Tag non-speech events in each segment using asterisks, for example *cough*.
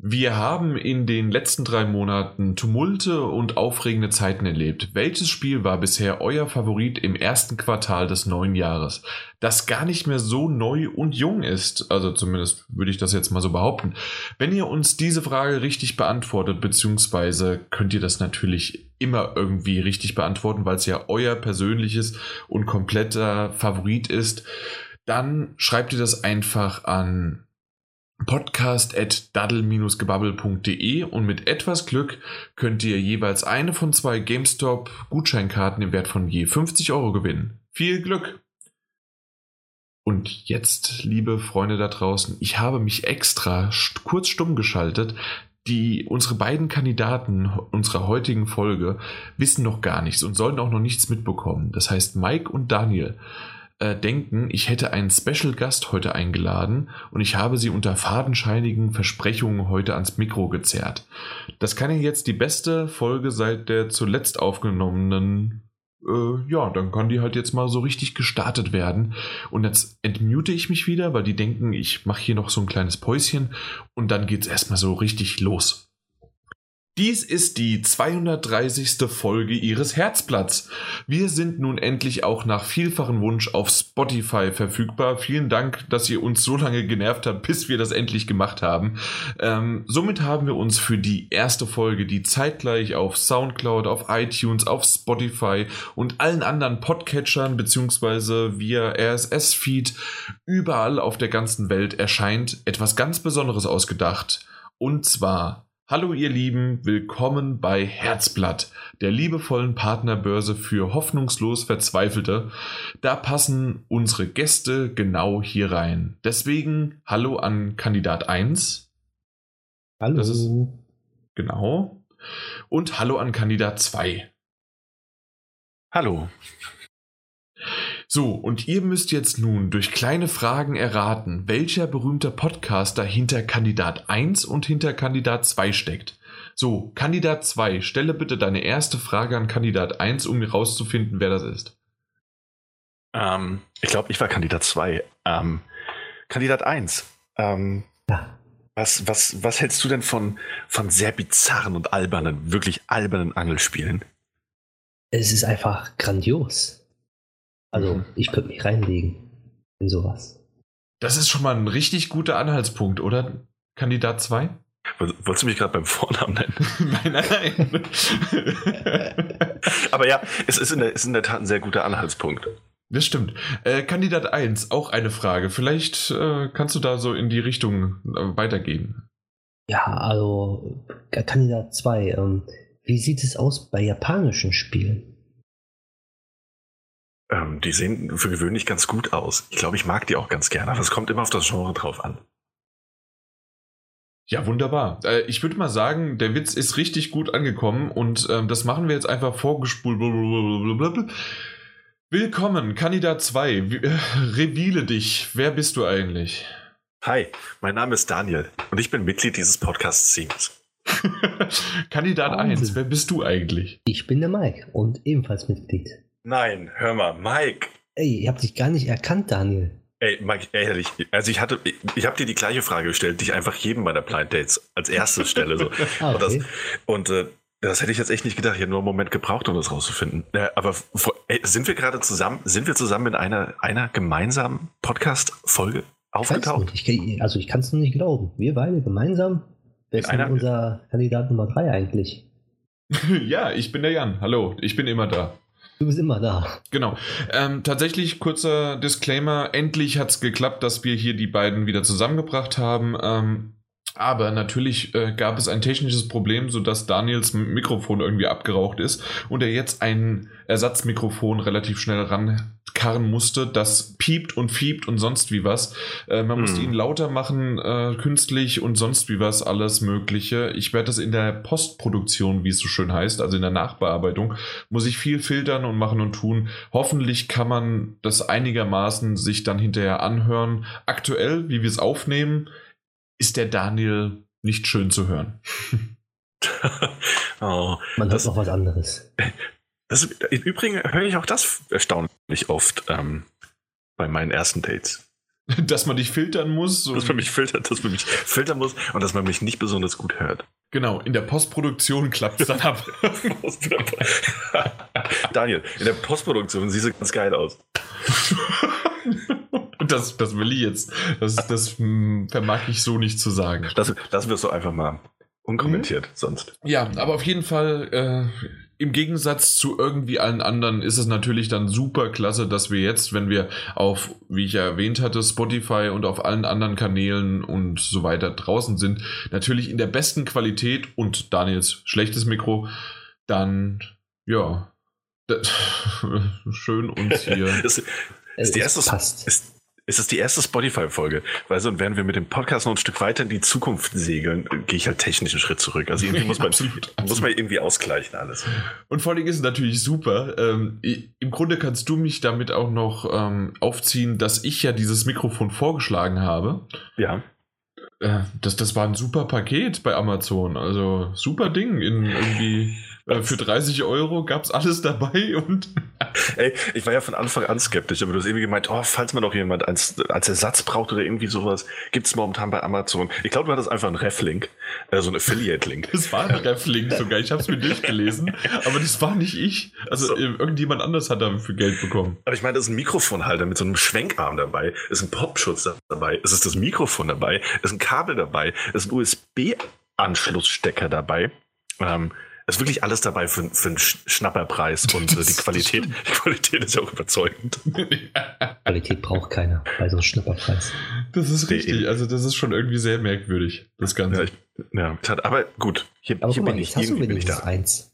Wir haben in den letzten drei Monaten Tumulte und aufregende Zeiten erlebt. Welches Spiel war bisher euer Favorit im ersten Quartal des neuen Jahres? Das gar nicht mehr so neu und jung ist. Also zumindest würde ich das jetzt mal so behaupten. Wenn ihr uns diese Frage richtig beantwortet, beziehungsweise könnt ihr das natürlich immer irgendwie richtig beantworten, weil es ja euer persönliches und kompletter Favorit ist, dann schreibt ihr das einfach an podcast.daddle-gebabbel.de und mit etwas Glück könnt ihr jeweils eine von zwei GameStop Gutscheinkarten im Wert von je 50 Euro gewinnen. Viel Glück! Und jetzt, liebe Freunde da draußen, ich habe mich extra kurz stumm geschaltet. Die, unsere beiden Kandidaten unserer heutigen Folge wissen noch gar nichts und sollen auch noch nichts mitbekommen. Das heißt, Mike und Daniel äh, denken, ich hätte einen Special Gast heute eingeladen und ich habe sie unter fadenscheinigen Versprechungen heute ans Mikro gezerrt. Das kann ja jetzt die beste Folge seit der zuletzt aufgenommenen äh, ja, dann kann die halt jetzt mal so richtig gestartet werden. Und jetzt entmute ich mich wieder, weil die denken, ich mache hier noch so ein kleines Päuschen und dann geht es erstmal so richtig los. Dies ist die 230. Folge Ihres Herzblatts. Wir sind nun endlich auch nach vielfachen Wunsch auf Spotify verfügbar. Vielen Dank, dass ihr uns so lange genervt habt, bis wir das endlich gemacht haben. Ähm, somit haben wir uns für die erste Folge, die zeitgleich auf Soundcloud, auf iTunes, auf Spotify und allen anderen Podcatchern beziehungsweise via RSS-Feed überall auf der ganzen Welt erscheint, etwas ganz Besonderes ausgedacht. Und zwar Hallo ihr Lieben, willkommen bei Herzblatt, der liebevollen Partnerbörse für hoffnungslos Verzweifelte. Da passen unsere Gäste genau hier rein. Deswegen hallo an Kandidat 1. Hallo. Das ist genau. Und hallo an Kandidat 2. Hallo. So, und ihr müsst jetzt nun durch kleine Fragen erraten, welcher berühmter Podcaster hinter Kandidat 1 und hinter Kandidat 2 steckt. So, Kandidat 2, stelle bitte deine erste Frage an Kandidat 1, um herauszufinden, wer das ist. Ähm, ich glaube, ich war Kandidat 2. Ähm, Kandidat 1. Ähm, ja. was, was, was hältst du denn von, von sehr bizarren und albernen, wirklich albernen Angelspielen? Es ist einfach grandios. Also mhm. ich könnte mich reinlegen in sowas. Das ist schon mal ein richtig guter Anhaltspunkt, oder? Kandidat 2? Wolltest du mich gerade beim Vornamen nennen? *laughs* nein, nein. *laughs* Aber ja, es ist in, der, ist in der Tat ein sehr guter Anhaltspunkt. Das stimmt. Äh, Kandidat 1, auch eine Frage. Vielleicht äh, kannst du da so in die Richtung äh, weitergehen. Ja, also Kandidat 2, ähm, wie sieht es aus bei japanischen Spielen? Ähm, die sehen für gewöhnlich ganz gut aus. Ich glaube, ich mag die auch ganz gerne, aber es kommt immer auf das Genre drauf an. Ja, wunderbar. Äh, ich würde mal sagen, der Witz ist richtig gut angekommen und ähm, das machen wir jetzt einfach vorgespult. Blablabla. Willkommen, Kandidat 2. Äh, reveale dich. Wer bist du eigentlich? Hi, mein Name ist Daniel und ich bin Mitglied dieses Podcast-Teams. *laughs* Kandidat 1, wer bist du eigentlich? Ich bin der Mike und ebenfalls Mitglied. Nein, hör mal, Mike. Ey, ich hab dich gar nicht erkannt, Daniel. Ey, Mike, ehrlich, also ich hatte, ich habe dir die gleiche Frage gestellt, die ich einfach jedem meiner Blind Dates als erstes stelle. So. ah, *laughs* okay. Und, das, und äh, das hätte ich jetzt echt nicht gedacht. Ich hätte nur einen Moment gebraucht, um das rauszufinden. Ja, aber ey, sind wir gerade zusammen, sind wir zusammen in einer, einer gemeinsamen Podcast-Folge aufgetaucht? Ich, also ich kann es noch nicht glauben. Wir beide gemeinsam? Wer ist denn unser Kandidat Nummer 3 eigentlich? *laughs* ja, ich bin der Jan. Hallo, ich bin immer da. Du bist immer da. Genau. Ähm, tatsächlich, kurzer Disclaimer, endlich hat es geklappt, dass wir hier die beiden wieder zusammengebracht haben. Ähm, aber natürlich äh, gab es ein technisches Problem, sodass Daniels Mikrofon irgendwie abgeraucht ist und er jetzt ein Ersatzmikrofon relativ schnell rankarren musste, das piept und fiebt und sonst wie was. Äh, man hm. musste ihn lauter machen, äh, künstlich und sonst wie was, alles Mögliche. Ich werde das in der Postproduktion, wie es so schön heißt, also in der Nachbearbeitung, muss ich viel filtern und machen und tun. Hoffentlich kann man das einigermaßen sich dann hinterher anhören. Aktuell, wie wir es aufnehmen, ist der Daniel nicht schön zu hören. *laughs* *laughs* oh, Man hört noch was anderes. *laughs* Das, Im Übrigen höre ich auch das erstaunlich oft ähm, bei meinen ersten Dates. *laughs* Dass man dich filtern muss. Dass man mich filtert, dass man mich filtern muss und dass man mich nicht besonders gut hört. Genau, in der Postproduktion klappt es dann ab. *laughs* Daniel, in der Postproduktion siehst du ganz geil aus. *laughs* das, das will ich jetzt. Das, das hm, vermag ich so nicht zu sagen. Das, lassen wir es so einfach mal unkommentiert mhm. sonst. Ja, aber auf jeden Fall, äh, im Gegensatz zu irgendwie allen anderen ist es natürlich dann super klasse, dass wir jetzt, wenn wir auf, wie ich ja erwähnt hatte, Spotify und auf allen anderen Kanälen und so weiter draußen sind, natürlich in der besten Qualität und Daniels schlechtes Mikro, dann, ja, *laughs* schön uns hier. ist, ist die erste, ist, es ist die erste Spotify-Folge, weil sonst werden wir mit dem Podcast noch ein Stück weiter in die Zukunft segeln, gehe ich halt technisch einen Schritt zurück. Also irgendwie *laughs* muss man, absolut, muss man irgendwie ausgleichen alles. Und vor allem ist es natürlich super. Ähm, Im Grunde kannst du mich damit auch noch ähm, aufziehen, dass ich ja dieses Mikrofon vorgeschlagen habe. Ja. Äh, das, das war ein super Paket bei Amazon. Also super Ding in irgendwie für 30 Euro gab es alles dabei und. *laughs* Ey, ich war ja von Anfang an skeptisch, aber du hast irgendwie gemeint, oh, falls man doch jemand als, als Ersatz braucht oder irgendwie sowas, gibt es momentan bei Amazon. Ich glaube, du hattest einfach einen Ref-Link, äh, so ein Affiliate-Link. Das war ein Ref-Link sogar, ich habe es mir durchgelesen, aber das war nicht ich. Also so. irgendjemand anders hat dafür Geld bekommen. Aber ich meine, da ist ein Mikrofonhalter mit so einem Schwenkarm dabei, ist ein Popschutz dabei, es ist das Mikrofon dabei, ist ein Kabel dabei, ist ein USB-Anschlussstecker dabei. Ähm, ist wirklich alles dabei für, für einen Schnapperpreis und äh, die *laughs* Qualität, die Qualität ist ja auch überzeugend. *laughs* Qualität braucht keiner bei so einem Schnapperpreis. Das ist richtig. Also das ist schon irgendwie sehr merkwürdig, das Ganze. Ja, ich, ja aber gut. Hier, aber hier bin mal, ich, irgendwie bin ich da. Eins.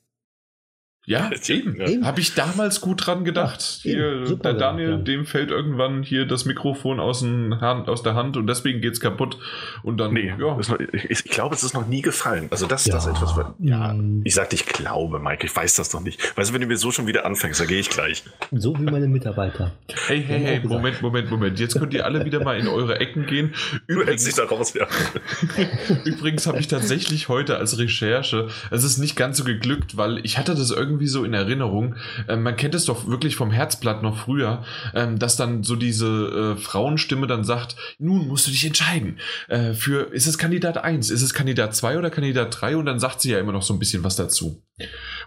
Ja, *laughs* eben. Ja. Habe ich damals gut dran gedacht. Ja, hier, der Daniel, ja. dem fällt irgendwann hier das Mikrofon aus, Hand, aus der Hand und deswegen geht es kaputt. Und dann, nee, ja. Noch, ich, ich, glaube, es ist noch nie gefallen. Also das, das ist etwas. Ja, ich sagte, ich glaube, Mike, ich weiß das noch nicht. Weißt du, wenn du mir so schon wieder anfängst, dann gehe ich gleich. So wie meine Mitarbeiter. Hey, hey, hey, Moment, Moment, Moment. Jetzt könnt ihr alle wieder mal in eure Ecken gehen. *laughs* Übrigens, dich da raus, ja. *laughs* Übrigens habe ich tatsächlich heute als Recherche, es ist nicht ganz so geglückt, weil ich hatte das irgendwie so in Erinnerung, Erinnerung. Ähm, man kennt es doch wirklich vom Herzblatt noch früher, ähm, dass dann so diese äh, Frauenstimme dann sagt, nun musst du dich entscheiden. Äh, für, ist es Kandidat 1, ist es Kandidat 2 oder Kandidat 3? Und dann sagt sie ja immer noch so ein bisschen was dazu.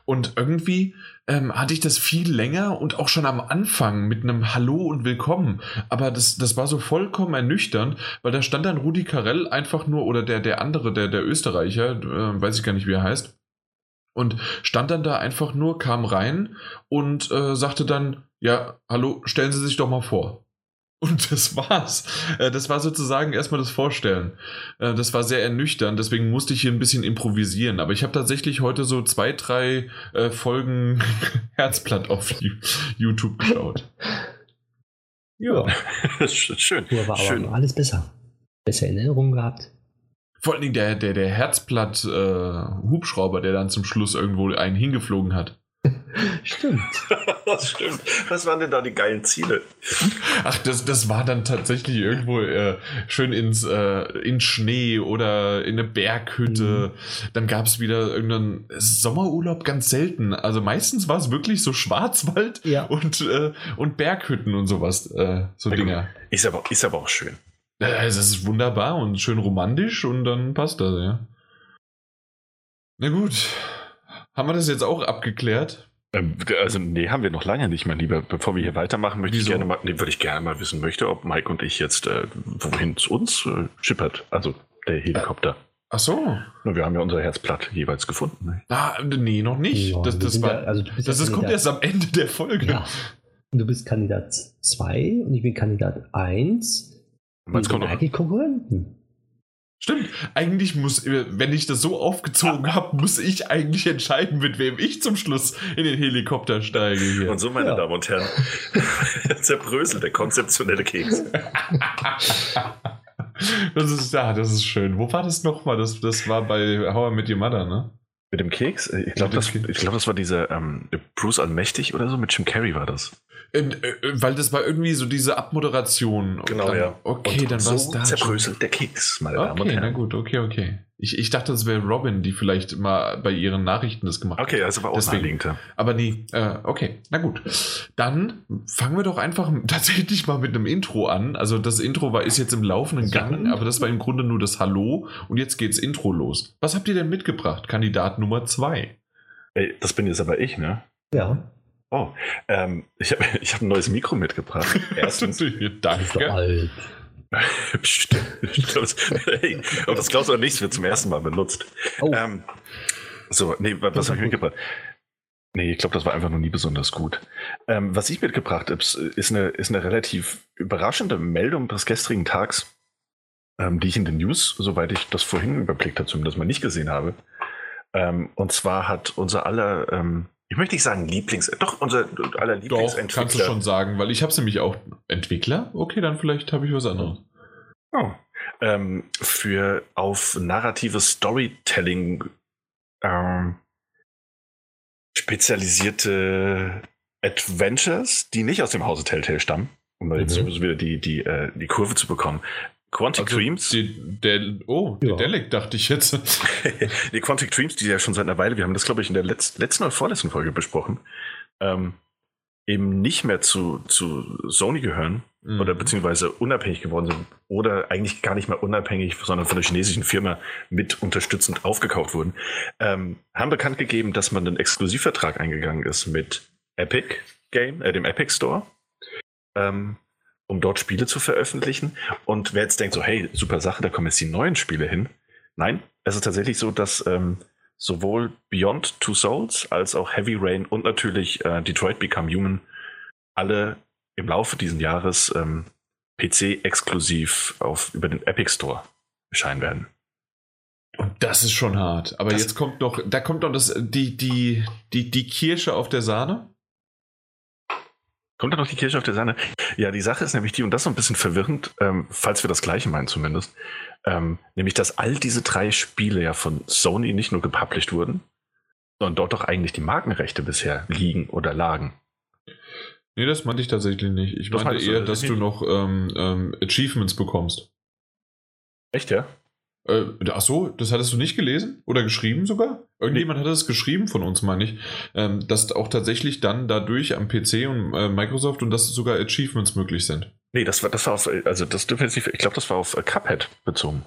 Und irgendwie ähm, hatte ich das viel länger und auch schon am Anfang mit einem Hallo und Willkommen. Aber das, das war so vollkommen ernüchternd, weil da stand dann Rudi Carell einfach nur, oder der, der andere, der, der Österreicher, äh, weiß ich gar nicht, wie er heißt, und stand dann da einfach nur, kam rein und äh, sagte dann, ja, hallo, stellen Sie sich doch mal vor. *laughs* Und das war's. Äh, das war sozusagen erstmal das Vorstellen. Äh, das war sehr ernüchternd, deswegen musste ich hier ein bisschen improvisieren. Aber ich habe tatsächlich heute so zwei, drei äh, Folgen *laughs* Herzblatt auf YouTube geschaut. Ja. *laughs* Schön. Ja, war aber alles besser. Besser in Erinnerung gehabt. Vor allen Dingen der, der, der Herzblatt-Hubschrauber, äh, der dann zum Schluss irgendwo einen hingeflogen hat. *laughs* Stimmt. das stimmt. Was waren denn da die geilen Ziele? Ach, das, das war dann tatsächlich irgendwo äh, schön ins äh, in Schnee oder in eine Berghütte. Mhm. Dann gab es wieder irgendeinen Sommerurlaub ganz selten. Also meistens war es wirklich so Schwarzwald ja. und, äh, und Berghütten und sowas. Äh, so Dinger. Ist aber, ist aber auch schön. Es ist wunderbar und schön romantisch und dann passt das, ja. Na gut. Haben wir das jetzt auch abgeklärt? Ähm, also, nee, haben wir noch lange nicht, mein Lieber. Bevor wir hier weitermachen, möchte Wieso? ich gerne mal, nee, würde ich gerne mal wissen möchte, ob Mike und ich jetzt, äh, wohin es uns äh, schippert. Also, der Helikopter. Ach so. Na, wir haben ja unser Herzblatt jeweils gefunden. Ne? Ah, nee, noch nicht. Ja, das das, war, ja, also das ist, kommt erst am Ende der Folge. Ja. Du bist Kandidat 2 und ich bin Kandidat 1. Meinst kommt eigentlich Konkurrenten. Stimmt. Eigentlich muss, wenn ich das so aufgezogen ah. habe, muss ich eigentlich entscheiden, mit wem ich zum Schluss in den Helikopter steige. Hier. Und so, meine ja. Damen und Herren, *laughs* zerbröselt der konzeptionelle Keks. *laughs* das ist, ja, das ist schön. Wo war das nochmal? Das, das war bei How I Met Your Mother, ne? Mit dem Keks? Ich glaube, das, glaub, das war dieser ähm, Bruce Allmächtig oder so. Mit Jim Carrey war das. Ähm, äh, weil das war irgendwie so diese Abmoderation. Genau, dann, ja. Okay, und dann war es so da. zerbröselt der Keks, meine okay, Damen und Herren. Okay, na gut, okay, okay. Ich, ich dachte, das wäre Robin, die vielleicht mal bei ihren Nachrichten das gemacht hat. Okay, also war auch Deswegen, Aber nie. Äh, okay, na gut. Dann fangen wir doch einfach *laughs* tatsächlich mal mit einem Intro an. Also das Intro war, ist jetzt im laufenden Gang, aber das war im Grunde nur das Hallo und jetzt geht's Intro los. Was habt ihr denn mitgebracht? Kandidat Nummer zwei. Ey, das bin jetzt aber ich, ne? Ja. Oh, ähm, ich habe *laughs* ich hab ein neues Mikro mitgebracht. *laughs* Erstens, Danke. *laughs* Hey, aber das glaubst du auch nicht, wird zum ersten Mal benutzt. Oh. Ähm, so, nee, was, was habe ich mitgebracht? Nee, ich glaube, das war einfach noch nie besonders gut. Ähm, was ich mitgebracht habe, ist eine, ist eine relativ überraschende Meldung des gestrigen Tags, ähm, die ich in den News, soweit ich das vorhin überblickt habe, zumindest mal nicht gesehen habe. Ähm, und zwar hat unser aller ähm, ich möchte nicht sagen Lieblings, doch unser aller Lieblingsentwickler. Doch, kannst du schon sagen, weil ich habe es nämlich auch Entwickler. Okay, dann vielleicht habe ich was anderes. Oh. Ähm, für auf narratives Storytelling ähm, spezialisierte Adventures, die nicht aus dem Hause Telltale stammen, um mhm. jetzt wieder die, die, äh, die Kurve zu bekommen. Quantic also Dreams. Die, der, oh, ja. Delic dachte ich jetzt. *laughs* die Quantic Dreams, die ja schon seit einer Weile, wir haben das glaube ich in der Letz-, letzten oder vorletzten Folge besprochen, ähm, eben nicht mehr zu, zu Sony gehören mhm. oder beziehungsweise unabhängig geworden sind oder eigentlich gar nicht mehr unabhängig, sondern von der chinesischen Firma mit unterstützend aufgekauft wurden, ähm, haben bekannt gegeben, dass man einen Exklusivvertrag eingegangen ist mit Epic Game, äh, dem Epic Store. Ähm, um dort Spiele zu veröffentlichen. Und wer jetzt denkt, so, hey, super Sache, da kommen jetzt die neuen Spiele hin. Nein, es ist tatsächlich so, dass ähm, sowohl Beyond Two Souls als auch Heavy Rain und natürlich äh, Detroit Become Human alle im Laufe dieses Jahres ähm, PC-exklusiv auf über den Epic Store erscheinen werden. Und das ist schon hart. Aber das jetzt kommt noch, da kommt noch das, die, die, die, die Kirsche auf der Sahne. Kommt da noch die Kirsche auf der Sahne? Ja, die Sache ist nämlich die, und das ist so ein bisschen verwirrend, ähm, falls wir das Gleiche meinen zumindest, ähm, nämlich, dass all diese drei Spiele ja von Sony nicht nur gepublished wurden, sondern dort doch eigentlich die Markenrechte bisher liegen oder lagen. Nee, das meinte ich tatsächlich nicht. Ich das meinte eher, dass du noch ähm, ähm, Achievements bekommst. Echt, ja? Äh, ach so, das hattest du nicht gelesen oder geschrieben sogar? Irgendjemand nee. hat es geschrieben von uns, meine ich, ähm, dass auch tatsächlich dann dadurch am PC und äh, Microsoft und dass sogar Achievements möglich sind. Nee, das war, das war auf, also das dürfen jetzt nicht, ich glaube, das war auf äh, Cuphead bezogen.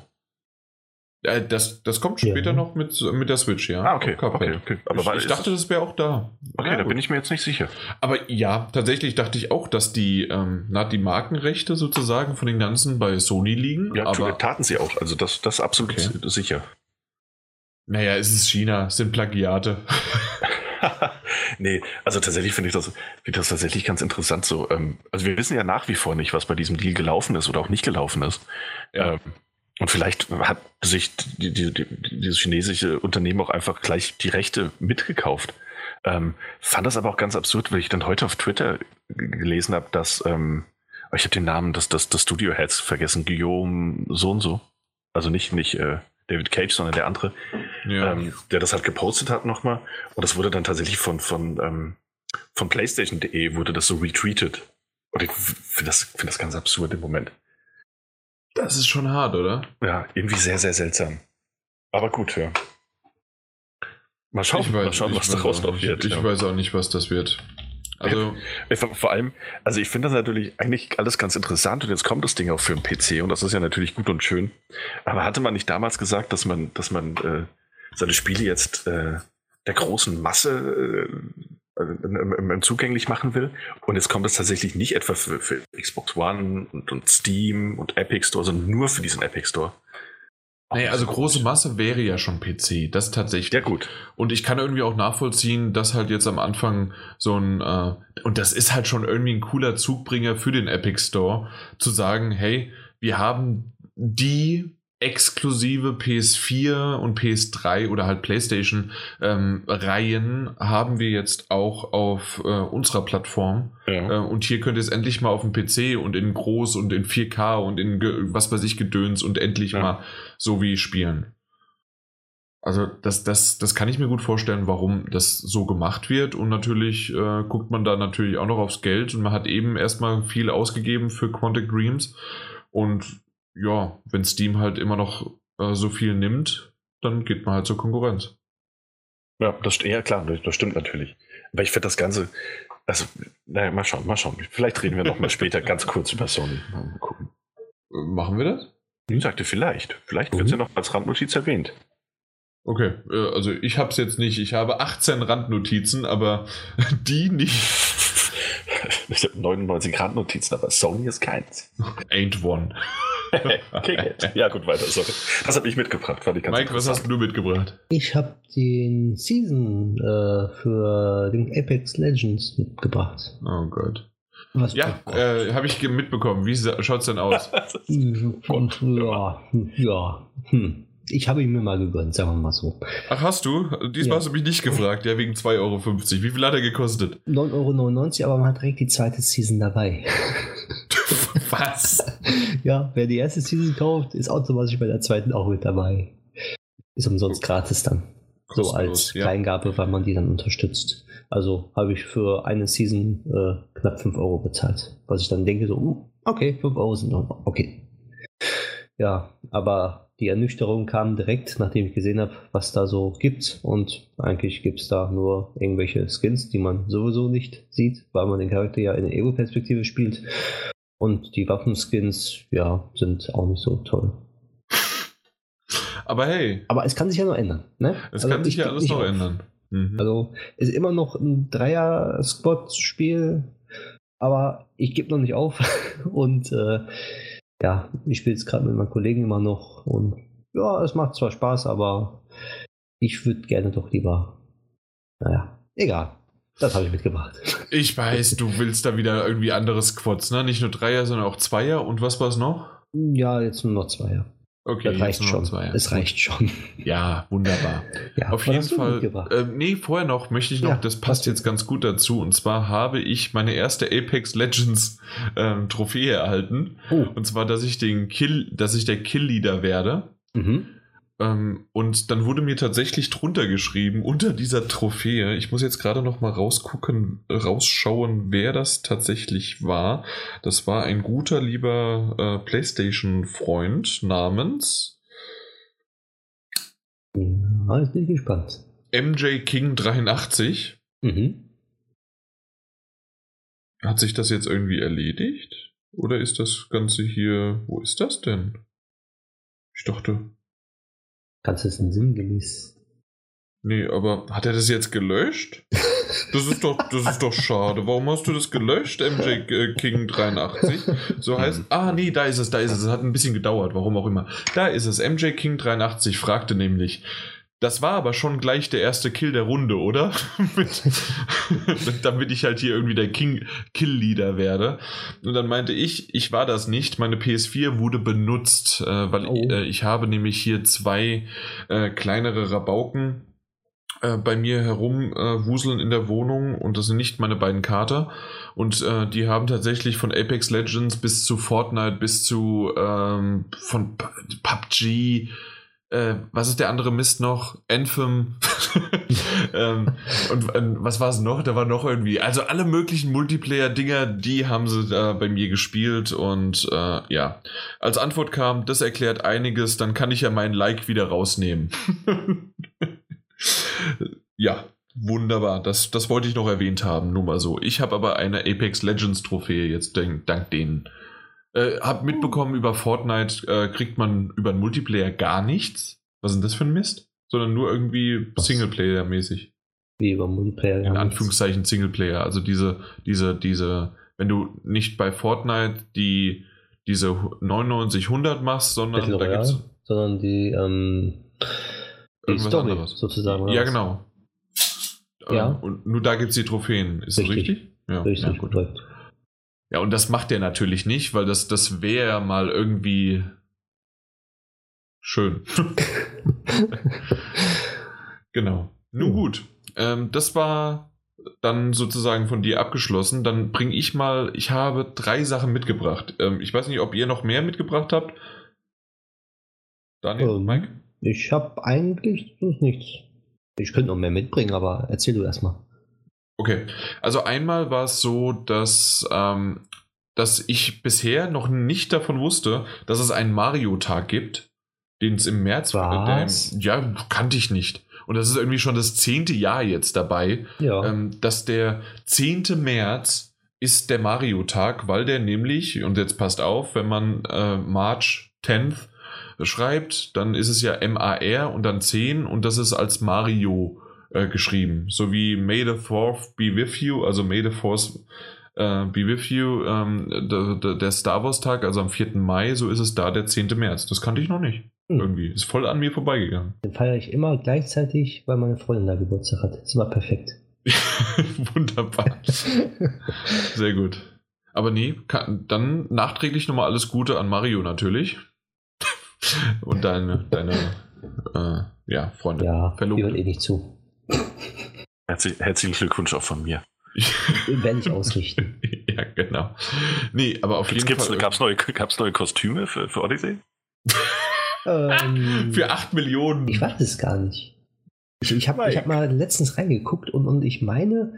Äh, das, das kommt später ja. noch mit, mit der Switch, ja. Ah, okay. okay, okay. Aber ich, ich dachte, das wäre auch da. Okay, ja, da bin ich mir jetzt nicht sicher. Aber ja, tatsächlich dachte ich auch, dass die, ähm, na, die Markenrechte sozusagen von den ganzen bei Sony liegen. Ja, aber taten sie auch. Also das, das absolut okay. sicher. Naja, es ist China, es sind Plagiate. *laughs* nee, also tatsächlich finde ich das, find das tatsächlich ganz interessant so. Ähm, also wir wissen ja nach wie vor nicht, was bei diesem Deal gelaufen ist oder auch nicht gelaufen ist. Ja. Ähm, und vielleicht hat sich die, die, die, dieses chinesische Unternehmen auch einfach gleich die Rechte mitgekauft. Ähm, fand das aber auch ganz absurd, weil ich dann heute auf Twitter gelesen habe, dass ähm, oh, ich habe den Namen des, des, des Studio Heads vergessen, Guillaume so und so. Also nicht, nicht äh, David Cage, sondern der andere, ja. ähm, der das halt gepostet hat nochmal. Und das wurde dann tatsächlich von, von, ähm, von PlayStation.de wurde das so retweetet. Und ich finde das, find das ganz absurd im Moment. Das ist schon hart, oder? Ja, irgendwie sehr, sehr seltsam. Aber gut, ja. Mal schauen, weiß, mal schauen was daraus noch wird. Ich ja. weiß auch nicht, was das wird. Also vor allem, also ich finde das natürlich eigentlich alles ganz interessant und jetzt kommt das Ding auch für den PC und das ist ja natürlich gut und schön. Aber hatte man nicht damals gesagt, dass man, dass man äh, seine Spiele jetzt äh, der großen Masse äh, zugänglich machen will. Und jetzt kommt es tatsächlich nicht etwa für, für Xbox One und, und, Steam und Epic Store, sondern nur für diesen Epic Store. Naja, also große Masse wäre ja schon PC, das tatsächlich. Ja, gut. Und ich kann irgendwie auch nachvollziehen, dass halt jetzt am Anfang so ein, äh, und das ist halt schon irgendwie ein cooler Zugbringer für den Epic Store, zu sagen, hey, wir haben die exklusive PS4 und PS3 oder halt PlayStation ähm, Reihen haben wir jetzt auch auf äh, unserer Plattform. Ja. Äh, und hier könnt ihr es endlich mal auf dem PC und in groß und in 4K und in was weiß ich Gedöns und endlich ja. mal so wie spielen. Also das, das, das kann ich mir gut vorstellen, warum das so gemacht wird. Und natürlich äh, guckt man da natürlich auch noch aufs Geld und man hat eben erstmal viel ausgegeben für Quantic Dreams. Und ja, wenn Steam halt immer noch äh, so viel nimmt, dann geht man halt zur Konkurrenz. Ja, das, ja klar, das stimmt natürlich. Aber ich finde das Ganze, also, naja, mal schauen, mal schauen. Vielleicht reden wir noch mal später *laughs* ganz kurz über Sony. Mal gucken. Machen wir das? Ich sagte vielleicht. Vielleicht wird es mhm. ja noch als Randnotiz erwähnt. Okay, äh, also ich habe es jetzt nicht. Ich habe 18 Randnotizen, aber *laughs* die nicht. *laughs* Ich habe 99 Randnotizen, aber Sony ist keins. Ain't one. *laughs* ja, gut, weiter. Sorry. Das habe ich mitgebracht. Fand ich ganz Mike, was hast du mitgebracht? Ich habe den Season äh, für den Apex Legends mitgebracht. Oh Gott. Was ja, äh, habe ich mitbekommen. Wie schaut es denn aus? ja, *laughs* ja. Hm. Ich habe ihn mir mal gegönnt, sagen wir mal so. Ach, hast du? Diesmal ja. hast du mich nicht gefragt. Ja, wegen 2,50 Euro. Wie viel hat er gekostet? 9,99 Euro, aber man hat direkt die zweite Season dabei. *laughs* Was? *laughs* ja, wer die erste Season kauft, ist automatisch bei der zweiten auch mit dabei. Ist umsonst gratis dann. Kostenlos, so als ja. Kleingabe, weil man die dann unterstützt. Also habe ich für eine Season äh, knapp 5 Euro bezahlt. Was ich dann denke, so, uh, okay, 5 Euro sind noch, okay. Ja, aber die Ernüchterung kam direkt, nachdem ich gesehen habe, was da so gibt. Und eigentlich gibt es da nur irgendwelche Skins, die man sowieso nicht sieht, weil man den Charakter ja in der Ego-Perspektive spielt. Und die Waffenskins, ja, sind auch nicht so toll. Aber hey. Aber es kann sich ja noch ändern. Ne? Es also kann sich ja alles noch auf. ändern. Mhm. Also es ist immer noch ein Dreier-Squad-Spiel, aber ich gebe noch nicht auf. *laughs* Und äh, ja, ich spiele es gerade mit meinen Kollegen immer noch und ja, es macht zwar Spaß, aber ich würde gerne doch lieber. Naja, egal. Das habe ich mitgebracht. *laughs* Ich weiß, du willst da wieder irgendwie andere Squads, ne? Nicht nur Dreier, sondern auch Zweier. Und was war es noch? Ja, jetzt nur noch Zweier. Okay, das reicht schon. Zwei, es reicht schon. Ja, wunderbar. *laughs* ja, Auf jeden Fall. Äh, nee, vorher noch möchte ich noch, ja, das passt jetzt ganz gut dazu. Und zwar habe ich meine erste Apex Legends ähm, Trophäe erhalten. Oh. Und zwar, dass ich den Kill, dass ich der Kill-Leader werde. Mhm. Ähm, und dann wurde mir tatsächlich drunter geschrieben, unter dieser Trophäe, ich muss jetzt gerade noch mal rausgucken, rausschauen, wer das tatsächlich war. Das war ein guter, lieber äh, PlayStation-Freund namens. Ja, ich bin gespannt. MJ King 83. Mhm. Hat sich das jetzt irgendwie erledigt? Oder ist das Ganze hier. Wo ist das denn? Ich dachte. Kannst du es in sinngemäß? Nee, aber hat er das jetzt gelöscht? Das ist doch, das ist doch schade. Warum hast du das gelöscht, MJ äh, King 83? So heißt. Ah, nee, da ist es, da ist es. Es hat ein bisschen gedauert, warum auch immer. Da ist es. MJ King 83 fragte nämlich, das war aber schon gleich der erste Kill der Runde, oder? *laughs* *laughs* Damit ich halt hier irgendwie der King Kill Leader werde. Und dann meinte ich, ich war das nicht. Meine PS4 wurde benutzt, äh, weil oh. äh, ich habe nämlich hier zwei äh, kleinere Rabauken äh, bei mir herum äh, in der Wohnung und das sind nicht meine beiden Kater. Und äh, die haben tatsächlich von Apex Legends bis zu Fortnite bis zu ähm, von PUBG äh, was ist der andere Mist noch? Anthem. *laughs* ähm, und äh, was war es noch? Da war noch irgendwie, also alle möglichen Multiplayer-Dinger, die haben sie da bei mir gespielt und äh, ja. Als Antwort kam, das erklärt einiges, dann kann ich ja meinen Like wieder rausnehmen. *laughs* ja, wunderbar. Das, das wollte ich noch erwähnt haben, nur mal so. Ich habe aber eine Apex Legends Trophäe jetzt dank, dank denen. Äh, hab mitbekommen, über Fortnite äh, kriegt man über den Multiplayer gar nichts. Was ist denn das für ein Mist? Sondern nur irgendwie Singleplayer-mäßig. Wie über Multiplayer? In Anführungszeichen Singleplayer. Also diese, diese, diese, wenn du nicht bei Fortnite die, diese 99, 100 machst, sondern da gibt's, sondern die, ähm, die irgendwas Story, anderes. sozusagen. Ja, genau. Ja. Ähm, und nur da gibt es die Trophäen. Ist richtig. das richtig? Ja, richtig, ja, gut. Korrekt. Ja, und das macht er natürlich nicht, weil das, das wäre ja mal irgendwie schön. *laughs* genau. Nun gut. Ähm, das war dann sozusagen von dir abgeschlossen. Dann bringe ich mal, ich habe drei Sachen mitgebracht. Ähm, ich weiß nicht, ob ihr noch mehr mitgebracht habt. Daniel, ähm, Mike? Ich habe eigentlich nichts. Ich könnte noch mehr mitbringen, aber erzähl du erstmal. Okay, also einmal war es so, dass, ähm, dass ich bisher noch nicht davon wusste, dass es einen Mario-Tag gibt. Den es im März war. Ja, kannte ich nicht. Und das ist irgendwie schon das zehnte Jahr jetzt dabei, Ja. ähm, dass der 10. März ist der Mario-Tag, weil der nämlich, und jetzt passt auf, wenn man äh, March 10th schreibt, dann ist es ja M-A-R und dann 10 und das ist als Mario äh, geschrieben. So wie May the 4th be with you, also May the 4th äh, be with you, ähm, der, der- der Star Wars-Tag, also am 4. Mai, so ist es da der 10. März. Das kannte ich noch nicht. Hm. Irgendwie. Ist voll an mir vorbeigegangen. Den feiere ich immer gleichzeitig, weil meine Freundin da Geburtstag hat. Das war perfekt. *laughs* Wunderbar. *laughs* Sehr gut. Aber nee, kann, dann nachträglich nochmal alles Gute an Mario natürlich. *laughs* Und deine, deine äh, ja, Freunde. Ja, die hört eh nicht zu. Herzlich, herzlichen Glückwunsch auch von mir. Werde ich ausrichten. *laughs* ja, genau. Nee, aber auf jeden Gibt's, Fall. gab's, neue, gab's neue Kostüme für, für Odyssey? ähm, Für 8 Millionen. Ich weiß es gar nicht. Ich, ich habe ich hab mal letztens reingeguckt und, und ich meine,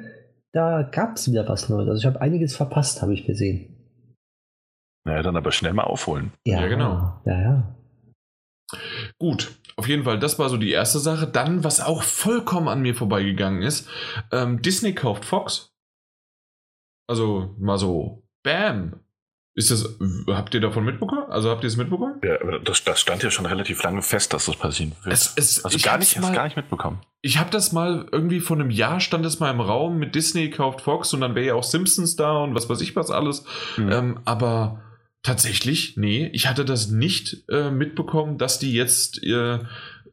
da gab es wieder was Neues. Also ich habe einiges verpasst, habe ich gesehen. Naja, dann aber schnell mal aufholen. Ja, genau. Ja, ja. Gut, auf jeden Fall, das war so die erste Sache. Dann, was auch vollkommen an mir vorbeigegangen ist, ähm, Disney kauft Fox. Also mal so, bam. Ist das, habt ihr davon mitbekommen? Also habt ihr es mitbekommen? Ja, aber das, das stand ja schon relativ lange fest, dass das passieren wird. Es, es, also ich gar nicht, mal, gar nicht mitbekommen. Ich habe das mal irgendwie vor einem Jahr stand es mal im Raum mit Disney kauft Fox und dann wäre ja auch Simpsons da und was weiß ich was alles. Mhm. Ähm, aber tatsächlich, nee, ich hatte das nicht äh, mitbekommen, dass die jetzt äh,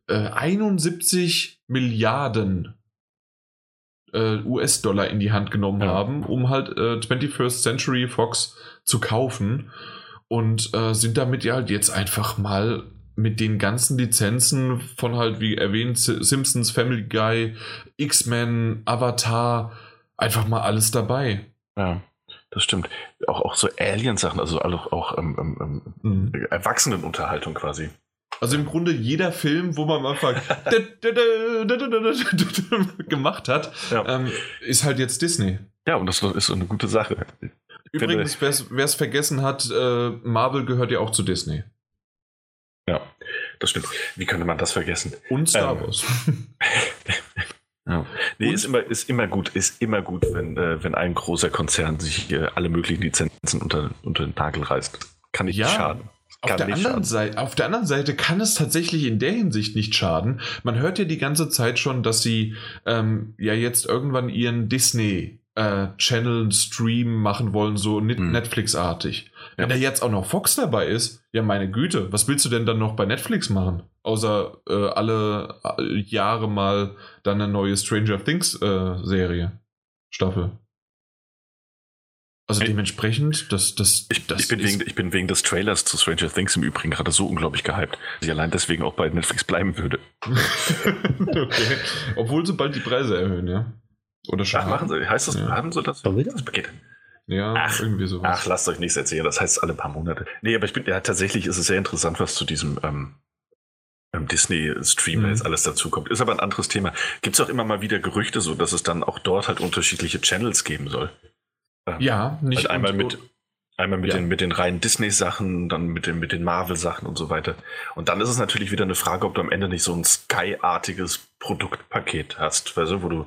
äh, 71 Milliarden äh, US-Dollar in die Hand genommen Ja. haben, um halt äh, 21st Century Fox zu kaufen und äh, sind damit ja halt jetzt einfach mal mit den ganzen Lizenzen von halt, wie erwähnt, Si- Simpsons, Family Guy, X-Men, Avatar, einfach mal alles dabei. Ja, das stimmt. Auch, auch so Alien-Sachen, also auch, auch ähm, ähm, Mhm. ähm, Erwachsenenunterhaltung quasi. Also im Grunde jeder Film, wo man am Anfang gemacht hat, Ja. ähm, ist halt jetzt Disney. Ja, und das ist so eine gute Sache. Übrigens, wer es vergessen hat, äh, Marvel gehört ja auch zu Disney. Ja, das stimmt. Wie könnte man das vergessen? Und Star Ähm. Wars. Ja. Nee, Und- ist immer, ist immer gut, ist immer gut, wenn, äh, wenn ein großer Konzern sich äh, alle möglichen Lizenzen unter, unter den Nagel reißt. Kann nicht Ja. schaden. Auf der, anderen schaden. Seite, auf der anderen Seite kann es tatsächlich in der Hinsicht nicht schaden. Man hört ja die ganze Zeit schon, dass sie ähm, ja jetzt irgendwann ihren Disney äh, Channel Stream machen wollen, so Hm. Netflix-artig. Ja. Wenn da jetzt auch noch Fox dabei ist, ja meine Güte, was willst du denn dann noch bei Netflix machen? Außer äh, alle äh, Jahre mal dann eine neue Stranger Things äh, Serie, Staffel. Also dementsprechend, das, das, Ich, das ich, bin ist- wegen, ich bin wegen des Trailers zu Stranger Things im Übrigen gerade so unglaublich gehypt, dass ich allein deswegen auch bei Netflix bleiben würde. *laughs* okay. Obwohl sie bald die Preise erhöhen, ja. Oder schon. Ach, machen sie, heißt das, Ja. haben sie das? Schon wieder? Das Paket. Ja, Ach, irgendwie Ach, sowas. lasst euch nichts erzählen, das heißt alle paar Monate. Nee, aber ich bin, ja, tatsächlich ist es sehr interessant, was zu diesem ähm, ähm, Disney-Stream Mhm. jetzt alles dazukommt. Ist aber ein anderes Thema. Gibt es auch immer mal wieder Gerüchte, so dass es dann auch dort halt unterschiedliche Channels geben soll? Ähm, ja, nicht Halt einmal mit, einmal mit, Ja. den, mit den reinen Disney-Sachen, dann mit den, mit den Marvel-Sachen und so weiter. Und dann ist es natürlich wieder eine Frage, ob du am Ende nicht so ein Sky-artiges Produktpaket hast, weißt du, wo du.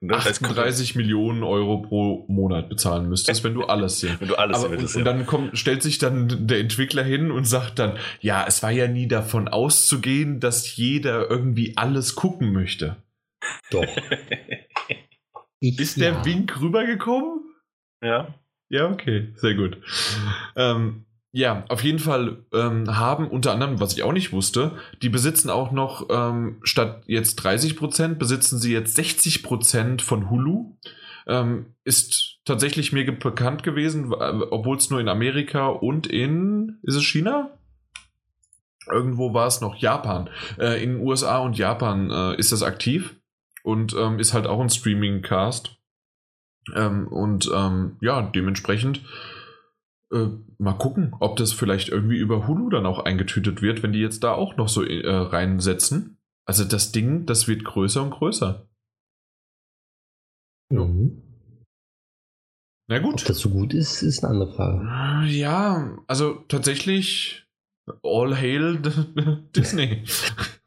Ne, es kommt- 38 Millionen Euro pro Monat bezahlen müsstest, wenn du alles sehen. Wenn du alles Aber und, und dann kommt, stellt sich dann der Entwickler hin und sagt dann, ja, es war ja nie davon auszugehen, dass jeder irgendwie alles gucken möchte. Doch. *laughs* Ich, Ist der ja. Wink rübergekommen? ja. Ja, okay, sehr gut. Ähm, ja, auf jeden Fall ähm, haben unter anderem, was ich auch nicht wusste, die besitzen auch noch ähm, statt jetzt 30 Prozent, besitzen sie jetzt 60 Prozent von Hulu. Ähm, ist tatsächlich mir bekannt gewesen, obwohl es nur in Amerika und in, ist es China? Irgendwo war es noch Japan. Äh, in USA und Japan äh, ist das aktiv und ähm, ist halt auch ein Streaming-Cast. Ähm, und ähm, ja, dementsprechend äh, mal gucken, ob das vielleicht irgendwie über Hulu dann auch eingetütet wird, wenn die jetzt da auch noch so äh, reinsetzen. Also das Ding, das wird größer und größer. Mhm. Na Ob gut. das so gut ist, ist eine andere Frage. Ja, also tatsächlich All hail *laughs* Disney.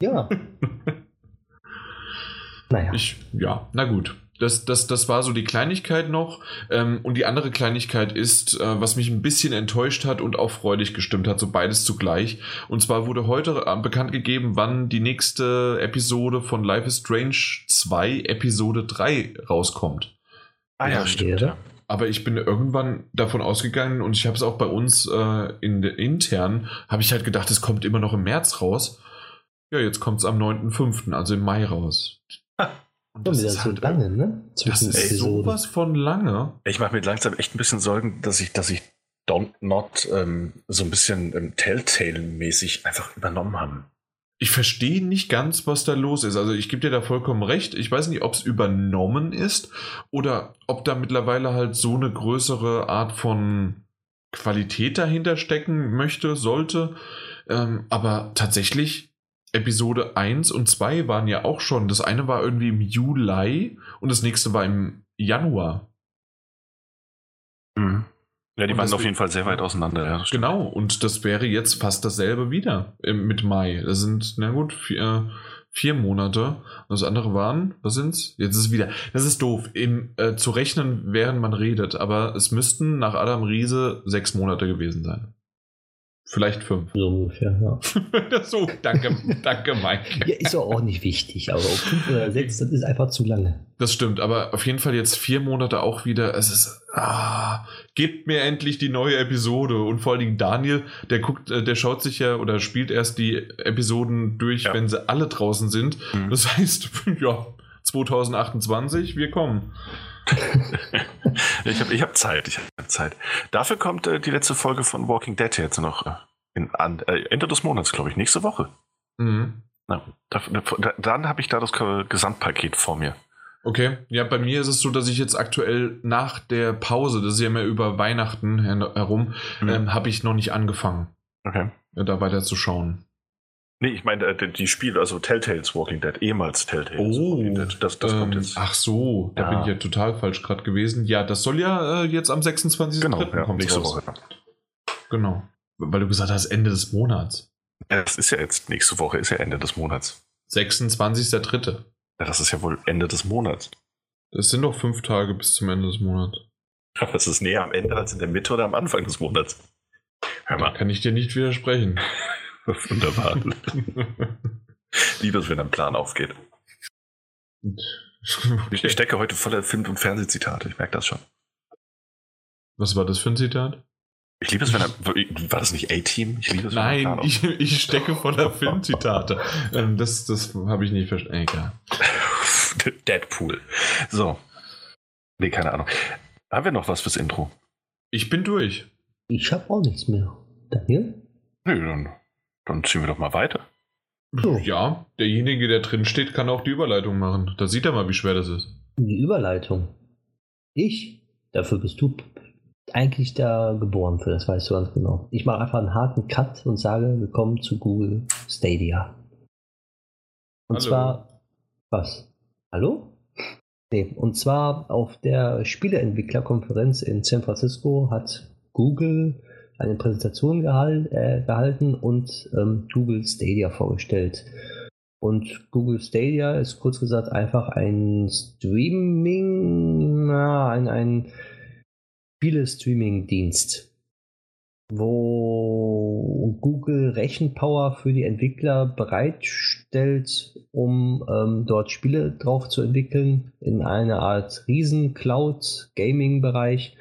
Ja. *laughs* naja. Ich, ja, na gut. Das, das, das war so die Kleinigkeit noch. Ähm, und die andere Kleinigkeit ist, äh, was mich ein bisschen enttäuscht hat und auch freudig gestimmt hat, so beides zugleich. Und zwar wurde heute bekannt gegeben, wann die nächste Episode von Life is Strange 2, Episode 3 rauskommt. Ah ja, stimmt. Ja. Aber ich bin irgendwann davon ausgegangen und ich habe es auch bei uns äh, in intern, habe ich halt gedacht, es kommt immer noch im März raus. Ja, jetzt kommt es am 9.5., also im Mai raus. *laughs* Und das, ist halt, lange, ne? das ist sowas von lange. Ich mache mir langsam echt ein bisschen Sorgen, dass ich, dass ich Don't Not ähm, so ein bisschen ähm, Telltale-mäßig einfach übernommen haben. Ich verstehe nicht ganz, was da los ist. Also ich gebe dir da vollkommen recht. Ich weiß nicht, ob es übernommen ist oder ob da mittlerweile halt so eine größere Art von Qualität dahinter stecken möchte, sollte. Ähm, aber tatsächlich Episode 1 und 2 waren ja auch schon. Das eine war irgendwie im Juli und das nächste war im Januar. Mhm. Ja, die und waren auf jeden Fall sehr weit auseinander. Ja, genau, und das wäre jetzt fast dasselbe wieder mit Mai. Das sind, na gut, vier, vier Monate. Und das andere waren, was sind's? Jetzt ist es wieder. Das ist doof, im, äh, zu rechnen, während man redet, aber es müssten nach Adam Riese sechs Monate gewesen sein. Vielleicht fünf. So ungefähr, ja. *laughs* so, danke, danke, Mike. ja, ist auch nicht wichtig, aber ob fünf oder sechs, das ist einfach zu lange. Das stimmt, aber auf jeden Fall jetzt vier Monate auch wieder. Es ist, ah, gebt mir endlich die neue Episode. Und vor allen Dingen Daniel, der guckt, äh, der schaut sich ja oder spielt erst die Episoden durch, ja. wenn sie alle draußen sind. Mhm. Das *laughs* heißt, ja, 2028, wir kommen. *laughs* ich habe ich hab Zeit, ich habe Zeit. Dafür kommt äh, die letzte Folge von Walking Dead jetzt noch äh, in, an, äh, Ende des Monats, glaube ich, nächste Woche. Mhm. Na, da, da, dann habe ich da das Gesamtpaket vor mir. Okay, ja, bei mir ist es so, dass ich jetzt aktuell nach der Pause, das ist ja immer über Weihnachten herum, mhm. ähm, habe ich noch nicht angefangen. Okay. Da weiter zu schauen. Nee, ich meine äh, die Spiele, also Telltales Walking Dead, ehemals Telltales oh, Walking Dead. Das, das ähm, kommt jetzt. Ach so, da ja. bin ich ja total falsch gerade gewesen. Ja, das soll ja äh, jetzt am 26. Genau, ja, kommt nächste raus. Woche. Genau, weil du gesagt hast, Ende des Monats. Das ist ja jetzt, nächste Woche ist ja Ende des Monats. 26.3. Ja, das ist ja wohl Ende des Monats. Es sind noch fünf Tage bis zum Ende des Monats. Aber es ist näher am Ende als in der Mitte oder am Anfang des Monats. Hör mal. Da kann ich dir nicht widersprechen. *laughs* Wunderbar. *laughs* Liebe es, wenn ein Plan aufgeht. Okay. *laughs* Ich stecke heute voller Film- und Fernsehzitate, ich merke das schon. Was war das für ein Zitat? Ich liebe es, wenn er. War das nicht A-Team? Ich liebe es, Nein, ich, ich stecke voller Filmzitate. Ähm, das das habe ich nicht verstanden. Egal. Deadpool. So. Nee, keine Ahnung. Haben wir noch was fürs Intro? Ich bin durch. Ich habe auch nichts mehr. Daniel? Nö, dann dann ziehen wir doch mal weiter. Ja, derjenige, der drin steht, kann auch die Überleitung machen. Da sieht er mal, wie schwer das ist. Die Überleitung? Ich? Dafür bist du eigentlich da geboren für, das weißt du ganz genau. Ich mache einfach einen harten Cut und sage, willkommen zu Google Stadia. Und Hallo. zwar, was? Hallo? Nee, und zwar auf der Spieleentwicklerkonferenz in San Francisco hat Google eine Präsentation gehalt, äh, gehalten und ähm, Google Stadia vorgestellt. Und Google Stadia ist kurz gesagt einfach ein Streaming, na, ein, ein Spiele-Streaming-Dienst, wo Google Rechenpower für die Entwickler bereitstellt, um ähm, dort Spiele drauf zu entwickeln, in einer Art Riesen-Cloud-Gaming-Bereich.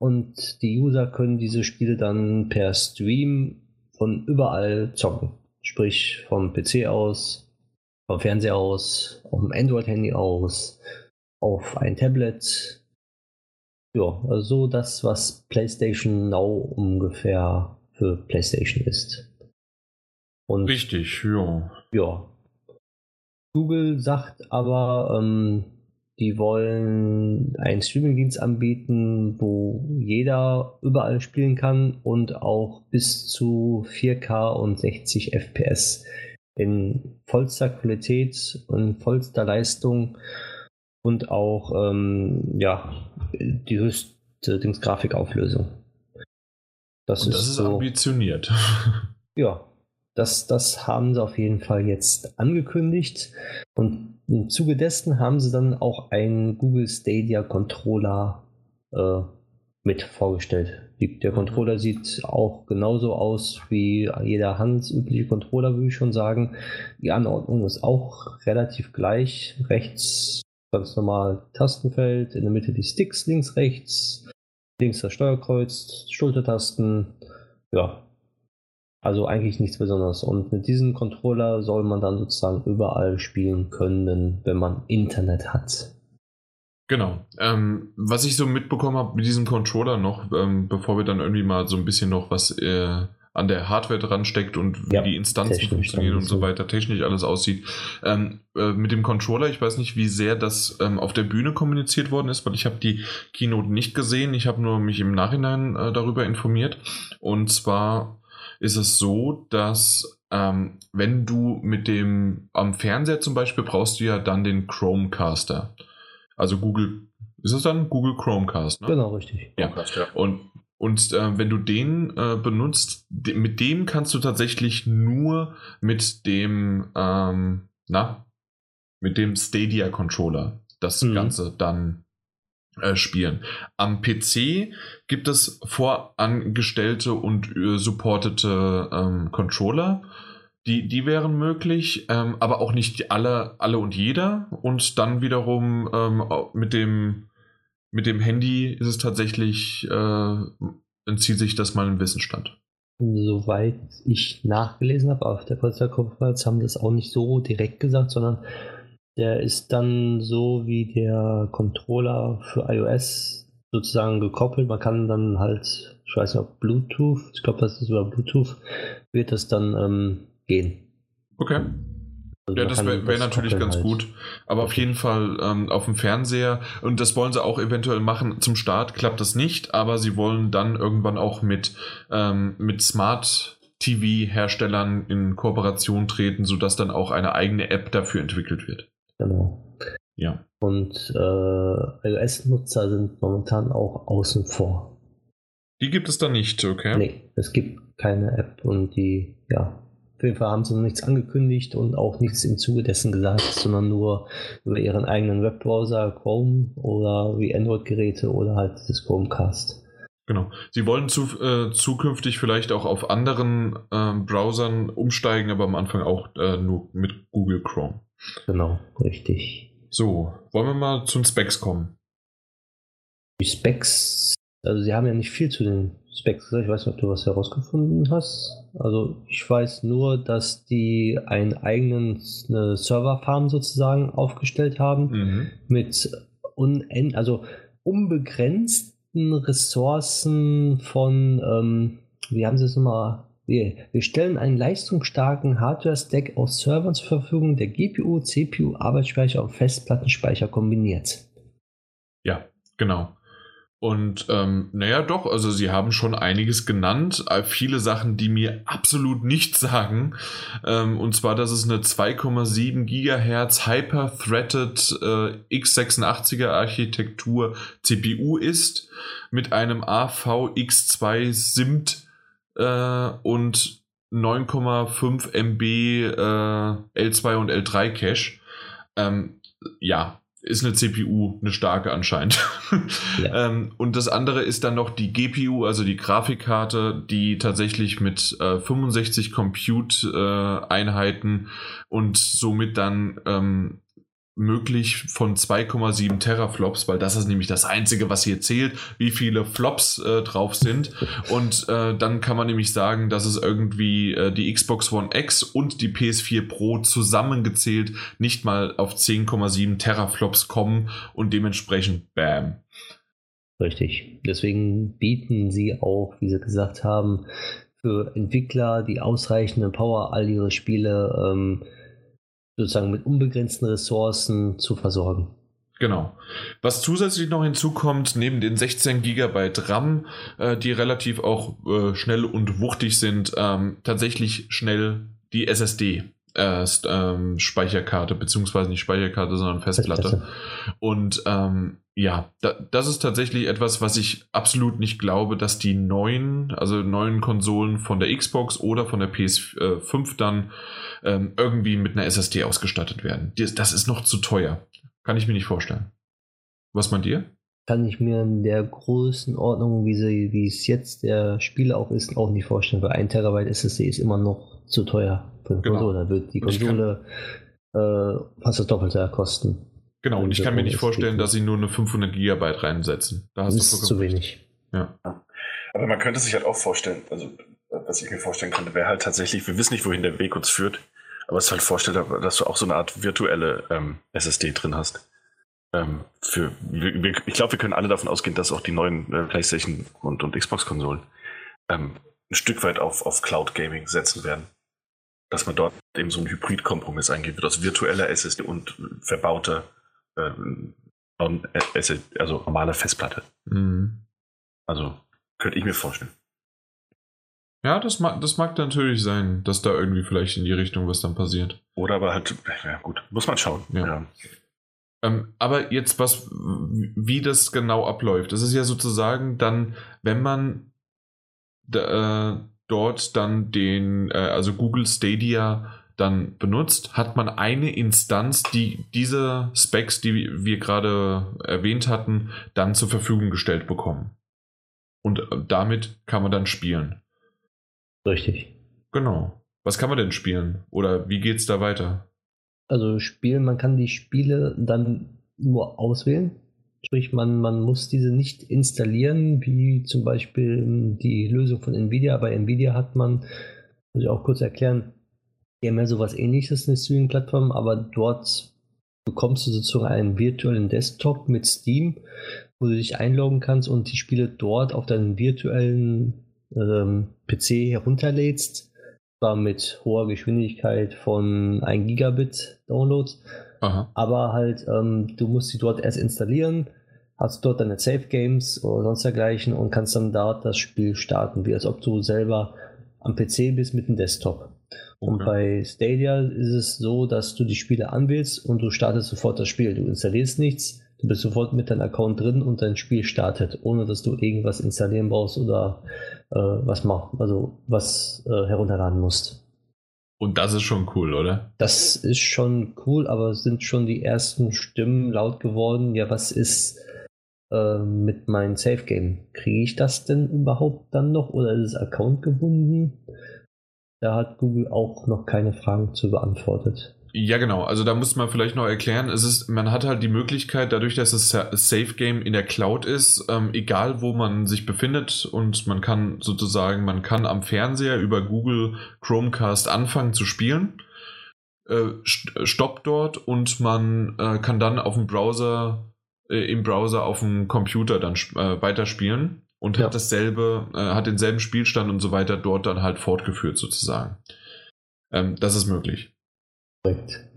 Und die User können diese Spiele dann per Stream von überall zocken. Sprich vom PC aus, vom Fernseher aus, auf dem Android-Handy aus, auf ein Tablet. Ja, also so das, was PlayStation Now ungefähr für PlayStation ist. Und Richtig, ja. Ja. Google sagt aber, ähm, die wollen einen Streamingdienst anbieten, wo jeder überall spielen kann und auch bis zu 4K und 60 FPS in vollster Qualität und vollster Leistung und auch ähm, ja, die höchste Dings Grafikauflösung. Das, und ist, das ist so, ambitioniert. *laughs* Ja, das, das haben sie auf jeden Fall jetzt angekündigt. Und im Zuge dessen haben sie dann auch einen Google Stadia Controller äh, mit vorgestellt. Die, der mhm. Controller sieht auch genauso aus wie jeder handelsübliche Controller, würde ich schon sagen. Die Anordnung ist auch relativ gleich. Rechts ganz normal Tastenfeld, in der Mitte die Sticks, links, rechts, links das Steuerkreuz, Schultertasten. Ja, also eigentlich nichts Besonderes. Und mit diesem Controller soll man dann sozusagen überall spielen können, wenn man Internet hat. Genau. Ähm, was ich so mitbekommen habe mit diesem Controller noch, ähm, bevor wir dann irgendwie mal so ein bisschen noch was äh, an der Hardware dran steckt und wie ja, die Instanzen funktionieren und so weiter, technisch alles aussieht. Ähm, äh, mit dem Controller, ich weiß nicht, wie sehr das ähm, auf der Bühne kommuniziert worden ist, weil ich habe die Keynote nicht gesehen. Ich habe nur mich im Nachhinein äh, darüber informiert. Und zwar ist es so, dass ähm, wenn du mit dem am Fernseher zum Beispiel brauchst du ja dann den Chromecaster. Also Google, ist das dann Google Chromecast? Ne? Genau, richtig. Ja. ja. Und, und äh, wenn du den äh, benutzt, de mit dem kannst du tatsächlich nur mit dem, ähm, na, mit dem Stadia Controller das mhm. Ganze dann äh, spielen. Am PC gibt es vorangestellte und äh, supportete ähm, Controller die, die wären möglich, ähm, aber auch nicht alle, alle und jeder. Und dann wiederum ähm, mit, dem, mit dem Handy ist es tatsächlich, äh, entzieht sich das mal ein Wissensstand. Soweit ich nachgelesen habe auf der Pressekonferenz, haben das auch nicht so direkt gesagt, sondern der ist dann so wie der Controller für iOS sozusagen gekoppelt. Man kann dann halt, ich weiß nicht, ob Bluetooth, ich glaube, das ist über Bluetooth, wird das dann ähm, gehen. Okay. Also ja, das wäre wär natürlich ganz halt. gut. Aber auf jeden Fall ähm, auf dem Fernseher, und das wollen sie auch eventuell machen, zum Start klappt das nicht, aber sie wollen dann irgendwann auch mit, ähm, mit Smart TV-Herstellern in Kooperation treten, sodass dann auch eine eigene App dafür entwickelt wird. Genau. Ja. Und äh, iOS-Nutzer sind momentan auch außen vor. Die gibt es da nicht, okay? Nee, es gibt keine App und die, ja, auf jeden Fall haben sie noch nichts angekündigt und auch nichts im Zuge dessen gesagt, sondern nur über ihren eigenen Webbrowser Chrome oder wie Android-Geräte oder halt das Chromecast. Genau. Sie wollen zu, äh, zukünftig vielleicht auch auf anderen äh, Browsern umsteigen, aber am Anfang auch äh, nur mit Google Chrome. Genau, richtig. So, wollen wir mal zu den Specs kommen? Die Specs, also sie haben ja nicht viel zu den Specs Ich weiß nicht, ob du was herausgefunden hast. Also ich weiß nur, dass die einen eigenen Serverfarm sozusagen aufgestellt haben mhm. mit unend, also unbegrenzten Ressourcen von, ähm, wie haben sie es nochmal? Wir, wir stellen einen leistungsstarken Hardware-Stack aus Servern zur Verfügung, der GPU, CPU, Arbeitsspeicher und Festplattenspeicher kombiniert. Ja, genau. Und ähm, naja, doch, also sie haben schon einiges genannt, äh, viele Sachen, die mir absolut nichts sagen. Ähm, und zwar, dass es eine 2,7 Gigahertz Hyper-Threaded äh, x86er Architektur CPU ist, mit einem AVX2 SIMT äh, und 9,5 MB äh, L2 und L3 Cache. Ähm, ja, ist eine CPU, eine starke anscheinend. *laughs* Ja. ähm, und das andere ist dann noch die GPU, also die Grafikkarte, die tatsächlich mit äh, 65 Compute-Einheiten äh, und somit dann ähm, möglich von 2,7 Teraflops, weil das ist nämlich das Einzige, was hier zählt, wie viele Flops äh, drauf sind. *laughs* Und äh, dann kann man nämlich sagen, dass es irgendwie äh, die Xbox One X und die PS4 Pro zusammengezählt nicht mal auf 10,7 Teraflops kommen und dementsprechend Bam. Richtig. Deswegen bieten sie auch, wie sie gesagt haben, für Entwickler die ausreichende Power all ihre Spiele ähm, sozusagen mit unbegrenzten Ressourcen zu versorgen. Genau. Was zusätzlich noch hinzukommt, neben den 16 GB RAM, äh, die relativ auch äh, schnell und wuchtig sind, ähm, tatsächlich schnell die SSD. Äh, ähm, Speicherkarte, beziehungsweise nicht Speicherkarte, sondern Festplatte. Festplatte. Und ähm, ja, da, das ist tatsächlich etwas, was ich absolut nicht glaube, dass die neuen, also neuen Konsolen von der Xbox oder von der PS5 dann ähm, irgendwie mit einer SSD ausgestattet werden. Das ist noch zu teuer. Kann ich mir nicht vorstellen. Was meint ihr? Kann ich mir in der Größenordnung, wie, sie, wie es jetzt der Spieler auch ist, auch nicht vorstellen, weil ein Terabyte SSD ist immer noch zu teuer für eine genau. Konsole. Da wird die Konsole äh, fast das Doppelte kosten. Genau, und ich kann mir nicht vorstellen, dass sie nur eine 500 Gigabyte reinsetzen. Da hast das ist zu wenig. Ja. Aber man könnte sich halt auch vorstellen, also was ich mir vorstellen könnte, wäre halt tatsächlich, wir wissen nicht, wohin der Weg uns führt, aber es ist halt vorstellbar, dass du auch so eine Art virtuelle ähm, SSD drin hast. Ähm, für, wir, ich glaube, wir können alle davon ausgehen, dass auch die neuen äh, PlayStation und, und Xbox-Konsolen ähm, ein Stück weit auf, auf Cloud Gaming setzen werden. Dass man dort eben so einen Hybrid-Kompromiss eingehen wird aus virtueller SSD und verbauter, äh, also normaler Festplatte. Mhm. Also könnte ich mir vorstellen. Ja, das mag, das mag natürlich sein, dass da irgendwie vielleicht in die Richtung was dann passiert. Oder aber halt, ja gut, muss man schauen. Ja. ja. Ähm, aber jetzt was, wie das genau abläuft. Das ist ja sozusagen dann, wenn man äh, dort dann den, äh, also Google Stadia dann benutzt, hat man eine Instanz, die diese Specs, die wir gerade erwähnt hatten, dann zur Verfügung gestellt bekommen. Und äh, damit kann man dann spielen. Richtig. Genau. Was kann man denn spielen? Oder wie geht es da weiter? Also spielen, man kann die Spiele dann nur auswählen. Sprich, man, man muss diese nicht installieren, wie zum Beispiel die Lösung von Nvidia. Bei Nvidia hat man, muss ich auch kurz erklären, die haben ja sowas ähnliches, eine Streaming-Plattform, aber dort bekommst du sozusagen einen virtuellen Desktop mit Steam, wo du dich einloggen kannst und die Spiele dort auf deinen virtuellen ähm, PC herunterlädst, zwar mit hoher Geschwindigkeit von 1 Gigabit Downloads, Aha. aber halt ähm, du musst sie dort erst installieren, hast dort deine Safe Games oder sonst dergleichen und kannst dann dort das Spiel starten, wie als ob du selber am PC bist mit dem Desktop. Okay. Und bei Stadia ist es so, dass du die Spiele anwählst und du startest sofort das Spiel. Du installierst nichts, Du bist sofort mit deinem Account drin und dein Spiel startet, ohne dass du irgendwas installieren brauchst oder äh, was machen, also was äh, herunterladen musst. Und das ist schon cool, oder? Das ist schon cool, aber sind schon die ersten Stimmen laut geworden. Ja, was ist äh, mit meinem Safe Game? Kriege ich das denn überhaupt dann noch oder ist es Account gebunden? Da hat Google auch noch keine Fragen zu beantwortet. Ja, genau. Also da muss man vielleicht noch erklären, es ist, man hat halt die Möglichkeit, dadurch, dass das Safe Game in der Cloud ist, ähm, egal wo man sich befindet und man kann sozusagen, man kann am Fernseher über Google Chromecast anfangen zu spielen, äh, stoppt dort und man äh, kann dann auf dem Browser, äh, im Browser auf dem Computer dann äh, weiterspielen und ja. hat dasselbe, äh, hat denselben Spielstand und so weiter dort dann halt fortgeführt sozusagen. Ähm, das ist möglich. Korrekt.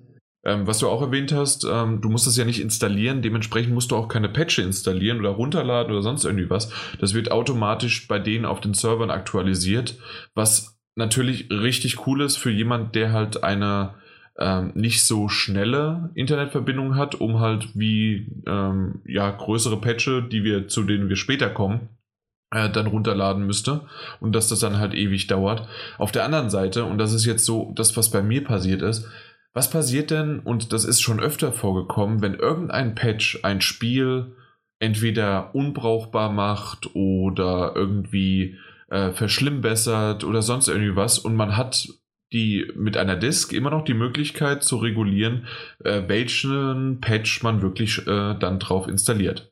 Ähm, was du auch erwähnt hast, ähm, du musst es ja nicht installieren, dementsprechend musst du auch keine Patche installieren oder runterladen oder sonst irgendwie was. Das wird automatisch bei denen auf den Servern aktualisiert, was natürlich richtig cool ist für jemand, der halt eine ähm, nicht so schnelle Internetverbindung hat, um halt wie ähm, ja größere Patche, die wir zu denen wir später kommen, äh, dann runterladen müsste und dass das dann halt ewig dauert. Auf der anderen Seite und das ist jetzt so das, was bei mir passiert ist was passiert denn, und das ist schon öfter vorgekommen, wenn irgendein Patch ein Spiel entweder unbrauchbar macht oder irgendwie äh, verschlimmbessert oder sonst irgendwie was und man hat die mit einer Disk immer noch die Möglichkeit zu regulieren, äh, welchen Patch man wirklich äh, dann drauf installiert.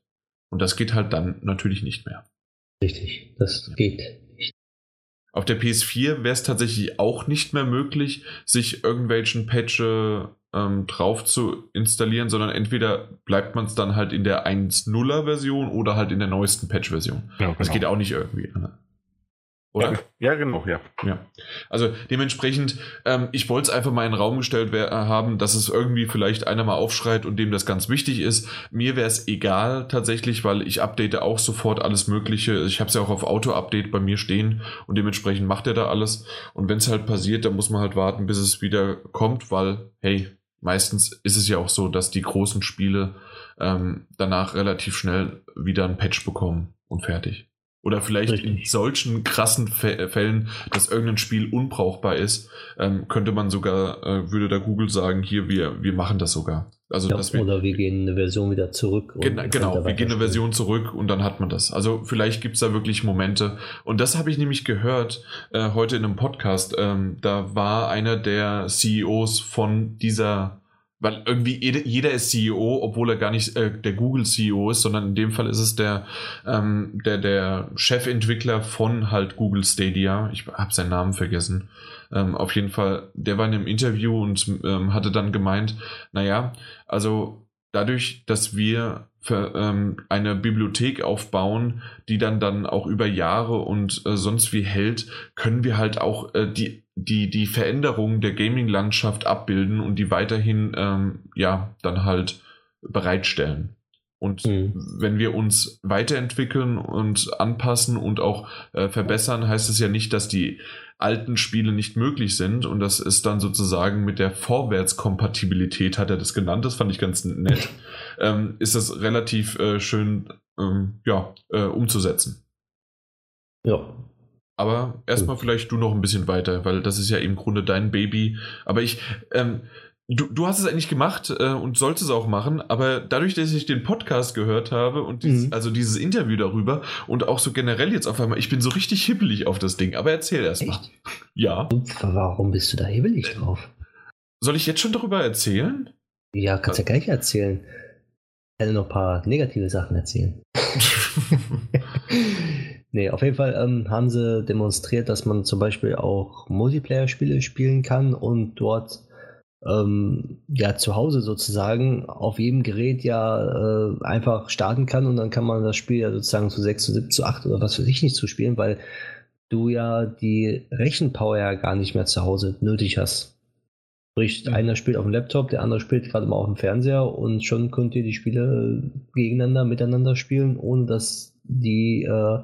Und das geht halt dann natürlich nicht mehr. Richtig, das geht auf der PS4 wäre es tatsächlich auch nicht mehr möglich, sich irgendwelchen Patche ähm, drauf zu installieren, sondern entweder bleibt man es dann halt in der 1.0er Version oder halt in der neuesten Patch-Version. Ja, genau. Das geht auch nicht irgendwie. Ne? Oder? Ja, ja, genau, ja. ja. Also dementsprechend, ähm, ich wollte es einfach mal in den Raum gestellt äh, haben, dass es irgendwie vielleicht einer mal aufschreit und dem das ganz wichtig ist. Mir wäre es egal tatsächlich, weil ich update auch sofort alles Mögliche. Ich habe es ja auch auf Auto-Update bei mir stehen und dementsprechend macht er da alles. Und wenn es halt passiert, dann muss man halt warten, bis es wieder kommt, weil, hey, meistens ist es ja auch so, dass die großen Spiele ähm, danach relativ schnell wieder ein Patch bekommen und fertig. Oder vielleicht Richtig. in solchen krassen Fällen, dass irgendein Spiel unbrauchbar ist, ähm, könnte man sogar, äh, würde da Google sagen, hier, wir, wir machen das sogar. Also, ja, wir, oder wir gehen eine Version wieder zurück. Genau, genau wir gehen eine Version zurück und dann hat man das. Also vielleicht gibt es da wirklich Momente. Und das habe ich nämlich gehört äh, heute in einem Podcast. Ähm, da war einer der CEOs von dieser weil irgendwie jeder ist CEO, obwohl er gar nicht äh, der Google CEO ist, sondern in dem Fall ist es der, ähm, der, der Chefentwickler von halt Google Stadia. Ich habe seinen Namen vergessen. Ähm, auf jeden Fall, der war in einem Interview und ähm, hatte dann gemeint, naja, also dadurch, dass wir für, ähm, eine Bibliothek aufbauen, die dann dann auch über Jahre und äh, sonst wie hält, können wir halt auch äh, die die, die Veränderung der Gaming-Landschaft abbilden und die weiterhin, ähm, ja, dann halt bereitstellen. Und mhm. wenn wir uns weiterentwickeln und anpassen und auch äh, verbessern, heißt es ja nicht, dass die alten Spiele nicht möglich sind. Und das ist dann sozusagen mit der Vorwärtskompatibilität, hat er das genannt, das fand ich ganz nett, *laughs* ähm, ist das relativ äh, schön ähm, ja, äh, umzusetzen. Ja, aber erstmal hm. vielleicht du noch ein bisschen weiter, weil das ist ja im Grunde dein Baby. Aber ich, ähm, du, du hast es eigentlich gemacht äh, und sollst es auch machen, aber dadurch, dass ich den Podcast gehört habe und dieses, mhm. also dieses Interview darüber und auch so generell jetzt auf einmal, ich bin so richtig hibbelig auf das Ding. Aber erzähl erstmal. Ja. Und warum bist du da hibbelig drauf? Soll ich jetzt schon darüber erzählen? Ja, kannst ja gleich erzählen. Kann noch ein paar negative Sachen erzählen. *laughs* Nee, auf jeden Fall ähm, haben sie demonstriert, dass man zum Beispiel auch Multiplayer-Spiele spielen kann und dort ähm, ja zu Hause sozusagen auf jedem Gerät ja äh, einfach starten kann und dann kann man das Spiel ja sozusagen zu 6, zu 7, zu 8 oder was für sich nicht zu spielen, weil du ja die Rechenpower ja gar nicht mehr zu Hause nötig hast. Sprich, ja. einer spielt auf dem Laptop, der andere spielt gerade mal auf dem Fernseher und schon könnt ihr die Spiele gegeneinander, miteinander spielen, ohne dass die äh,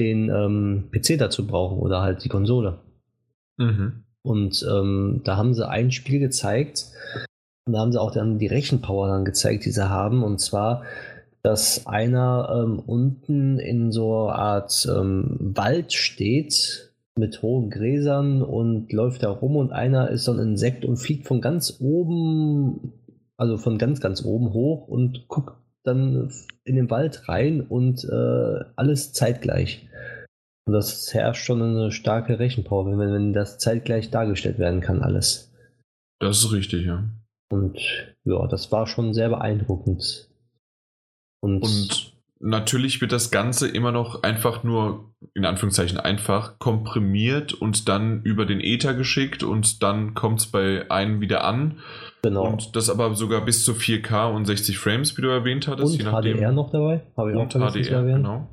den ähm, PC dazu brauchen oder halt die Konsole. Mhm. Und ähm, da haben sie ein Spiel gezeigt und da haben sie auch dann die Rechenpower dann gezeigt, die sie haben. Und zwar, dass einer ähm, unten in so einer Art ähm, Wald steht mit hohen Gräsern und läuft da rum und einer ist so ein Insekt und fliegt von ganz oben, also von ganz, ganz oben hoch und guckt dann in den Wald rein und äh, alles zeitgleich. Und das herrscht schon eine starke Rechenpower, wenn, wenn das zeitgleich dargestellt werden kann, alles. Das ist richtig, ja. Und ja, das war schon sehr beeindruckend. Und, und natürlich wird das Ganze immer noch einfach nur, in Anführungszeichen einfach, komprimiert und dann über den Ether geschickt und dann kommt es bei einem wieder an. Genau. Und das aber sogar bis zu 4K und 60 Frames, wie du erwähnt hattest. Und je nachdem. HDR noch dabei? Habe ich und auch HDR, genau.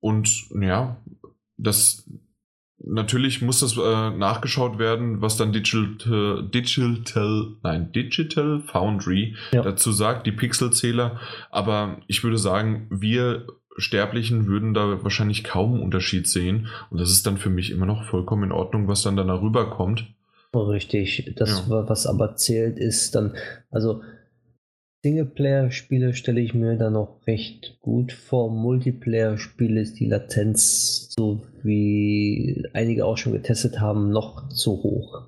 Und ja, das natürlich muss das äh, nachgeschaut werden, was dann Digital, Digital, nein, Digital Foundry ja. dazu sagt, die Pixelzähler. Aber ich würde sagen, wir Sterblichen würden da wahrscheinlich kaum einen Unterschied sehen. Und das ist dann für mich immer noch vollkommen in Ordnung, was dann da rüberkommt. Richtig. Das, ja. was aber zählt, ist dann, also Singleplayer-Spiele stelle ich mir da noch recht gut vor. Multiplayer-Spiele ist die Latenz, so wie einige auch schon getestet haben, noch zu hoch.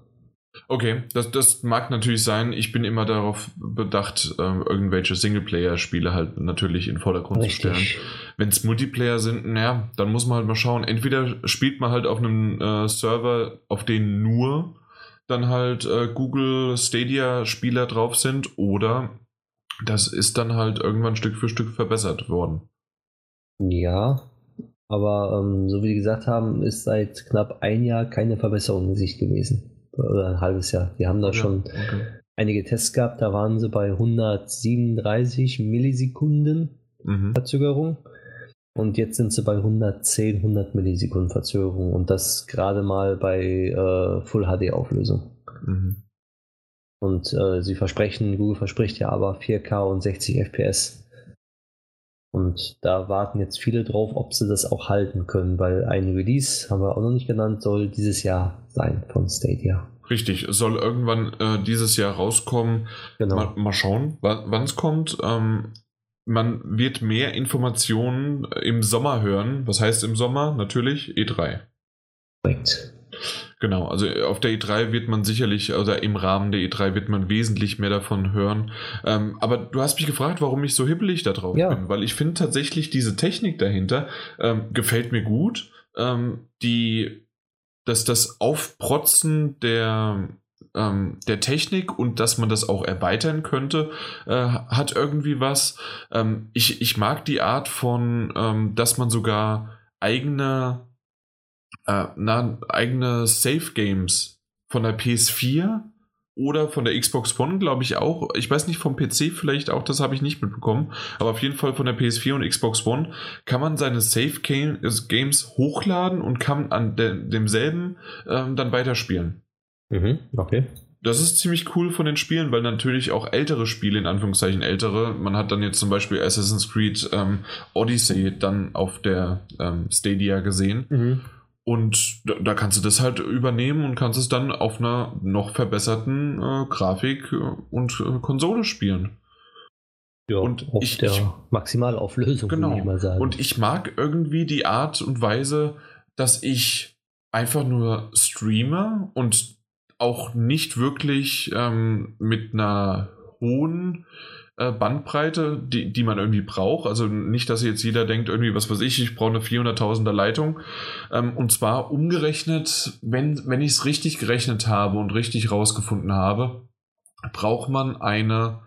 Okay, das, das mag natürlich sein. Ich bin immer darauf bedacht, äh, irgendwelche Singleplayer-Spiele halt natürlich in Vordergrund Richtig. zu stellen. Wenn es Multiplayer sind, naja, dann muss man halt mal schauen. Entweder spielt man halt auf einem äh, Server, auf den nur dann halt äh, Google Stadia-Spieler drauf sind, oder das ist dann halt irgendwann Stück für Stück verbessert worden. Ja, aber ähm, so wie die gesagt haben, ist seit knapp ein Jahr keine Verbesserung in Sicht gewesen. Oder ein halbes Jahr. Die haben da ja, schon okay. einige Tests gehabt, da waren sie bei 137 Millisekunden mhm. Verzögerung. Und jetzt sind sie bei 110, 100 Millisekunden Verzögerung und das gerade mal bei äh, Full HD Auflösung. Mhm. Und äh, sie versprechen, Google verspricht ja aber 4K und 60 FPS. Und da warten jetzt viele drauf, ob sie das auch halten können, weil ein Release, haben wir auch noch nicht genannt, soll dieses Jahr sein von Stadia. Richtig, es soll irgendwann äh, dieses Jahr rauskommen. Genau. Mal, mal schauen, wann es kommt. Ähm, man wird mehr Informationen im Sommer hören. Was heißt im Sommer? Natürlich E3. Korrekt. Genau, also auf der E3 wird man sicherlich, oder im Rahmen der E3 wird man wesentlich mehr davon hören. Ähm, aber du hast mich gefragt, warum ich so hibbelig da drauf ja. bin, weil ich finde tatsächlich diese Technik dahinter ähm, gefällt mir gut. Ähm, die, dass das Aufprotzen der, ähm, der Technik und dass man das auch erweitern könnte, äh, hat irgendwie was. Ähm, ich, ich mag die Art von, ähm, dass man sogar eigene äh, na, eigene Safe Games von der PS4 oder von der Xbox One, glaube ich auch. Ich weiß nicht, vom PC vielleicht auch, das habe ich nicht mitbekommen. Aber auf jeden Fall von der PS4 und Xbox One kann man seine Safe Games hochladen und kann an de demselben ähm, dann weiterspielen. Mhm, okay. Das ist ziemlich cool von den Spielen, weil natürlich auch ältere Spiele, in Anführungszeichen ältere, man hat dann jetzt zum Beispiel Assassin's Creed ähm, Odyssey dann auf der ähm, Stadia gesehen. Mhm. Und da, da, kannst du das halt übernehmen und kannst es dann auf einer noch verbesserten äh, Grafik äh, und äh, Konsole spielen. Ja, und auf ich, der ich, Maximalauflösung, genau. ich mal sagen. Und ich mag irgendwie die Art und Weise, dass ich einfach nur streame und auch nicht wirklich ähm, mit einer hohen Bandbreite, die, die man irgendwie braucht. Also nicht, dass jetzt jeder denkt, irgendwie, was weiß ich, ich brauche eine 400.000er Leitung. Ähm, und zwar umgerechnet, wenn, wenn ich es richtig gerechnet habe und richtig rausgefunden habe, braucht man eine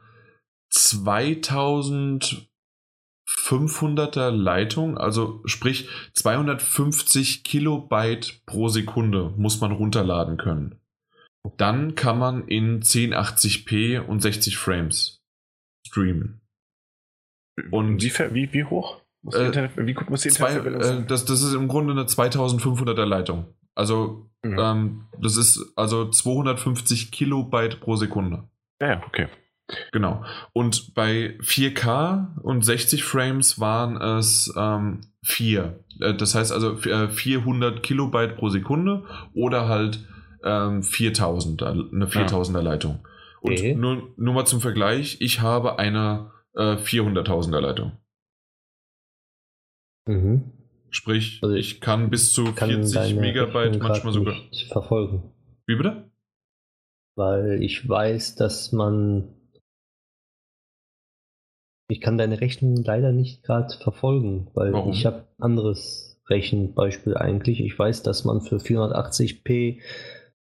2500er Leitung, also sprich 250 Kilobyte pro Sekunde muss man runterladen können. Dann kann man in 1080p und 60 Frames streamen. Und wie, wie, wie hoch? Äh, wie gut muss die zwei, äh, das, das ist im Grunde eine 2500er Leitung. Also, mhm. ähm, das ist also 250 Kilobyte pro Sekunde. Ja, ja, okay. Genau. Und bei 4K und 60 Frames waren es ähm, 4. Äh, das heißt also 400 äh, Kilobyte pro Sekunde oder halt ähm, 4000, äh, eine 4000er Leitung. Und okay. nur, nur mal zum Vergleich, ich habe eine äh, 400.000er Leitung. Mhm. Sprich, also ich kann bis zu kann 40 Megabyte manchmal sogar. verfolgen. Wie bitte? Weil ich weiß, dass man. Ich kann deine Rechnung leider nicht gerade verfolgen, weil Warum? ich habe anderes Rechenbeispiel eigentlich. Ich weiß, dass man für 480p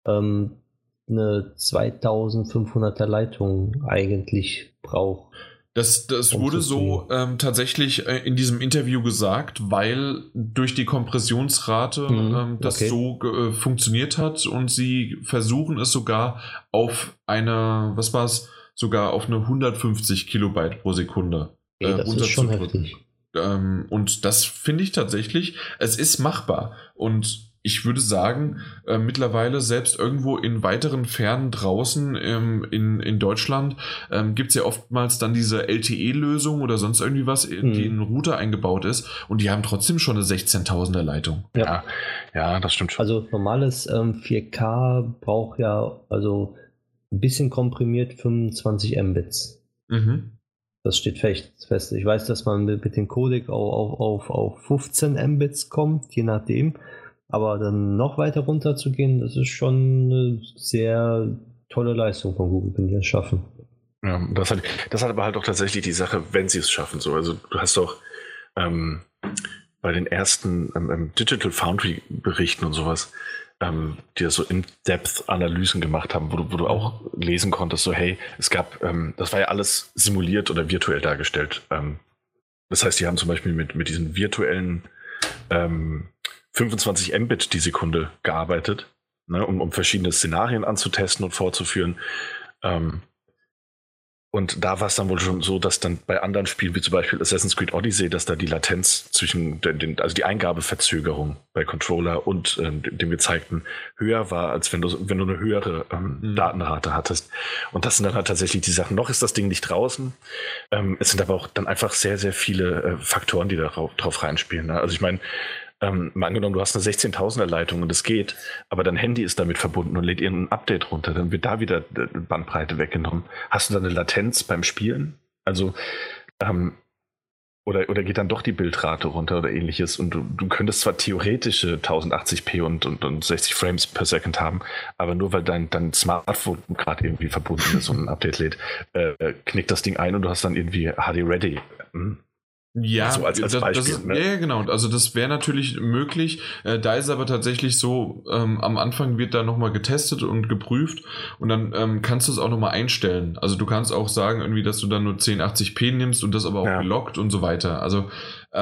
ähm, eine 2500er Leitung eigentlich braucht. Das, das wurde so ähm, tatsächlich äh, in diesem Interview gesagt, weil durch die Kompressionsrate mhm, ähm, das okay. so äh, funktioniert hat und sie versuchen es sogar auf eine, was war es, sogar auf eine 150 Kilobyte pro Sekunde äh, okay, das ist schon heftig. Ähm, und das finde ich tatsächlich, es ist machbar. Und ich würde sagen, äh, mittlerweile selbst irgendwo in weiteren Fernen draußen ähm, in, in Deutschland ähm, gibt es ja oftmals dann diese LTE-Lösung oder sonst irgendwie was, hm. die in einen Router eingebaut ist und die haben trotzdem schon eine 16.000er Leitung. Ja, ja, das stimmt schon. Also normales ähm, 4K braucht ja also ein bisschen komprimiert 25 Mbits. Mhm. Das steht fest. Ich weiß, dass man mit, mit dem Codec auf, auf, auf 15 Mbits kommt, je nachdem. Aber dann noch weiter runter zu gehen, das ist schon eine sehr tolle Leistung von Google, wenn die das schaffen. Ja, das hat, das hat aber halt auch tatsächlich die Sache, wenn sie es schaffen. So. Also du hast doch ähm, bei den ersten ähm, ähm Digital Foundry Berichten und sowas, ähm, die das so In-Depth-Analysen gemacht haben, wo du, wo du auch lesen konntest, so hey, es gab, ähm, das war ja alles simuliert oder virtuell dargestellt. Ähm, das heißt, die haben zum Beispiel mit, mit diesen virtuellen ähm, 25 Mbit die Sekunde gearbeitet, ne, um, um verschiedene Szenarien anzutesten und vorzuführen. Ähm, Und da war es dann wohl schon so, dass dann bei anderen Spielen, wie zum Beispiel Assassin's Creed Odyssey, dass da die Latenz zwischen den, also die Eingabeverzögerung bei Controller und äh, dem gezeigten höher war, als wenn du, wenn du eine höhere ähm, mhm. Datenrate hattest. Und das sind dann halt tatsächlich die Sachen. Noch ist das Ding nicht draußen. Ähm, es sind aber auch dann einfach sehr, sehr viele äh, Faktoren, die darauf drauf reinspielen. Ne? Also ich meine, ähm, mal angenommen, du hast eine 16.000er Leitung und es geht, aber dein Handy ist damit verbunden und lädt irgendein Update runter, dann wird da wieder äh, Bandbreite weggenommen. Hast du da eine Latenz beim Spielen? Also, ähm, oder, oder geht dann doch die Bildrate runter oder ähnliches und du, du könntest zwar theoretische 1080p und, und, und 60 Frames per Second haben, aber nur weil dein, dein Smartphone gerade irgendwie verbunden ist und ein Update lädt, äh, knickt das Ding ein und du hast dann irgendwie HD Ready. Hm? Ja, so als, als das, Beispiel. Das ist, ne? Ja, genau. Also das wäre natürlich möglich. Äh, da ist aber tatsächlich so, ähm, am Anfang wird da nochmal getestet und geprüft und dann ähm, kannst du es auch nochmal einstellen. Also du kannst auch sagen, irgendwie, dass du dann nur 1080p nimmst und das aber auch ja. gelockt und so weiter. Also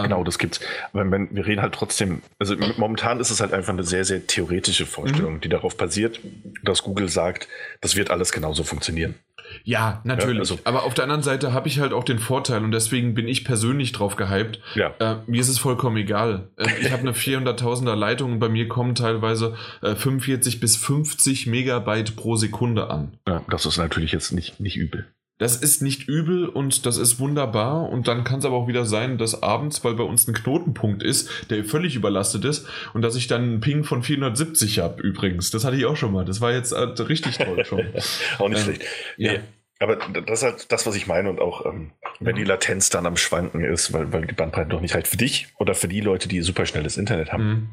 genau, das gibt's. Aber wenn, wir reden halt trotzdem, also momentan ist es halt einfach eine sehr, sehr theoretische Vorstellung, mhm. die darauf basiert, dass Google sagt, das wird alles genauso funktionieren. Ja, natürlich. Ja, also, Aber auf der anderen Seite habe ich halt auch den Vorteil und deswegen bin ich persönlich drauf gehypt. Ja. Äh, mir ist es vollkommen egal. Äh, ich habe eine *laughs* 400.000er Leitung und bei mir kommen teilweise äh, 45 bis 50 Megabyte pro Sekunde an. Ja, das ist natürlich jetzt nicht, nicht übel. Das ist nicht übel und das ist wunderbar. Und dann kann es aber auch wieder sein, dass abends, weil bei uns ein Knotenpunkt ist, der völlig überlastet ist und dass ich dann einen Ping von 470 habe übrigens. Das hatte ich auch schon mal. Das war jetzt äh, richtig toll schon. *laughs* auch nicht ähm, schlecht. Ja. Nee. Aber das ist halt das, was ich meine. Und auch, ähm, wenn die Latenz dann am Schwanken ist, weil, weil die Bandbreite noch nicht reicht für dich oder für die Leute, die super schnelles Internet haben. Mhm.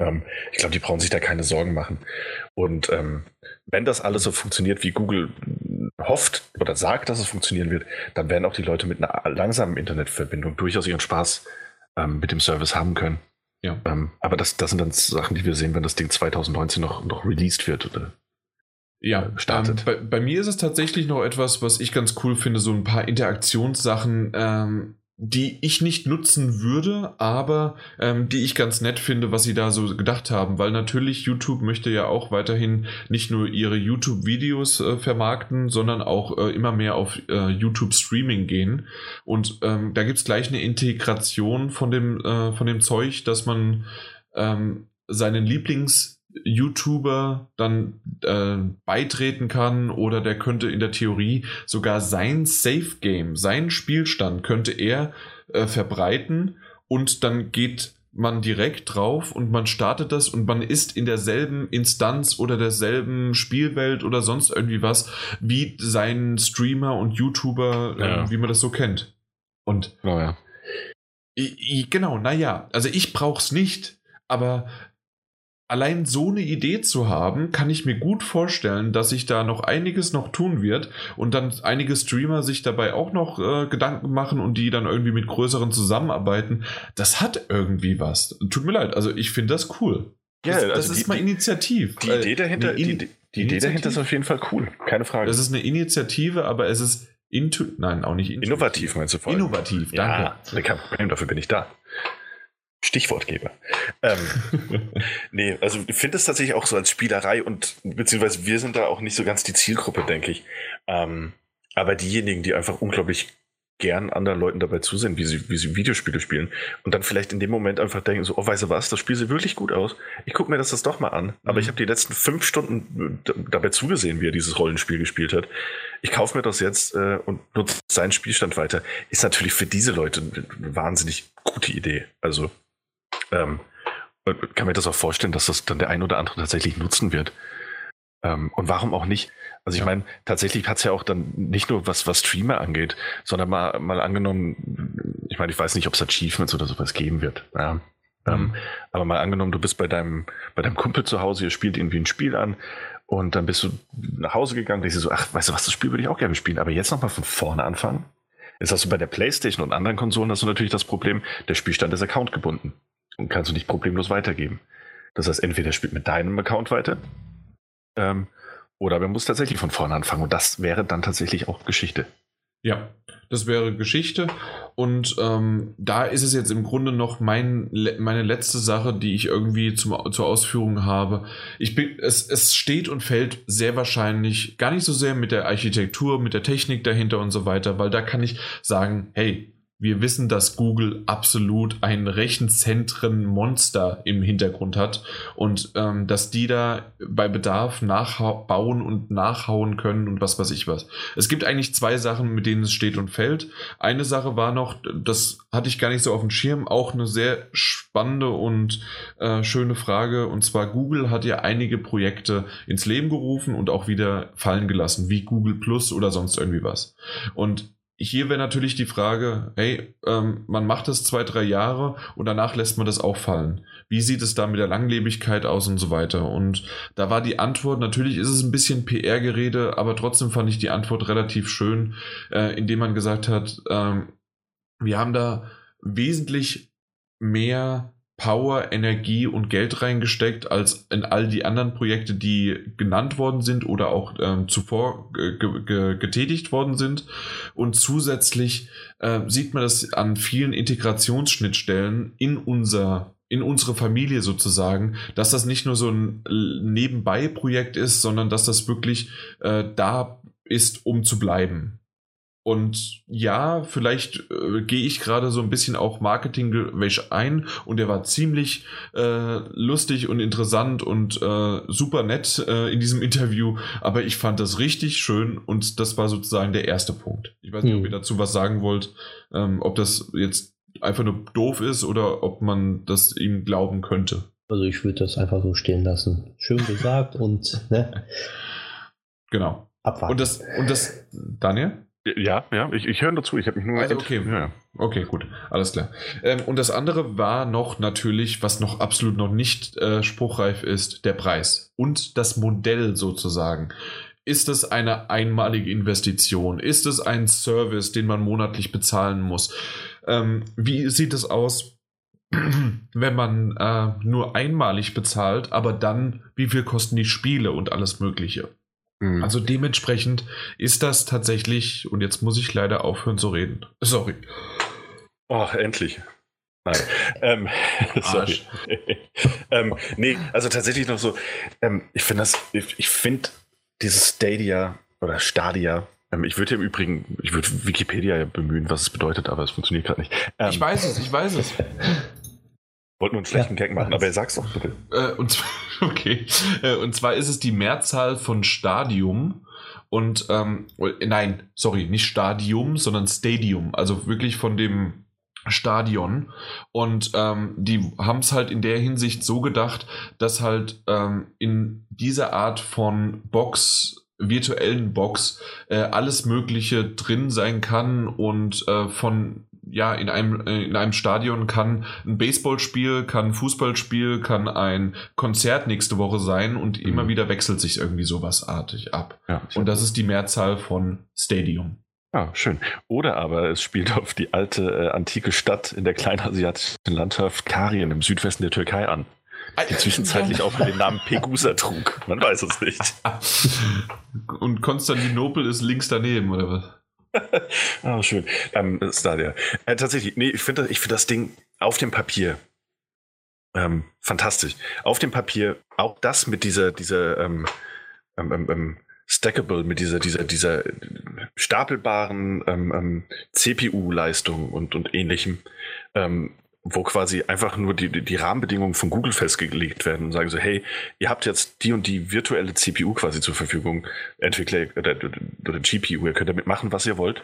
Ähm, ich glaube, die brauchen sich da keine Sorgen machen. Und ähm, wenn das alles so funktioniert, wie Google hofft oder sagt, dass es funktionieren wird, dann werden auch die Leute mit einer langsamen Internetverbindung durchaus ihren Spaß ähm, mit dem Service haben können. Ja. Ähm, aber das, das sind dann Sachen, die wir sehen, wenn das Ding 2019 noch, noch released wird oder ja, äh, startet. Ähm, bei, bei, mir ist es tatsächlich noch etwas, was ich ganz cool finde, so ein paar Interaktionssachen. Ähm, die ich nicht nutzen würde, aber ähm, die ich ganz nett finde, was sie da so gedacht haben, weil natürlich YouTube möchte ja auch weiterhin nicht nur ihre YouTube-Videos äh, vermarkten, sondern auch äh, immer mehr auf äh, YouTube-Streaming gehen. Und ähm, da gibt's gleich eine Integration von dem, äh, von dem Zeug, dass man ähm, seinen Lieblings- YouTuber dann äh, beitreten kann oder der könnte in der Theorie sogar sein Safe Game, seinen Spielstand könnte er äh, verbreiten und dann geht man direkt drauf und man startet das und man ist in derselben Instanz oder derselben Spielwelt oder sonst irgendwie was wie sein Streamer und YouTuber, äh, ja. wie man das so kennt. Und oh ja. I, I, genau, naja, also ich brauch's nicht, aber allein so eine Idee zu haben, kann ich mir gut vorstellen, dass sich da noch einiges noch tun wird und dann einige Streamer sich dabei auch noch äh, Gedanken machen und die dann irgendwie mit größeren zusammenarbeiten. Das hat irgendwie was. Tut mir leid, also ich finde das cool. Ja, das, also das ist mal Initiativ. Die Idee dahinter, die, die, die Idee dahinter ist auf jeden Fall cool, keine Frage. Das ist eine Initiative, aber es ist Intu nein, auch nicht intuitiv. Innovativ meinst du vorhin? Innovativ, danke. Ja, kein Problem, dafür bin ich da. Stichwortgeber. Ähm, *laughs* nee, also ich finde es tatsächlich auch so als Spielerei und beziehungsweise wir sind da auch nicht so ganz die Zielgruppe, denke ich. Ähm, aber diejenigen, die einfach unglaublich gern anderen Leuten dabei zusehen, wie sie, wie sie Videospiele spielen und dann vielleicht in dem Moment einfach denken, so, oh, weißt du was, das Spiel sieht wirklich gut aus. Ich gucke mir das, das doch mal an. Aber mhm. ich habe die letzten fünf Stunden äh, dabei zugesehen, wie er dieses Rollenspiel gespielt hat. Ich kaufe mir das jetzt äh, und nutze seinen Spielstand weiter. Ist natürlich für diese Leute eine wahnsinnig gute Idee. Also ähm, kann mir das auch vorstellen, dass das dann der ein oder andere tatsächlich nutzen wird. Ähm, und warum auch nicht? Also ich ja. meine, tatsächlich hat es ja auch dann nicht nur was, was Streamer angeht, sondern mal, mal angenommen, ich meine, ich weiß nicht, ob es Achievements oder sowas geben wird. Ja. Ähm, mhm. Aber mal angenommen, du bist bei deinem, bei deinem Kumpel zu Hause, ihr spielt irgendwie ein Spiel an und dann bist du nach Hause gegangen, denkst du so, ach, weißt du was, das Spiel würde ich auch gerne spielen, aber jetzt nochmal von vorne anfangen. Jetzt hast du bei der Playstation und anderen Konsolen hast du natürlich das Problem, der Spielstand ist Account gebunden und kannst du nicht problemlos weitergeben. Das heißt, entweder spielt mit deinem Account weiter ähm, oder man muss tatsächlich von vorne anfangen und das wäre dann tatsächlich auch Geschichte. Ja, das wäre Geschichte. Und ähm, da ist es jetzt im Grunde noch mein, meine letzte Sache, die ich irgendwie zum, zur Ausführung habe. Ich bin, es, es steht und fällt sehr wahrscheinlich gar nicht so sehr mit der Architektur, mit der Technik dahinter und so weiter, weil da kann ich sagen, hey, wir wissen, dass Google absolut ein Rechenzentren-Monster im Hintergrund hat und ähm, dass die da bei Bedarf nachbauen und nachhauen können und was weiß ich was. Es gibt eigentlich zwei Sachen, mit denen es steht und fällt. Eine Sache war noch, das hatte ich gar nicht so auf dem Schirm, auch eine sehr spannende und äh, schöne Frage. Und zwar Google hat ja einige Projekte ins Leben gerufen und auch wieder fallen gelassen, wie Google Plus oder sonst irgendwie was. Und hier wäre natürlich die Frage, hey, ähm, man macht das zwei, drei Jahre und danach lässt man das auch fallen. Wie sieht es da mit der Langlebigkeit aus und so weiter? Und da war die Antwort, natürlich ist es ein bisschen PR-Gerede, aber trotzdem fand ich die Antwort relativ schön, äh, indem man gesagt hat, ähm, wir haben da wesentlich mehr Power, Energie und Geld reingesteckt als in all die anderen Projekte, die genannt worden sind oder auch ähm, zuvor getätigt worden sind. Und zusätzlich äh, sieht man das an vielen Integrationsschnittstellen in unser in unsere Familie sozusagen, dass das nicht nur so ein Nebenbei-Projekt ist, sondern dass das wirklich äh, da ist, um zu bleiben. Und ja, vielleicht äh, gehe ich gerade so ein bisschen auch Marketing-Wäsch ein und der war ziemlich äh, lustig und interessant und äh, super nett äh, in diesem Interview, aber ich fand das richtig schön und das war sozusagen der erste Punkt. Ich weiß nicht, hm. ob ihr dazu was sagen wollt, ähm, ob das jetzt einfach nur doof ist oder ob man das ihm glauben könnte. Also ich würde das einfach so stehen lassen. Schön gesagt und ne? Genau. Abwarten. Und das, und das, Daniel? Ja, ja, ich, ich höre dazu. Ich habe mich nur. Also okay, ja. okay, gut, alles klar. Ähm, und das andere war noch natürlich, was noch absolut noch nicht äh, spruchreif ist, der Preis und das Modell sozusagen. Ist es eine einmalige Investition? Ist es ein Service, den man monatlich bezahlen muss? Ähm, wie sieht es aus, *clears throat* wenn man äh, nur einmalig bezahlt, aber dann, wie viel kosten die Spiele und alles Mögliche? Mhm. Also dementsprechend ist das tatsächlich, und jetzt muss ich leider aufhören zu reden. Sorry. Oh, endlich. Nein. *laughs* ähm, *laughs* sorry. *laughs* ähm, nee, also tatsächlich noch so, ähm, ich finde das, ich, ich finde dieses Stadia oder Stadia, ähm, ich würde im Übrigen, ich würde Wikipedia ja bemühen, was es bedeutet, aber es funktioniert gerade nicht. Ähm, ich weiß es, ich weiß es. Wollten nur einen schlechten ja, Gag machen, aber er sag's doch bitte. Äh, und, zwar, *laughs* okay. Äh, und zwar ist es die Mehrzahl von Stadium und ähm, nein, sorry, nicht Stadium, sondern Stadium. Also wirklich von dem Stadion. Und ähm, die haben es halt in der Hinsicht so gedacht, dass halt ähm, in dieser Art von Box virtuellen Box äh, alles Mögliche drin sein kann und äh, von ja, in einem, äh, in einem Stadion kann ein Baseballspiel, kann ein Fußballspiel, kann ein Konzert nächste Woche sein und mhm. immer wieder wechselt sich irgendwie sowas artig ab. Ja, und das ist die Mehrzahl von Stadium. Ah, schön. Oder aber es spielt auf die alte äh, antike Stadt in der kleinasiatischen Landschaft Karien im Südwesten der Türkei an. Die zwischenzeitlich auch den Namen Pegusa trug. Man weiß es nicht. *laughs* Und Konstantinopel ist links daneben, oder was? *laughs* ah, schön. Ähm, Stadia. Äh, tatsächlich, nee, ich finde ich find das Ding auf dem Papier ähm, fantastisch. Auf dem Papier auch das mit dieser, dieser ähm, ähm, ähm, ähm Stackable, mit dieser, dieser, dieser stapelbaren ähm, CPU-Leistung und, und ähnlichem wo quasi einfach nur die, die Rahmenbedingungen von Google festgelegt werden und sagen so, hey, ihr habt jetzt die und die virtuelle CPU quasi zur Verfügung, Entwickler oder, oder GPU, ihr könnt damit machen, was ihr wollt,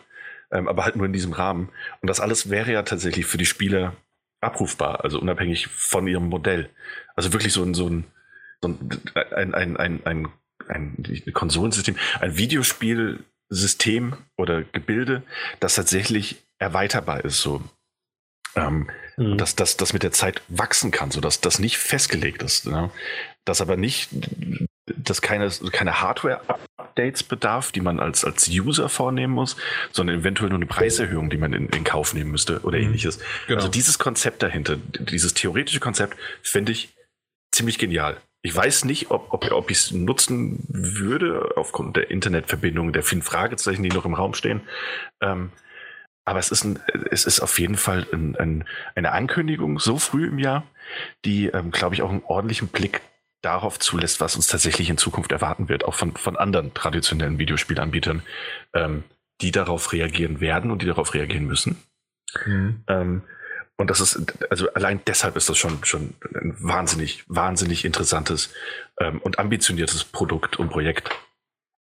ähm, aber halt nur in diesem Rahmen. Und das alles wäre ja tatsächlich für die Spieler abrufbar, also unabhängig von ihrem Modell. Also wirklich so ein, so ein, so ein, ein, ein, ein, ein, ein Konsolensystem, ein Videospielsystem oder Gebilde, das tatsächlich erweiterbar ist, so ähm, mhm. dass das mit der Zeit wachsen kann, sodass das nicht festgelegt ist. Ne? Dass aber nicht, dass keine, keine Hardware-Updates bedarf, die man als, als User vornehmen muss, sondern eventuell nur eine Preiserhöhung, die man in, in Kauf nehmen müsste oder mhm. ähnliches. Genau. Also dieses Konzept dahinter, dieses theoretische Konzept, finde ich ziemlich genial. ich weiß nicht, ob, ob, ob ich es nutzen würde, aufgrund der Internetverbindung, der vielen Fragezeichen, die noch im Raum stehen. Ähm, aber es ist, ein, es ist auf jeden Fall ein, ein, eine Ankündigung so früh im Jahr, die, ähm, glaube ich, auch einen ordentlichen Blick darauf zulässt, was uns tatsächlich in Zukunft erwarten wird, auch von, von anderen traditionellen Videospielanbietern, ähm, die darauf reagieren werden und die darauf reagieren müssen. Mhm. Ähm, und das ist, also allein deshalb ist das schon, schon ein wahnsinnig, wahnsinnig interessantes ähm, und ambitioniertes Produkt und Projekt.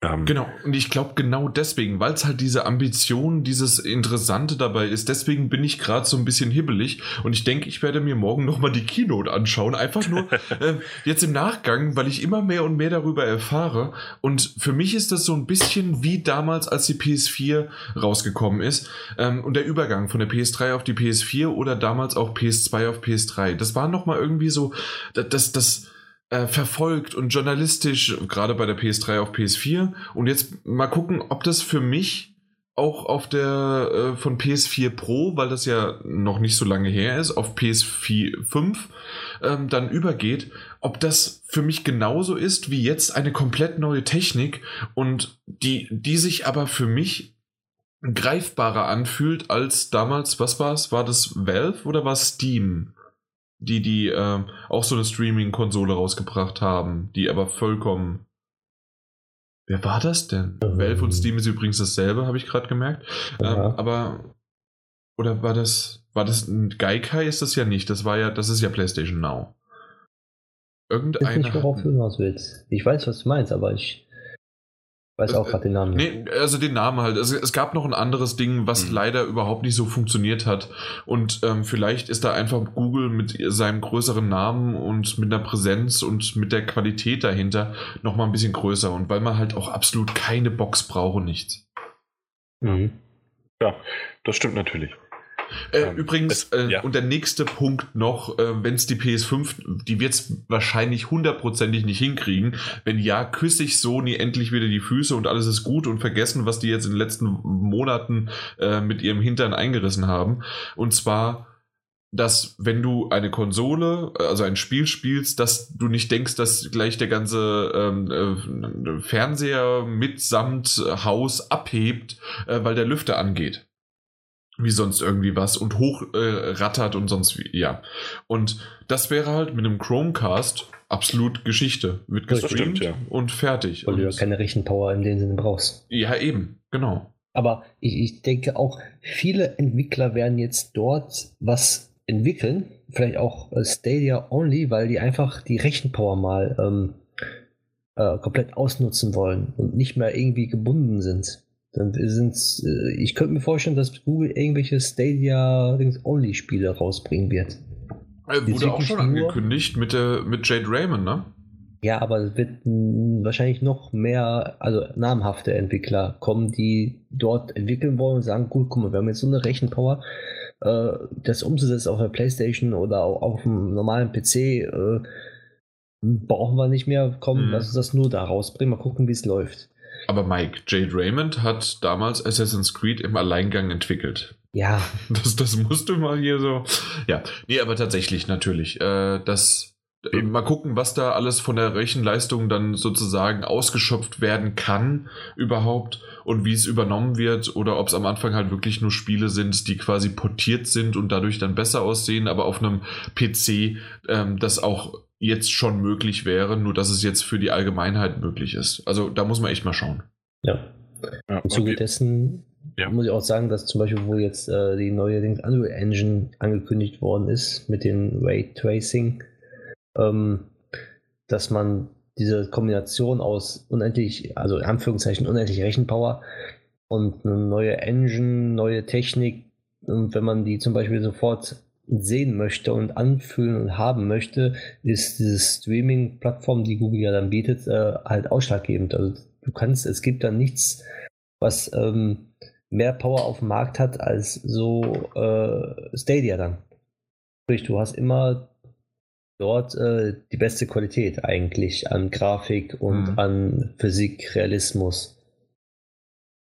Ähm, genau, und ich glaube genau deswegen, weil es halt diese Ambition, dieses Interessante dabei ist, deswegen bin ich gerade so ein bisschen hibbelig. Und ich denke, ich werde mir morgen nochmal die Keynote anschauen, einfach nur *laughs* äh, jetzt im Nachgang, weil ich immer mehr und mehr darüber erfahre. Und für mich ist das so ein bisschen wie damals, als die PS4 rausgekommen ist. Ähm, und der Übergang von der PS3 auf die PS4 oder damals auch PS2 auf PS3, das war nochmal irgendwie so, das, das, äh, verfolgt und journalistisch, gerade bei der PS3 auf PS4. Und jetzt mal gucken, ob das für mich auch auf der äh, von PS4 Pro, weil das ja noch nicht so lange her ist, auf PS4 5 ähm, dann übergeht, ob das für mich genauso ist wie jetzt eine komplett neue Technik und die, die sich aber für mich greifbarer anfühlt als damals, was war es? War das Valve oder war Steam? Die, die äh, auch so eine Streaming-Konsole rausgebracht haben, die aber vollkommen. Wer war das denn? Ähm. Valve und Steam ist übrigens dasselbe, habe ich gerade gemerkt. Ähm, aber oder war das war das ein Gaikai ist das ja nicht, das war ja das ist ja PlayStation Now. Irgendeiner. Ich weiß nicht, worauf du hinaus willst. Ich weiß, was du meinst, aber ich Weiß auch gerade den Namen. Nee, also den Namen halt. Also es gab noch ein anderes Ding, was mhm. leider überhaupt nicht so funktioniert hat. Und ähm, vielleicht ist da einfach Google mit seinem größeren Namen und mit einer Präsenz und mit der Qualität dahinter nochmal ein bisschen größer. Und weil man halt auch absolut keine Box braucht und nichts. Mhm. Ja, das stimmt natürlich. Äh, ähm, übrigens, es, äh, ja. und der nächste Punkt noch, äh, wenn es die PS5, die wird es wahrscheinlich hundertprozentig nicht hinkriegen. Wenn ja, küsse ich Sony endlich wieder die Füße und alles ist gut und vergessen, was die jetzt in den letzten Monaten äh, mit ihrem Hintern eingerissen haben. Und zwar dass wenn du eine Konsole, also ein Spiel spielst, dass du nicht denkst, dass gleich der ganze ähm, äh, Fernseher mitsamt Haus abhebt, äh, weil der Lüfter angeht wie sonst irgendwie was und hochrattert äh, und sonst wie, ja. Und das wäre halt mit einem Chromecast absolut Geschichte. Wird gestreamt stimmt, ja. und fertig. Weil und du ja keine Rechenpower in dem Sinne brauchst. Ja, eben, genau. Aber ich, ich denke auch, viele Entwickler werden jetzt dort was entwickeln, vielleicht auch äh, Stadia Only, weil die einfach die Rechenpower mal ähm, äh, komplett ausnutzen wollen und nicht mehr irgendwie gebunden sind. Dann sind äh, ich könnte mir vorstellen, dass Google irgendwelche Stadia-Only-Spiele rausbringen wird. Äh, wurde auch schon angekündigt mit, der, mit Jade Raymond, ne? Ja, aber es wird wahrscheinlich noch mehr, also namhafte Entwickler kommen, die dort entwickeln wollen und sagen, gut, guck mal, wir haben jetzt so eine Rechenpower, äh, das umzusetzen auf der Playstation oder auch auf einem normalen PC, äh, brauchen wir nicht mehr, komm, mhm. lass uns das nur da rausbringen, mal gucken, wie es läuft. Aber Mike, Jade Raymond hat damals Assassin's Creed im Alleingang entwickelt. Ja. *laughs* Das, das musst du mal hier so. Ja, nee, aber tatsächlich natürlich. Äh, das, äh, mal gucken, was da alles von der Rechenleistung dann sozusagen ausgeschöpft werden kann überhaupt und wie es übernommen wird oder ob es am Anfang halt wirklich nur Spiele sind, die quasi portiert sind und dadurch dann besser aussehen, aber auf einem PC ähm, das auch jetzt schon möglich wäre, nur dass es jetzt für die Allgemeinheit möglich ist. Also da muss man echt mal schauen. Ja. ja Im Zuge okay. dessen ja. muss ich auch sagen, dass zum Beispiel, wo jetzt äh, die neue Unreal Engine angekündigt worden ist mit dem Raytracing, ähm, dass man diese Kombination aus unendlich, also in Anführungszeichen unendlich Rechenpower und eine neue Engine, neue Technik, und wenn man die zum Beispiel sofort sehen möchte und anfühlen und haben möchte, ist diese Streaming-Plattform, die Google ja dann bietet, äh, halt ausschlaggebend. Also du kannst, es gibt da nichts, was ähm, mehr Power auf dem Markt hat als so äh, Stadia dann. Sprich, du hast immer dort äh, die beste Qualität eigentlich an Grafik und mhm. an Physik, Realismus.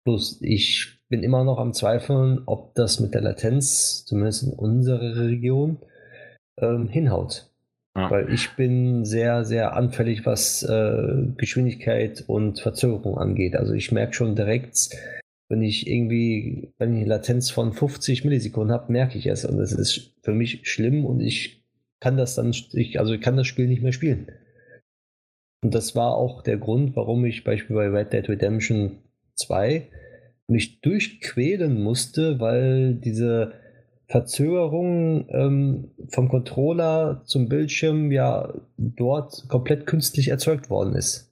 Plus, ich bin immer noch am Zweifeln, ob das mit der Latenz, zumindest in unserer Region, ähm, hinhaut. Ja. Weil ich bin sehr, sehr anfällig, was äh, Geschwindigkeit und Verzögerung angeht. Also ich merke schon direkt, wenn ich irgendwie, wenn ich eine Latenz von 50 Millisekunden habe, merke ich es. Und das ist für mich schlimm und ich kann das dann, ich, also ich kann das Spiel nicht mehr spielen. Und das war auch der Grund, warum ich beispielsweise bei Red Dead Redemption 2 mich durchquälen musste, weil diese Verzögerung ähm, vom Controller zum Bildschirm ja dort komplett künstlich erzeugt worden ist.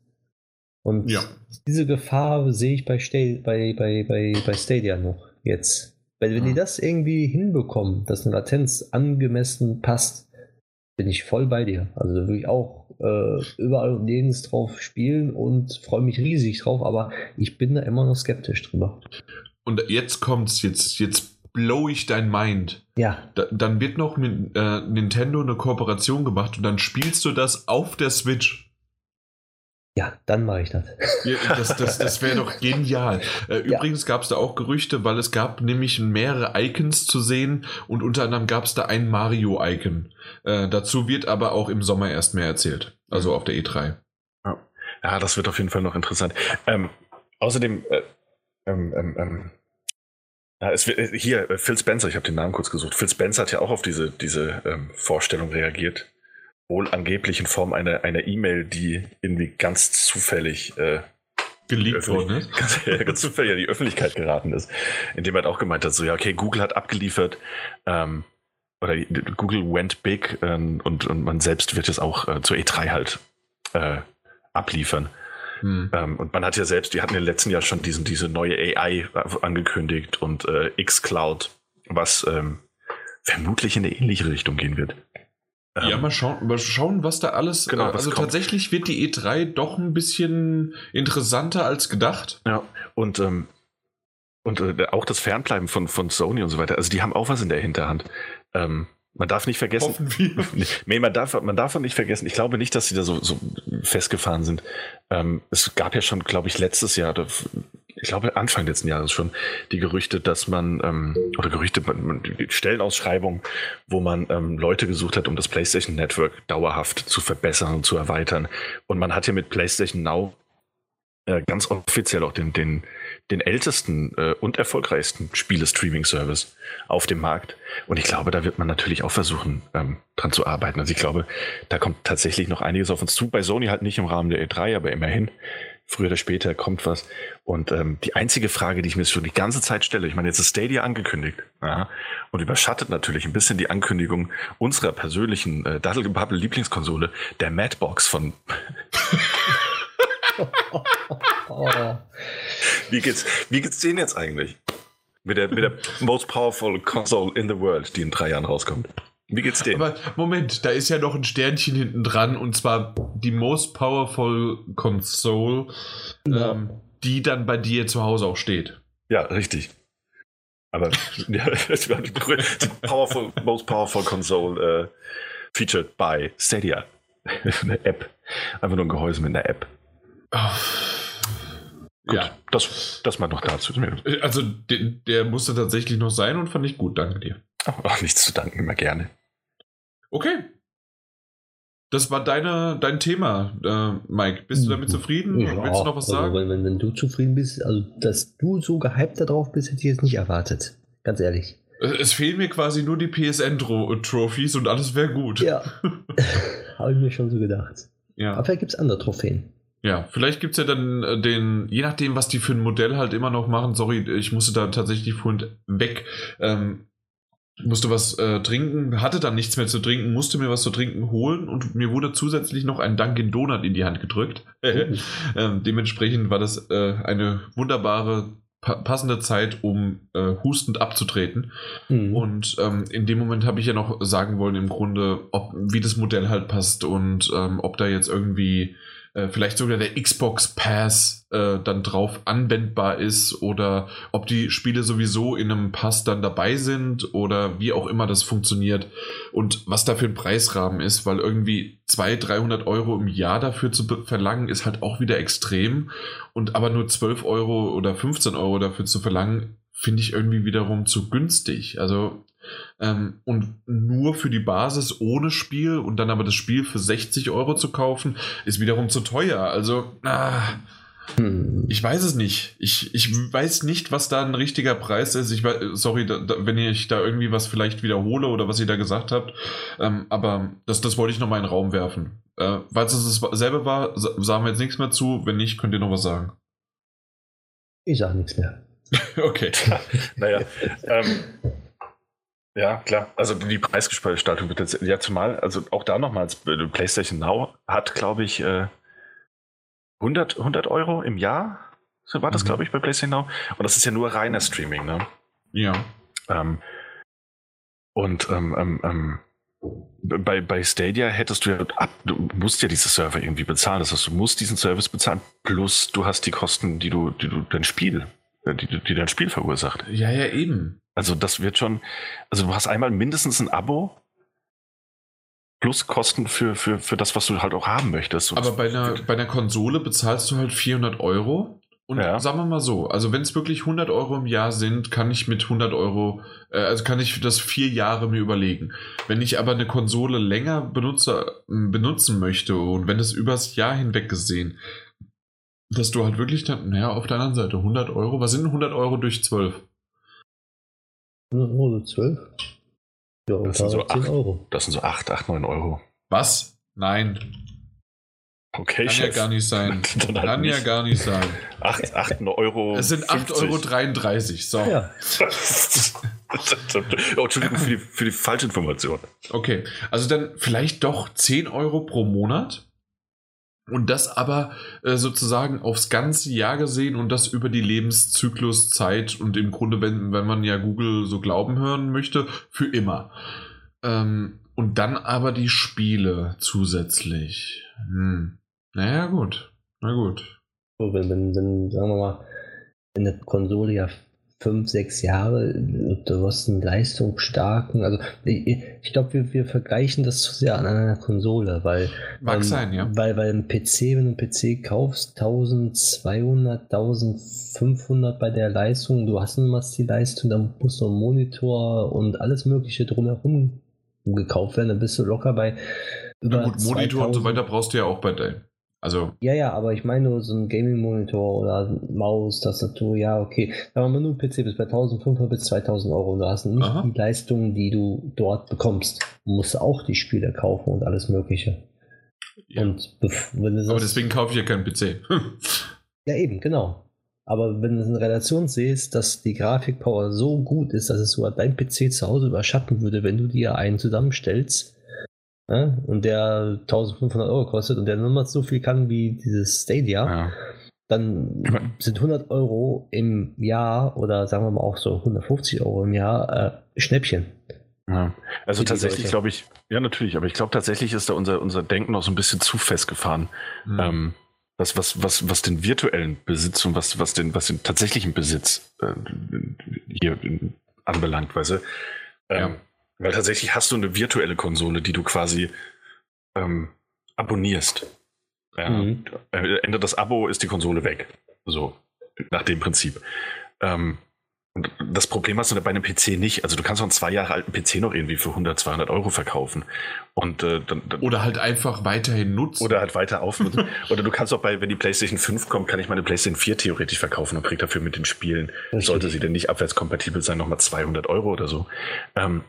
Und ja. diese Gefahr sehe ich bei, Sta bei, bei, bei, bei Stadia noch jetzt. Weil wenn ja. die das irgendwie hinbekommen, dass eine Latenz angemessen passt, bin ich voll bei dir. Also da würde ich auch äh, überall und nirgends drauf spielen und freue mich riesig drauf, aber ich bin da immer noch skeptisch drüber. Und jetzt kommt's, jetzt, jetzt blow ich dein Mind. Ja. Da, dann wird noch mit äh, Nintendo eine Kooperation gemacht und dann spielst du das auf der Switch. Ja, dann mache ich das. Ja, das das, das wäre doch *laughs* genial. Äh, übrigens ja. gab es da auch Gerüchte, weil es gab nämlich mehrere Icons zu sehen und unter anderem gab es da ein Mario-Icon. Äh, dazu wird aber auch im Sommer erst mehr erzählt. Also auf der E3. Ja, ja das wird auf jeden Fall noch interessant. Ähm, außerdem, äh, ähm, ähm, ähm ja, es, äh, hier, äh, Phil Spencer, ich habe den Namen kurz gesucht. Phil Spencer hat ja auch auf diese, diese ähm, Vorstellung reagiert wohl angeblich in Form einer einer E-Mail, die irgendwie ganz zufällig äh, geleakt worden ist. *laughs* Ganz, ganz zufällig an die Öffentlichkeit geraten ist, indem er halt auch gemeint hat, so ja, okay, Google hat abgeliefert, ähm, oder Google went big ähm, und, und man selbst wird es auch äh, zur E3 halt äh, abliefern. Hm. Ähm, und man hat ja selbst, die hatten im letzten Jahr schon diesen, diese neue AI angekündigt und äh, xCloud, was ähm, vermutlich in eine ähnliche Richtung gehen wird. Ja, ähm, mal schauen, mal schauen, was da alles. Genau, äh, also tatsächlich wird die E3 doch ein bisschen interessanter als gedacht. Ja, und, ähm, und äh, auch das Fernbleiben von, von Sony und so weiter. Also die haben auch was in der Hinterhand. Ähm, man darf nicht vergessen. Hoffen wir. *laughs* nee, man darf, man darf nicht vergessen. Ich glaube nicht, dass sie da so, so festgefahren sind. Ähm, es gab ja schon, glaube ich, letztes Jahr, ich glaube Anfang letzten Jahres schon, die Gerüchte, dass man, ähm, oder Gerüchte, Stellenausschreibungen, wo man ähm, Leute gesucht hat, um das PlayStation Network dauerhaft zu verbessern und zu erweitern. Und man hat ja mit PlayStation Now äh, ganz offiziell auch den, den, den ältesten äh, und erfolgreichsten Spiele-Streaming-Service auf dem Markt. Und ich glaube, da wird man natürlich auch versuchen, ähm, dran zu arbeiten. Also ich glaube, da kommt tatsächlich noch einiges auf uns zu. Bei Sony halt nicht im Rahmen der E3, aber immerhin. Früher oder später kommt was. Und ähm, die einzige Frage, die ich mir schon die ganze Zeit stelle, ich meine, jetzt ist Stadia angekündigt ja, und überschattet natürlich ein bisschen die Ankündigung unserer persönlichen äh, Dattelgebabbel Lieblingskonsole, der Madbox von *laughs* Wie geht's, wie geht's denen jetzt eigentlich? Mit der, mit der most powerful console in the world, die in drei Jahren rauskommt. Wie geht's denen? Aber Moment, da ist ja noch ein Sternchen hinten dran und zwar die most powerful console, ja. ähm, die dann bei dir zu Hause auch steht. Ja, richtig. Aber *laughs* ja, powerful, most powerful console uh, featured by Stadia. *laughs* eine App. Einfach nur ein Gehäuse mit einer App. Oh. Gut, ja. Das, das mal noch dazu. Also, der, der, musste tatsächlich noch sein und fand ich gut. Danke dir. Ach, nichts zu danken, immer gerne. Okay. Das war deine, dein Thema, äh, Mike. Bist du damit zufrieden? Ja, Willst du noch was also sagen? Wenn, wenn, du zufrieden bist, also dass du so gehypt darauf bist, hätte ich jetzt nicht erwartet. Ganz ehrlich. Es fehlen mir quasi nur die PSN-Trophies und alles wäre gut. Ja. *laughs* *laughs* Habe ich mir schon so gedacht. Ja. Aber vielleicht gibt es andere Trophäen. Ja, vielleicht gibt es ja dann äh, den, je nachdem, was die für ein Modell halt immer noch machen. Sorry, ich musste da tatsächlich vorhin weg. Ähm, musste was äh, trinken, hatte dann nichts mehr zu trinken, musste mir was zu trinken holen und mir wurde zusätzlich noch ein Dunkin' Donut in die Hand gedrückt. *laughs* Ähm, dementsprechend war das äh, eine wunderbare pa passende Zeit, um äh, hustend abzutreten. Mhm. Und ähm, in dem Moment habe ich ja noch sagen wollen, im Grunde, ob wie das Modell halt passt und ähm, ob da jetzt irgendwie äh, vielleicht sogar der Xbox Pass äh, dann drauf anwendbar ist oder ob die Spiele sowieso in einem Pass dann dabei sind oder wie auch immer das funktioniert und was da für ein Preisrahmen ist, weil irgendwie 200, 300 Euro im Jahr dafür zu verlangen ist halt auch wieder extrem und aber nur 12 Euro oder 15 Euro dafür zu verlangen, finde ich irgendwie wiederum zu günstig. Also Ähm, und nur für die Basis ohne Spiel und dann aber das Spiel für 60 Euro zu kaufen, ist wiederum zu teuer. Also, ah, hm. Ich weiß es nicht. Ich, ich weiß nicht, was da ein richtiger Preis ist. Ich weiß, sorry, da, da, wenn ich da irgendwie was vielleicht wiederhole oder was ihr da gesagt habt. Ähm, aber das, das wollte ich nochmal in den Raum werfen. Äh, falls es dasselbe war, sagen wir jetzt nichts mehr zu. Wenn nicht, könnt ihr noch was sagen. Ich sage nichts mehr. *laughs* okay. *laughs* naja. *laughs* Ähm, ja, klar. Also die Preisgestaltung wird jetzt, ja zumal, also auch da nochmals, äh, PlayStation Now hat, glaube ich, äh, 100, 100 Euro im Jahr. So war das, mhm. glaube ich, bei PlayStation Now. Und das ist ja nur reiner Streaming, ne? Ja. Ähm, und ähm, ähm, ähm bei, bei Stadia hättest du ja ab, du musst ja diese Server irgendwie bezahlen. Das heißt, du musst diesen Service bezahlen, plus du hast die Kosten, die du, die du dein Spiel, äh, die, die dein Spiel verursacht. Ja, ja, eben. Also das wird schon, also du hast einmal mindestens ein Abo plus Kosten für, für, für das, was du halt auch haben möchtest. Aber bei einer, bei einer Konsole bezahlst du halt 400 Euro. Und ja. sagen wir mal so, also wenn es wirklich 100 Euro im Jahr sind, kann ich mit 100 Euro, äh, also kann ich das vier Jahre mir überlegen. Wenn ich aber eine Konsole länger benutze, benutzen möchte und wenn es übers Jahr hinweg gesehen, dass du halt wirklich dann, naja, auf der anderen Seite 100 Euro, was sind 100 Euro durch 12? 100 Euro durch 12? Ja, das, sind so 10 Euro. das sind so 8, 8, 9 Euro. Was? Nein. Okay, Kann Chef. ja gar nicht sein. *laughs* halt Kann nicht. ja gar nicht sein. 8, 8 *laughs* Euro. Es sind 8,33 Euro. So. Ja. *laughs* oh, Entschuldigung für die, für die falsche Information. Okay, also dann vielleicht doch 10 Euro pro Monat. Und das aber äh, sozusagen aufs ganze Jahr gesehen und das über die Lebenszykluszeit und im Grunde, wenn, wenn man ja Google so glauben hören möchte, für immer. Ähm, und dann aber die Spiele zusätzlich. Hm. Naja, gut. Na gut. Wenn, wenn, wenn, sagen wir mal, wenn eine Konsole ja fünf, sechs Jahre, du hast einen leistungsstarken, also ich, ich glaube, wir, wir vergleichen das zu sehr an einer Konsole, weil mag ähm, sein, ja. Weil, weil ein PC, wenn du einen PC kaufst, 1200, 1500 bei der Leistung, du hast nun mal die Leistung, dann musst du einen Monitor und alles mögliche drumherum gekauft werden, dann bist du locker bei über ja, gut, Monitor 2000. und so weiter brauchst du ja auch bei deinem. Also. Ja, ja, aber ich meine nur so ein Gaming-Monitor oder Maus, Tastatur, ja, okay. Wenn man nur PC bis bei 1500 bis 2000 Euro und du hast nicht Aha. die Leistung, die du dort bekommst. Du musst auch die Spiele kaufen und alles Mögliche. Ja. Und aber deswegen kaufe ich ja keinen PC. *laughs* ja, eben, genau. Aber wenn du es in Relation siehst, dass die Grafikpower so gut ist, dass es sogar dein PC zu Hause überschatten würde, wenn du dir einen zusammenstellst, ja, und der 1500 Euro kostet und der nur mal so viel kann wie dieses Stadia, ja. dann sind 100 Euro im Jahr oder sagen wir mal auch so 150 Euro im Jahr äh, Schnäppchen. Ja. Also tatsächlich glaube ich, ja natürlich, aber ich glaube tatsächlich ist da unser, unser Denken noch so ein bisschen zu festgefahren. Mhm. Ähm, was, was, was, was den virtuellen Besitz und was, was, den, was den tatsächlichen Besitz äh, hier anbelangt, weißt du? Ähm, ja. Weil tatsächlich hast du eine virtuelle Konsole, die du quasi ähm, abonnierst. Ja, mhm. Ende das Abo ist die Konsole weg. So, nach dem Prinzip. Ähm, und das Problem hast du bei einem PC nicht. Also du kannst auch einen zwei Jahre alten PC noch irgendwie für 100, 200 Euro verkaufen. Und, äh, dann, dann, oder halt einfach weiterhin nutzen. Oder halt weiter aufnutzen. *laughs* oder du kannst auch bei, wenn die PlayStation 5 kommt, kann ich meine PlayStation 4 theoretisch verkaufen und krieg dafür mit den Spielen, sollte sie denn nicht abwärtskompatibel sein, nochmal 200 Euro oder so. Ähm,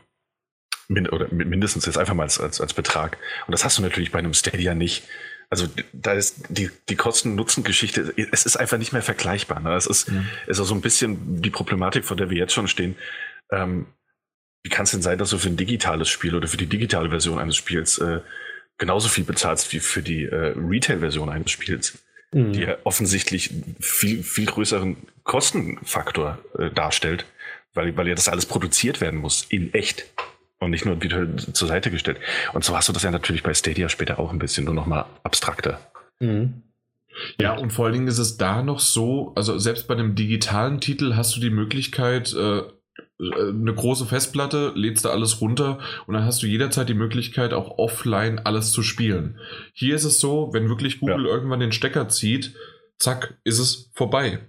oder mindestens jetzt einfach mal als, als, als Betrag. Und das hast du natürlich bei einem Stadia nicht. Also da ist die, die Kosten-Nutzen-Geschichte, es ist einfach nicht mehr vergleichbar. Ne? Es ist, mhm. ist auch so ein bisschen die Problematik, vor der wir jetzt schon stehen. Ähm, wie kann es denn sein, dass du für ein digitales Spiel oder für die digitale Version eines Spiels äh, genauso viel bezahlst wie für die äh, Retail-Version eines Spiels, mhm. die ja offensichtlich viel, viel größeren Kostenfaktor äh, darstellt, weil, weil ja das alles produziert werden muss, in echt und nicht nur wieder zur Seite gestellt. Und so hast du das ja natürlich bei Stadia später auch ein bisschen nur noch mal abstrakter. Mhm. Ja, und vor allen Dingen ist es da noch so, also selbst bei einem digitalen Titel hast du die Möglichkeit, äh, eine große Festplatte, lädst da alles runter und dann hast du jederzeit die Möglichkeit, auch offline alles zu spielen. Hier ist es so, wenn wirklich Google ja. irgendwann den Stecker zieht, zack, ist es vorbei.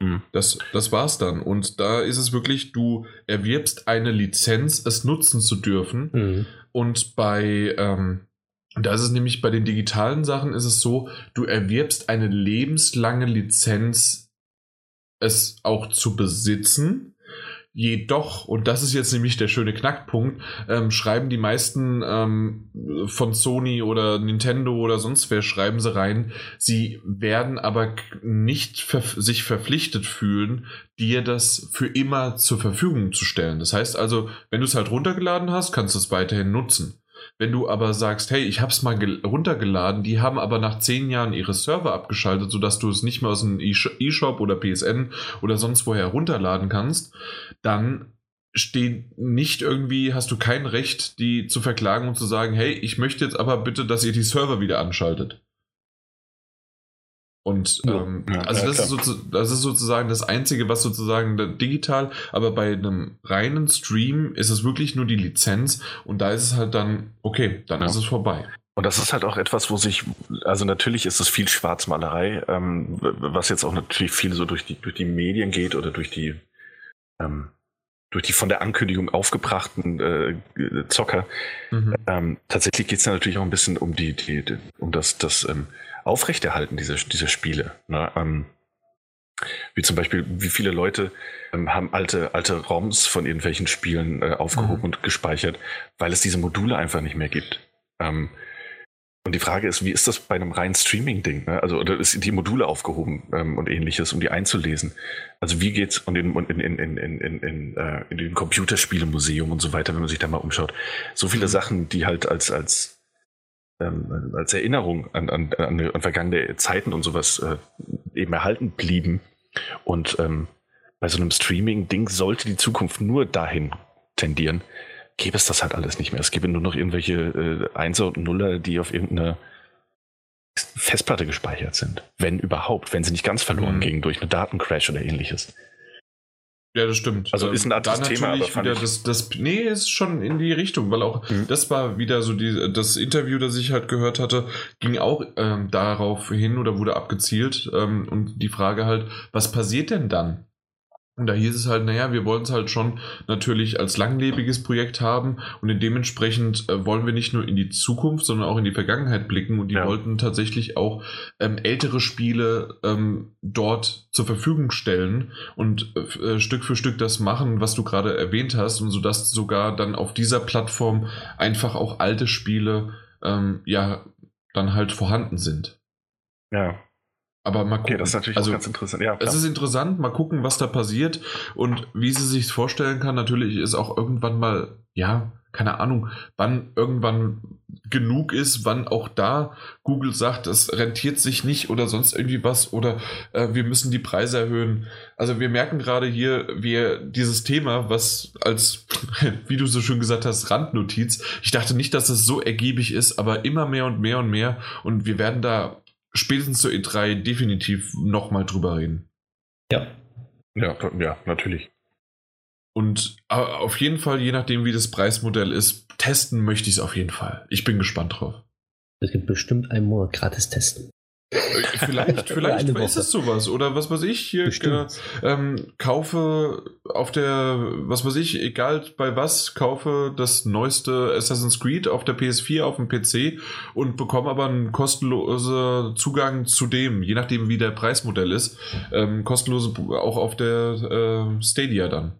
Mhm. Das, das war's dann. Und da ist es wirklich, du erwirbst eine Lizenz, es nutzen zu dürfen. Mhm. Und bei, ähm, da ist es nämlich bei den digitalen Sachen ist es so, du erwirbst eine lebenslange Lizenz, es auch zu besitzen. Jedoch, und das ist jetzt nämlich der schöne Knackpunkt, ähm, schreiben die meisten ähm, von Sony oder Nintendo oder sonst wer, schreiben sie rein, sie werden aber nicht ver sich verpflichtet fühlen, dir das für immer zur Verfügung zu stellen. Das heißt also, wenn du es halt runtergeladen hast, kannst du es weiterhin nutzen. Wenn du aber sagst, hey, ich habe es mal runtergeladen, die haben aber nach zehn Jahren ihre Server abgeschaltet, sodass du es nicht mehr aus einem E-Shop oder PSN oder sonst woher runterladen kannst, dann steht nicht irgendwie, hast du kein Recht, die zu verklagen und zu sagen, hey, ich möchte jetzt aber bitte, dass ihr die Server wieder anschaltet. Und ähm, ja, also das, ist das, ist sozusagen das Einzige, was sozusagen digital, aber bei einem reinen Stream ist es wirklich nur die Lizenz und da ist es halt dann, okay, dann ja. ist es vorbei. Und das ist halt auch etwas, wo sich, also natürlich ist es viel Schwarzmalerei, ähm, was jetzt auch natürlich viel so durch die, durch die Medien geht oder durch die, ähm, durch die von der Ankündigung aufgebrachten äh, Zocker. Mhm. Ähm, tatsächlich geht es natürlich auch ein bisschen um die, die, die um das, das ähm, Aufrechterhalten dieser, dieser Spiele. Ne? Ähm, wie zum Beispiel, wie viele Leute ähm, haben alte, alte ROMs von irgendwelchen Spielen äh, aufgehoben mhm. und gespeichert, weil es diese Module einfach nicht mehr gibt. Ähm, und die Frage ist, wie ist das bei einem reinen Streaming-Ding? Ne? Also, oder ist die Module aufgehoben ähm, und ähnliches, um die einzulesen? Also, wie geht's und in, in, in, in, in, in, in, äh, in den Computerspielemuseum und so weiter, wenn man sich da mal umschaut? So viele mhm. Sachen, die halt als, als ähm, als Erinnerung an, an, an, an, vergangene Zeiten und sowas äh, eben erhalten blieben. Und ähm, bei so einem Streaming-Ding sollte die Zukunft nur dahin tendieren, gäbe es das halt alles nicht mehr. Es gäbe nur noch irgendwelche äh, Einser und Nuller, die auf irgendeiner Festplatte gespeichert sind. Wenn überhaupt, wenn sie nicht ganz verloren mhm. gingen durch einen Datencrash oder ähnliches. Ja, das stimmt. Also ist ein anderes Thema, aber wieder das, das, nee, ist schon in die Richtung, weil auch mhm. das war wieder so die, das Interview, das ich halt gehört hatte, ging auch ähm, darauf hin oder wurde abgezielt ähm, und die Frage halt, was passiert denn dann? Und da hieß es halt, naja, wir wollen es halt schon natürlich als langlebiges Projekt haben und dementsprechend äh, wollen wir nicht nur in die Zukunft, sondern auch in die Vergangenheit blicken und die ja. wollten tatsächlich auch ähm, ältere Spiele ähm, dort zur Verfügung stellen und äh, Stück für Stück das machen, was du gerade erwähnt hast und sodass sogar dann auf dieser Plattform einfach auch alte Spiele ähm, ja dann halt vorhanden sind. Ja, aber mal gucken. Okay, das ist natürlich also, ganz interessant. Ja, es ist interessant, mal gucken, was da passiert und wie sie sich vorstellen kann. Natürlich ist auch irgendwann mal, ja, keine Ahnung, wann irgendwann genug ist, wann auch da Google sagt, es rentiert sich nicht oder sonst irgendwie was oder äh, wir müssen die Preise erhöhen. Also wir merken gerade hier, wir dieses Thema, was als, *laughs* wie du so schön gesagt hast, Randnotiz, ich dachte nicht, dass es so ergiebig ist, aber immer mehr und mehr und mehr und wir werden da spätestens zur E3 definitiv nochmal drüber reden. Ja. Ja, ja, natürlich. Und auf jeden Fall, je nachdem, wie das Preismodell ist, testen möchte ich es auf jeden Fall. Ich bin gespannt drauf. Es gibt bestimmt einen Monat gratis testen. Vielleicht, *laughs* vielleicht ist es sowas. Oder was weiß ich, hier äh, ähm, kaufe auf der, was weiß ich, egal bei was, kaufe das neueste Assassin's Creed auf der PS4 auf dem PC und bekomme aber einen kostenlosen Zugang zu dem, je nachdem wie der Preismodell ist, ähm, kostenlose auch auf der äh, Stadia dann.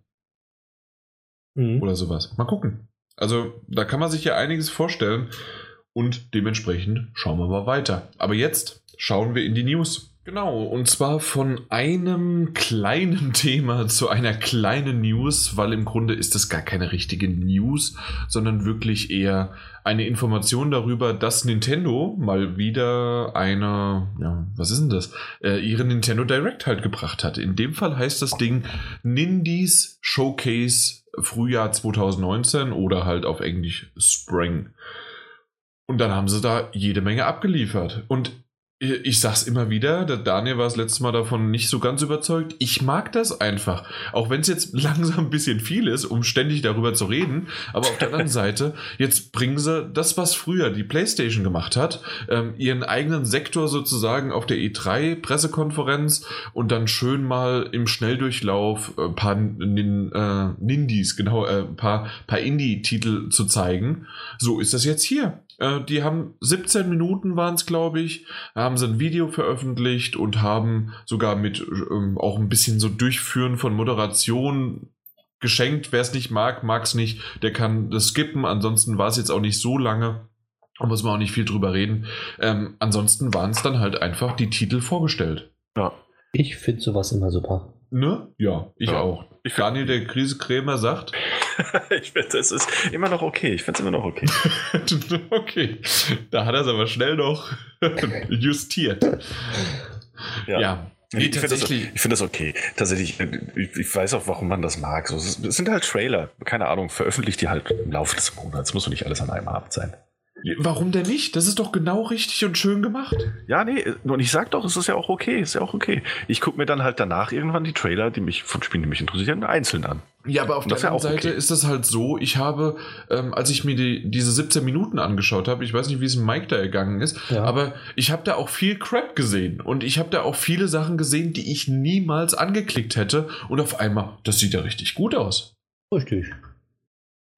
Mhm. Oder sowas. Mal gucken. Also da kann man sich ja einiges vorstellen und dementsprechend schauen wir mal weiter. Aber jetzt schauen wir in die News. Genau, und zwar von einem kleinen *laughs* Thema zu einer kleinen News, weil im Grunde ist das gar keine richtige News, sondern wirklich eher eine Information darüber, dass Nintendo mal wieder eine, ja, was ist denn das? Äh, ihre Nintendo Direct halt gebracht hat. In dem Fall heißt das Ding Nindies Showcase Frühjahr 2019 oder halt auf Englisch Spring. Und dann haben sie da jede Menge abgeliefert. Und ich sag's immer wieder, der Daniel war das letzte Mal davon nicht so ganz überzeugt. Ich mag das einfach. Auch wenn es jetzt *laughs* langsam ein bisschen viel ist, um ständig darüber zu reden. Aber auf der anderen *laughs* Seite, jetzt bringen sie das, was früher die PlayStation gemacht hat, ähm, ihren eigenen Sektor sozusagen auf der E3-Pressekonferenz und dann schön mal im Schnelldurchlauf ein paar Nin, äh, Nindies, genau, äh, ein paar, paar Indie-Titel zu zeigen. So ist das jetzt hier. Äh, die haben 17 Minuten waren es, glaube ich, haben sie ein Video veröffentlicht und haben sogar mit ähm, auch ein bisschen so Durchführen von Moderation geschenkt. Wer es nicht mag, mag es nicht. Der kann das skippen. Ansonsten war es jetzt auch nicht so lange. Da muss man auch nicht viel drüber reden. Ähm, ansonsten waren es dann halt einfach die Titel vorgestellt. Ja. Ich finde sowas immer super. Ne? Ja, ich ja. auch. Ich Daniel, der Krisekrämer, sagt. *laughs* ich finde, das ist immer noch okay. Ich finde es immer noch okay. *laughs* okay. Da hat er es aber schnell noch *laughs* justiert. Ja. ja. Nee, ich finde das, find das, okay. Tatsächlich, ich, ich, weiß auch, warum man das mag. So, es sind halt Trailer. Keine Ahnung, veröffentlicht die halt im Laufe des Monats. Muss doch nicht alles an einem Abend sein. Warum denn nicht? Das ist doch genau richtig und schön gemacht. Ja, nee, und ich sag doch, es ist ja auch okay, ist ja auch okay. Ich gucke mir dann halt danach irgendwann die Trailer, die mich von Spielen, die mich interessieren, einzeln an. Ja, aber auf der anderen Seite okay. ist das halt so, ich habe, ähm, als ich mir die, diese 17 Minuten angeschaut habe, ich weiß nicht, wie es Mike da ergangen ist, ja. aber ich habe da auch viel Crap gesehen und ich habe da auch viele Sachen gesehen, die ich niemals angeklickt hätte und auf einmal, das sieht ja richtig gut aus. Richtig.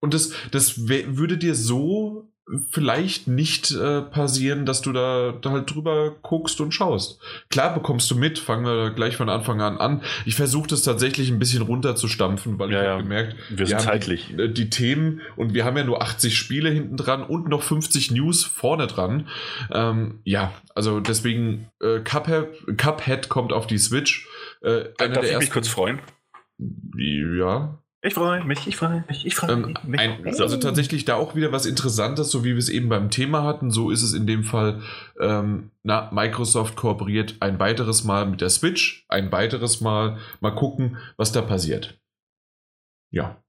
Und das, das würde dir so vielleicht nicht äh, passieren, dass du da, da, halt drüber guckst und schaust. Klar bekommst du mit, fangen wir gleich von Anfang an an. Ich versuche das tatsächlich ein bisschen runterzustampfen, weil ja, ich habe gemerkt, wir sind zeitlich. Die, äh, die, Themen und wir haben ja nur 80 Spiele hinten dran und noch 50 News vorne dran. Ähm, ja, also deswegen äh, Cuphead, Cuphead kommt auf die Switch. Äh, Darf ich mich kurz freuen? Ja. Ich freue mich, ich freue mich, ich freue ähm, mich. Ein, also tatsächlich da auch wieder was Interessantes, so wie wir es eben beim Thema hatten. So ist es in dem Fall, ähm, na, Microsoft kooperiert ein weiteres Mal mit der Switch, ein weiteres Mal. Mal gucken, was da passiert. Ja.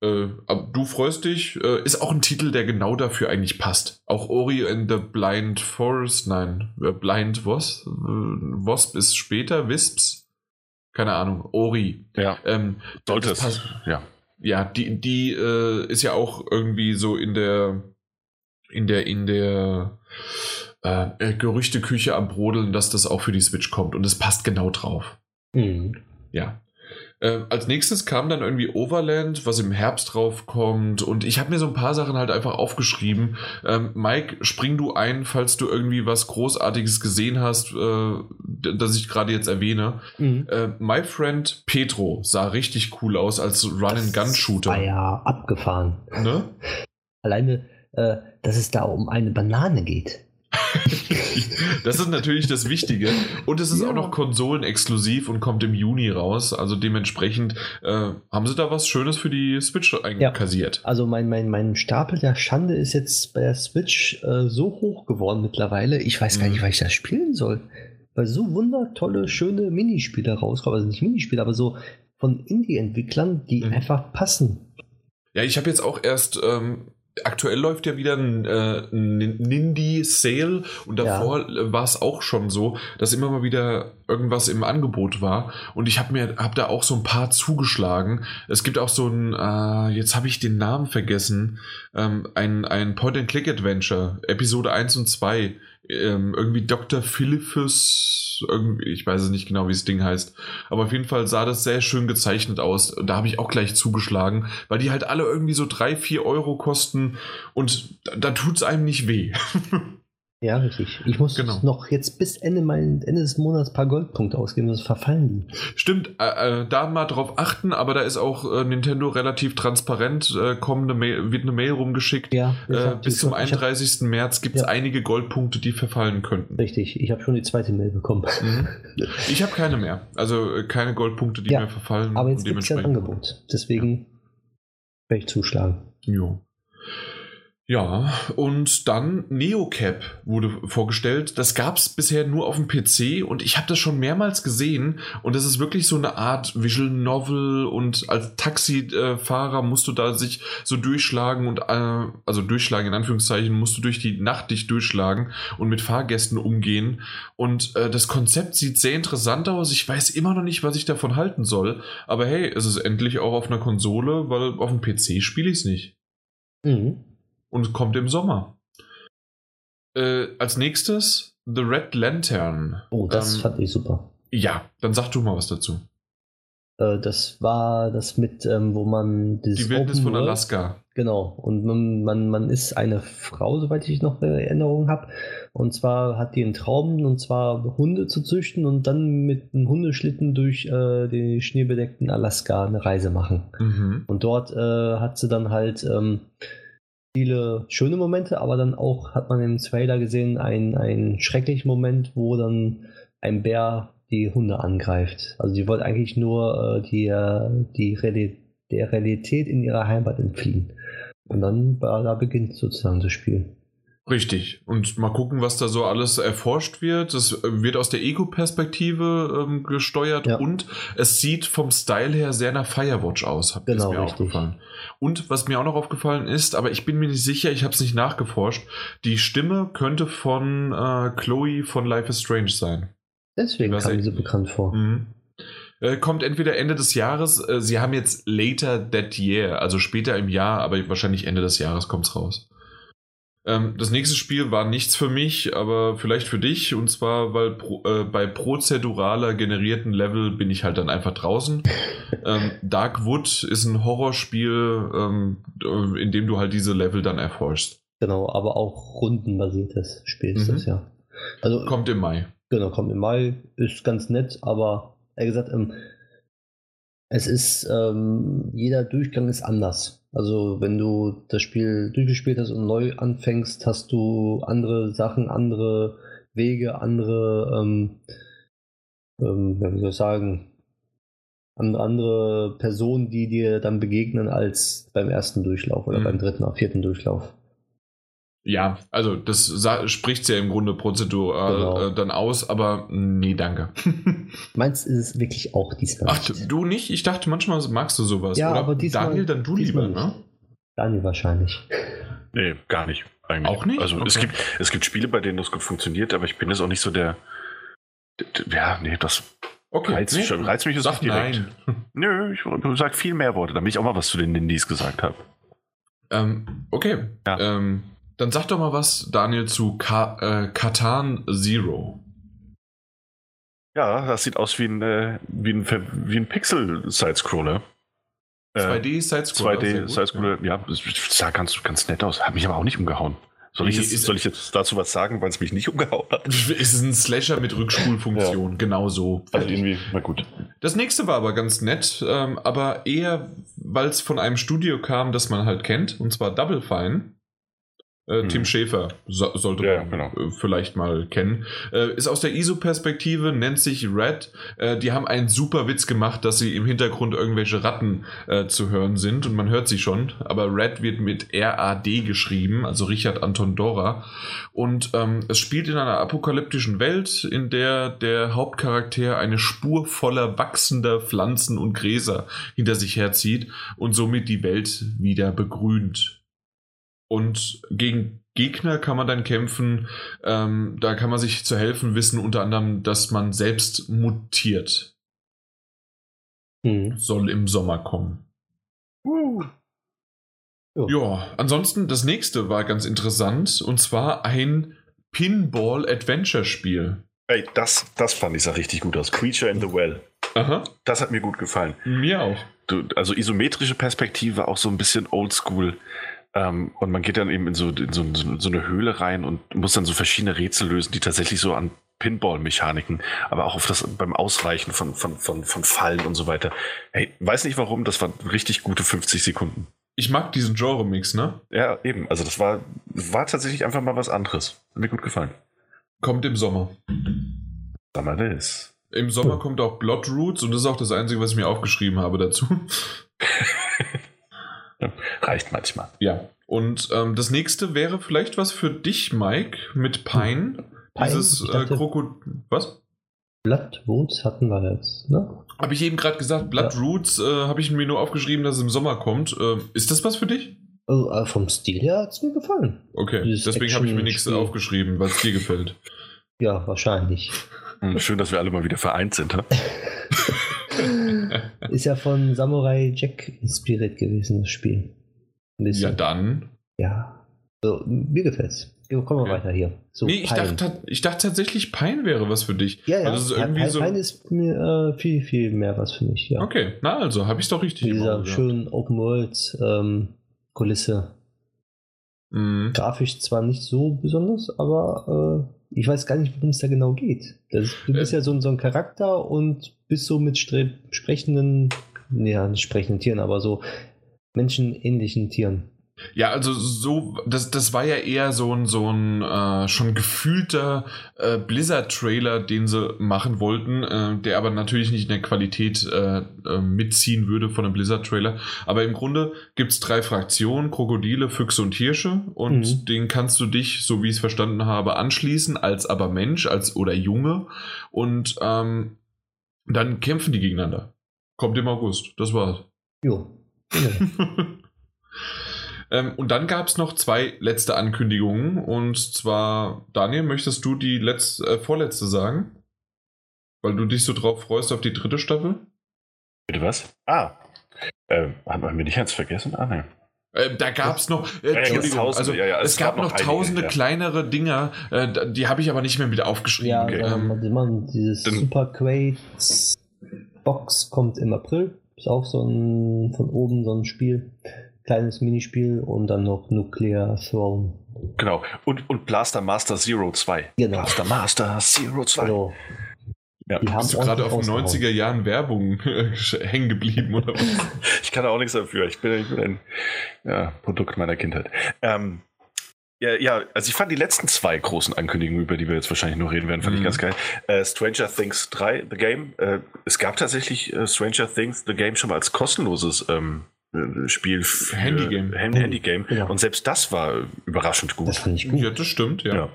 Äh, du freust dich, äh, ist auch ein Titel, der genau dafür eigentlich passt. Auch Ori and the Blind Forest, nein, äh, Blind was? Äh, Wasp ist später, Wisps keine Ahnung, Ori. Ja. Ähm, Sollte es. Ja. Ja, die, die äh, ist ja auch irgendwie so in der, in der, in der äh, äh, Gerüchteküche am Brodeln, dass das auch für die Switch kommt. Und es passt genau drauf. Mhm. Ja. Äh, als nächstes kam dann irgendwie Overland, was im Herbst draufkommt. Und ich habe mir so ein paar Sachen halt einfach aufgeschrieben. Ähm, Mike, spring du ein, falls du irgendwie was Großartiges gesehen hast, äh, das ich gerade jetzt erwähne. Mhm. Äh, My Friend Petro sah richtig cool aus als Run-and-Gun-Shooter. War ja abgefahren. Ne? Alleine, äh, dass es da um eine Banane geht. *laughs* das ist natürlich das Wichtige. Und es ist ja. auch noch konsolenexklusiv und kommt im Juni raus. Also dementsprechend äh, haben sie da was Schönes für die Switch einkassiert. Ja. Also mein, mein, mein Stapel der Schande ist jetzt bei der Switch äh, so hoch geworden mittlerweile. Ich weiß gar nicht, mhm. was ich da spielen soll. Weil so wundertolle, schöne Minispiele rauskommen. Also nicht Minispiele, aber so von Indie-Entwicklern, die mhm. einfach passen. Ja, ich habe jetzt auch erst ähm, aktuell läuft ja wieder ein, äh, Nindy Sale und davor ja. war es auch schon so, dass immer mal wieder irgendwas im Angebot war und ich habe mir hab da auch so ein paar zugeschlagen. Es gibt auch so ein äh, jetzt habe ich den Namen vergessen, ähm, ein ein Point and Click Adventure Episode 1 und 2 ähm, irgendwie Dr. Philippus, irgendwie, ich weiß es nicht genau, wie das Ding heißt, aber auf jeden Fall sah das sehr schön gezeichnet aus. Da habe ich auch gleich zugeschlagen, weil die halt alle irgendwie so drei, vier Euro kosten und da, da tut es einem nicht weh. *laughs* Ja, richtig. Ich muss genau. noch jetzt bis Ende, mein, Ende des Monats ein paar Goldpunkte ausgeben, sonst verfallen die. Stimmt, äh, äh, da mal drauf achten, aber da ist auch äh, Nintendo relativ transparent. Äh, kommt eine Mail, wird eine Mail rumgeschickt. Ja, äh, bis zum 31. Hab, März gibt es ja. einige Goldpunkte, die verfallen könnten. Richtig, ich habe schon die zweite Mail bekommen. Mhm. *laughs* Ich habe keine mehr. Also äh, keine Goldpunkte, die ja, mir verfallen. Aber jetzt gibt es ja ein Angebot. Deswegen ja. werde ich zuschlagen. Jo. Ja, und dann NeoCap wurde vorgestellt. Das gab es bisher nur auf dem PC und ich habe das schon mehrmals gesehen. Und das ist wirklich so eine Art Visual Novel und als Taxifahrer musst du da sich so durchschlagen und äh, also durchschlagen in Anführungszeichen musst du durch die Nacht dich durchschlagen und mit Fahrgästen umgehen. Und äh, das Konzept sieht sehr interessant aus. Ich weiß immer noch nicht, was ich davon halten soll. Aber hey, es ist endlich auch auf einer Konsole, weil auf dem PC spiele ich es nicht. Mhm und kommt im Sommer. Äh, als nächstes The Red Lantern. Oh, das ähm, fand ich super. Ja, dann sag du mal was dazu. Äh, das war das mit, ähm, wo man. Die Wildnis Open von World, Alaska. Genau. Und man, man, man ist eine Frau, soweit ich noch Erinnerung habe. Und zwar hat die einen Traum, und zwar Hunde zu züchten und dann mit einem Hundeschlitten durch äh, den schneebedeckten Alaska eine Reise machen. Mhm. Und dort äh, hat sie dann halt. Ähm, viele schöne Momente, aber dann auch hat man im Trailer gesehen einen, einen schrecklichen Moment, wo dann ein Bär die Hunde angreift. Also die wollte eigentlich nur äh, die, äh, die Realität, der Realität in ihrer Heimat entfliehen. Und dann da beginnt sozusagen das Spiel. Richtig. Und mal gucken, was da so alles erforscht wird. Das wird aus der Ego-Perspektive ähm, gesteuert ja. und es sieht vom Style her sehr nach Firewatch aus, hat genau, mir richtig. aufgefallen. Und was mir auch noch aufgefallen ist, aber ich bin mir nicht sicher, ich habe es nicht nachgeforscht, die Stimme könnte von äh, Chloe von Life is Strange sein. Deswegen kam mir so bekannt vor. Mhm. Äh, kommt entweder Ende des Jahres, äh, sie haben jetzt later that year, also später im Jahr, aber wahrscheinlich Ende des Jahres kommt es raus. Ähm, das nächste Spiel war nichts für mich, aber vielleicht für dich. Und zwar, weil pro, äh, bei prozeduraler generierten Level bin ich halt dann einfach draußen. *laughs* ähm, Darkwood ist ein Horrorspiel, ähm, äh, in dem du halt diese Level dann erforschst. Genau, aber auch rundenbasiertes Spiel ist mhm. das ja. Also, kommt im Mai. Genau, kommt im Mai. Ist ganz nett, aber er gesagt, ähm, es ist, ähm, jeder Durchgang ist anders. Also wenn du das Spiel durchgespielt hast und neu anfängst, hast du andere Sachen, andere Wege, andere, ähm, ähm, wie soll ich sagen, andere Personen, die dir dann begegnen als beim ersten Durchlauf oder mhm. beim dritten oder vierten Durchlauf. Ja, also das spricht ja im Grunde prozedural genau. äh, dann aus, aber nee, danke. *laughs* Meins ist es wirklich auch diesmal. Ach, nicht. du nicht? Ich dachte, manchmal magst du sowas. Ja, oder? aber diesmal, Daniel, dann du lieber, nicht. ne? Daniel wahrscheinlich. Nee, gar nicht. Eigentlich. Auch nicht? Also okay. es, gibt, es gibt Spiele, bei denen das gut funktioniert, aber ich bin jetzt auch nicht so der. Ja, nee, das okay, reizt, nee, schon, reizt mich jetzt nicht direkt. Nein. *laughs* Nö, ich sag viel mehr Worte, damit ich auch mal was zu den Indies gesagt habe. Ähm, okay. Ja. Ähm, dann sag doch mal was, Daniel, zu Ka äh, Katan Zero. Ja, das sieht aus wie ein, äh, wie ein, wie ein Pixel-Sidescroller. 2D-Sidescroller. 2D-Sidescroller, ja. ja, sah ganz, ganz nett aus. Hat mich aber auch nicht umgehauen. Soll ich, jetzt, soll ich jetzt dazu was sagen, weil es mich nicht umgehauen hat? Es *laughs* ist ein Slasher mit Rückspulfunktion, ja. genau so. Also irgendwie, na gut. Das nächste war aber ganz nett, ähm, aber eher, weil es von einem Studio kam, das man halt kennt, und zwar Double Fine. Äh, Tim hm. Schäfer so, sollte ja, man genau. Äh, vielleicht mal kennen. Äh, ist aus der ISO-Perspektive, nennt sich Red. Äh, die haben einen super Witz gemacht, dass sie im Hintergrund irgendwelche Ratten äh, zu hören sind und man hört sie schon. Aber Red wird mit R-A-D geschrieben, also Richard Anton Dora. Und ähm, es spielt in einer apokalyptischen Welt, in der der Hauptcharakter eine Spur voller wachsender Pflanzen und Gräser hinter sich herzieht und somit die Welt wieder begrünt. Und gegen Gegner kann man dann kämpfen. Ähm, da kann man sich zu helfen wissen, unter anderem, dass man selbst mutiert. Hm. Soll im Sommer kommen. Uh. Ja, ansonsten das nächste war ganz interessant und zwar ein Pinball-Adventure-Spiel. Ey, das, das fand ich sah richtig gut aus. Creature in the Well. Aha. Das hat mir gut gefallen. Mir auch. Du, also isometrische Perspektive, auch so ein bisschen oldschool. Ähm, und man geht dann eben in so, in so, so, eine Höhle rein und muss dann so verschiedene Rätsel lösen, die tatsächlich so an Pinball-Mechaniken, aber auch auf das beim Ausweichen von, von, von, von Fallen und so weiter. Hey, weiß nicht warum, das waren richtig gute 50 Sekunden. Ich mag diesen Genre-Mix, ne? Ja, eben. Also das war, war tatsächlich einfach mal was anderes. Hat mir gut gefallen. Kommt im Sommer. Sommer ist. Im Sommer kommt auch Blood Roots und das ist auch das Einzige, was ich mir aufgeschrieben habe dazu. *laughs* Reicht manchmal. Ja. Und ähm, das nächste wäre vielleicht was für dich, Mike, mit Pine. Pine? Dieses äh, Krokodil. Was? Bloodroots hatten wir jetzt, ne? Habe ich eben gerade gesagt, Bloodroots ja. äh, habe ich mir nur aufgeschrieben, dass es im Sommer kommt. Äh, ist das was für dich? Also, äh, vom Stil her hat es mir gefallen. Okay, Dieses deswegen habe ich mir nichts aufgeschrieben, weil es dir gefällt. Ja, wahrscheinlich. Hm, schön, dass wir alle mal wieder vereint sind. *laughs* ist ja von Samurai Jack inspiriert gewesen, das Spiel. Ja, dann. Ja. So, mir gefällt's. Kommen wir okay. weiter hier. So, nee, ich dachte, ich dachte tatsächlich, Pein wäre was für dich. Ja, ja. Also Pein, so Pein ist mir, äh, viel, viel mehr was für mich, ja. Okay, na also, habe ich doch richtig Mit dieser schönen Open-World-Kulisse. Ähm, mhm. Grafisch zwar nicht so besonders, aber äh, ich weiß gar nicht, worum es da genau geht. Das, du bist äh, ja so, so, ein Charakter und bist so mit sprechenden, ja, nicht sprechenden Tieren, aber so menschenähnlichen Tieren. Ja, also so, das, das war ja eher so ein, so ein äh, schon gefühlter äh, Blizzard-Trailer, den sie machen wollten, äh, der aber natürlich nicht in der Qualität äh, äh, mitziehen würde von einem Blizzard-Trailer. Aber im Grunde gibt's drei Fraktionen, Krokodile, Füchse und Hirsche und mhm. den kannst du dich, so wie ich es verstanden habe, anschließen, als aber Mensch, als oder Junge und ähm, dann kämpfen die gegeneinander. Kommt im August, das war's. Jo. *laughs* Genau. Ähm, und dann gab es noch zwei letzte Ankündigungen. Und zwar, Daniel, möchtest du die letzte, äh, vorletzte sagen? Weil du dich so drauf freust auf die dritte Staffel? Bitte was? Ah, äh, haben wir nicht ganz vergessen? Ah, nein. Äh, da gab es noch, äh, Entschuldigung, also ja, ja, es, es, gab, gab noch tausende einige, kleinere Dinger, äh, die habe ich aber nicht mehr wieder aufgeschrieben. Ja, okay. ähm, dieses Super Quates Box kommt im April. Ist auch so ein von oben so ein Spiel kleines Minispiel und dann noch Nuclear Throne. Genau. Und, und Blaster Master Zero 2. Genau. Blaster Master Zero 2. Also, ja. Die Bist du gerade auf 90er Jahren Werbung hängen geblieben oder was? *laughs* ich kann auch nichts dafür. Ich bin, ich bin ein ja, Produkt meiner Kindheit. Ähm, ja, ja, also ich fand die letzten zwei großen Ankündigungen, über die wir jetzt wahrscheinlich noch reden werden, fand mhm. ich ganz geil. Äh, Stranger Things 3, The Game. Äh, es gab tatsächlich äh, Stranger Things, The Game schon mal als kostenloses ähm, Spiel Handygame. Handy, Handygame. Ja. Und selbst das war überraschend gut. Das fand ich gut. Ja, das stimmt, ja. ja.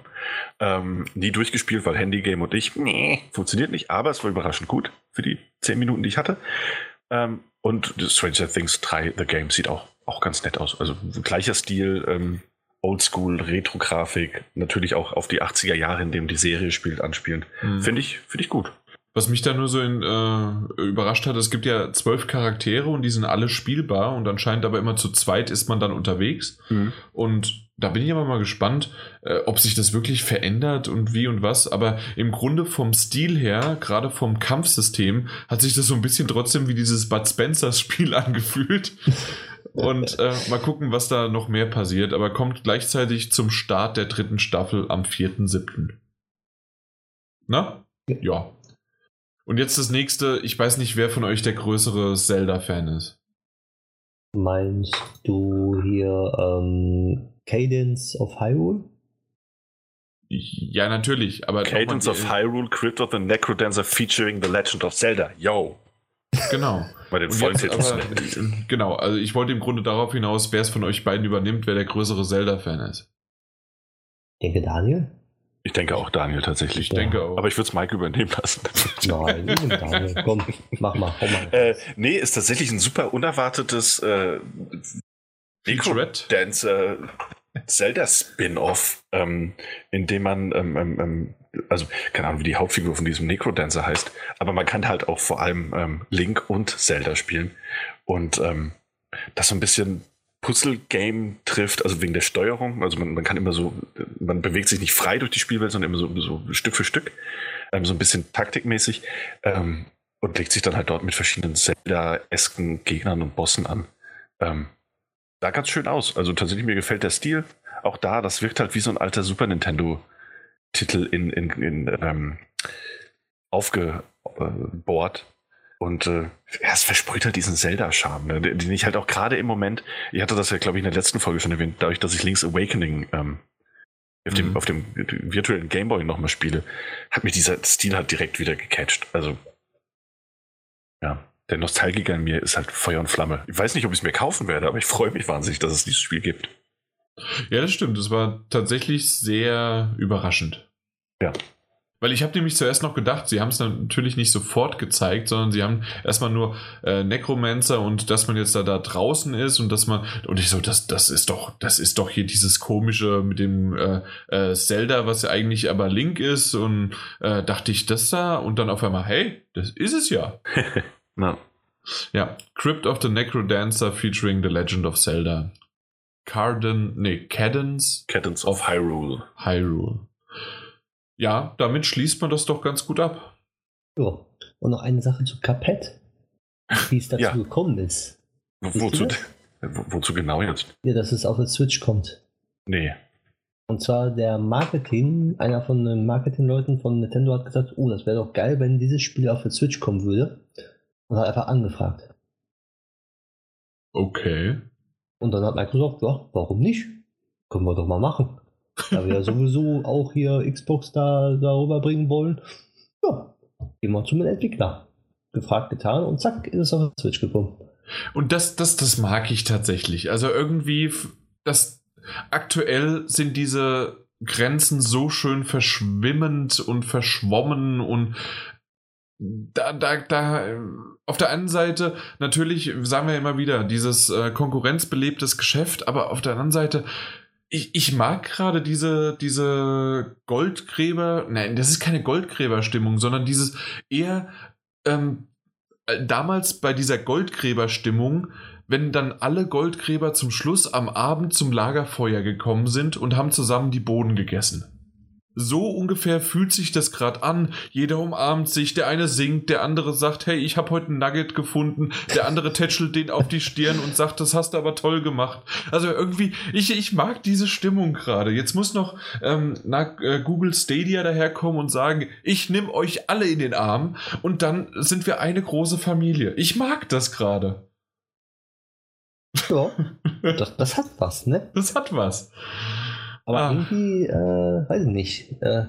Ähm, nie durchgespielt, weil Handygame und ich, nee, funktioniert nicht, aber es war überraschend gut für die zehn Minuten, die ich hatte. Ähm, und Stranger Things 3, The Game, sieht auch, auch ganz nett aus. Also gleicher Stil, ähm, Oldschool, Retro-Grafik, natürlich auch auf die 80er Jahre, in dem die Serie spielt, anspielend. Mhm. Finde ich, finde ich gut. Was mich da nur so in, äh, überrascht hat, es gibt ja zwölf Charaktere und die sind alle spielbar und anscheinend aber immer zu zweit ist man dann unterwegs. Mhm. Und da bin ich aber mal gespannt, äh, ob sich das wirklich verändert und wie und was. Aber im Grunde vom Stil her, gerade vom Kampfsystem, hat sich das so ein bisschen trotzdem wie dieses Bud Spencers Spiel *laughs* angefühlt. Und äh, mal gucken, was da noch mehr passiert. Aber kommt gleichzeitig zum Start der dritten Staffel am 4.7. Na? Ja. Und jetzt das nächste, ich weiß nicht, wer von euch der größere Zelda-Fan ist. Meinst du hier ähm, Cadence of Hyrule? Ja, natürlich, aber. Cadence of Hyrule, Crypt of the Necrodancer featuring The Legend of Zelda. Yo! Genau. Bei den vollen aber, Genau, also ich wollte im Grunde darauf hinaus, wer es von euch beiden übernimmt, wer der größere Zelda-Fan ist. Ich denke Daniel. Ich denke auch Daniel tatsächlich. Ich denke auch. Aber ich würde es Mike übernehmen lassen. *laughs* Nein, Daniel, komm, mach mal. Komm mal. Äh, nee, ist tatsächlich ein super unerwartetes äh, Dance Zelda Spin-off, ähm, in dem man, ähm, ähm, ähm, also keine Ahnung, wie die Hauptfigur von diesem Necrodancer heißt, aber man kann halt auch vor allem ähm, Link und Zelda spielen und ähm, das so ein bisschen Puzzle-Game trifft, also wegen der Steuerung. Also man, man, kann immer so, man bewegt sich nicht frei durch die Spielwelt, sondern immer so, so Stück für Stück, ähm, so ein bisschen taktikmäßig ähm, und legt sich dann halt dort mit verschiedenen Zelda-esken Gegnern und Bossen an. Ähm, sah ganz schön aus. Also tatsächlich mir gefällt der Stil. Auch da, das wirkt halt wie so ein alter Super Nintendo-Titel in, in, in ähm, aufgebohrt. Und äh, es versprüht halt diesen Zelda-Charme, ne, den ich halt auch gerade im Moment, ich hatte das ja, glaube ich, in der letzten Folge schon erwähnt, dadurch, dass ich Link's Awakening ähm, auf, dem, mhm. auf dem virtuellen Gameboy nochmal spiele, hat mich dieser Stil halt direkt wieder gecatcht. Also, ja, der Nostalgiker in mir ist halt Feuer und Flamme. Ich weiß nicht, ob ich es mir kaufen werde, aber ich freue mich wahnsinnig, dass es dieses Spiel gibt. Ja, das stimmt. Das war tatsächlich sehr überraschend. Ja. Weil ich habe nämlich zuerst noch gedacht, sie haben es natürlich nicht sofort gezeigt, sondern sie haben erstmal nur äh, Necromancer und dass man jetzt da, da draußen ist und dass man und ich so, das, das ist doch, das ist doch hier dieses komische mit dem äh, äh, Zelda, was ja eigentlich aber Link ist und äh, dachte ich das da und dann auf einmal, hey, das ist es ja. *laughs* Na. Ja, Crypt of the Necrodancer featuring The Legend of Zelda. Carden, nee, Cadence. Cadence of Hyrule. Hyrule. Ja, damit schließt man das doch ganz gut ab. Ja, und noch eine Sache zu Cuphead, wie es *laughs* dazu ja. gekommen ist. wozu, wozu genau jetzt? Ja, dass es auf der Switch kommt. Nee. Und zwar der Marketing, einer von den Marketingleuten von Nintendo hat gesagt, oh, das wäre doch geil, wenn dieses Spiel auf der Switch kommen würde. Und hat einfach angefragt. Okay. Und dann hat Microsoft gesagt, warum nicht? Können wir doch mal machen. Da wir ja sowieso auch hier Xbox da darüber bringen wollen. Ja, gehen wir zum Entwickler. Gefragt, getan und zack, ist es auf der Switch gekommen. Und das, das, das mag ich tatsächlich. Also irgendwie, das aktuell sind diese Grenzen so schön verschwimmend und verschwommen und da, da, da, auf der einen Seite natürlich, sagen wir immer wieder, dieses äh, konkurrenzbelebtes Geschäft, aber auf der anderen Seite, ich, ich mag gerade diese, diese Goldgräber, nein, das ist keine Goldgräberstimmung, sondern dieses eher ähm, äh, damals bei dieser Goldgräberstimmung, wenn dann alle Goldgräber zum Schluss am Abend zum Lagerfeuer gekommen sind und haben zusammen die Bohnen gegessen. So ungefähr fühlt sich das gerade an. Jeder umarmt sich, der eine singt, der andere sagt, hey, ich habe heute ein Nugget gefunden, der andere tätschelt den auf die Stirn und sagt, das hast du aber toll gemacht. Also irgendwie, ich, ich mag diese Stimmung gerade. Jetzt muss noch ähm, na, äh, Google Stadia daherkommen und sagen, ich nehme euch alle in den Arm und dann sind wir eine große Familie. Ich mag das gerade. Ja, das, das hat was, ne? Das hat was. Aber ah. irgendwie, äh, weiß ich nicht, äh,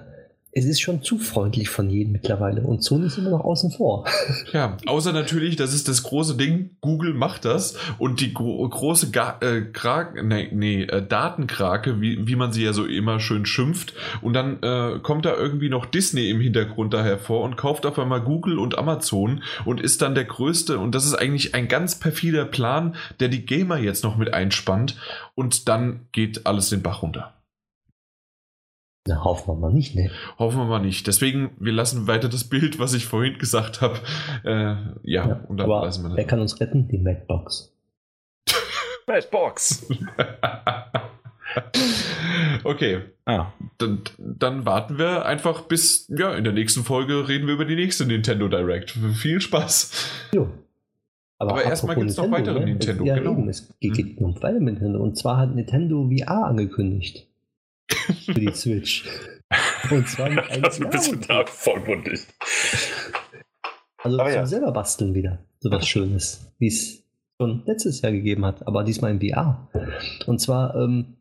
es ist schon zu freundlich von jedem mittlerweile und Sony ist immer noch außen vor. *laughs* Ja, außer natürlich, das ist das große Ding, Google macht das und die gro große Ga äh, Krake, nee, nee äh, Datenkrake, wie, wie man sie ja so immer schön schimpft und dann äh, kommt da irgendwie noch Disney im Hintergrund da hervor und kauft auf einmal Google und Amazon und ist dann der größte und das ist eigentlich ein ganz perfider Plan, der die Gamer jetzt noch mit einspannt und dann geht alles den Bach runter. Na, hoffen wir mal nicht, ne? Hoffen wir mal nicht. Deswegen, wir lassen weiter das Bild, was ich vorhin gesagt habe. Äh, ja, ja, und dann lassen wir das. Wer kann uns retten? Die Madbox. *laughs* Madbox! *laughs* okay. Ah. Dann, dann, warten wir einfach bis, ja, in der nächsten Folge reden wir über die nächste Nintendo Direct. Viel Spaß. Jo. Aber, aber erstmal gibt es noch weitere ne? Nintendo. Ja, genau. Eben, es geht hm. um weitere Nintendo. Und zwar hat Nintendo VR angekündigt für die Switch. Und zwar *laughs* mit einem also bist du da vollmundig. Also aber zum ja. selber basteln wieder. So was Schönes, wie es schon letztes Jahr gegeben hat, aber diesmal in VR. Und zwar ähm,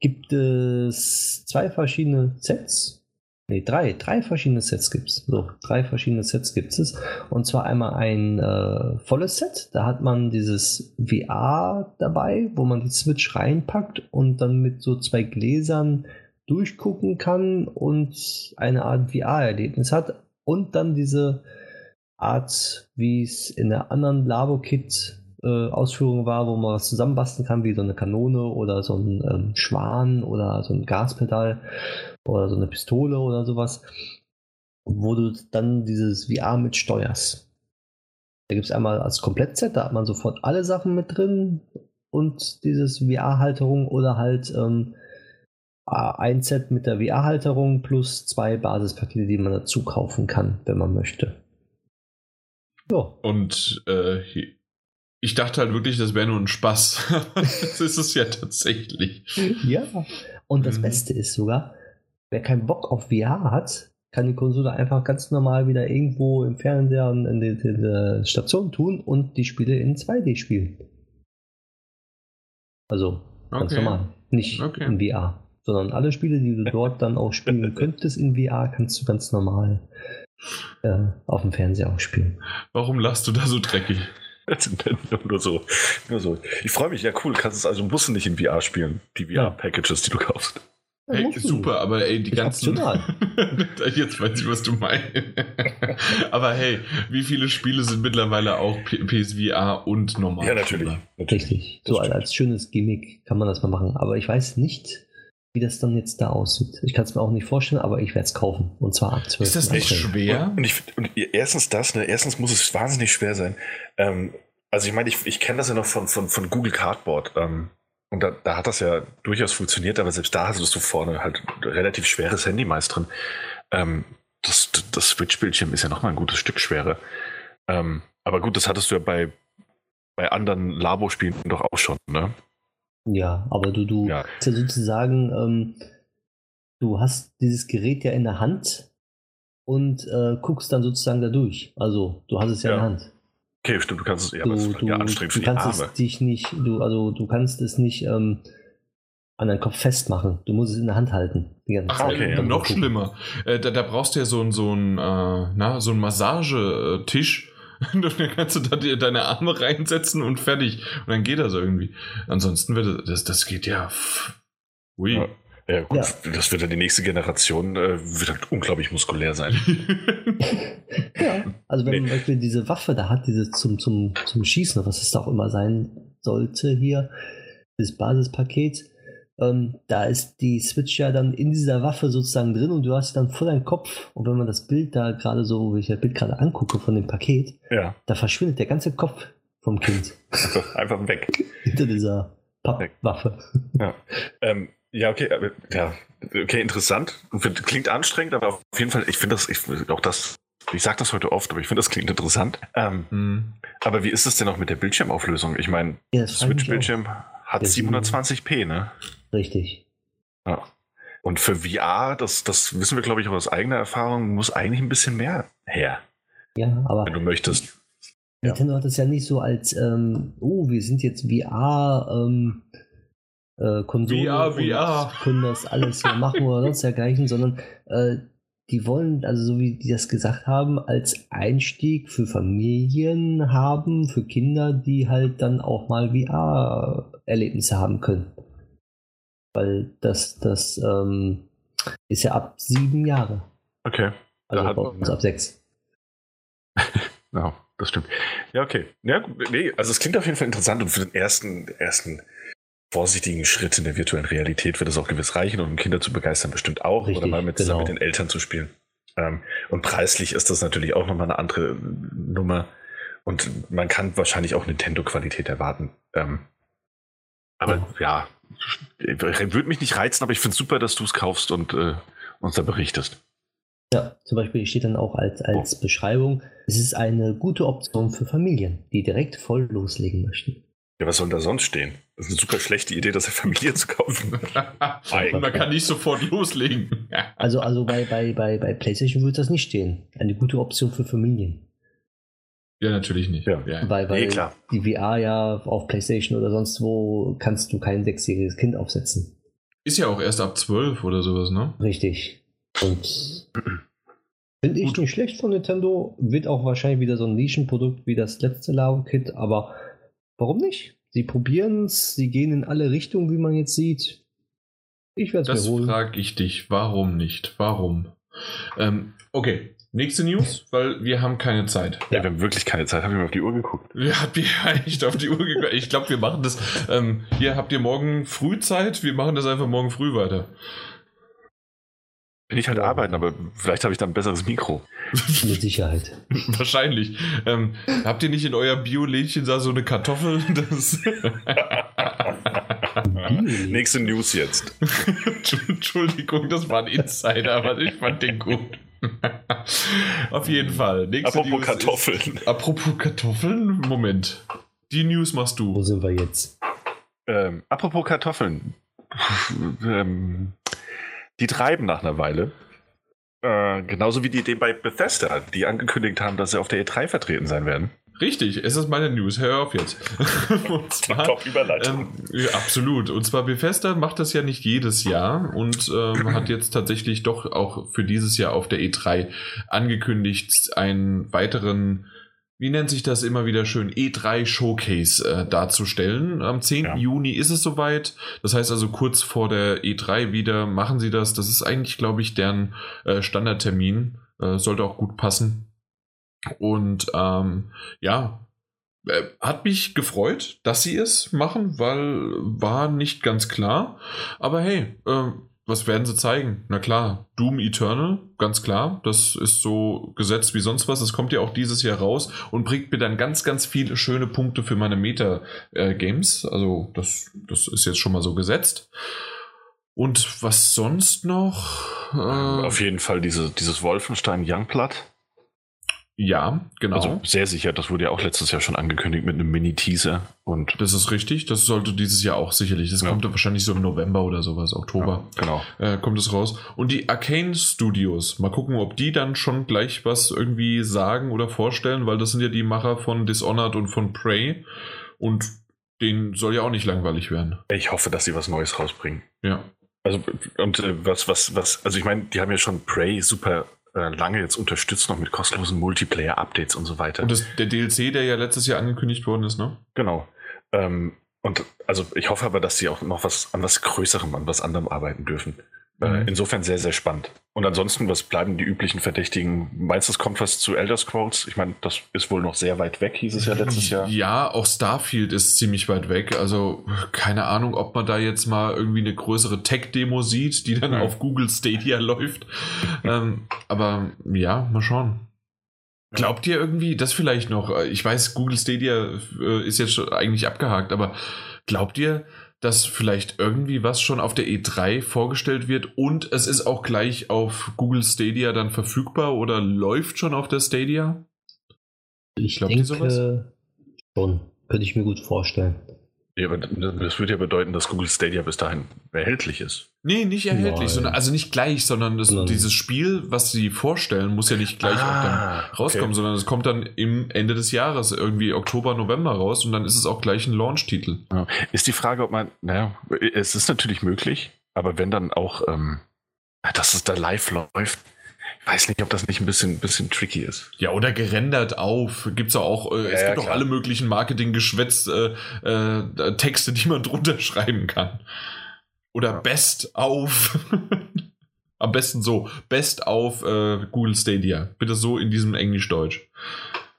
gibt es zwei verschiedene Sets Nee, drei, drei verschiedene Sets gibt es. So, drei verschiedene Sets gibt es. Und zwar einmal ein äh, volles Set. Da hat man dieses VR dabei, wo man die Switch reinpackt und dann mit so zwei Gläsern durchgucken kann und eine Art VR-Erlebnis hat. Und dann diese Art, wie es in der anderen Labo-Kit äh, Ausführung war, wo man was zusammenbasteln kann, wie so eine Kanone oder so ein ähm, Schwan oder so ein Gaspedal oder so eine Pistole oder sowas, wo du dann dieses VR mit steuerst. Da gibt es einmal als Komplettset, da hat man sofort alle Sachen mit drin und dieses VR-Halterung oder halt ähm, ein Set mit der VR-Halterung plus zwei Basispakete, die man dazu kaufen kann, wenn man möchte. Ja. Und äh, ich dachte halt wirklich, das wäre nur ein Spaß. *laughs* das ist es ja tatsächlich. Ja. Und das mhm. Beste ist sogar, wer keinen Bock auf VR hat, kann die Konsole einfach ganz normal wieder irgendwo im Fernseher und in der Station tun und die Spiele in 2D spielen. Also ganz okay. normal. Nicht okay. in VR, sondern alle Spiele, die du dort dann auch spielen *laughs* könntest in VR, kannst du ganz normal äh, auf dem Fernseher auch spielen. Warum lachst du da so dreckig? *laughs* nur, so, nur so. Ich freue mich, ja cool, kannst es also musst du nicht in VR spielen, die VR-Packages, die du kaufst. Hey, super, aber ey, die ganzen. *laughs* Jetzt weiß ich, was du meinst. *laughs* aber hey, wie viele Spiele sind mittlerweile auch PSVR und normal? Ja, natürlich. Richtig. So als schönes Gimmick kann man das mal machen. Aber ich weiß nicht, wie das dann jetzt da aussieht. Ich kann es mir auch nicht vorstellen, aber ich werde es kaufen. Und zwar ab 12. Ist das nicht schwer? Und, ich, und, erstens das, ne? erstens muss es wahnsinnig schwer sein. Ähm, also ich meine, ich, ich kenne das ja noch von, von, von Google Cardboard. Ähm, und da, da, hat das ja durchaus funktioniert, aber selbst da hattest du vorne halt relativ schweres Handy meist drin. Ähm, das, das Switch-Bildschirm ist ja nochmal ein gutes Stück schwerer. Ähm, aber gut, das hattest du ja bei, bei anderen Labo-Spielen doch auch schon, ne? Ja, aber du, du ja. ja sozusagen, ähm, du hast dieses Gerät ja in der Hand und äh, guckst dann sozusagen da durch. Also, du hast es ja, ja. in der Hand. Okay, stimmt, du kannst es, ja, du, aber ja anstrengend du, kannst Arme. Es dich nicht, du, also du kannst es nicht ähm, an deinen Kopf festmachen. Du musst es in der Hand halten. Ach, okay. Ja, noch gucken. schlimmer. Äh, da, da, brauchst du ja so, so einen äh, na, so einen Massagetisch. *laughs* dann kannst du da dir deine Arme reinsetzen und fertig. Und dann geht das irgendwie. Ansonsten wird das, das geht ja. Ui. Ja. Ja, gut, ja. das wird dann die nächste Generation, äh, wird halt unglaublich muskulär sein. *laughs* ja, also wenn nee. man zum Beispiel diese Waffe da hat, diese zum, zum, zum Schießen, was es da auch immer sein sollte hier, das Basispaket, ähm, da ist die Switch ja dann in dieser Waffe sozusagen drin und du hast dann vor deinem Kopf, und wenn man das Bild da gerade so, wie ich das Bild gerade angucke von dem Paket, ja. da verschwindet der ganze Kopf vom Kind. Einfach weg. Hinter dieser Pappwaffe. Ja. Ähm, ja, okay, ja, okay, interessant. Klingt anstrengend, aber auf jeden Fall, ich finde das, ich, auch das, ich sage das heute oft, aber ich finde das klingt interessant. Ähm, mhm. Aber wie ist es denn auch mit der Bildschirmauflösung? Ich meine, ja, Switch-Bildschirm hat 720p, ne? Richtig. Ja. Und für VR, das, das wissen wir, glaube ich, aus eigener Erfahrung, muss eigentlich ein bisschen mehr her. Ja, aber. Wenn du möchtest. Nintendo ja. hat es ja nicht so als, ähm, oh, wir sind jetzt VR, ähm, äh, Konsolen VR, VR. können das alles hier *laughs* machen oder sonst dergleichen, sondern äh, die wollen, also so wie die das gesagt haben, als Einstieg für Familien haben, für Kinder, die halt dann auch mal VR-Erlebnisse haben können. Weil das, das ähm, ist ja ab sieben Jahre. Okay. Also bei uns ab sechs. *laughs* ja, das stimmt. Ja, okay. Ja, nee, also es klingt auf jeden Fall interessant und für den ersten, ersten vorsichtigen Schritt in der virtuellen Realität wird es auch gewiss reichen, um Kinder zu begeistern, bestimmt auch. Richtig, oder mal mit, genau. mit den Eltern zu spielen. Ähm, und preislich ist das natürlich auch nochmal eine andere Nummer. Und man kann wahrscheinlich auch Nintendo-Qualität erwarten. Ähm, aber ja, ja würde mich nicht reizen, aber ich finde es super, dass du es kaufst und äh, uns da berichtest. Ja, zum Beispiel steht dann auch als, als oh. Beschreibung, es ist eine gute Option für Familien, die direkt voll loslegen möchten. Ja, was soll da sonst stehen? Das ist eine super schlechte Idee, das der Familie zu kaufen. *laughs* Man kann nicht sofort loslegen. also also bei, bei, bei, bei PlayStation würde das nicht stehen. Eine gute Option für Familien. Ja, natürlich nicht. Ja. Ja. Weil, weil nee, klar. die VR ja auf PlayStation oder sonst wo kannst du kein sechsjähriges Kind aufsetzen. Ist ja auch erst ab zwölf oder sowas, ne? Richtig. Und *clears throat* finde ich nicht schlecht von Nintendo. Wird auch wahrscheinlich wieder so ein Nischenprodukt wie das letzte Labo Kit, aber Warum nicht? Sie probieren es, sie gehen in alle Richtungen, wie man jetzt sieht. Ich werde es. Das frage ich dich. Warum nicht? Warum? Ähm, okay, nächste News, weil wir haben keine Zeit. Ja, wir haben wirklich keine Zeit. Haben wir mal auf die Uhr geguckt? Wir haben *laughs* echt auf die Uhr geguckt. Ich glaube, wir machen das. Ähm, hier habt ihr morgen früh Zeit. Wir machen das einfach morgen früh weiter. Bin ich halt arbeiten, aber vielleicht habe ich dann ein besseres Mikro. *laughs* *laughs* Mit Sicherheit. Wahrscheinlich. Ähm, habt ihr nicht in euer Bio-Lädchen da so eine Kartoffel? Nächste News jetzt. Entschuldigung, das war ein Insider, aber ich fand den gut. *laughs* Auf jeden Fall. Nächste apropos News Kartoffeln. Ist, *laughs* apropos Kartoffeln? Moment. Die News machst du. Wo sind wir jetzt? Ähm, apropos Kartoffeln. ähm, die treiben nach einer Weile. Äh, genauso wie die Idee bei Bethesda, die angekündigt haben, dass sie auf der E3 vertreten sein werden. Richtig, es ist meine News. Hör auf jetzt. *laughs* und zwar, Top Überleitung. Ähm, absolut. Und zwar Bethesda macht das ja nicht jedes Jahr und ähm, hat *clears throat* jetzt tatsächlich doch auch für dieses Jahr auf der E3 angekündigt, einen weiteren wie nennt sich das immer wieder schön, E3 Showcase äh, darzustellen. Am 10. Ja. Juni ist es soweit. Das heißt also kurz vor der E3 wieder machen sie das. Das ist eigentlich, glaube ich, deren äh, Standardtermin. Äh, sollte auch gut passen. Und ähm, ja, äh, hat mich gefreut, dass sie es machen, weil war nicht ganz klar. Aber hey, äh, was werden sie zeigen? Na klar, Doom Eternal, ganz klar. Das ist so gesetzt wie sonst was. Das kommt ja auch dieses Jahr raus und bringt mir dann ganz, ganz viele schöne Punkte für meine Meta-Games. also das, das ist jetzt schon mal so gesetzt. Und was sonst noch? Äh, Auf jeden Fall diese, dieses Wolfenstein Youngblood. Ja, genau. Also sehr sicher, das wurde ja auch letztes Jahr schon angekündigt mit einem Mini-Teaser. Und das ist richtig, das sollte dieses Jahr auch sicherlich. Das ja. kommt wahrscheinlich so im November oder sowas, Oktober. Ja, genau. Äh, kommt es raus. Und die Arcane Studios, mal gucken, ob die dann schon gleich was irgendwie sagen oder vorstellen, weil das sind ja die Macher von Dishonored und von Prey. Und denen soll ja auch nicht langweilig werden. Ich hoffe, dass sie was Neues rausbringen. Ja. Also, und äh, was, was, was, also ich meine, die haben ja schon Prey super lange jetzt unterstützt, noch mit kostenlosen Multiplayer-Updates und so weiter. Und das, der DLC, der ja letztes Jahr angekündigt worden ist, ne? Genau. Ähm, und also ich hoffe aber, dass sie auch noch was an was Größerem, an was anderem arbeiten dürfen. Äh, mhm. insofern sehr, sehr spannend. Und ansonsten, was bleiben die üblichen Verdächtigen? Meinst du, es kommt was zu Elder Scrolls? Ich meine, das ist wohl noch sehr weit weg, hieß es ja letztes Jahr. Ja, auch Starfield ist ziemlich weit weg. Also keine Ahnung, ob man da jetzt mal irgendwie eine größere Tech-Demo sieht, die dann mhm. auf Google Stadia *laughs* läuft. ähm, aber ja, mal schauen. Glaubt ihr irgendwie, das vielleicht noch, äh, ich weiß, Google Stadia äh, ist jetzt eigentlich abgehakt, aber glaubt ihr, dass vielleicht irgendwie was schon auf der E3 vorgestellt wird und es ist auch gleich auf Google Stadia dann verfügbar oder läuft schon auf der Stadia? Ich Glaubt denke sowas? schon. Könnte ich mir gut vorstellen. Ja, aber das würde ja bedeuten, dass Google Stadia bis dahin erhältlich ist. Nee, nicht erhältlich, sondern, also nicht gleich, sondern das, dieses Spiel, was sie vorstellen, muss ja nicht gleich ah, auch dann rauskommen, okay. sondern es kommt dann im Ende des Jahres, irgendwie Oktober, November raus und dann ist es auch gleich ein Launch-Titel. Ja. Ist die Frage, ob man, naja, es ist natürlich möglich, aber wenn dann auch, ähm, dass es da live läuft, weiß nicht, ob das nicht ein bisschen, bisschen tricky ist. Ja, oder gerendert auf. Gibt's auch, äh, ja, es gibt ja, auch alle möglichen Marketing-Geschwätz, äh, äh, Texte, die man *laughs* drunter schreiben kann. Oder ja. Best auf. *laughs* Am besten so. Best auf äh, Google Stadia. Bitte so in diesem Englisch-Deutsch.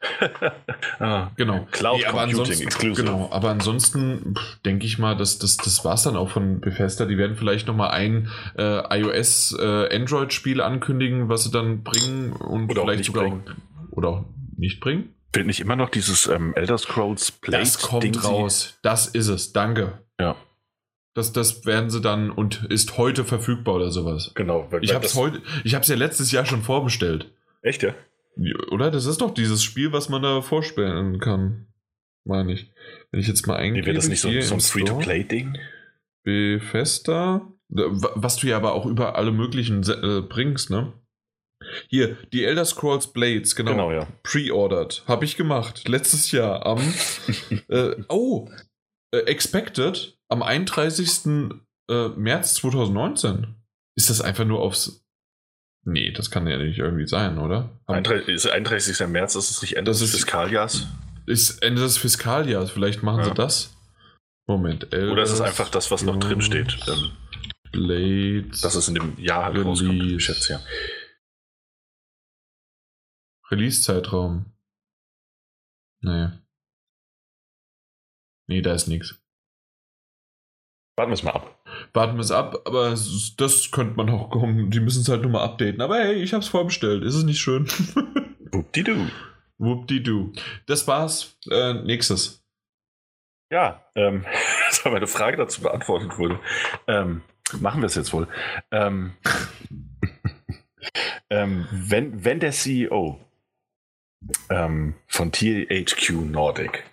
*laughs* ah, genau. Cloud nee, aber Computing Exclusive. Genau, aber ansonsten denke ich mal, dass das, das war es dann auch von Bethesda. Die werden vielleicht nochmal ein äh, iOS-Android-Spiel äh, ankündigen, was sie dann bringen und oder vielleicht sogar bringen. Auch, oder auch nicht bringen. Fehlt nicht immer noch dieses ähm, Elder Scrolls Plate? Das kommt Ding raus. Das ist es. Danke. Ja. Das, das werden sie dann und ist heute verfügbar oder sowas. Genau. Weil, ich habe es heute, ich habe es ja letztes Jahr schon vorbestellt. Echt ja? Oder? Das ist doch dieses Spiel, was man da vorstellen kann. Meine ich. Wenn ich jetzt mal eingebe. Wäre das nicht so, so ein Free-to-Play-Ding? Bethesda. Was du ja aber auch über alle möglichen äh, bringst, ne? Hier, die Elder Scrolls Blades, genau. Genau, ja. Pre-ordered. Habe ich gemacht. Letztes Jahr am. *laughs* äh, oh! Äh, expected am 31. Äh, März 2019. Ist das einfach nur aufs Nee, das kann ja nicht irgendwie sein, oder? 31. 31. März ist es nicht Ende des Fiskaljahres? Ist Ende des Fiskaljahres, vielleicht machen ja. sie das. Moment, Elders Oder ist es einfach das, was noch drin steht? Ähm, Blades. Dass es in dem Jahr halt rauskommt, ich schätze ja. Release-Zeitraum. Nee. Nee, da ist nichts. Warten wir es mal ab. Warten wir es ab, aber das könnte man auch kommen. Die müssen es halt nur mal updaten. Aber hey, ich habe es vorbestellt. Ist es nicht schön? *laughs* Whoop-di-doo. Whoop-di-doo. Das war's. Äh, nächstes. Ja, ähm, *laughs* das war meine Frage dazu beantwortet wurde. Ähm, machen wir es jetzt wohl. Ähm, *laughs* ähm, wenn, wenn der CEO ähm, von THQ Nordic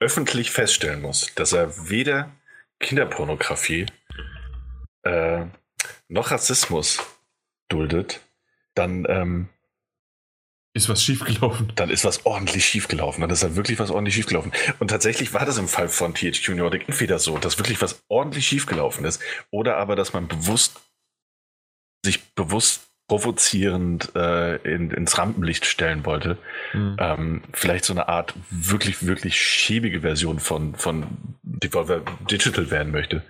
öffentlich feststellen muss, dass er weder Kinderpornografie äh, noch Rassismus duldet, dann ähm, ist was schiefgelaufen. Dann ist was ordentlich schiefgelaufen. Dann ist da wirklich was ordentlich schiefgelaufen. Und tatsächlich war das im Fall von THQ Nordic entweder so, dass wirklich was ordentlich schiefgelaufen ist, oder aber, dass man bewusst sich bewusst provozierend äh, in, ins Rampenlicht stellen wollte. Mhm. Ähm, vielleicht so eine Art wirklich, wirklich schäbige Version von, von Devolver Digital werden möchte,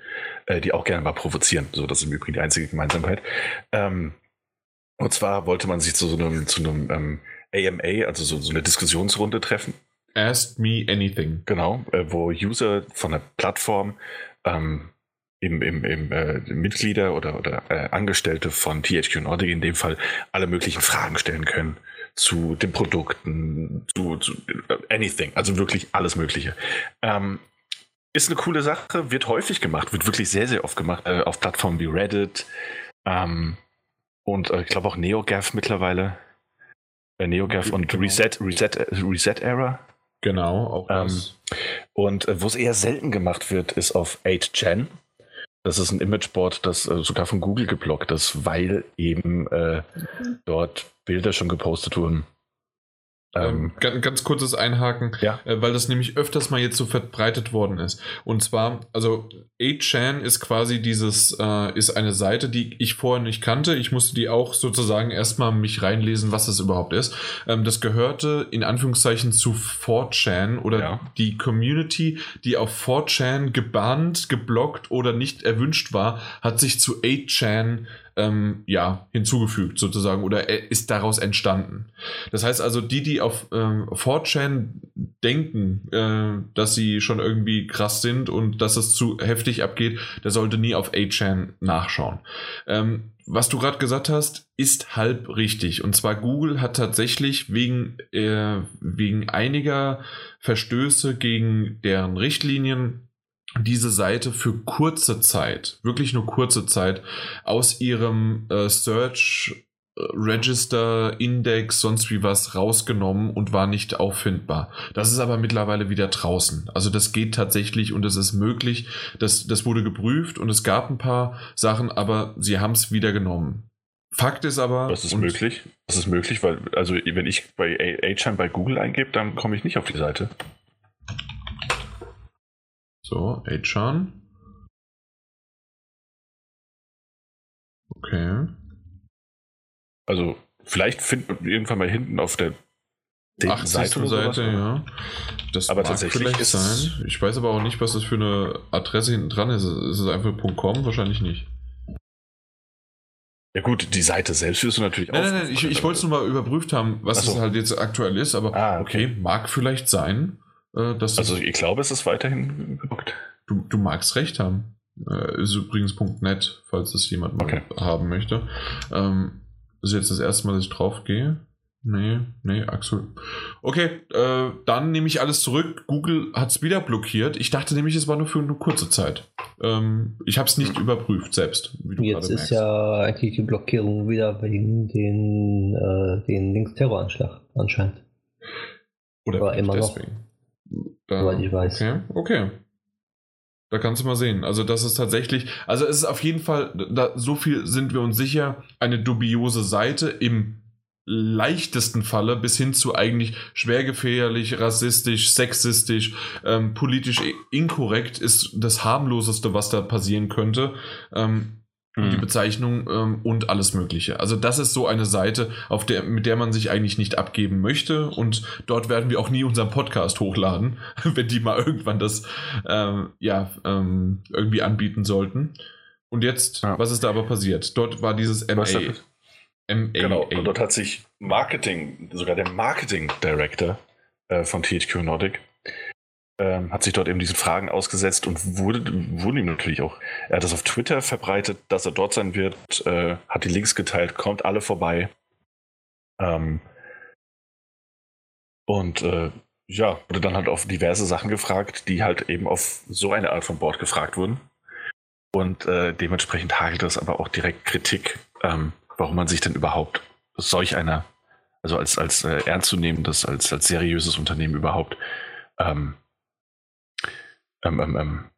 äh, die auch gerne mal provozieren. So, das ist im Übrigen die einzige Gemeinsamkeit. Ähm, und zwar wollte man sich zu so einem, zu einem ähm, AMA, also so, so eine Diskussionsrunde treffen. Ask me anything. Genau, äh, wo User von der Plattform ähm, im, im, im äh, Mitglieder oder, oder äh, Angestellte von THQ Nordic in dem Fall alle möglichen Fragen stellen können zu den Produkten, zu, zu äh, anything, also wirklich alles Mögliche. Ähm, ist eine coole Sache, wird häufig gemacht, wird wirklich sehr, sehr oft gemacht äh, auf Plattformen wie Reddit ähm, und äh, ich glaube auch NeoGAF mittlerweile. Äh, NeoGAF und genau. Reset, Reset, Reset Era. Genau, auch ähm, Und äh, wo es eher selten gemacht wird, ist auf 8chan. Das ist ein Imageboard, das äh, sogar von Google geblockt ist, weil eben äh, dort Bilder schon gepostet wurden. Ähm, ganz, ganz, kurzes Einhaken, ja. äh, weil das nämlich öfters mal jetzt so verbreitet worden ist. Und zwar, also 8chan ist quasi dieses, äh, ist eine Seite, die ich vorher nicht kannte. Ich musste die auch sozusagen erstmal mich reinlesen, was das überhaupt ist. Ähm, das gehörte in Anführungszeichen zu 4chan oder ja. die Community, die auf 4chan gebannt, geblockt oder nicht erwünscht war, hat sich zu 8chan ähm, ja, hinzugefügt sozusagen oder ist daraus entstanden. Das heißt also, die, die auf ähm, 4chan denken, äh, dass sie schon irgendwie krass sind und dass es zu heftig abgeht, der sollte nie auf 8chan nachschauen. Ähm, was du gerade gesagt hast, ist halb richtig. Und zwar Google hat tatsächlich wegen, äh, wegen einiger Verstöße gegen deren Richtlinien diese Seite für kurze Zeit, wirklich nur kurze Zeit, aus ihrem äh, Search äh, Register, Index, sonst wie was rausgenommen und war nicht auffindbar. Das ist aber mittlerweile wieder draußen. Also das geht tatsächlich und es ist möglich. Das, das wurde geprüft und es gab ein paar Sachen, aber sie haben es wieder genommen. Fakt ist aber. Das ist möglich. Das ist möglich, weil, also wenn ich bei Agent bei Google eingebe, dann komme ich nicht auf die Seite. So, Achan. Okay. Also, vielleicht findet man irgendwann mal hinten auf der Ach, Seite, oder Seite ja. Das aber mag tatsächlich vielleicht sein. Ich weiß aber auch nicht, was das für eine Adresse hinten dran ist. Ist es einfach .com? Wahrscheinlich nicht. Ja gut, die Seite selbst wirst du natürlich nein, auch. Nein, nein, ich, ich wollte es nur mal überprüft haben, was so. es halt jetzt aktuell ist, aber ah, okay. okay, mag vielleicht sein. Äh, also ich glaube, es ist weiterhin geblockt. Du, du magst recht haben. Äh, ist übrigens .net, falls es jemand mal okay. haben möchte. Ähm, ist jetzt das erste Mal, dass ich drauf gehe. Nee, nee, Axel. Okay, äh, dann nehme ich alles zurück. Google hat es wieder blockiert. Ich dachte nämlich, es war nur für eine kurze Zeit. Ähm, ich habe es nicht überprüft selbst. Jetzt ist ja eigentlich die Blockierung wieder wegen den, äh, den Linksterroranschlag anscheinend. Oder, Oder immer deswegen. noch. Da, Soweit ich weiß. Okay, okay. Da kannst du mal sehen. Also, das ist tatsächlich, also es ist auf jeden Fall, da, so viel sind wir uns sicher, eine dubiose Seite im leichtesten Falle bis hin zu eigentlich schwergefährlich, rassistisch, sexistisch, ähm, politisch inkorrekt ist das harmloseste, was da passieren könnte. Ähm, die mhm. Bezeichnung ähm, und alles Mögliche. Also das ist so eine Seite, auf der, mit der man sich eigentlich nicht abgeben möchte und dort werden wir auch nie unseren Podcast hochladen, *laughs* wenn die mal irgendwann das ähm, ja ähm, irgendwie anbieten sollten. Und jetzt, ja. was ist da aber passiert? Dort war dieses MA. MA genau, und dort hat sich Marketing, sogar der Marketing Director äh, von THQ Nordic, ähm, hat sich dort eben diesen Fragen ausgesetzt und wurde, wurde ihm natürlich auch, er hat das auf Twitter verbreitet, dass er dort sein wird, äh, hat die Links geteilt, kommt alle vorbei. Ähm, und äh, ja, wurde dann halt auf diverse Sachen gefragt, die halt eben auf so eine Art von Board gefragt wurden. Und äh, dementsprechend hagelt das aber auch direkt Kritik, ähm, warum man sich denn überhaupt solch einer, also als, als äh, ernstzunehmendes, als, als seriöses Unternehmen überhaupt ähm, ähm, ähm, ähm,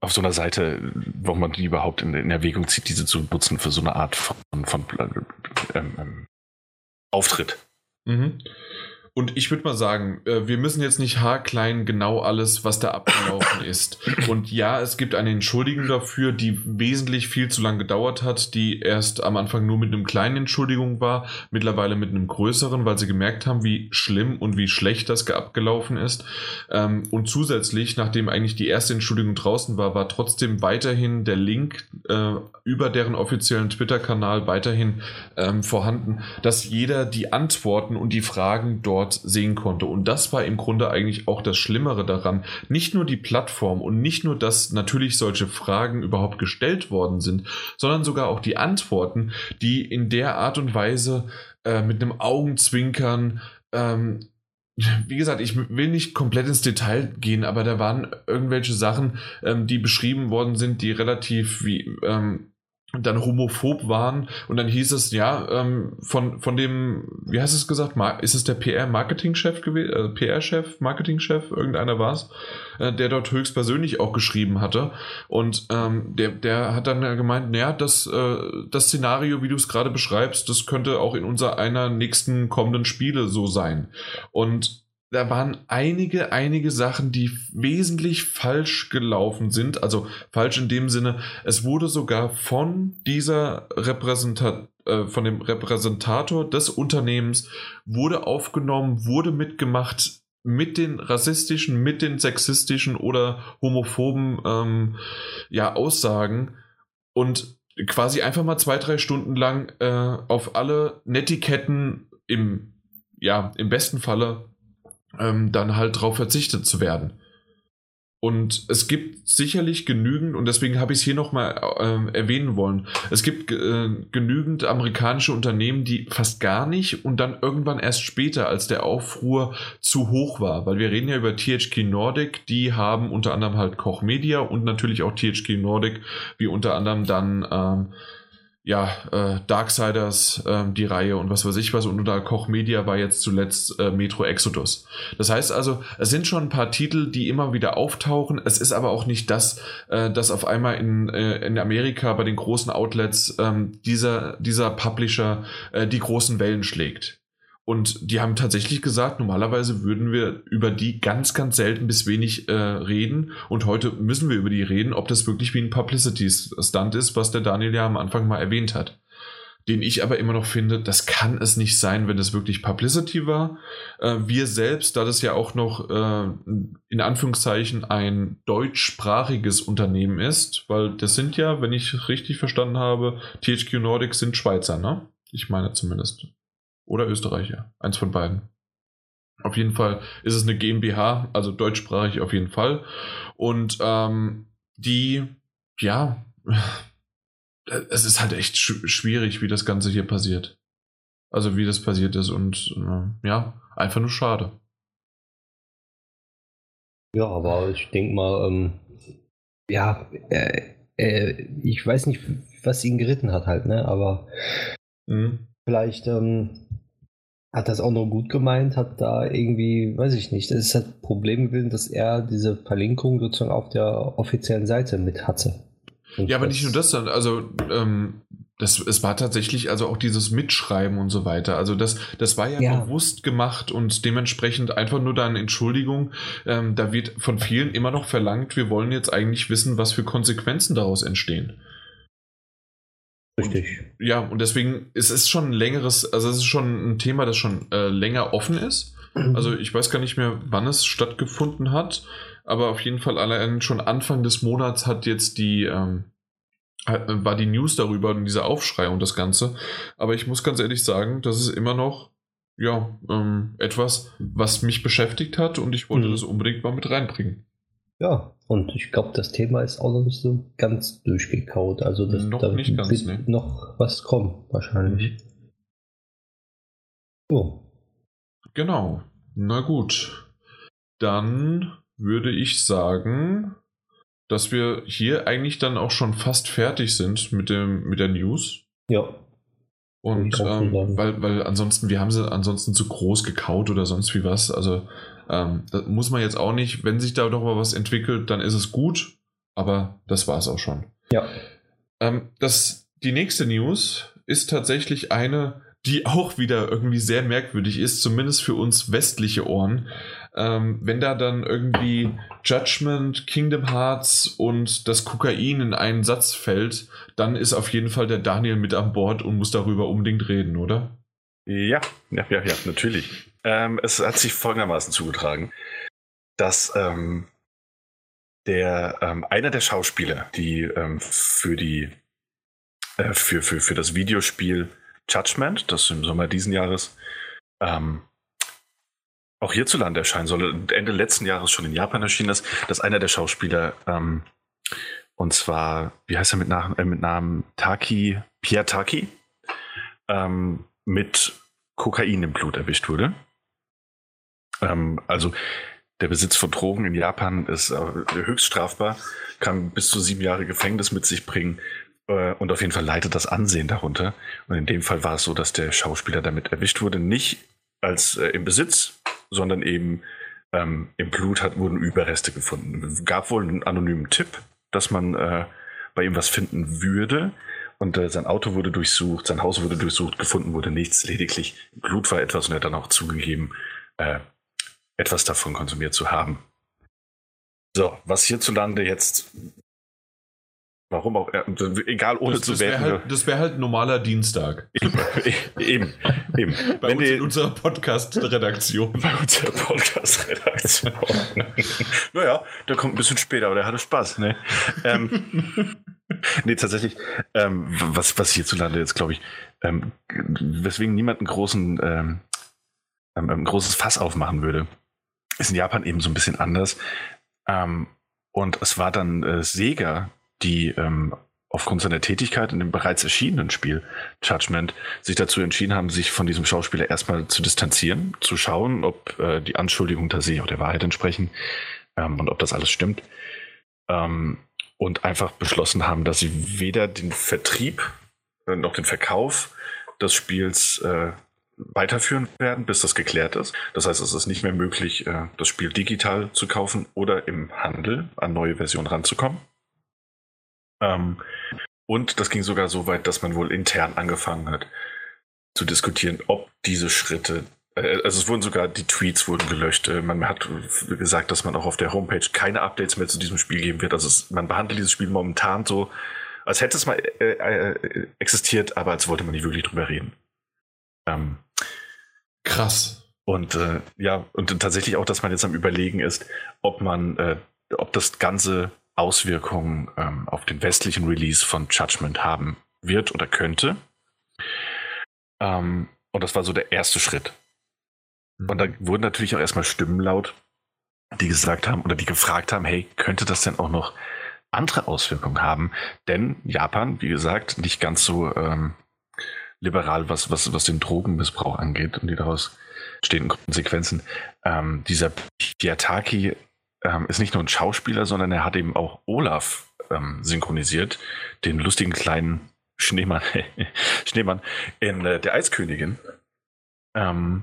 auf so einer Seite, warum man die überhaupt in, in, Erwägung zieht, diese zu nutzen für so eine Art von, von ähm, ähm, Auftritt. Mhm. Und ich würde mal sagen, äh, wir müssen jetzt nicht haarklein genau alles, was da abgelaufen *coughs* ist. Und ja, es gibt eine Entschuldigung dafür, die wesentlich viel zu lang gedauert hat, die erst am Anfang nur mit einem kleinen Entschuldigung war, mittlerweile mit einem größeren, weil sie gemerkt haben, wie schlimm und wie schlecht das abgelaufen ist. Ähm, und zusätzlich, nachdem eigentlich die erste Entschuldigung draußen war, war trotzdem weiterhin der Link äh, über deren offiziellen Twitter-Kanal weiterhin ähm, vorhanden, dass jeder die Antworten und die Fragen dort dort sehen konnte. Und das war im Grunde eigentlich auch das Schlimmere daran. Nicht nur die Plattform und nicht nur, dass natürlich solche Fragen überhaupt gestellt worden sind, sondern sogar auch die Antworten, die in der Art und Weise äh, mit einem Augenzwinkern ähm, wie gesagt, ich will nicht komplett ins Detail gehen, aber da waren irgendwelche Sachen, ähm, die beschrieben worden sind, die relativ wie ähm, dann homophob waren. Und dann hieß es, ja, ähm, von, von dem, wie heißt es gesagt, ist es der PR-Marketing-Chef gewesen, äh, PR-Chef, Marketing-Chef, irgendeiner war es, äh, der dort höchstpersönlich auch geschrieben hatte. Und ähm, der, der hat dann gemeint, naja, das, äh, das Szenario, wie du es gerade beschreibst, das könnte auch in unser einer nächsten kommenden Spiele so sein. Und da waren einige, einige Sachen, die wesentlich falsch gelaufen sind. Also falsch in dem Sinne, es wurde sogar von dieser Repräsentat äh, von dem Repräsentator des Unternehmens wurde aufgenommen, wurde mitgemacht mit den rassistischen, mit den sexistischen oder homophoben ähm, ja, Aussagen und quasi einfach mal zwei, drei Stunden lang äh, auf alle Netiquetten im, ja, im besten Falle ähm, dann halt darauf verzichtet zu werden. Und es gibt sicherlich genügend, und deswegen habe ich es hier nochmal äh, erwähnen wollen, es gibt äh, genügend amerikanische Unternehmen, die fast gar nicht und dann irgendwann erst später, als der Aufruhr zu hoch war, weil wir reden ja über THQ Nordic, die haben unter anderem halt Koch Media und natürlich auch THQ Nordic, wie unter anderem dann ähm, ja, äh, Darksiders, äh, die Reihe und was weiß ich was. Und unter Koch Media war jetzt zuletzt äh, Metro Exodus. Das heißt also, es sind schon ein paar Titel, die immer wieder auftauchen. Es ist aber auch nicht das, äh, dass auf einmal in, äh, in Amerika bei den großen Outlets ähm, dieser, dieser Publisher äh, die großen Wellen schlägt. Und die haben tatsächlich gesagt, normalerweise würden wir über die ganz, ganz selten bis wenig äh, reden. Und heute müssen wir über die reden, ob das wirklich wie ein Publicity-Stunt ist, was der Daniel ja am Anfang mal erwähnt hat. Den ich aber immer noch finde, das kann es nicht sein, wenn es wirklich Publicity war. Äh, wir selbst, da das ja auch noch äh, in Anführungszeichen ein deutschsprachiges Unternehmen ist, weil das sind ja, wenn ich richtig verstanden habe, THQ Nordic sind Schweizer, ne? Ich meine zumindest. Oder Österreicher. Eins von beiden. Auf jeden Fall ist es eine GmbH, also deutschsprachig auf jeden Fall. Und ähm, die, ja, *laughs* es ist halt echt sch schwierig, wie das Ganze hier passiert. Also wie das passiert ist und äh, ja, einfach nur schade. Ja, aber ich denke mal, ähm, ja, äh, äh, ich weiß nicht, was ihn geritten hat halt, ne? Aber mhm. vielleicht ähm, hat das auch noch gut gemeint, hat da irgendwie, weiß ich nicht, es ist halt Problem gewesen, dass er diese Verlinkung sozusagen auf der offiziellen Seite mit hatte. Und ja, aber nicht nur das, also ähm, das, es war tatsächlich also auch dieses Mitschreiben und so weiter. Also das, das war ja, ja. bewusst gemacht und dementsprechend einfach nur da eine Entschuldigung. Ähm, da wird von vielen immer noch verlangt, wir wollen jetzt eigentlich wissen, was für Konsequenzen daraus entstehen. Richtig. Und, ja, und deswegen ist es schon ein längeres, also es ist schon ein Thema, das schon äh, länger offen ist. Mhm. Also ich weiß gar nicht mehr, wann es stattgefunden hat, aber auf jeden Fall allein schon Anfang des Monats hat jetzt die, ähm, war die News darüber und dieser Aufschrei und das Ganze. Aber ich muss ganz ehrlich sagen, das ist immer noch ja, ähm, etwas, was mich beschäftigt hat und ich wollte mhm. das unbedingt mal mit reinbringen. Ja, und ich glaube, das Thema ist auch noch nicht so ganz durchgekaut. Also das, noch da nicht ganz, wird ne? noch was kommen, wahrscheinlich. Mhm. So. Genau. Na gut. Dann würde ich sagen, dass wir hier eigentlich dann auch schon fast fertig sind mit, dem, mit der News. Ja. Und ähm, weil, weil ansonsten, wir haben sie ansonsten zu groß gekaut oder sonst wie was. Also ähm, das muss man jetzt auch nicht, wenn sich da doch mal was entwickelt, dann ist es gut, aber das war es auch schon. Ja. Ähm, das, die nächste News ist tatsächlich eine, die *laughs* auch wieder irgendwie sehr merkwürdig ist, zumindest für uns westliche Ohren. Ähm, wenn da dann irgendwie Judgment, Kingdom Hearts und das Kokain in einen Satz fällt, dann ist auf jeden Fall der Daniel mit an Bord und muss darüber unbedingt reden, oder? Ja, ja, ja, ja natürlich. Ähm, es hat sich folgendermaßen zugetragen, dass ähm, der ähm, einer der Schauspieler, die ähm, für die äh, für, für, für das Videospiel Judgment, das im Sommer diesen Jahres ähm, auch hierzulande erscheinen soll, Ende letzten Jahres schon in Japan erschienen ist, dass einer der Schauspieler, ähm, und zwar, wie heißt er mit, Nach äh, mit Namen? Taki, Pierre Taki, ähm, mit Kokain im Blut erwischt wurde. Ähm, also der Besitz von Drogen in Japan ist äh, höchst strafbar, kann bis zu sieben Jahre Gefängnis mit sich bringen äh, und auf jeden Fall leidet das Ansehen darunter. Und in dem Fall war es so, dass der Schauspieler damit erwischt wurde, nicht als äh, im Besitz, sondern eben ähm, im Blut hat, wurden Überreste gefunden. Gab wohl einen anonymen Tipp, dass man äh, bei ihm was finden würde. Und äh, sein Auto wurde durchsucht, sein Haus wurde durchsucht, gefunden wurde nichts, lediglich Blut war etwas und er hat dann auch zugegeben, äh, etwas davon konsumiert zu haben. So, was hierzulande jetzt Warum auch, egal ohne das, zu das werden. Halt, das wäre halt normaler Dienstag. eben, eben. Bei Wenn uns die, in unserer Podcast-Redaktion. Bei unserer Podcast-Redaktion. *laughs* naja, der kommt ein bisschen später, aber der hatte Spaß. Ne? ähm, nee, tatsächlich, ähm, was, was hierzulande jetzt, glaube ich, ähm, weswegen niemand einen großen, ähm, ähm, ein großes Fass aufmachen würde, ist in Japan eben so ein bisschen anders. Ähm, und es war dann äh, Sega, die ähm, aufgrund seiner Tätigkeit in dem bereits erschienenen Spiel Judgment sich dazu entschieden haben, sich von diesem Schauspieler erstmal zu distanzieren, zu schauen, ob äh, die Anschuldigungen tatsächlich auch der Wahrheit entsprechen ähm, und ob das alles stimmt. Ähm, und einfach beschlossen haben, dass sie weder den Vertrieb äh, noch den Verkauf des Spiels äh, weiterführen werden, bis das geklärt ist. Das heißt, es ist nicht mehr möglich, äh, das Spiel digital zu kaufen oder im Handel an neue Versionen ranzukommen. Ähm, und das ging sogar so weit, dass man wohl intern angefangen hat zu diskutieren, ob diese Schritte, äh, also es wurden sogar die Tweets wurden gelöscht. Äh, man hat gesagt, dass man auch auf der Homepage keine Updates mehr zu diesem Spiel geben wird. Also es, man behandelt dieses Spiel momentan so, als hätte es mal äh, existiert, aber als wollte man nicht wirklich drüber reden. Ähm, Krass. Und äh, ja, und tatsächlich auch, dass man jetzt am Überlegen ist, ob man, äh, ob das Ganze Auswirkungen ähm, auf den westlichen Release von Judgment haben wird oder könnte. Ähm, und das war so der erste Schritt. Und da wurden natürlich auch erstmal Stimmen laut, die gesagt haben oder die gefragt haben, hey, könnte das denn auch noch andere Auswirkungen haben? Denn Japan, wie gesagt, nicht ganz so ähm, liberal, was, was, was den Drogenmissbrauch angeht und die daraus stehenden Konsequenzen. Ähm, dieser Yataki ähm, ist nicht nur ein Schauspieler, sondern er hat eben auch Olaf ähm, synchronisiert, den lustigen kleinen Schneemann, *laughs* Schneemann in äh, Der Eiskönigin, ähm,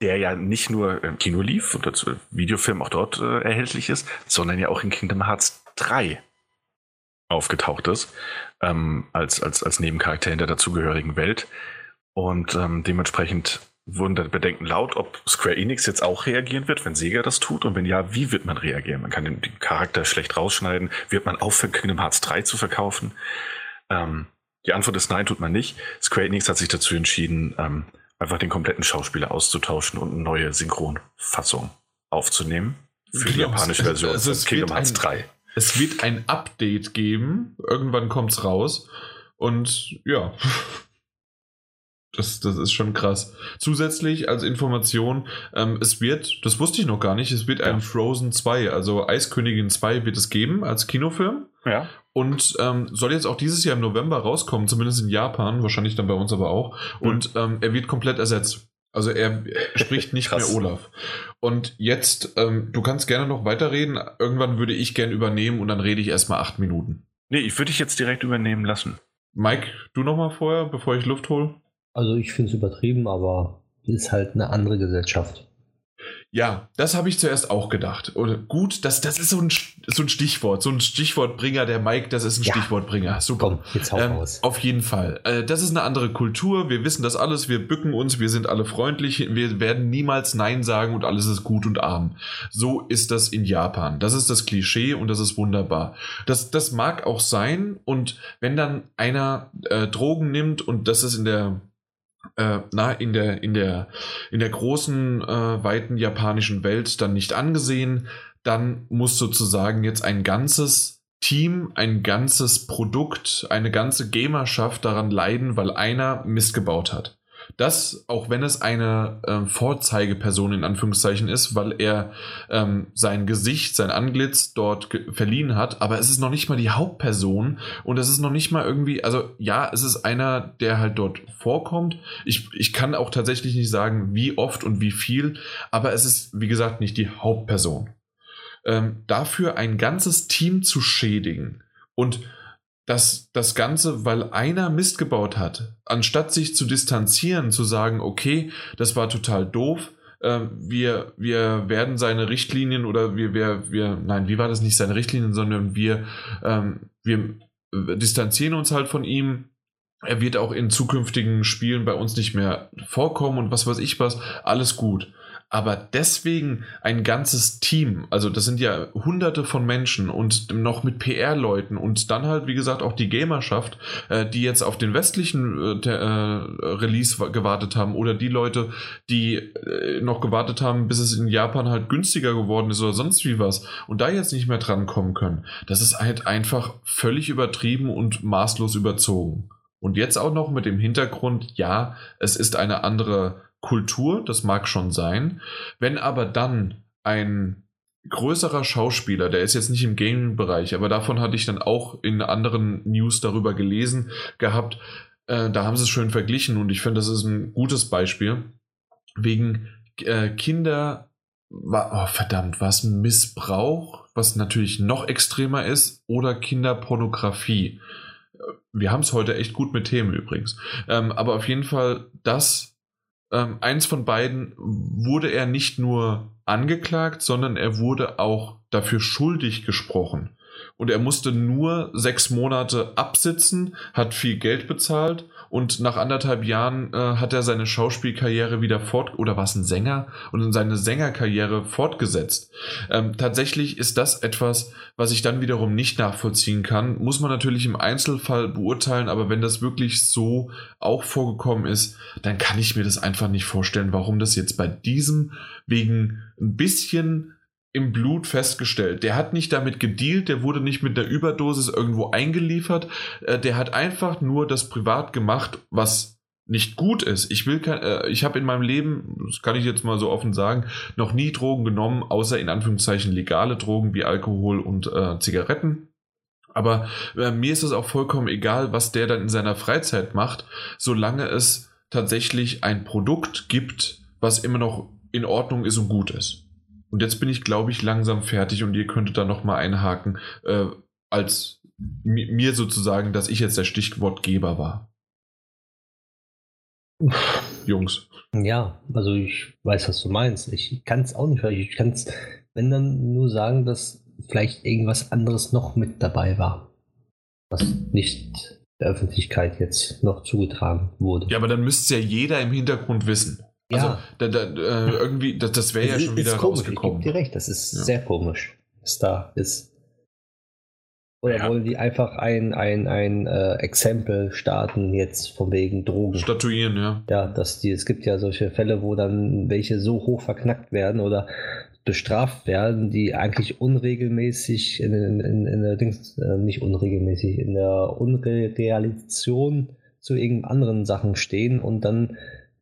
der ja nicht nur im Kino lief und als Videofilm auch dort äh, erhältlich ist, sondern ja auch in Kingdom Hearts 3 aufgetaucht ist, ähm, als, als, als Nebencharakter in der dazugehörigen Welt. Und ähm, dementsprechend wurden da Bedenken laut, ob Square Enix jetzt auch reagieren wird, wenn Sega das tut und wenn ja, wie wird man reagieren? Man kann den, den Charakter schlecht rausschneiden. Wird man aufhören, Kingdom Hearts 3 zu verkaufen? Ähm, die Antwort ist nein, tut man nicht. Square Enix hat sich dazu entschieden, ähm, einfach den kompletten Schauspieler auszutauschen und eine neue Synchronfassung aufzunehmen für die japanische Version also von Kingdom Hearts 3. Es wird ein Update geben. Irgendwann kommt es raus. Und ja. Das, das ist schon krass. Zusätzlich als Information, ähm, es wird, das wusste ich noch gar nicht, es wird ja. ein Frozen 2, also Eiskönigin 2 wird es geben als Kinofilm. Ja. Und ähm, soll jetzt auch dieses Jahr im November rauskommen, zumindest in Japan, wahrscheinlich dann bei uns aber auch. Mhm. Und ähm, er wird komplett ersetzt. Also er, er spricht nicht mehr Olaf. Und jetzt, ähm, du kannst gerne noch weiterreden. Irgendwann würde ich gerne übernehmen und dann rede ich erstmal acht Minuten. Nee, ich würde dich jetzt direkt übernehmen lassen. Mike, du nochmal vorher, bevor ich Luft hole? Also ich finde es übertrieben, aber es ist halt eine andere Gesellschaft. Ja, das habe ich zuerst auch gedacht. Oder gut, das, das ist so ein, so ein Stichwort, so ein Stichwortbringer. Der Mike, das ist ein ja. Stichwortbringer. Super. Komm, jetzt hau ähm, raus. Auf jeden Fall. Äh, das ist eine andere Kultur. Wir wissen das alles. Wir bücken uns. Wir sind alle freundlich. Wir werden niemals Nein sagen und alles ist gut und arm. So ist das in Japan. Das ist das Klischee und das ist wunderbar. Das, das mag auch sein. Und wenn dann einer äh, Drogen nimmt und das ist in der äh, na, in der, in der, in der großen, äh, weiten japanischen Welt dann nicht angesehen, dann muss sozusagen jetzt ein ganzes Team, ein ganzes Produkt, eine ganze Gamerschaft daran leiden, weil einer Mist gebaut hat. Das, auch wenn es eine äh, Vorzeigeperson in Anführungszeichen ist, weil er ähm, sein Gesicht, sein Anglitz dort verliehen hat, aber es ist noch nicht mal die Hauptperson und es ist noch nicht mal irgendwie, also ja, es ist einer, der halt dort vorkommt. Ich, ich kann auch tatsächlich nicht sagen, wie oft und wie viel, aber es ist, wie gesagt, nicht die Hauptperson. Ähm, dafür ein ganzes Team zu schädigen und dass das Ganze, weil einer Mist gebaut hat, anstatt sich zu distanzieren, zu sagen, okay, das war total doof, äh, wir, wir werden seine Richtlinien oder wir, wir, wir, nein, wie war das nicht seine Richtlinien, sondern wir, ähm, wir distanzieren uns halt von ihm. Er wird auch in zukünftigen Spielen bei uns nicht mehr vorkommen und was weiß ich was, alles gut. Aber deswegen ein ganzes Team, also das sind ja hunderte von Menschen und noch mit PR-Leuten und dann halt, wie gesagt, auch die Gamerschaft, äh, die jetzt auf den westlichen äh, äh, Release gewartet haben oder die Leute, die noch gewartet haben, bis es in Japan halt günstiger geworden ist oder sonst wie was und da jetzt nicht mehr dran kommen können. Das ist halt einfach völlig übertrieben und maßlos überzogen. Und jetzt auch noch mit dem Hintergrund, ja, es ist eine andere Kultur, das mag schon sein. Wenn aber dann ein größerer Schauspieler, der ist jetzt nicht im Gaming-Bereich, aber davon hatte ich dann auch in anderen News darüber gelesen gehabt, äh, da haben sie es schön verglichen und ich finde, das ist ein gutes Beispiel. Wegen äh, Kinder, oh verdammt, was Missbrauch, was natürlich noch extremer ist, oder Kinderpornografie. Wir haben es heute echt gut mit Themen übrigens. Ähm, aber auf jeden Fall das ähm, eins von beiden wurde er nicht nur angeklagt, sondern er wurde auch dafür schuldig gesprochen. Und er musste nur sechs Monate absitzen, hat viel Geld bezahlt und nach anderthalb Jahren äh, hat er seine Schauspielkarriere wieder fort oder war es ein Sänger und seine Sängerkarriere fortgesetzt. Ähm, tatsächlich ist das etwas, was ich dann wiederum nicht nachvollziehen kann. Muss man natürlich im Einzelfall beurteilen, aber wenn das wirklich so auch vorgekommen ist, dann kann ich mir das einfach nicht vorstellen, warum das jetzt bei diesem wegen ein bisschen im Blut festgestellt. Der hat nicht damit gedealt, der wurde nicht mit einer Überdosis irgendwo eingeliefert. Äh, der hat einfach nur das privat gemacht, was nicht gut ist. Ich will kein, äh, ich habe in meinem Leben, das kann ich jetzt mal so offen sagen, noch nie Drogen genommen, außer in Anführungszeichen legale Drogen wie Alkohol und äh, Zigaretten. Aber äh, mir ist es auch vollkommen egal, was der dann in seiner Freizeit macht, solange es tatsächlich ein Produkt gibt, was immer noch in Ordnung ist und gut ist. Und jetzt bin ich, glaube ich, langsam fertig und ihr könntet da nochmal einhaken, äh, als mir sozusagen, dass ich jetzt der Stichwortgeber war. Jungs. Ja, also ich weiß, was du meinst. Ich kann es auch nicht, ich kann es, wenn dann nur sagen, dass vielleicht irgendwas anderes noch mit dabei war, was nicht der Öffentlichkeit jetzt noch zugetragen wurde. Ja, aber dann müsste es ja jeder im Hintergrund wissen. Also, ja. da, da, äh, irgendwie, das, das wäre ja schon wieder komisch. rausgekommen. Ich gebe dir recht, das ist ja. sehr komisch, was da ist. Oder ja. wollen die einfach ein, ein, ein äh, Exempel starten, jetzt von wegen Drogen? Statuieren, ja. Ja, dass die, es gibt ja solche Fälle, wo dann welche so hoch verknackt werden oder bestraft werden, die eigentlich unregelmäßig in, in, in, in der Dings, äh, nicht unregelmäßig, in der Unrealisation zu irgendeinen anderen Sachen stehen und dann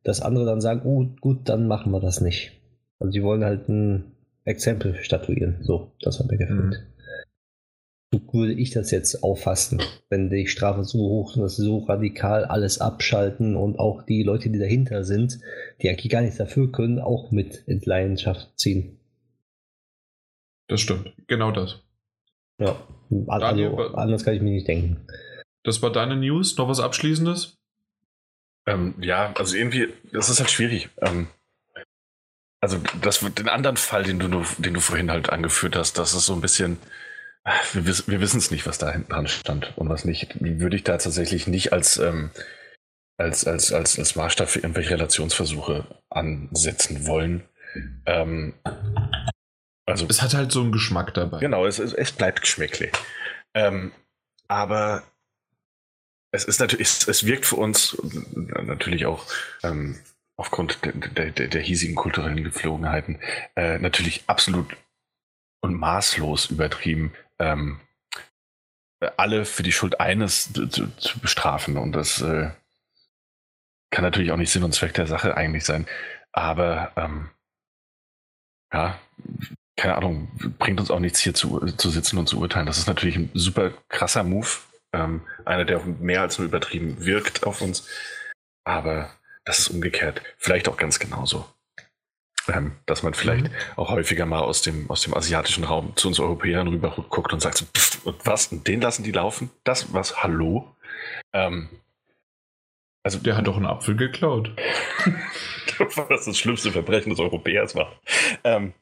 dass andere dann sagen, oh, gut, dann machen wir das nicht. Also sie wollen halt ein Exempel statuieren. So, das hat mir gefällt. So würde ich das jetzt auffassen, wenn die Strafe so hoch ist, dass sie so radikal alles abschalten und auch die Leute, die dahinter sind, die eigentlich gar nichts dafür können, auch mit in Leidenschaft ziehen. Das stimmt, genau das. Ja, also Daniel, anders kann ich mir nicht denken. Das war deine News. Noch was Abschließendes? Ähm, ja, also irgendwie, das ist halt schwierig. Ähm, also das, den anderen Fall, den du, den du vorhin halt angeführt hast, das ist so ein bisschen, wir, wir wissen es nicht, was da hinten dran stand und was nicht. Würde ich da tatsächlich nicht als, ähm, als, als, als, als Maßstab für irgendwelche Relationsversuche ansetzen wollen. Ähm, also, es hat halt so einen Geschmack dabei. Genau, es, es bleibt geschmäcklich. Ähm, aber es ist natürlich, es, es, wirkt für uns natürlich auch ähm, aufgrund der, der, der, hiesigen kulturellen Gepflogenheiten äh, natürlich absolut und maßlos übertrieben, ähm, alle für die Schuld eines zu, zu bestrafen. Und das äh, kann natürlich auch nicht Sinn und Zweck der Sache eigentlich sein. Aber ähm, ja, keine Ahnung, bringt uns auch nichts hier zu, zu sitzen und zu urteilen. Das ist natürlich ein super krasser Move. Ähm, einer, der mehr als nur übertrieben wirkt auf uns. Aber das ist umgekehrt. Vielleicht auch ganz genauso. Ähm, dass man vielleicht mhm. auch häufiger mal aus dem, aus dem asiatischen Raum zu uns Europäern rüber guckt und sagt so, pff, und was? Und den lassen die laufen? Das was? Hallo? Ähm, also, der hat doch einen Apfel geklaut. *laughs* was das schlimmste Verbrechen des Europäers war. Ähm,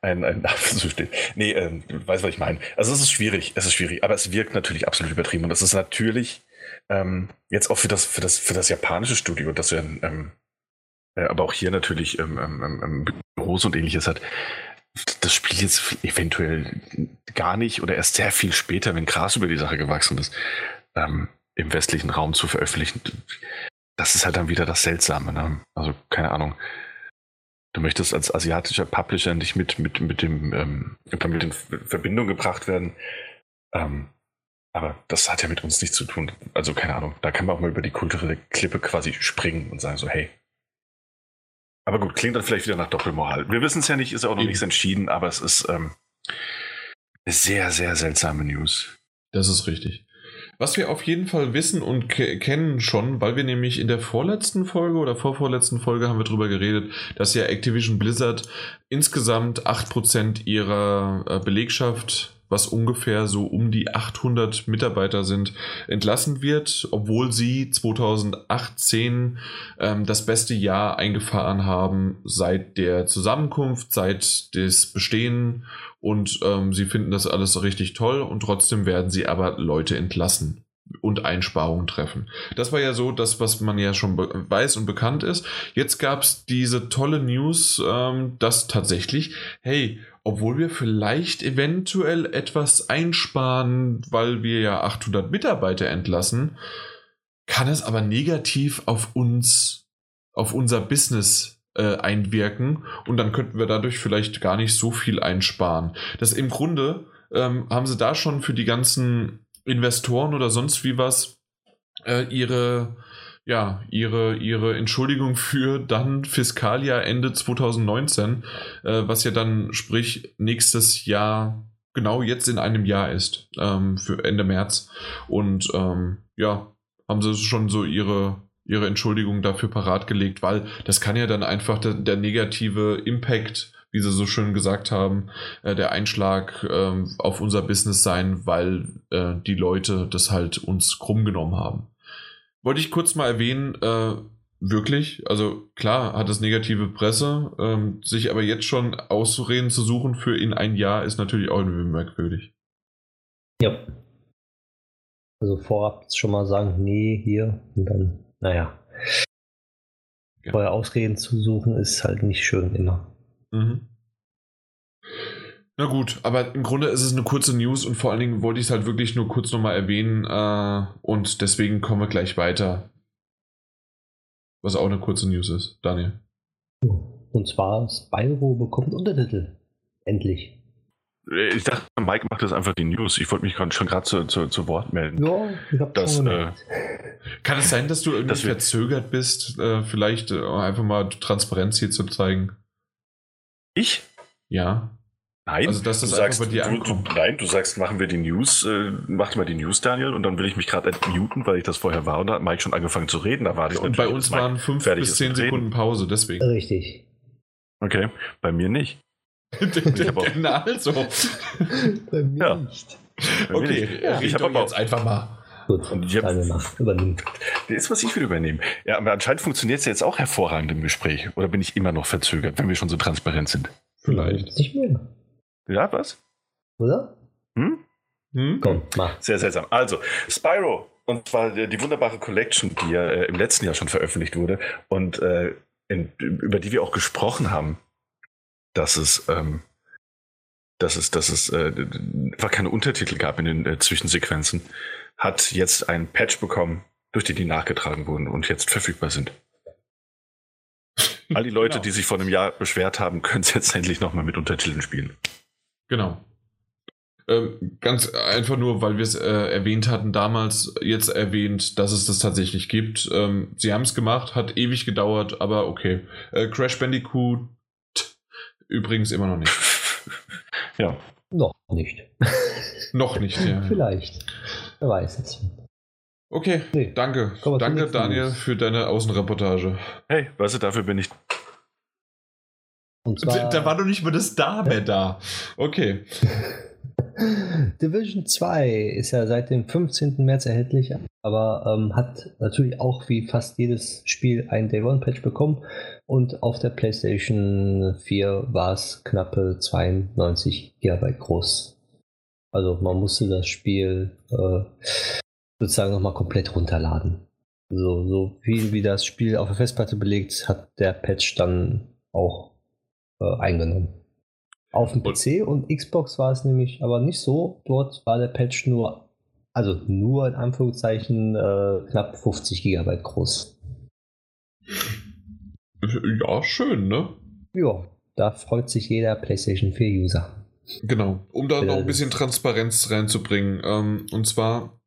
ein, ein *laughs* Apfel zu. Nee, ähm, du weißt, was ich meine. Also es ist schwierig, es ist schwierig, aber es wirkt natürlich absolut übertrieben und es ist natürlich ähm, jetzt auch für das, für das, für das japanische Studio, das ja ähm, äh, aber auch hier natürlich ähm, ähm, ähm, Büros und ähnliches hat. Das Spiel jetzt eventuell gar nicht oder erst sehr viel später, wenn Gras über die Sache gewachsen ist, im westlichen Raum zu veröffentlichen. Das ist halt dann wieder das Seltsame. Ne? Also keine Ahnung. Du möchtest als asiatischer Publisher nicht mit, mit, mit dem ähm, damit in Verbindung gebracht werden. Ähm, aber das hat ja mit uns nichts zu tun. Also keine Ahnung. Da kann man auch mal über die kulturelle Klippe quasi springen und sagen so, hey. Aber gut, klingt dann vielleicht wieder nach Doppelmoral. Wir wissen es ja nicht, ist ja auch noch nichts entschieden, aber es ist ähm, sehr, sehr seltsame News. Das ist richtig. Was wir auf jeden Fall wissen und ke kennen schon, weil wir nämlich in der vorletzten Folge oder vorvorletzten Folge haben wir darüber geredet, dass ja Activision Blizzard insgesamt 8% ihrer äh, Belegschaft was ungefähr so um die 800 Mitarbeiter sind, entlassen wird, obwohl sie 2018 ähm, das beste Jahr eingefahren haben seit der Zusammenkunft, seit des Bestehen und ähm, sie finden das alles richtig toll und trotzdem werden sie aber Leute entlassen und Einsparungen treffen. Das war ja so das, was man ja schon weiß und bekannt ist. Jetzt gab es diese tolle News, ähm, dass tatsächlich, hey, obwohl wir vielleicht eventuell etwas einsparen, weil wir ja 800 Mitarbeiter entlassen, kann es aber negativ auf uns, auf unser Business äh, einwirken und dann könnten wir dadurch vielleicht gar nicht so viel einsparen. Das im Grunde ähm, haben sie da schon für die ganzen Investoren oder sonst wie was äh, ihre ja, ihre, ihre Entschuldigung für dann Fiskaljahr Ende 2019, äh, was ja dann sprich nächstes Jahr genau jetzt in einem Jahr ist, ähm, für Ende März. Und ähm, ja, haben sie schon so ihre, ihre Entschuldigung dafür parat gelegt, weil das kann ja dann einfach der, der negative Impact, wie sie so schön gesagt haben, äh, der Einschlag äh, auf unser Business sein, weil äh, die Leute das halt uns krumm genommen haben. Wollte ich kurz mal erwähnen, äh, wirklich, also klar hat es negative Presse, ähm, sich aber jetzt schon Auszureden zu suchen für in ein Jahr ist natürlich auch irgendwie merkwürdig. Ja. Also vorab schon mal sagen, nee, hier und dann, naja. Ja. Vorher Ausreden zu suchen ist halt nicht schön immer. Mhm. Na gut, aber im Grunde ist es eine kurze News und vor allen Dingen wollte ich es halt wirklich nur kurz nochmal erwähnen äh, und deswegen kommen wir gleich weiter. Was auch eine kurze News ist, Daniel. Und zwar Spyro bekommt Untertitel. Endlich. Ich dachte, Mike macht das einfach die News. Ich wollte mich schon gerade zu, zu, zu, Wort melden. Ja, ich habe das. Äh, Kann es sein, dass du irgendwie dass verzögert bist, äh, vielleicht äh, einfach mal Transparenz hier zu zeigen? Ich? Ja. Nein, also dass das du sagst, bei dir du, du, nein, du sagst, machen wir die News, äh, mach mal die News, Daniel, und dann will ich mich gerade entmuten, weil ich das vorher war und da hat Mike schon angefangen zu reden. Da war ich und bei uns waren fünf bis zehn Sekunden Pause, deswegen. Richtig. Okay, bei mir nicht. Na also. bei mir ja. nicht. Okay, nicht. Ja, ich habe jetzt einfach mal. Gut, und ich deine Nacht übernehmen. Jetzt muss ich wieder übernehmen. Ja, aber anscheinend funktioniert es jetzt auch hervorragend im Gespräch. Oder bin ich immer noch verzögert, wenn wir schon so transparent sind? Vielleicht. Nicht mehr. Ja, was? Oder? Hm? Hm? Komm, mach. Sehr seltsam. Also, Spyro, und zwar die wunderbare Collection, die ja äh, im letzten Jahr schon veröffentlicht wurde und äh, in, über die wir auch gesprochen haben, dass es, ähm, dass es, dass es äh, einfach keine Untertitel gab in den äh, Zwischensequenzen, hat jetzt ein Patch bekommen, durch die die nachgetragen wurden und jetzt verfügbar sind. *laughs* All die Leute, genau. die sich vor einem Jahr beschwert haben, können es jetzt endlich nochmal mit Untertiteln spielen. Genau. Ähm, ganz einfach nur, weil wir es äh, erwähnt hatten damals, jetzt erwähnt, dass es das tatsächlich gibt. Ähm, sie haben es gemacht, hat ewig gedauert, aber okay. Äh, Crash Bandicoot übrigens immer noch nicht. *laughs* ja. Noch nicht. *laughs* noch nicht, ja. Vielleicht. Wer weiß es. Okay, nee. danke. Danke, Daniel, los. für deine Außenreportage. Hey, weißt du, dafür bin ich. Zwar, da war doch nicht mal das Da mehr da. Okay. *laughs* Division 2 ist ja seit dem 15. März erhältlich, aber ähm, hat natürlich auch wie fast jedes Spiel ein Day One Patch bekommen und auf der PlayStation 4 war es knappe 92 GB groß. Also man musste das Spiel äh, sozusagen nochmal komplett runterladen. So, so viel wie das Spiel auf der Festplatte belegt, hat der Patch dann auch äh, eingenommen. Auf dem PC und Xbox war es nämlich aber nicht so. Dort war der Patch nur, also nur in Anführungszeichen äh, knapp 50 GB groß. Ja, schön, ne? Ja, da freut sich jeder PlayStation 4-User. Genau, um da noch ein bisschen Transparenz reinzubringen. Ähm, und zwar,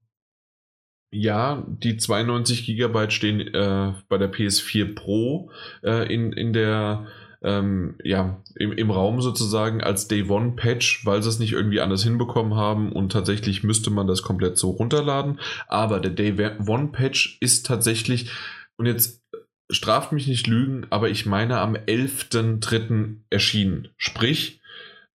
ja, die 92 GB stehen äh, bei der PS4 Pro äh, in, in der ähm, ja, im, im Raum sozusagen als Day One Patch, weil sie es nicht irgendwie anders hinbekommen haben und tatsächlich müsste man das komplett so runterladen. Aber der Day One Patch ist tatsächlich, und jetzt straft mich nicht lügen, aber ich meine am 11.3. erschienen. Sprich,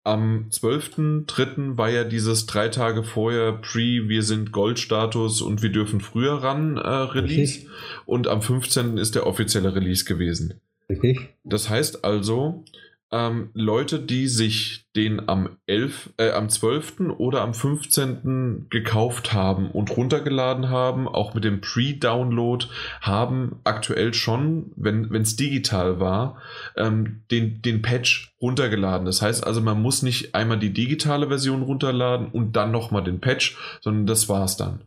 am 12.3. war ja dieses drei Tage vorher Pre, wir sind Goldstatus und wir dürfen früher ran äh, Release. Okay. Und am 15. ist der offizielle Release gewesen. Richtig. Das heißt also, ähm, Leute, die sich den am 11, äh, am 12. oder am 15. gekauft haben und runtergeladen haben, auch mit dem Pre-Download, haben aktuell schon, wenn es digital war, ähm, den, den Patch runtergeladen. Das heißt also, man muss nicht einmal die digitale Version runterladen und dann nochmal den Patch, sondern das war's dann.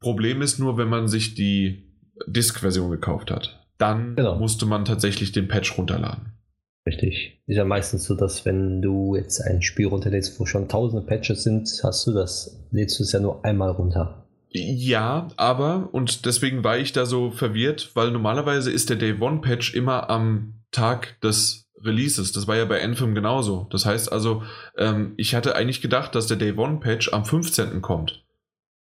Problem ist nur, wenn man sich die Disk-Version gekauft hat dann genau. musste man tatsächlich den Patch runterladen. Richtig. Ist ja meistens so, dass wenn du jetzt ein Spiel runterlädst, wo schon tausende Patches sind, hast du das, lädst du es ja nur einmal runter. Ja, aber, und deswegen war ich da so verwirrt, weil normalerweise ist der Day One Patch immer am Tag des Releases. Das war ja bei Anthem genauso. Das heißt also, ähm, ich hatte eigentlich gedacht, dass der Day One Patch am 15. kommt.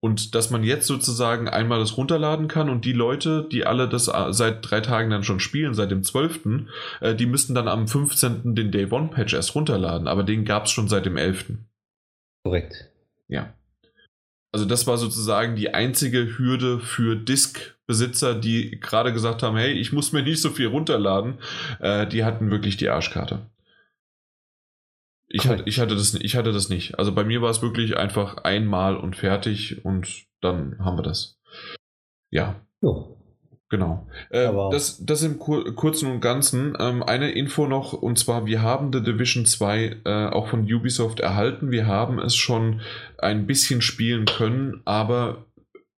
Und dass man jetzt sozusagen einmal das runterladen kann und die Leute, die alle das äh, seit drei Tagen dann schon spielen, seit dem 12., äh, die müssten dann am 15. den Day One Patch erst runterladen, aber den gab es schon seit dem 11. Korrekt. Ja. Also das war sozusagen die einzige Hürde für Disk-Besitzer, die gerade gesagt haben, hey, ich muss mir nicht so viel runterladen. Äh, die hatten wirklich die Arschkarte. Ich hatte, ich, hatte das, ich hatte das nicht. Also bei mir war es wirklich einfach einmal und fertig und dann haben wir das. Ja. Jo. Genau. Äh, das, das im Kur Kurzen und Ganzen. Ähm, eine Info noch, und zwar, wir haben The Division 2 äh, auch von Ubisoft erhalten. Wir haben es schon ein bisschen spielen können, aber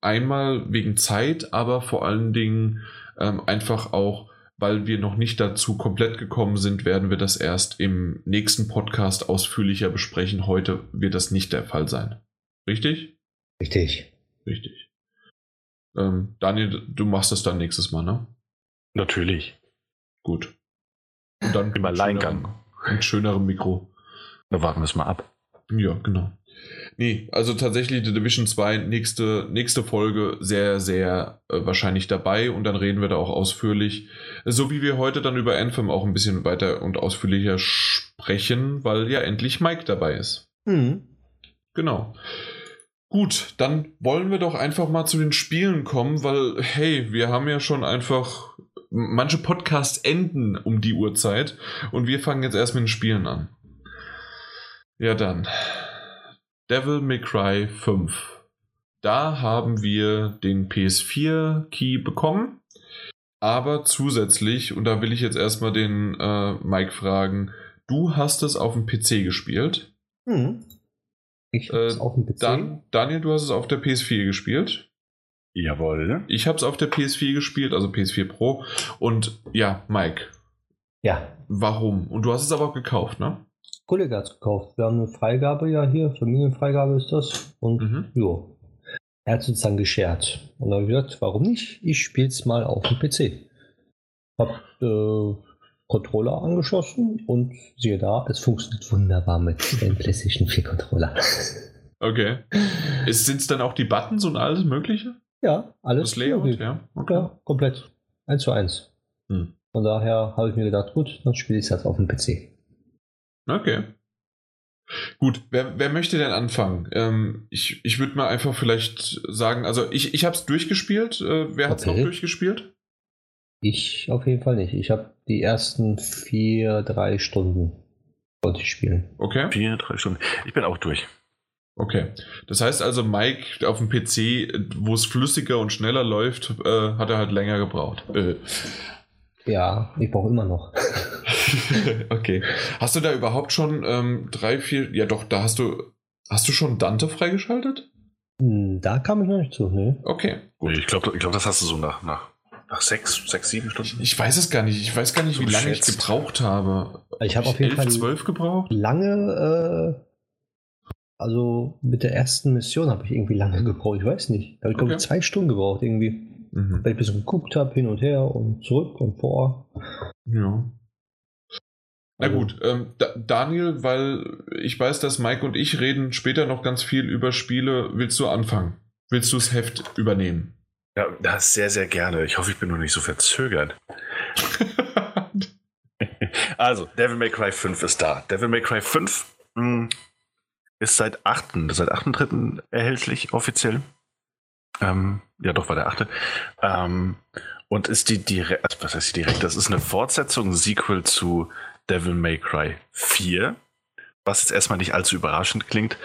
einmal wegen Zeit, aber vor allen Dingen ähm, einfach auch weil wir noch nicht dazu komplett gekommen sind, werden wir das erst im nächsten Podcast ausführlicher besprechen. Heute wird das nicht der Fall sein. Richtig? Richtig. Richtig. Ähm, Daniel, du machst das dann nächstes Mal, ne? Natürlich. Gut. Und dann im Alleingang. Ein schönerem Mikro. Da warten wir es mal ab. Ja, genau. Nee, also tatsächlich The Division 2, nächste, nächste Folge sehr, sehr äh, wahrscheinlich dabei und dann reden wir da auch ausführlich, so wie wir heute dann über Anthem auch ein bisschen weiter und ausführlicher sprechen, weil ja endlich Mike dabei ist. Mhm. Genau. Gut, dann wollen wir doch einfach mal zu den Spielen kommen, weil, hey, wir haben ja schon einfach. Manche Podcasts enden um die Uhrzeit und wir fangen jetzt erst mit den Spielen an. Ja, dann. Devil May Cry 5. Da haben wir den PS4-Key bekommen, aber zusätzlich, und da will ich jetzt erstmal den äh, Mike fragen, du hast es auf dem PC gespielt. Mhm. Ich habe es äh, auf dem PC. Dan Daniel, du hast es auf der PS4 gespielt. Jawohl. Ich habe es auf der PS4 gespielt, also PS4 Pro. Und ja, Mike. Ja. Warum? Und du hast es aber auch gekauft, ne? Kollege hat es gekauft. Wir haben eine Freigabe ja hier, Familienfreigabe ist das. Und mhm. jo. Er hat uns dann geschert. Und dann habe ich gesagt, warum nicht? Ich spiele es mal auf dem PC. Hab äh, Controller angeschlossen und siehe da, es funktioniert wunderbar mit dem PlayStation 4 Controller. *laughs* Okay. Sind es dann auch die Buttons und alles Mögliche? Ja, alles. Das Layout, ja. Okay. Ja, komplett. Eins zu eins. Hm. Von daher habe ich mir gedacht, gut, dann spiele ich es jetzt auf dem PC. Okay. Gut, wer, wer möchte denn anfangen? Ähm, ich ich würde mal einfach vielleicht sagen, also ich, ich habe es durchgespielt. Äh, wer hat es okay. noch durchgespielt? Ich auf jeden Fall nicht. Ich habe die ersten vier, drei Stunden wollte ich spielen. Okay. Vier, drei Stunden. Ich bin auch durch. Okay. Das heißt also, Mike auf dem PC, wo es flüssiger und schneller läuft, äh, hat er halt länger gebraucht. Äh. Ja, ich brauche immer noch. *laughs* okay. Hast du da überhaupt schon ähm, drei, vier, ja doch, da hast du, hast du schon Dante freigeschaltet? Hm, da kam ich noch nicht zu, ne? Okay. Gut. Ich glaube, ich glaub, das hast du so nach, nach nach sechs, sechs, sieben Stunden? Ich weiß es gar nicht. Ich weiß gar nicht, so wie lange ich gebraucht habe. Ich habe auf jeden elf, Fall zwölf gebraucht. Lange, äh, also mit der ersten Mission habe ich irgendwie lange *laughs* gebraucht. Ich weiß nicht. Da habe ich okay. glaube zwei Stunden gebraucht irgendwie. Mhm. Weil ich ein bisschen geguckt habe, hin und her und zurück und vor. Ja. Na gut, ähm, da, Daniel, weil ich weiß, dass Mike und ich reden später noch ganz viel über Spiele. Willst du anfangen? Willst du das Heft übernehmen? Ja, das sehr, sehr gerne. Ich hoffe, ich bin noch nicht so verzögert. *laughs* also, Devil May Cry 5 ist da. Devil May Cry 5 mh, hm, ist seit 8. seit 8.3. erhältlich, offiziell. Ähm, ja, doch, war der 8. Ähm, und ist die direkt, also was heißt die direkt? Das ist eine Fortsetzung, Sequel zu Devil May Cry 4, was jetzt erstmal nicht allzu überraschend klingt.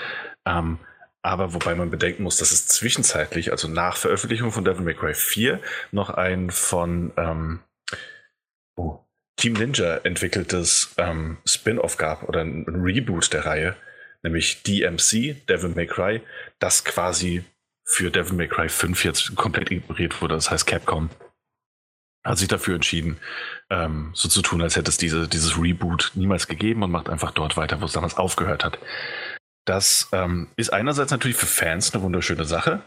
Ähm, aber wobei man bedenken muss, dass es zwischenzeitlich, also nach Veröffentlichung von Devil May Cry 4, noch ein von ähm, oh, Team Ninja entwickeltes ähm, Spin-off gab oder ein, ein Reboot der Reihe, nämlich DMC, Devil May Cry, das quasi für Devil May Cry 5 jetzt komplett ignoriert wurde. Das heißt, Capcom hat sich dafür entschieden, ähm, so zu tun, als hätte es diese, dieses Reboot niemals gegeben und macht einfach dort weiter, wo es damals aufgehört hat. Das ähm, ist einerseits natürlich für Fans eine wunderschöne Sache.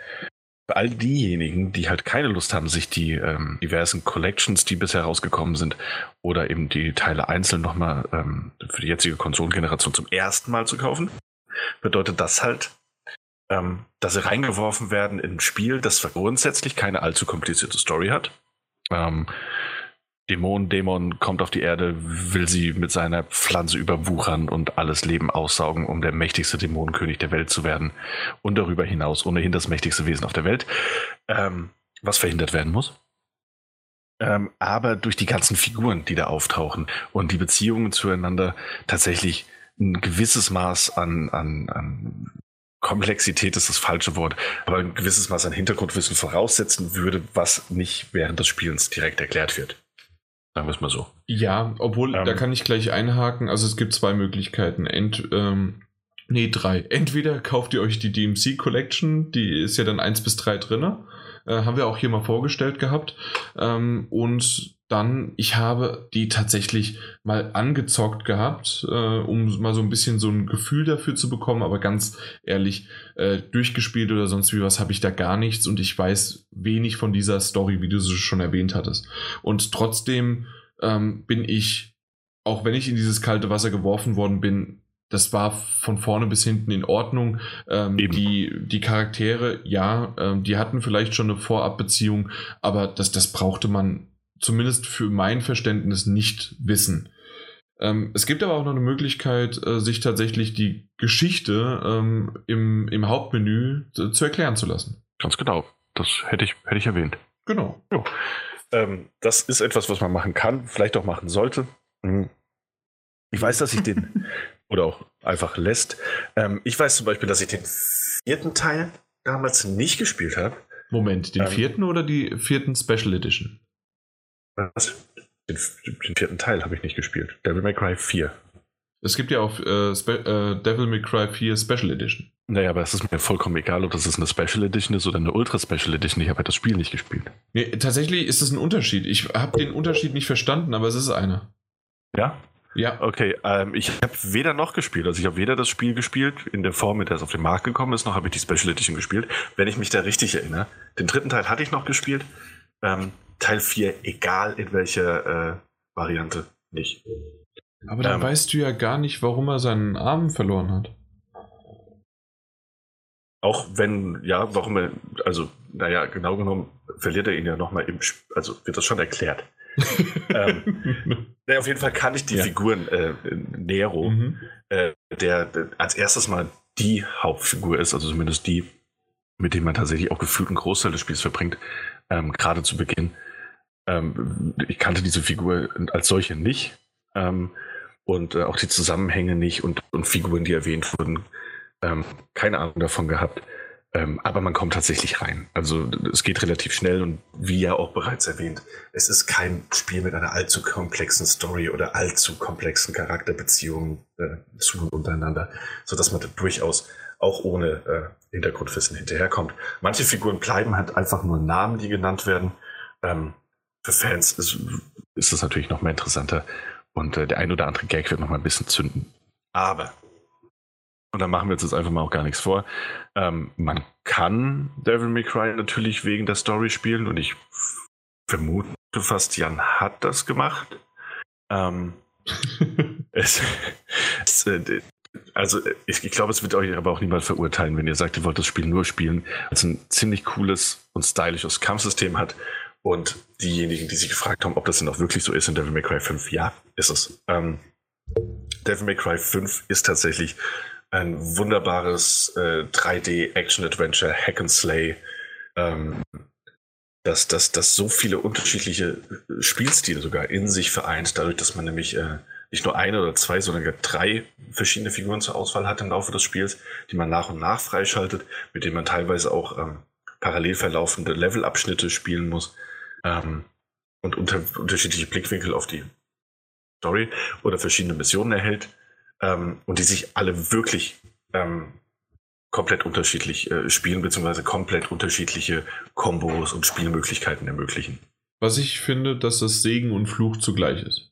Für all diejenigen, die halt keine Lust haben, sich die ähm, diversen Collections, die bisher rausgekommen sind, oder eben die Teile einzeln nochmal ähm, für die jetzige Konsolengeneration zum ersten Mal zu kaufen, bedeutet das halt, ähm, dass sie reingeworfen werden in ein Spiel, das grundsätzlich keine allzu komplizierte Story hat, ähm, Dämon, Dämon kommt auf die Erde, will sie mit seiner Pflanze überwuchern und alles Leben aussaugen, um der mächtigste Dämonenkönig der Welt zu werden. Und darüber hinaus ohnehin das mächtigste Wesen auf der Welt, ähm, was verhindert werden muss. Ähm, aber durch die ganzen Figuren, die da auftauchen und die Beziehungen zueinander tatsächlich ein gewisses Maß an, an, an Komplexität ist das falsche Wort, aber ein gewisses Maß an Hintergrundwissen voraussetzen würde, was nicht während des Spielens direkt erklärt wird. Sagen wir es mal so. Ja, obwohl, ähm, da kann ich gleich einhaken. Also es gibt zwei Möglichkeiten. Ent, ähm, nee, drei. Entweder kauft ihr euch die DMC Collection, die ist ja dann 1 bis 3 drin. Äh, haben wir auch hier mal vorgestellt gehabt. Ähm, und dann, ich habe die tatsächlich mal angezockt gehabt, äh, um mal so ein bisschen so ein Gefühl dafür zu bekommen, aber ganz ehrlich, äh, durchgespielt oder sonst wie was habe ich da gar nichts und ich weiß wenig von dieser Story, wie du sie schon erwähnt hattest. Und trotzdem ähm, bin ich, auch wenn ich in dieses kalte Wasser geworfen worden bin, das war von vorne bis hinten in Ordnung. Ähm, die, die Charaktere, ja, ähm, die hatten vielleicht schon eine Vorabbeziehung, aber das, das brauchte man zumindest für mein Verständnis nicht wissen. Ähm, es gibt aber auch noch eine Möglichkeit, äh, sich tatsächlich die Geschichte ähm, im, im Hauptmenü zu, zu, erklären zu lassen. Ganz genau. Das hätte ich, hätte ich erwähnt. Genau. Ähm, das ist etwas, was man machen kann, vielleicht auch machen sollte. Mhm. Ich weiß, dass ich den, *laughs* oder auch einfach lässt. Ähm, ich weiß zum Beispiel, dass ich den vierten Teil damals nicht gespielt habe. Moment, den ähm, vierten oder die vierten Special Edition? Was? Den, den vierten Teil habe ich nicht gespielt. Devil May Cry 4. Es gibt ja auch äh, äh, Devil May Cry 4 Special Edition. Naja, aber es ist mir vollkommen egal, ob das eine Special Edition ist oder eine Ultra Special Edition. Ich habe halt das Spiel nicht gespielt. Nee, tatsächlich ist es ein Unterschied. Ich habe den Unterschied nicht verstanden, aber es ist einer. Ja? Ja. Okay, ähm, ich habe weder noch gespielt. Also ich habe weder das Spiel gespielt in der Form, mit der es auf den Markt gekommen ist, noch habe ich die Special Edition gespielt, wenn ich mich da richtig erinnere. Den dritten Teil hatte ich noch gespielt. Ähm, Teil 4, egal in welcher äh, Variante, nicht. Aber dann ähm, weißt du ja gar nicht, warum er seinen Arm verloren hat. Auch wenn, ja, warum er, also, naja, genau genommen verliert er ihn ja nochmal im, also wird das schon erklärt. *laughs* ähm, naja, auf jeden Fall kann ich die ja. Figuren äh, Nero, mhm. äh, der, der, als erstes mal die Hauptfigur ist, also zumindest die, mit dem man tatsächlich auch gefühlt einen Großteil des Spiels verbringt, ähm, gerade zu Beginn. Ähm, ich kannte diese Figur als solche nicht. Ähm, und äh, auch die Zusammenhänge nicht und, und Figuren, die erwähnt wurden, ähm, keine Ahnung davon gehabt. Ähm, aber man kommt tatsächlich rein. Also es geht relativ schnell und wie ja auch bereits erwähnt, es ist kein Spiel mit einer allzu komplexen Story oder allzu komplexen Charakterbeziehungen äh, zu und untereinander, sodass man durchaus auch ohne äh, Hintergrundwissen hinterherkommt. Manche Figuren bleiben halt einfach nur Namen, die genannt werden. Ähm, für Fans ist, ist das natürlich noch mehr interessanter, und äh, der ein oder andere Gag wird noch mal ein bisschen zünden. Aber, und da machen wir uns jetzt einfach mal auch gar nichts vor, ähm, man kann Devil May Cry natürlich wegen der Story spielen und ich vermute fast, Jan hat das gemacht. Ähm, *laughs* es, es, äh, also ich, ich glaube, es wird euch aber auch niemand verurteilen, wenn ihr sagt, ihr wollt das Spiel nur spielen, weil es ein ziemlich cooles und stylisches Kampfsystem hat und diejenigen, die sich gefragt haben, ob das denn auch wirklich so ist in Devil May Cry 5, ja, ist es. Ähm, Devil May Cry 5 ist tatsächlich ein wunderbares äh, 3D-Action-Adventure, Hack and Slay, ähm, das, das, das so viele unterschiedliche äh, Spielstile sogar in sich vereint, dadurch, dass man nämlich äh, nicht nur eine oder zwei, sondern drei verschiedene Figuren zur Auswahl hat im Laufe des Spiels, die man nach und nach freischaltet, mit denen man teilweise auch ähm, parallel verlaufende Levelabschnitte spielen muss ähm, und unter, unterschiedliche Blickwinkel auf die Story oder verschiedene Missionen erhält ähm, und die sich alle wirklich ähm, komplett unterschiedlich äh, spielen, beziehungsweise komplett unterschiedliche Kombos und Spielmöglichkeiten ermöglichen. Was ich finde, dass das Segen und Fluch zugleich ist.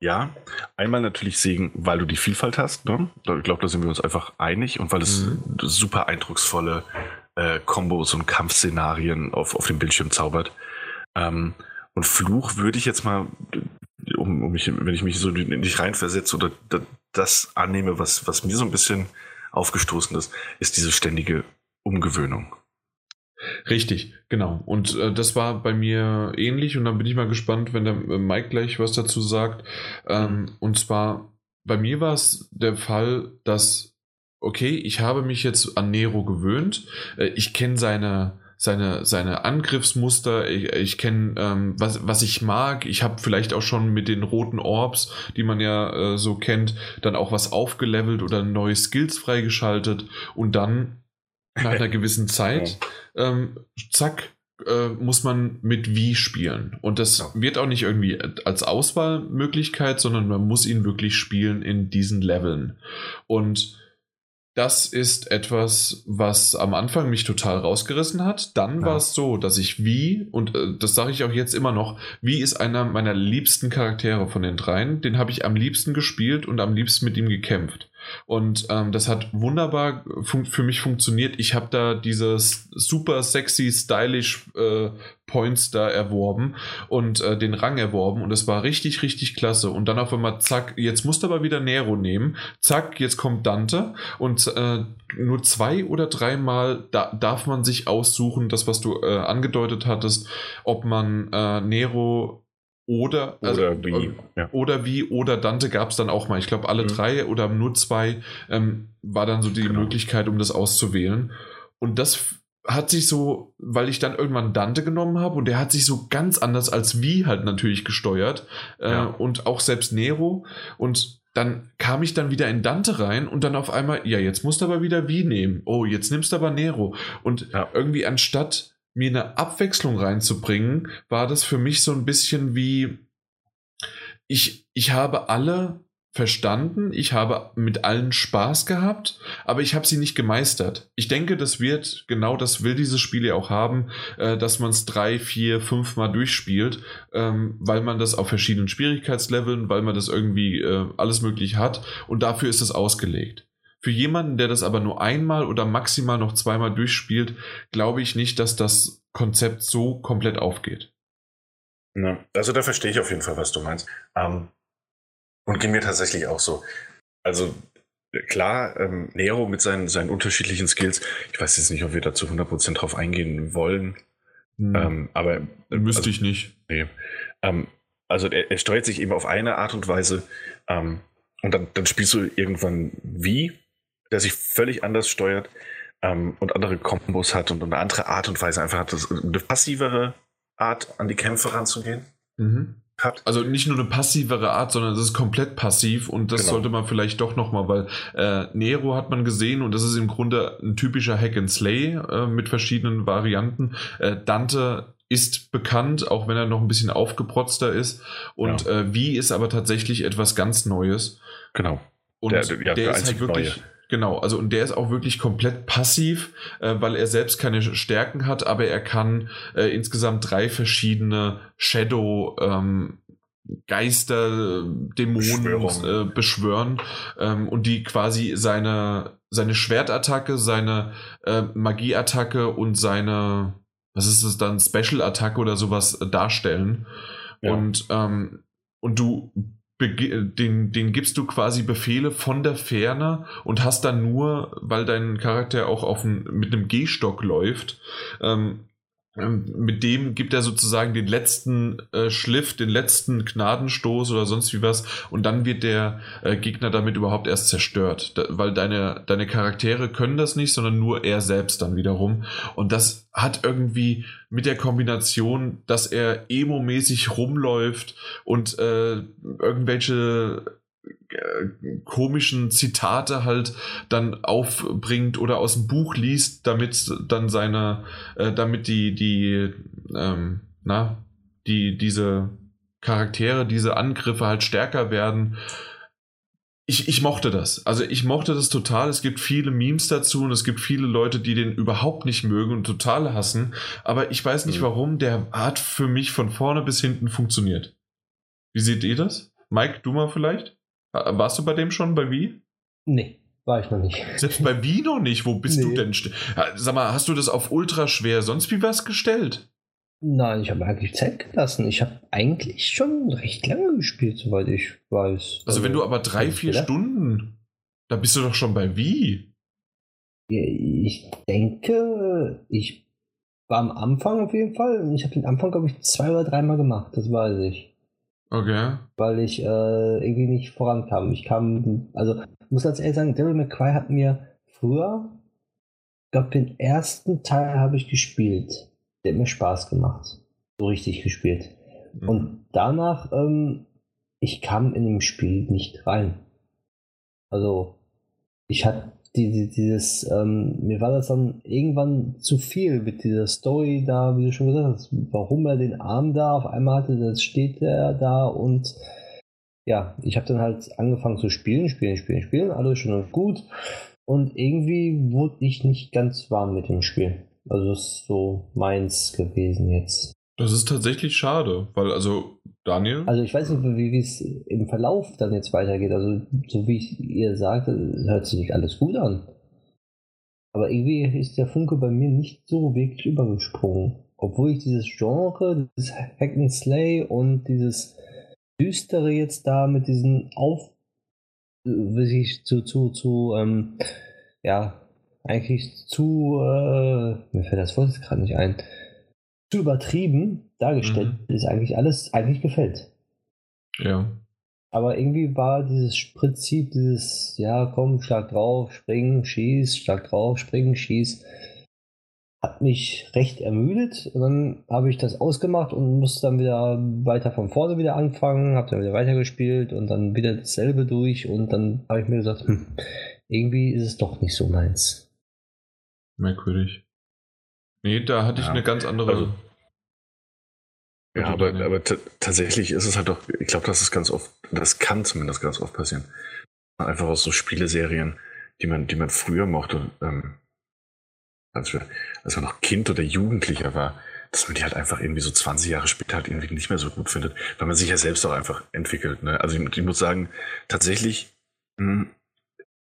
Ja, einmal natürlich Segen, weil du die Vielfalt hast. Ne? Ich glaube, da sind wir uns einfach einig und weil es mhm. super eindrucksvolle äh, Kombos und Kampfszenarien auf, auf dem Bildschirm zaubert. Ähm, und Fluch würde ich jetzt mal, um, um mich, wenn ich mich so nicht reinversetze oder das annehme, was, was mir so ein bisschen aufgestoßen ist, ist diese ständige Umgewöhnung. Richtig, genau. Und äh, das war bei mir ähnlich und dann bin ich mal gespannt, wenn der äh, Mike gleich was dazu sagt. Ähm, und zwar, bei mir war es der Fall, dass, okay, ich habe mich jetzt an Nero gewöhnt. Äh, ich kenne seine, seine, seine Angriffsmuster, ich, ich kenne, ähm, was, was ich mag. Ich habe vielleicht auch schon mit den roten Orbs, die man ja äh, so kennt, dann auch was aufgelevelt oder neue Skills freigeschaltet und dann nach einer gewissen *laughs* Zeit, ähm, zack, äh, muss man mit wie spielen. Und das ja. wird auch nicht irgendwie als Auswahlmöglichkeit, sondern man muss ihn wirklich spielen in diesen Leveln. Und das ist etwas, was am Anfang mich total rausgerissen hat. Dann ja. war es so, dass ich wie, und äh, das sage ich auch jetzt immer noch, wie ist einer meiner liebsten Charaktere von den dreien. Den habe ich am liebsten gespielt und am liebsten mit ihm gekämpft. Und ähm, das hat wunderbar für mich funktioniert. Ich habe da dieses super sexy, stylish äh, Points da erworben und äh, den Rang erworben und es war richtig, richtig klasse. Und dann auf einmal, zack, jetzt musst du aber wieder Nero nehmen. Zack, jetzt kommt Dante und äh, nur zwei oder dreimal da, darf man sich aussuchen, das, was du äh, angedeutet hattest, ob man äh, Nero Oder, also, oder wie. Ja. Oder wie, oder Dante gab es dann auch mal. Ich glaube, alle mhm. drei oder nur zwei ähm, war dann so die genau. Möglichkeit, um das auszuwählen. Und das hat sich so, weil ich dann irgendwann Dante genommen habe und der hat sich so ganz anders als wie halt natürlich gesteuert äh, ja. und auch selbst Nero und dann kam ich dann wieder in Dante rein und dann auf einmal, ja, jetzt musst du aber wieder wie nehmen. Oh, jetzt nimmst du aber Nero. Und ja. irgendwie anstatt mir eine Abwechslung reinzubringen, war das für mich so ein bisschen wie, ich, ich habe alle verstanden, ich habe mit allen Spaß gehabt, aber ich habe sie nicht gemeistert. Ich denke, das wird, genau das will dieses Spiel ja auch haben, äh, dass man es drei, vier, fünf Mal durchspielt, ähm, weil man das auf verschiedenen Schwierigkeitsleveln, weil man das irgendwie äh, alles möglich hat und dafür ist es ausgelegt. Für jemanden, der das aber nur einmal oder maximal noch zweimal durchspielt, glaube ich nicht, dass das Konzept so komplett aufgeht. Ja, also da verstehe ich auf jeden Fall, was du meinst. Ähm, und ging mir tatsächlich auch so. Also klar, ähm, Nero mit seinen, seinen unterschiedlichen Skills, ich weiß jetzt nicht, ob wir dazu 100% drauf eingehen wollen, hm. ähm, aber... Müsste also, ich nicht. Nee. Ähm, also er, er, steuert sich eben auf eine Art und Weise ähm, und dann, dann spielst du irgendwann wie, der sich völlig anders steuert ähm, und andere Kombos hat und eine andere Art und Weise einfach hat, eine passivere Art an die Kämpfe ranzugehen. Mhm hat. Also nicht nur eine passivere Art, sondern es ist komplett passiv und das genau. sollte man vielleicht doch nochmal, weil äh, Nero hat man gesehen und das ist im Grunde ein typischer Hack and Slay äh, mit verschiedenen Varianten. Äh, Dante ist bekannt, auch wenn er noch ein bisschen aufgeprotzter ist und ja. äh, wie ist aber tatsächlich etwas ganz Neues. Genau. Und der, der, der ist halt wirklich... Neue Genau, also und der ist auch wirklich komplett passiv, äh, weil er selbst keine Stärken hat, aber er kann äh, insgesamt drei verschiedene Shadow ähm, Geister, Dämonen äh, beschwören ähm, und die quasi seine, seine Schwertattacke, seine äh, Magieattacke und seine, was ist das dann, Special-Attacke oder sowas darstellen. Ja. Und, ähm, und du den, den gibst du quasi Befehle von der Ferne und hast dann nur, weil dein Charakter auch auf ein, mit einem Gehstock läuft, ähm, mit dem gibt er sozusagen den letzten äh, Schliff, den letzten Gnadenstoß oder sonst wie was. Und dann wird der äh, Gegner damit überhaupt erst zerstört, da, weil deine, deine Charaktere können das nicht, sondern nur er selbst dann wiederum. Und das hat irgendwie mit der Kombination, dass er emo-mäßig rumläuft und äh, irgendwelche äh, komischen Zitate halt dann aufbringt oder aus dem Buch liest, damit dann seine, äh, damit die, die, ähm, na, die, diese Charaktere, diese Angriffe halt stärker werden. Ich, ich mochte das. Also ich mochte das total. Es gibt viele Memes dazu und es gibt viele Leute, die den überhaupt nicht mögen und total hassen. Aber ich weiß nicht mhm. warum. Der hat für mich von vorne bis hinten funktioniert. Wie seht ihr das? Mike, du mal vielleicht? Warst du bei dem schon, bei Wie? Nee, war ich noch nicht. Selbst bei Wie noch nicht? Wo bist nee. du denn? Sag mal, hast du das auf ultra schwer sonst wie was gestellt? Nein, ich habe eigentlich Zeit gelassen. Ich habe eigentlich schon recht lange gespielt, soweit ich weiß. Also, wenn du aber drei, vier Stunden, da bist du doch schon bei Wie. Ich denke, ich war am Anfang auf jeden Fall. Ich habe den Anfang, glaube ich, zwei oder dreimal gemacht, das weiß ich. Okay. Weil ich äh, irgendwie nicht vorankam. Ich kam, also muss ganz ehrlich sagen, Devil May Cry hat mir früher, ich glaube, den ersten Teil habe ich gespielt. Der hat mir Spaß gemacht. So richtig gespielt. Mhm. Und danach, ähm, ich kam in dem Spiel nicht rein. Also, ich hatte die, dieses, ähm, mir war das dann irgendwann zu viel mit dieser Story da, wie du schon gesagt hast, warum er den Arm da auf einmal hatte, das steht er da und ja, ich habe dann halt angefangen zu spielen, spielen, spielen, spielen, alles schon gut und irgendwie wurde ich nicht ganz warm mit dem Spiel. Also das ist so meins gewesen jetzt. Das ist tatsächlich schade, weil also Daniel? Also ich weiß nicht, wie es im Verlauf dann jetzt weitergeht. Also so wie ich ihr sagte, hört sich nicht alles gut an. Aber irgendwie ist der Funke bei mir nicht so wirklich übergesprungen. Obwohl ich dieses Genre, dieses Hack and Slay und dieses Düstere jetzt da mit diesen Auf... wirklich zu, zu, zu, ähm, ja, eigentlich zu, äh, mir fällt das Wort gerade nicht ein, zu übertrieben dargestellt mhm. ist, eigentlich alles eigentlich gefällt. Ja. Aber irgendwie war dieses Prinzip, dieses, ja, komm, schlag drauf, spring, schieß, schlag drauf, spring, schieß, hat mich recht ermüdet. Und dann habe ich das ausgemacht und musste dann wieder weiter von vorne wieder anfangen, habe dann wieder weitergespielt und dann wieder dasselbe durch. Und dann habe ich mir gesagt, hm, irgendwie ist es doch nicht so meins. Merkwürdig. Nee, da hatte ich eine ganz andere. Also, ja, aber, aber tatsächlich ist es halt doch, ich glaube, das ist ganz oft, das kann zumindest ganz oft passieren. Einfach aus so Spieleserien, die man, die man früher mochte, ähm, als, wir, als man noch Kind oder Jugendlicher war, dass man die halt einfach irgendwie so 20 Jahre später halt irgendwie nicht mehr so gut findet, weil man sich ja selbst auch einfach entwickelt. Ne? Also ich, ich, muss sagen, tatsächlich mh, hm,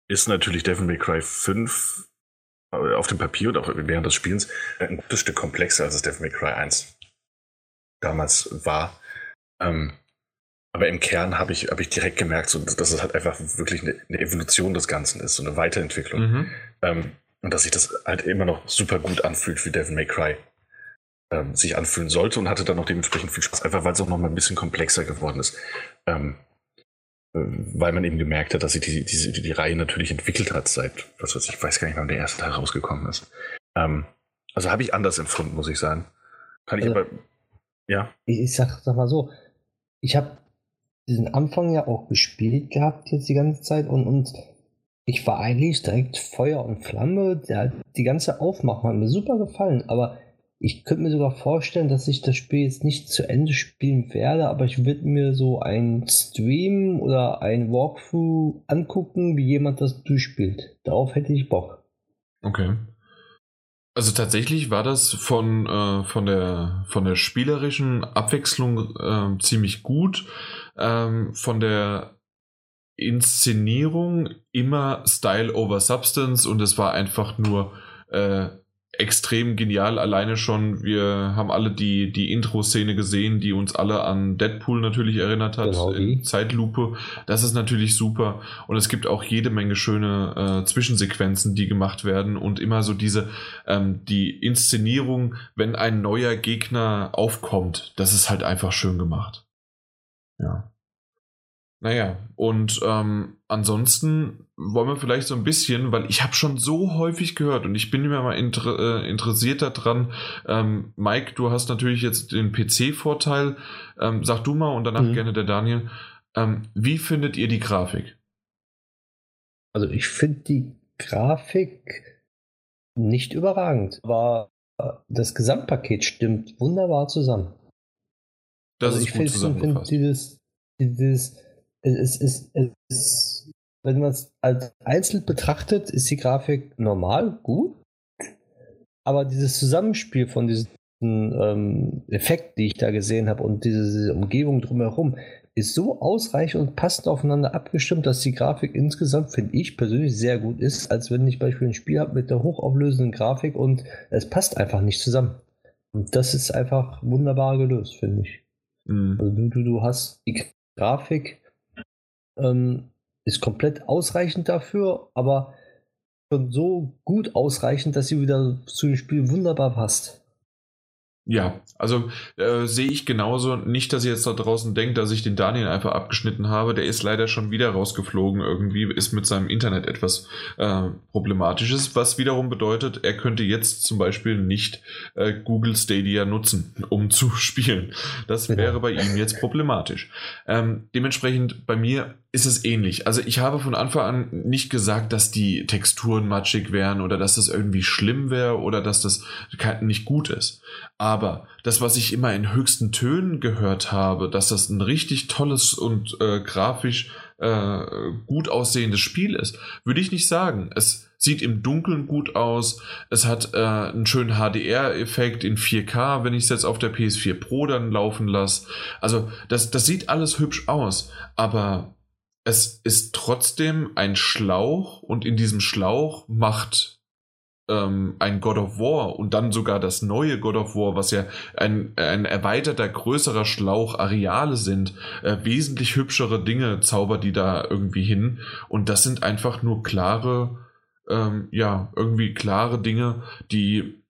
ist natürlich Devil May Cry 5 äh, auf dem Papier und auch während des Spielens ein gutes Stück komplexer als das Devil May Cry 1 damals war. Ähm, aber im Kern habe ich, hab ich direkt gemerkt, so, dass es halt einfach wirklich eine, eine Evolution des Ganzen ist, so eine Weiterentwicklung. Mhm. Ähm, und dass sich das halt immer noch super gut anfühlt, wie Devil May Cry ähm, sich anfühlen sollte und hatte dann auch dementsprechend viel Spaß, einfach weil es auch noch mal ein bisschen komplexer geworden ist. Ähm, äh, weil man eben gemerkt hat, dass sich die, die, die, die, Reihe natürlich entwickelt hat seit, was weiß ich, ich weiß gar nicht, wann der erste Teil rausgekommen ist. Ähm, also habe ich anders empfunden, muss ich sagen. Kann ich also, aber ja. Ich, ich sag, sag mal so, ich habe diesen Anfang ja auch gespielt gehabt jetzt die ganze Zeit und, und ich war eigentlich direkt Feuer und Flamme. Der, die ganze Aufmachung hat mir super gefallen, aber ich könnte mir sogar vorstellen, dass ich das Spiel jetzt nicht zu Ende spielen werde, aber ich würde mir so einen Stream oder ein Walkthrough angucken, wie jemand das durchspielt. Darauf hätte ich Bock. Okay. Also tatsächlich war das von, äh, von, der, von der spielerischen Abwechslung äh, ziemlich gut. Ähm, von der Inszenierung immer Style over Substance und es war einfach nur äh, extrem genial. Alleine schon, wir haben alle die, die Intro-Szene gesehen, die uns alle an Deadpool natürlich erinnert hat, genau in Zeitlupe. Das ist natürlich super. Und es gibt auch jede Menge schöne äh, Zwischensequenzen, die gemacht werden und immer so diese, ähm, die Inszenierung, wenn ein neuer Gegner aufkommt, das ist halt einfach schön gemacht. Ja. Naja, und ähm, ansonsten wollen wir vielleicht so ein bisschen, weil ich habe schon so häufig gehört und ich bin immer mal inter äh, interessiert daran. Ähm, Mike, du hast natürlich jetzt den PC-Vorteil. Ähm, sag du mal und danach mhm. gerne der Daniel. Ähm, wie findet ihr die Grafik? Also ich finde die Grafik nicht überragend, aber das Gesamtpaket stimmt wunderbar zusammen. Das also ist ich finde find dieses, dieses es ist, es ist, wenn man es als einzeln betrachtet, ist die Grafik normal, gut. Aber dieses Zusammenspiel von diesen ähm, Effekten, die ich da gesehen habe und diese, diese Umgebung drumherum, ist so ausreichend und passend aufeinander abgestimmt, dass die Grafik insgesamt, finde ich persönlich, sehr gut ist, als wenn ich beispielsweise ein Spiel habe mit der hochauflösenden Grafik und es passt einfach nicht zusammen. Und das ist einfach wunderbar gelöst, finde ich. Mhm. Also du, du, du hast die Grafik ähm, ist komplett ausreichend dafür, aber schon so gut ausreichend, dass sie wieder zu dem Spiel wunderbar passt. Ja, also äh, sehe ich genauso. Nicht, dass ihr jetzt da draußen denkt, dass ich den Daniel einfach abgeschnitten habe. Der ist leider schon wieder rausgeflogen. Irgendwie ist mit seinem Internet etwas äh, Problematisches, was wiederum bedeutet, er könnte jetzt zum Beispiel nicht äh, Google Stadia nutzen, um zu *laughs* spielen. Das genau. wäre bei ihm jetzt problematisch. Ähm, dementsprechend bei mir ist es ähnlich. Also ich habe von Anfang an nicht gesagt, dass die Texturen matschig wären oder dass das irgendwie schlimm wäre oder dass das nicht gut ist. Aber das, was ich immer in höchsten Tönen gehört habe, dass das ein richtig tolles und äh, grafisch äh, gut aussehendes Spiel ist, würde ich nicht sagen. Es sieht im Dunkeln gut aus. Es hat äh, einen schönen HDR-Effekt in 4K, wenn ich es jetzt auf der PS4 Pro dann laufen lasse. Also das, das sieht alles hübsch aus, aber es ist trotzdem ein Schlauch und in diesem Schlauch macht ähm, ein God of War und dann sogar das neue God of War, was ja ein, ein erweiterter, größerer Schlauch Areale sind, äh, wesentlich hübschere Dinge zaubert die da irgendwie hin. Und das sind einfach nur klare, ähm, ja, irgendwie klare Dinge, die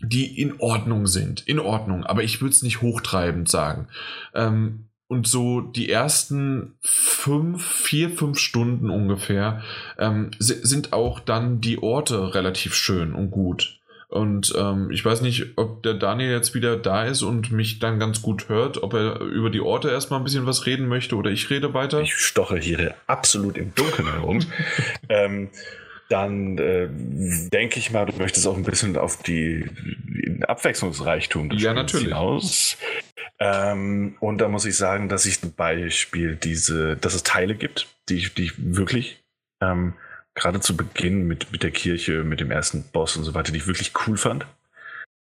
die in Ordnung sind. In Ordnung, aber ich würde es nicht hochtreibend sagen. Ähm, und so die ersten fünf, vier, fünf Stunden ungefähr ähm, sind auch dann die Orte relativ schön und gut. Und ähm, ich weiß nicht, ob der Daniel jetzt wieder da ist und mich dann ganz gut hört, ob er über die Orte erstmal ein bisschen was reden möchte oder ich rede weiter. Ich stoche hier absolut im Dunkeln herum. *laughs* ähm, dann äh, denke ich mal, du möchtest auch ein bisschen auf die, die Abwechslungsreichtum des ja, Spiels natürlich. hinaus. Ähm, und da muss ich sagen, dass ich zum Beispiel diese, dass es Teile gibt, die ich, die ich wirklich ähm, gerade zu Beginn mit, mit der Kirche, mit dem ersten Boss und so weiter, die ich wirklich cool fand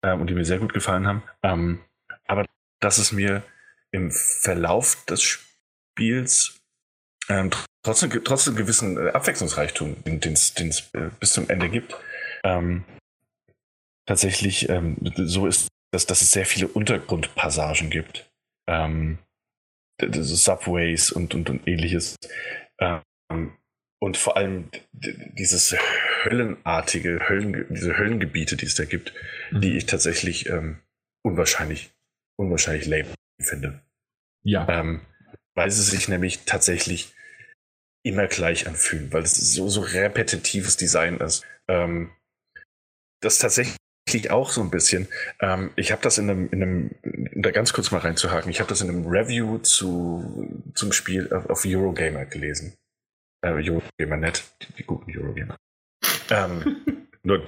ähm, und die mir sehr gut gefallen haben. Ähm, aber dass es mir im Verlauf des Spiels ähm, trotzdem, trotzdem gewissen äh, Abwechslungsreichtum, den es äh, bis zum Ende gibt. Ähm, tatsächlich ähm, so ist, dass, dass es sehr viele Untergrundpassagen gibt. Ähm, Subways und, und, und ähnliches. Ähm, und vor allem dieses höllenartige, Höllen, diese Höllengebiete, die es da gibt, mhm. die ich tatsächlich ähm, unwahrscheinlich, unwahrscheinlich lame finde. Ja. Ähm, weil sie sich nämlich tatsächlich immer gleich anfühlen, weil es so, so repetitives Design ist. Ähm, das tatsächlich auch so ein bisschen. Ähm, ich habe das in einem, in einem, da ganz kurz mal reinzuhaken, ich habe das in einem Review zu, zum Spiel auf, auf Eurogamer gelesen. Äh, Eurogamer.net, die, die guten Eurogamer. Ähm, *laughs* nur,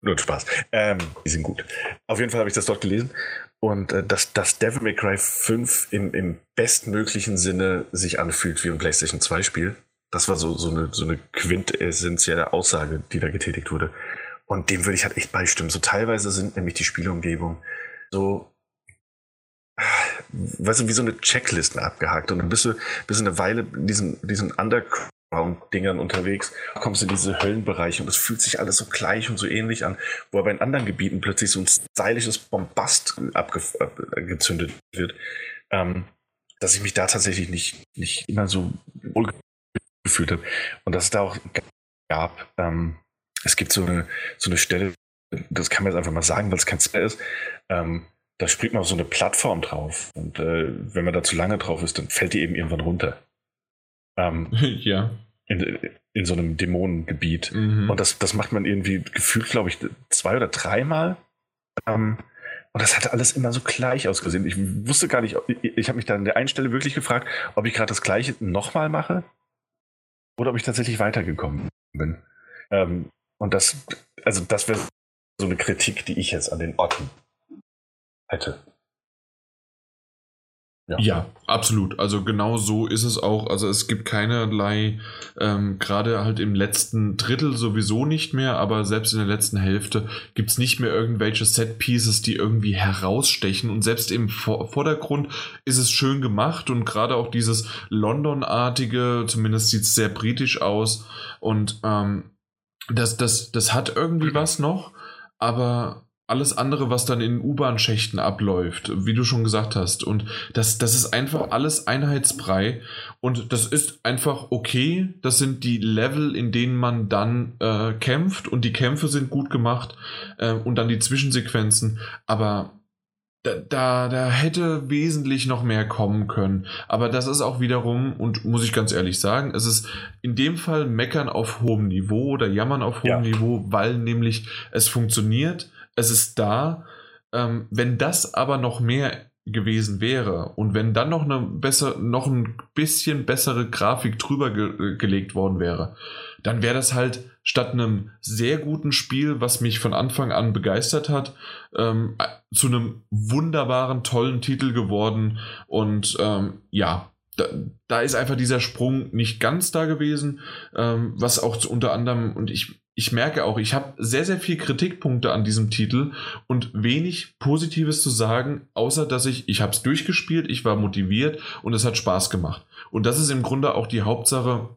nur Spaß. Ähm, die sind gut. Auf jeden Fall habe ich das dort gelesen. Und äh, dass, dass Devil May Cry 5 im, im bestmöglichen Sinne sich anfühlt wie ein PlayStation 2 Spiel. Das war so, so, eine, so eine quintessentielle Aussage, die da getätigt wurde. Und dem würde ich halt echt beistimmen. So teilweise sind nämlich die Spielumgebung so, weißt du, wie so eine Checkliste abgehakt. Und dann bist du, bist eine Weile diesen, diesen Underground Dingern unterwegs, kommst in diese Höllenbereiche und es fühlt sich alles so gleich und so ähnlich an, wo aber in anderen Gebieten plötzlich so ein stylisches Bombast abgezündet wird, ähm, dass ich mich da tatsächlich nicht, nicht immer so wohl gefühlt habe. Und dass es da auch gab, ähm, es gibt so eine, so eine Stelle, das kann man jetzt einfach mal sagen, weil es kein Spell ist, ähm, da springt man auf so eine Plattform drauf und äh, wenn man da zu lange drauf ist, dann fällt die eben irgendwann runter. Ähm, *laughs* ja. In, in so einem Dämonengebiet. Mhm. Und das, das macht man irgendwie gefühlt, glaube ich, zwei oder dreimal. Ähm, und das hatte alles immer so gleich ausgesehen. Ich wusste gar nicht, ich, ich habe mich da an der einen Stelle wirklich gefragt, ob ich gerade das gleiche nochmal mache oder ob ich tatsächlich weitergekommen bin. Ähm, und das, also das wäre so eine Kritik, die ich jetzt an den Orten hätte. Ja. ja. absolut. Also genau so ist es auch. Also es gibt keinerlei, ähm, gerade halt im letzten Drittel sowieso nicht mehr, aber selbst in der letzten Hälfte gibt es nicht mehr irgendwelche Set-Pieces, die irgendwie herausstechen. Und selbst im Vor Vordergrund ist es schön gemacht und gerade auch dieses London-artige, zumindest sieht es sehr britisch aus. Und ähm, das, das, das hat irgendwie was noch, aber alles andere, was dann in U-Bahn-Schächten abläuft, wie du schon gesagt hast. Und das, das ist einfach alles Einheitsbrei. Und das ist einfach okay. Das sind die Level, in denen man dann äh, kämpft. Und die Kämpfe sind gut gemacht. Äh, und dann die Zwischensequenzen. Aber da, da, da hätte wesentlich noch mehr kommen können. Aber das ist auch wiederum, und muss ich ganz ehrlich sagen, es ist in dem Fall Meckern auf hohem Niveau oder Jammern auf hohem ja. Niveau, weil nämlich es funktioniert es ist da. Ähm, wenn das aber noch mehr gewesen wäre und wenn dann noch eine besser, noch ein bisschen bessere Grafik drüber ge gelegt worden wäre, dann wäre das halt statt einem sehr guten Spiel, was mich von Anfang an begeistert hat, ähm, zu einem wunderbaren, tollen Titel geworden. Und ähm, ja, da, da, ist einfach dieser Sprung nicht ganz da gewesen, ähm, was auch unter anderem, und ich ich merke auch, ich habe sehr, sehr viel Kritikpunkte an diesem Titel und wenig Positives zu sagen, außer dass ich, ich habe es durchgespielt, ich war motiviert und es hat Spaß gemacht. Und das ist im Grunde auch die Hauptsache,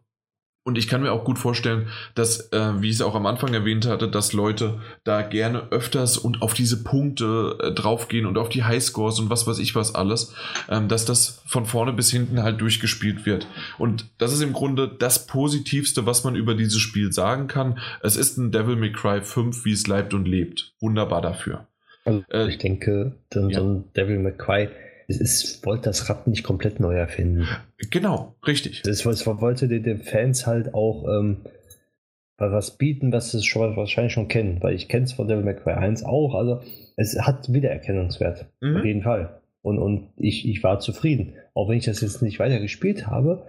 und ich kann mir auch gut vorstellen, dass, äh, wie ich es auch am Anfang erwähnt hatte, dass Leute da gerne öfters und auf diese Punkte äh, draufgehen und auf die Highscores und was weiß ich was alles, ähm, dass das von vorne bis hinten halt durchgespielt wird. Und das ist im Grunde das Positivste, was man über dieses Spiel sagen kann. Es ist ein Devil May Cry 5, wie es leibt und lebt. Wunderbar dafür. Also äh, ich denke, dann ja. so ein Devil May Cry, es, wollte das Rad nicht komplett neu erfinden. Genau, richtig. Es, wollte den, Fans halt auch ähm, was bieten, was sie schon, wahrscheinlich schon kennen, weil ich kenne es von Devil May Cry 1 auch, also es hat Wiedererkennungswert, mhm. auf jeden Fall. Und, und ich, ich war zufrieden. Auch wenn ich das jetzt nicht weiter gespielt habe,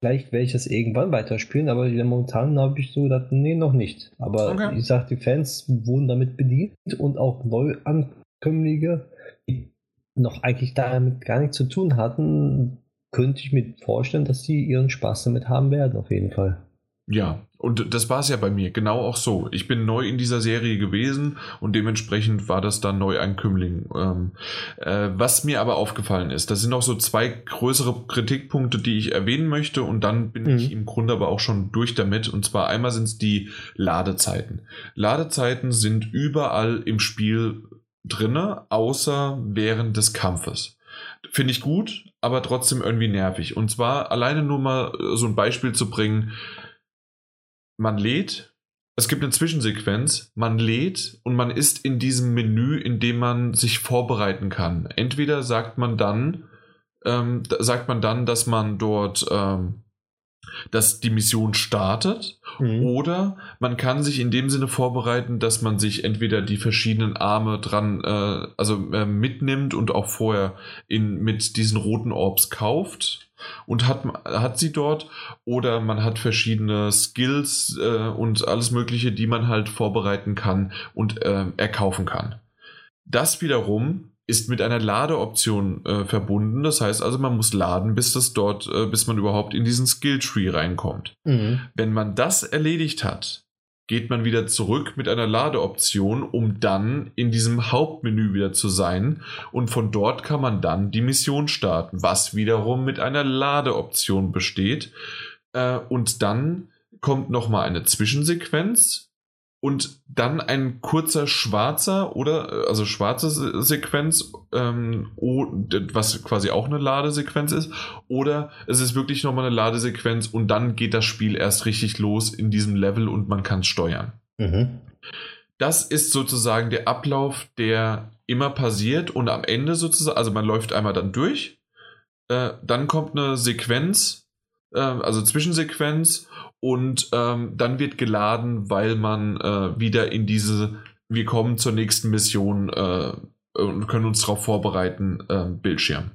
vielleicht werde ich das irgendwann weiterspielen, aber momentan habe ich so gedacht, nee, noch nicht. Aber okay. ich sage, die Fans wurden damit bedient und auch Neuankömmlinge, noch eigentlich damit gar nichts zu tun hatten, könnte ich mir vorstellen, dass sie ihren Spaß damit haben werden, auf jeden Fall. Ja, und das war es ja bei mir, genau auch so. Ich bin neu in dieser Serie gewesen und dementsprechend war das dann Neuankömmling. Ähm, äh, was mir aber aufgefallen ist, das sind auch so zwei größere Kritikpunkte, die ich erwähnen möchte und dann bin mhm. ich im Grunde aber auch schon durch damit. Und zwar einmal sind es die Ladezeiten. Ladezeiten sind überall im Spiel drinne, außer während des Kampfes. Finde ich gut, aber trotzdem irgendwie nervig. Und zwar alleine nur mal so ein Beispiel zu bringen man lädt, es gibt eine Zwischensequenz, man lädt und man ist in diesem Menü, in dem man sich vorbereiten kann. Entweder sagt man dann, ähm, sagt man dann, dass man dort, ähm, dass die Mission startet, mhm. oder man kann sich in dem Sinne vorbereiten, dass man sich entweder die verschiedenen Arme dran, äh, also äh, mitnimmt und auch vorher in, mit diesen roten Orbs kauft und hat, hat sie dort oder man hat verschiedene Skills äh, und alles Mögliche, die man halt vorbereiten kann und äh, erkaufen kann. Das wiederum ist mit einer Ladeoption äh, verbunden. Das heißt also, man muss laden, bis das dort, äh, bis man überhaupt in diesen Skilltree reinkommt. Mhm. Wenn man das erledigt hat, geht man wieder zurück mit einer Ladeoption, um dann in diesem Hauptmenü wieder zu sein. Und von dort kann man dann die Mission starten, was wiederum mit einer Ladeoption besteht. Äh, und dann kommt nochmal eine Zwischensequenz, und dann ein kurzer schwarzer oder also schwarze Sequenz, ähm, was quasi auch eine Ladesequenz ist, oder es ist wirklich nochmal eine Ladesequenz und dann geht das Spiel erst richtig los in diesem Level und man kann es steuern. Mhm. Das ist sozusagen der Ablauf, der immer passiert und am Ende sozusagen, also man läuft einmal dann durch, äh, dann kommt eine Sequenz, äh, also Zwischensequenz und ähm, dann wird geladen, weil man äh, wieder in diese, wir kommen zur nächsten Mission äh, und können uns darauf vorbereiten, äh, Bildschirm.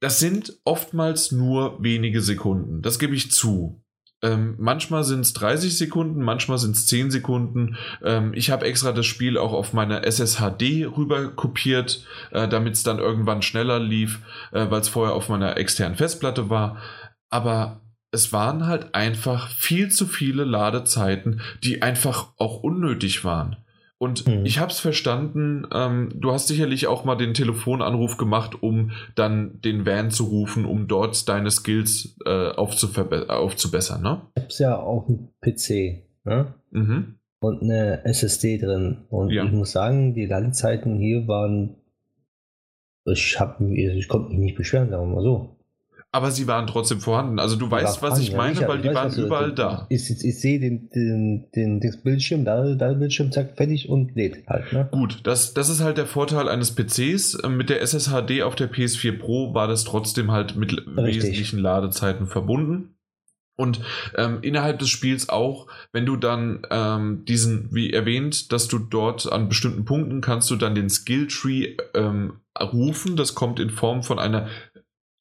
Das sind oftmals nur wenige Sekunden, das gebe ich zu. Ähm, manchmal sind es 30 Sekunden, manchmal sind es 10 Sekunden. Ähm, ich habe extra das Spiel auch auf meine SSHD rüber kopiert, äh, damit es dann irgendwann schneller lief, äh, weil es vorher auf meiner externen Festplatte war. Aber es waren halt einfach viel zu viele Ladezeiten, die einfach auch unnötig waren. Und mhm. ich habe es verstanden, ähm, du hast sicherlich auch mal den Telefonanruf gemacht, um dann den Van zu rufen, um dort deine Skills äh, aufzubessern, ne? Ich hab's ja auch einen PC, ne? Mhm. Und eine SSD drin. Und ja. ich muss sagen, die Ladezeiten hier waren. Ich, hab, ich konnte mich nicht beschweren, sagen wir mal so aber sie waren trotzdem vorhanden. Also du weißt, was ich meine, ja, weil die weiß, waren überall da. Ich, ich, ich sehe den, den, den, den Bildschirm, da, da Bildschirm, zack, fertig und lädt halt. Ne? Gut, das, das ist halt der Vorteil eines PCs. Mit der SSHD auf der PS4 Pro war das trotzdem halt mit Richtig. wesentlichen Ladezeiten verbunden. Und ähm, innerhalb des Spiels auch, wenn du dann ähm, diesen, wie erwähnt, dass du dort an bestimmten Punkten kannst du dann den Skilltree ähm, rufen. Das kommt in Form von einer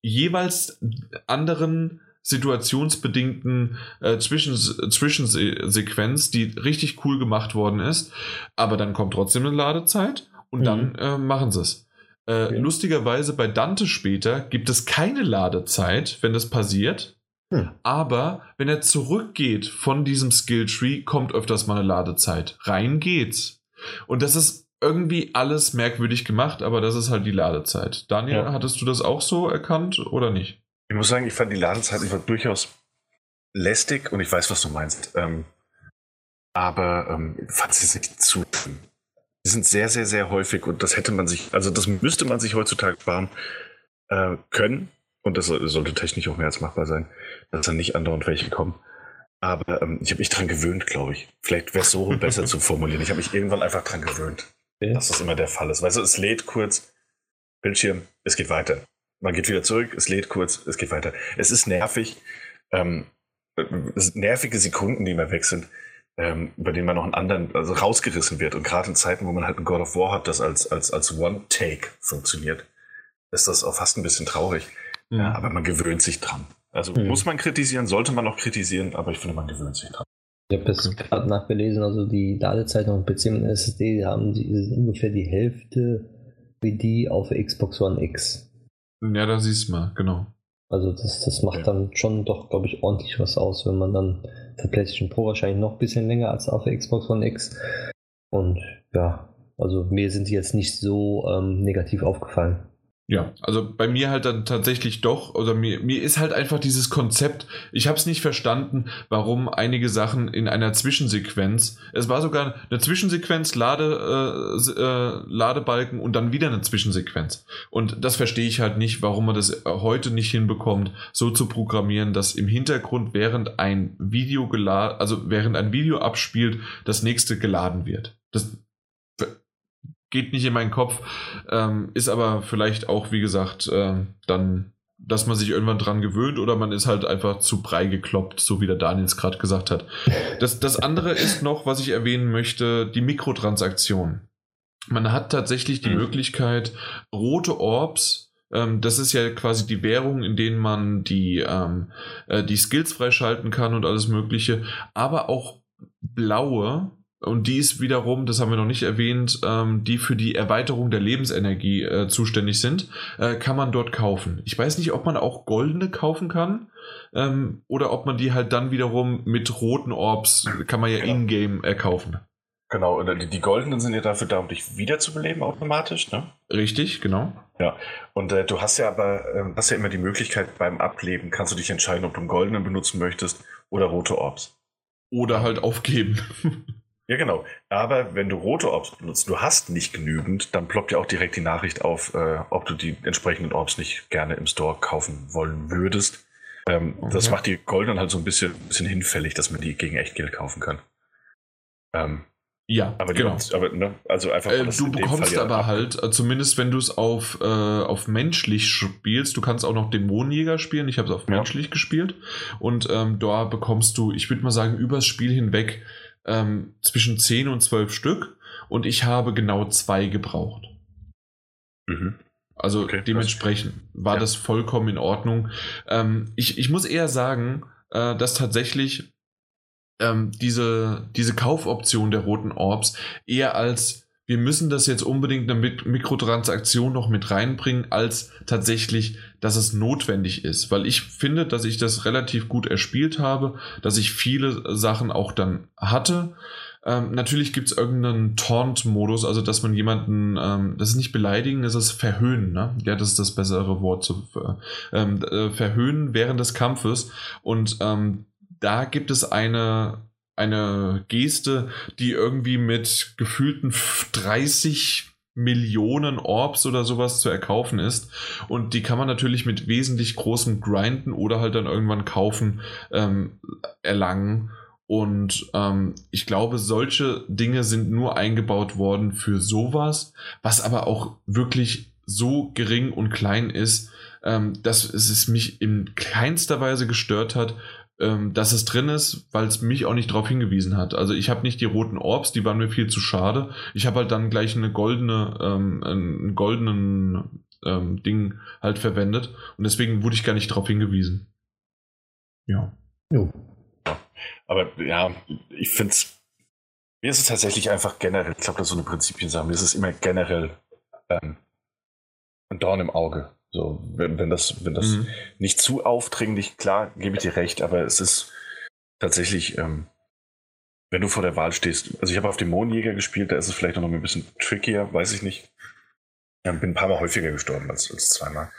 jeweils anderen situationsbedingten äh, Zwischen Zwischensequenz, die richtig cool gemacht worden ist. Aber dann kommt trotzdem eine Ladezeit und mhm. dann äh, machen sie es. Äh, okay. Lustigerweise bei Dante später gibt es keine Ladezeit, wenn das passiert. Hm. Aber wenn er zurückgeht von diesem Skilltree, kommt öfters mal eine Ladezeit. Rein geht's. Und das ist irgendwie alles merkwürdig gemacht, aber das ist halt die Ladezeit. Daniel, ja. hattest du das auch so erkannt oder nicht? Ich muss sagen, ich fand die Ladezeit einfach durchaus lästig und ich weiß, was du meinst. Ähm, aber ähm, fand sie nicht zu. Die sind sehr, sehr, sehr häufig und das hätte man sich, also das müsste man sich heutzutage sparen äh, können und das sollte technisch auch mehr als machbar sein, dass dann nicht andauernd welche kommen. Aber ähm, ich habe mich dran gewöhnt, glaube ich. Vielleicht wäre es so *laughs* besser zu formulieren. Ich habe mich irgendwann einfach dran gewöhnt. Okay. dass das immer der Fall ist. Weißt du, es lädt kurz, Bildschirm, es geht weiter. Man geht wieder zurück, es lädt kurz, es geht weiter. Es ist nervig. Ähm, nervige Sekunden, die immer weg sind, ähm, über denen man noch einen anderen, also rausgerissen wird. Und gerade in Zeiten, wo man halt ein God of War hat, das als, als, als One-Take funktioniert, ist das auch fast ein bisschen traurig. Ja, aber man gewöhnt sich dran. Also mhm. muss man kritisieren, sollte man auch kritisieren, aber ich finde, man gewöhnt sich dran. Ich habe das gerade nachgelesen, also die Ladezeit auf PC und SSD haben die, ungefähr die Hälfte wie die auf Xbox One X. Ja, da siehst du mal, genau. Also das, das macht dann schon doch, glaube ich, ordentlich was aus, wenn man dann für PlayStation Pro wahrscheinlich noch ein bisschen länger als auf Xbox One X. Und ja, also mir sind die jetzt nicht so ähm, negativ aufgefallen. Ja, also bei mir halt dann tatsächlich doch, oder mir, mir ist halt einfach dieses Konzept, ich habe es nicht verstanden, warum einige Sachen in einer Zwischensequenz, es war sogar eine Zwischensequenz, Lade, äh, äh, Ladebalken und dann wieder eine Zwischensequenz. Und das verstehe ich halt nicht, warum man das heute nicht hinbekommt, so zu programmieren, dass im Hintergrund während ein Video geladen, also während ein Video abspielt, das nächste geladen wird. Das, geht nicht in meinen Kopf, ähm, ist aber vielleicht auch, wie gesagt, äh, dann, dass man sich irgendwann dran gewöhnt oder man ist halt einfach zu brei gekloppt, so wie der Daniel es gerade gesagt hat. Das, das andere ist noch, was ich erwähnen möchte, die Mikrotransaktion. Man hat tatsächlich die mhm. Möglichkeit, rote Orbs ähm, das ist ja quasi die Währung, in denen man die, ähm, äh, die Skills freischalten kann und alles Mögliche, aber auch blaue, und die ist wiederum, das haben wir noch nicht erwähnt, ähm, die für die Erweiterung der Lebensenergie äh, zuständig sind, äh, kann man dort kaufen. Ich weiß nicht, ob man auch goldene kaufen kann ähm, oder ob man die halt dann wiederum mit roten Orbs, kann man ja genau. in-game äh, kaufen. Genau, und die, die, goldenen sind ja dafür da, um dich wiederzubeleben automatisch, ne? Richtig, genau. Ja, und äh, du hast ja aber äh, hast ja immer die Möglichkeit beim Ableben, kannst du dich entscheiden, ob du einen goldenen benutzen möchtest oder rote Orbs. Oder halt aufgeben. *laughs* Ja, genau. Aber wenn du rote Orbs benutzt, du hast nicht genügend, dann ploppt ja auch direkt die Nachricht auf, äh, ob du die entsprechenden Orbs nicht gerne im Store kaufen wollen würdest. Ähm, okay. Das macht die goldenen halt so ein bisschen, bisschen hinfällig, dass man die gegen Echtgeld kaufen kann. Ähm, ja, aber genau. Die, aber, ne, also einfach, äh, du bekommst ja aber halt, äh, zumindest wenn du es auf, äh, auf menschlich spielst, du kannst auch noch Dämonenjäger spielen. Ich habe es auf ja. menschlich gespielt. Und ähm, da bekommst du, ich würde mal sagen, übers Spiel hinweg ähm, zwischen 10 und 12 Stück und ich habe genau zwei gebraucht. Mhm. Also okay, dementsprechend krass. war ja. das vollkommen in Ordnung. Ähm, ich, ich muss eher sagen, äh, dass tatsächlich ähm, diese, diese Kaufoption der roten Orbs eher als wir müssen das jetzt unbedingt eine Mikrotransaktion noch mit reinbringen, als tatsächlich, dass es notwendig ist. Weil ich finde, dass ich das relativ gut erspielt habe, dass ich viele Sachen auch dann hatte. Ähm, natürlich gibt es irgendeinen Taunt-Modus, also dass man jemanden, ähm, das ist nicht beleidigen, das ist verhöhnen, ne? Ja, das ist das bessere Wort zu ähm, äh, verhöhnen während des Kampfes. Und ähm, da gibt es eine eine Geste, die irgendwie mit gefühlten 30 Millionen Orbs oder sowas zu erkaufen ist. Und die kann man natürlich mit wesentlich großem Grinden oder halt dann irgendwann kaufen, ähm, erlangen. Und ähm, ich glaube, solche Dinge sind nur eingebaut worden für sowas, was aber auch wirklich so gering und klein ist, ähm, dass es mich in keinster Weise gestört hat, ähm, dass es drin ist, weil es mich auch nicht darauf hingewiesen hat. Also ich habe nicht die roten Orbs, die waren mir viel zu schade. Ich habe halt dann gleich eine goldene, ähm, einen goldenen ähm, Ding halt verwendet und deswegen wurde ich gar nicht darauf hingewiesen. Ja. Jo. Aber ja, ich finde es, mir ist es tatsächlich einfach generell, ich glaube, das ist so eine Prinzipiensache, mir ist es immer generell ähm, ein Dorn im Auge. So, wenn, wenn das, wenn das mhm. nicht zu aufdringlich, klar, gebe ich dir recht, aber es ist tatsächlich, ähm, wenn du vor der Wahl stehst, also ich habe auf dem Mondjäger gespielt, da ist es vielleicht noch ein bisschen trickier, weiß ich nicht. Ich bin ein paar Mal häufiger gestorben als, als zweimal.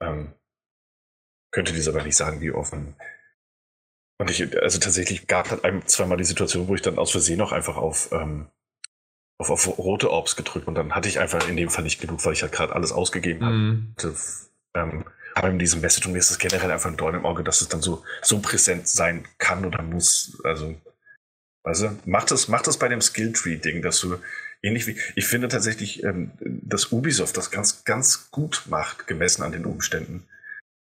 Ähm, könnte dies aber nicht sagen, wie offen. Und ich, also tatsächlich gab es halt ein, zweimal die Situation, wo ich dann aus Versehen noch einfach auf ähm, auf, auf rote Orbs gedrückt und dann hatte ich einfach in dem Fall nicht genug, weil ich halt gerade alles ausgegeben habe. Mhm. Ähm, aber in diesem Message und mir ist es generell einfach ein Dorn im Auge, dass es dann so, so präsent sein kann oder muss. Also, also macht es, macht es bei dem Skilltree-Ding, dass du ähnlich wie, ich finde tatsächlich, ähm, dass Ubisoft das ganz, ganz gut macht, gemessen an den Umständen.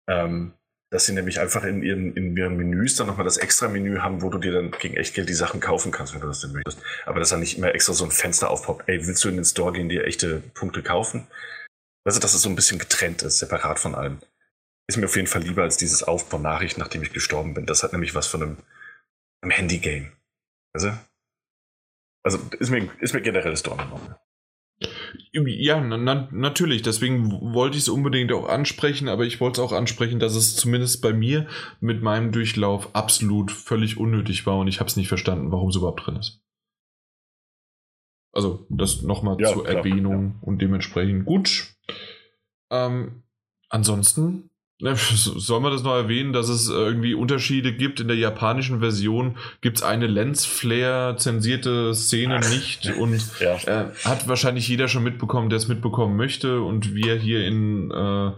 Ähm, dass sie nämlich einfach in ihren, in ihren Menüs dann nochmal das Extra-Menü haben, wo du dir dann gegen Echtgeld die Sachen kaufen kannst, wenn du das denn möchtest. Aber dass da nicht immer extra so ein Fenster aufpoppt, ey, willst du in den Store gehen, dir echte Punkte kaufen? Also, dass es so ein bisschen getrennt ist, separat von allem. Ist mir auf jeden Fall lieber als dieses Aufbau-Nachricht, nachdem ich gestorben bin. Das hat nämlich was von einem, einem Handy-Game. Also, also ist mir, ist mir generell Storm genommen. Ja, na, natürlich. Deswegen wollte ich es unbedingt auch ansprechen, aber ich wollte es auch ansprechen, dass es zumindest bei mir mit meinem Durchlauf absolut völlig unnötig war und ich habe es nicht verstanden, warum es überhaupt drin ist. Also, das nochmal ja, zur klar, Erwähnung ja. und dementsprechend gut. Ähm, ansonsten *laughs* soll man das noch erwähnen, dass es irgendwie Unterschiede gibt? In der japanischen Version gibt es eine Lensflare zensierte Szene Ach, nicht und *laughs* ja. äh, hat wahrscheinlich jeder schon mitbekommen, der es mitbekommen möchte. Und wir hier in äh,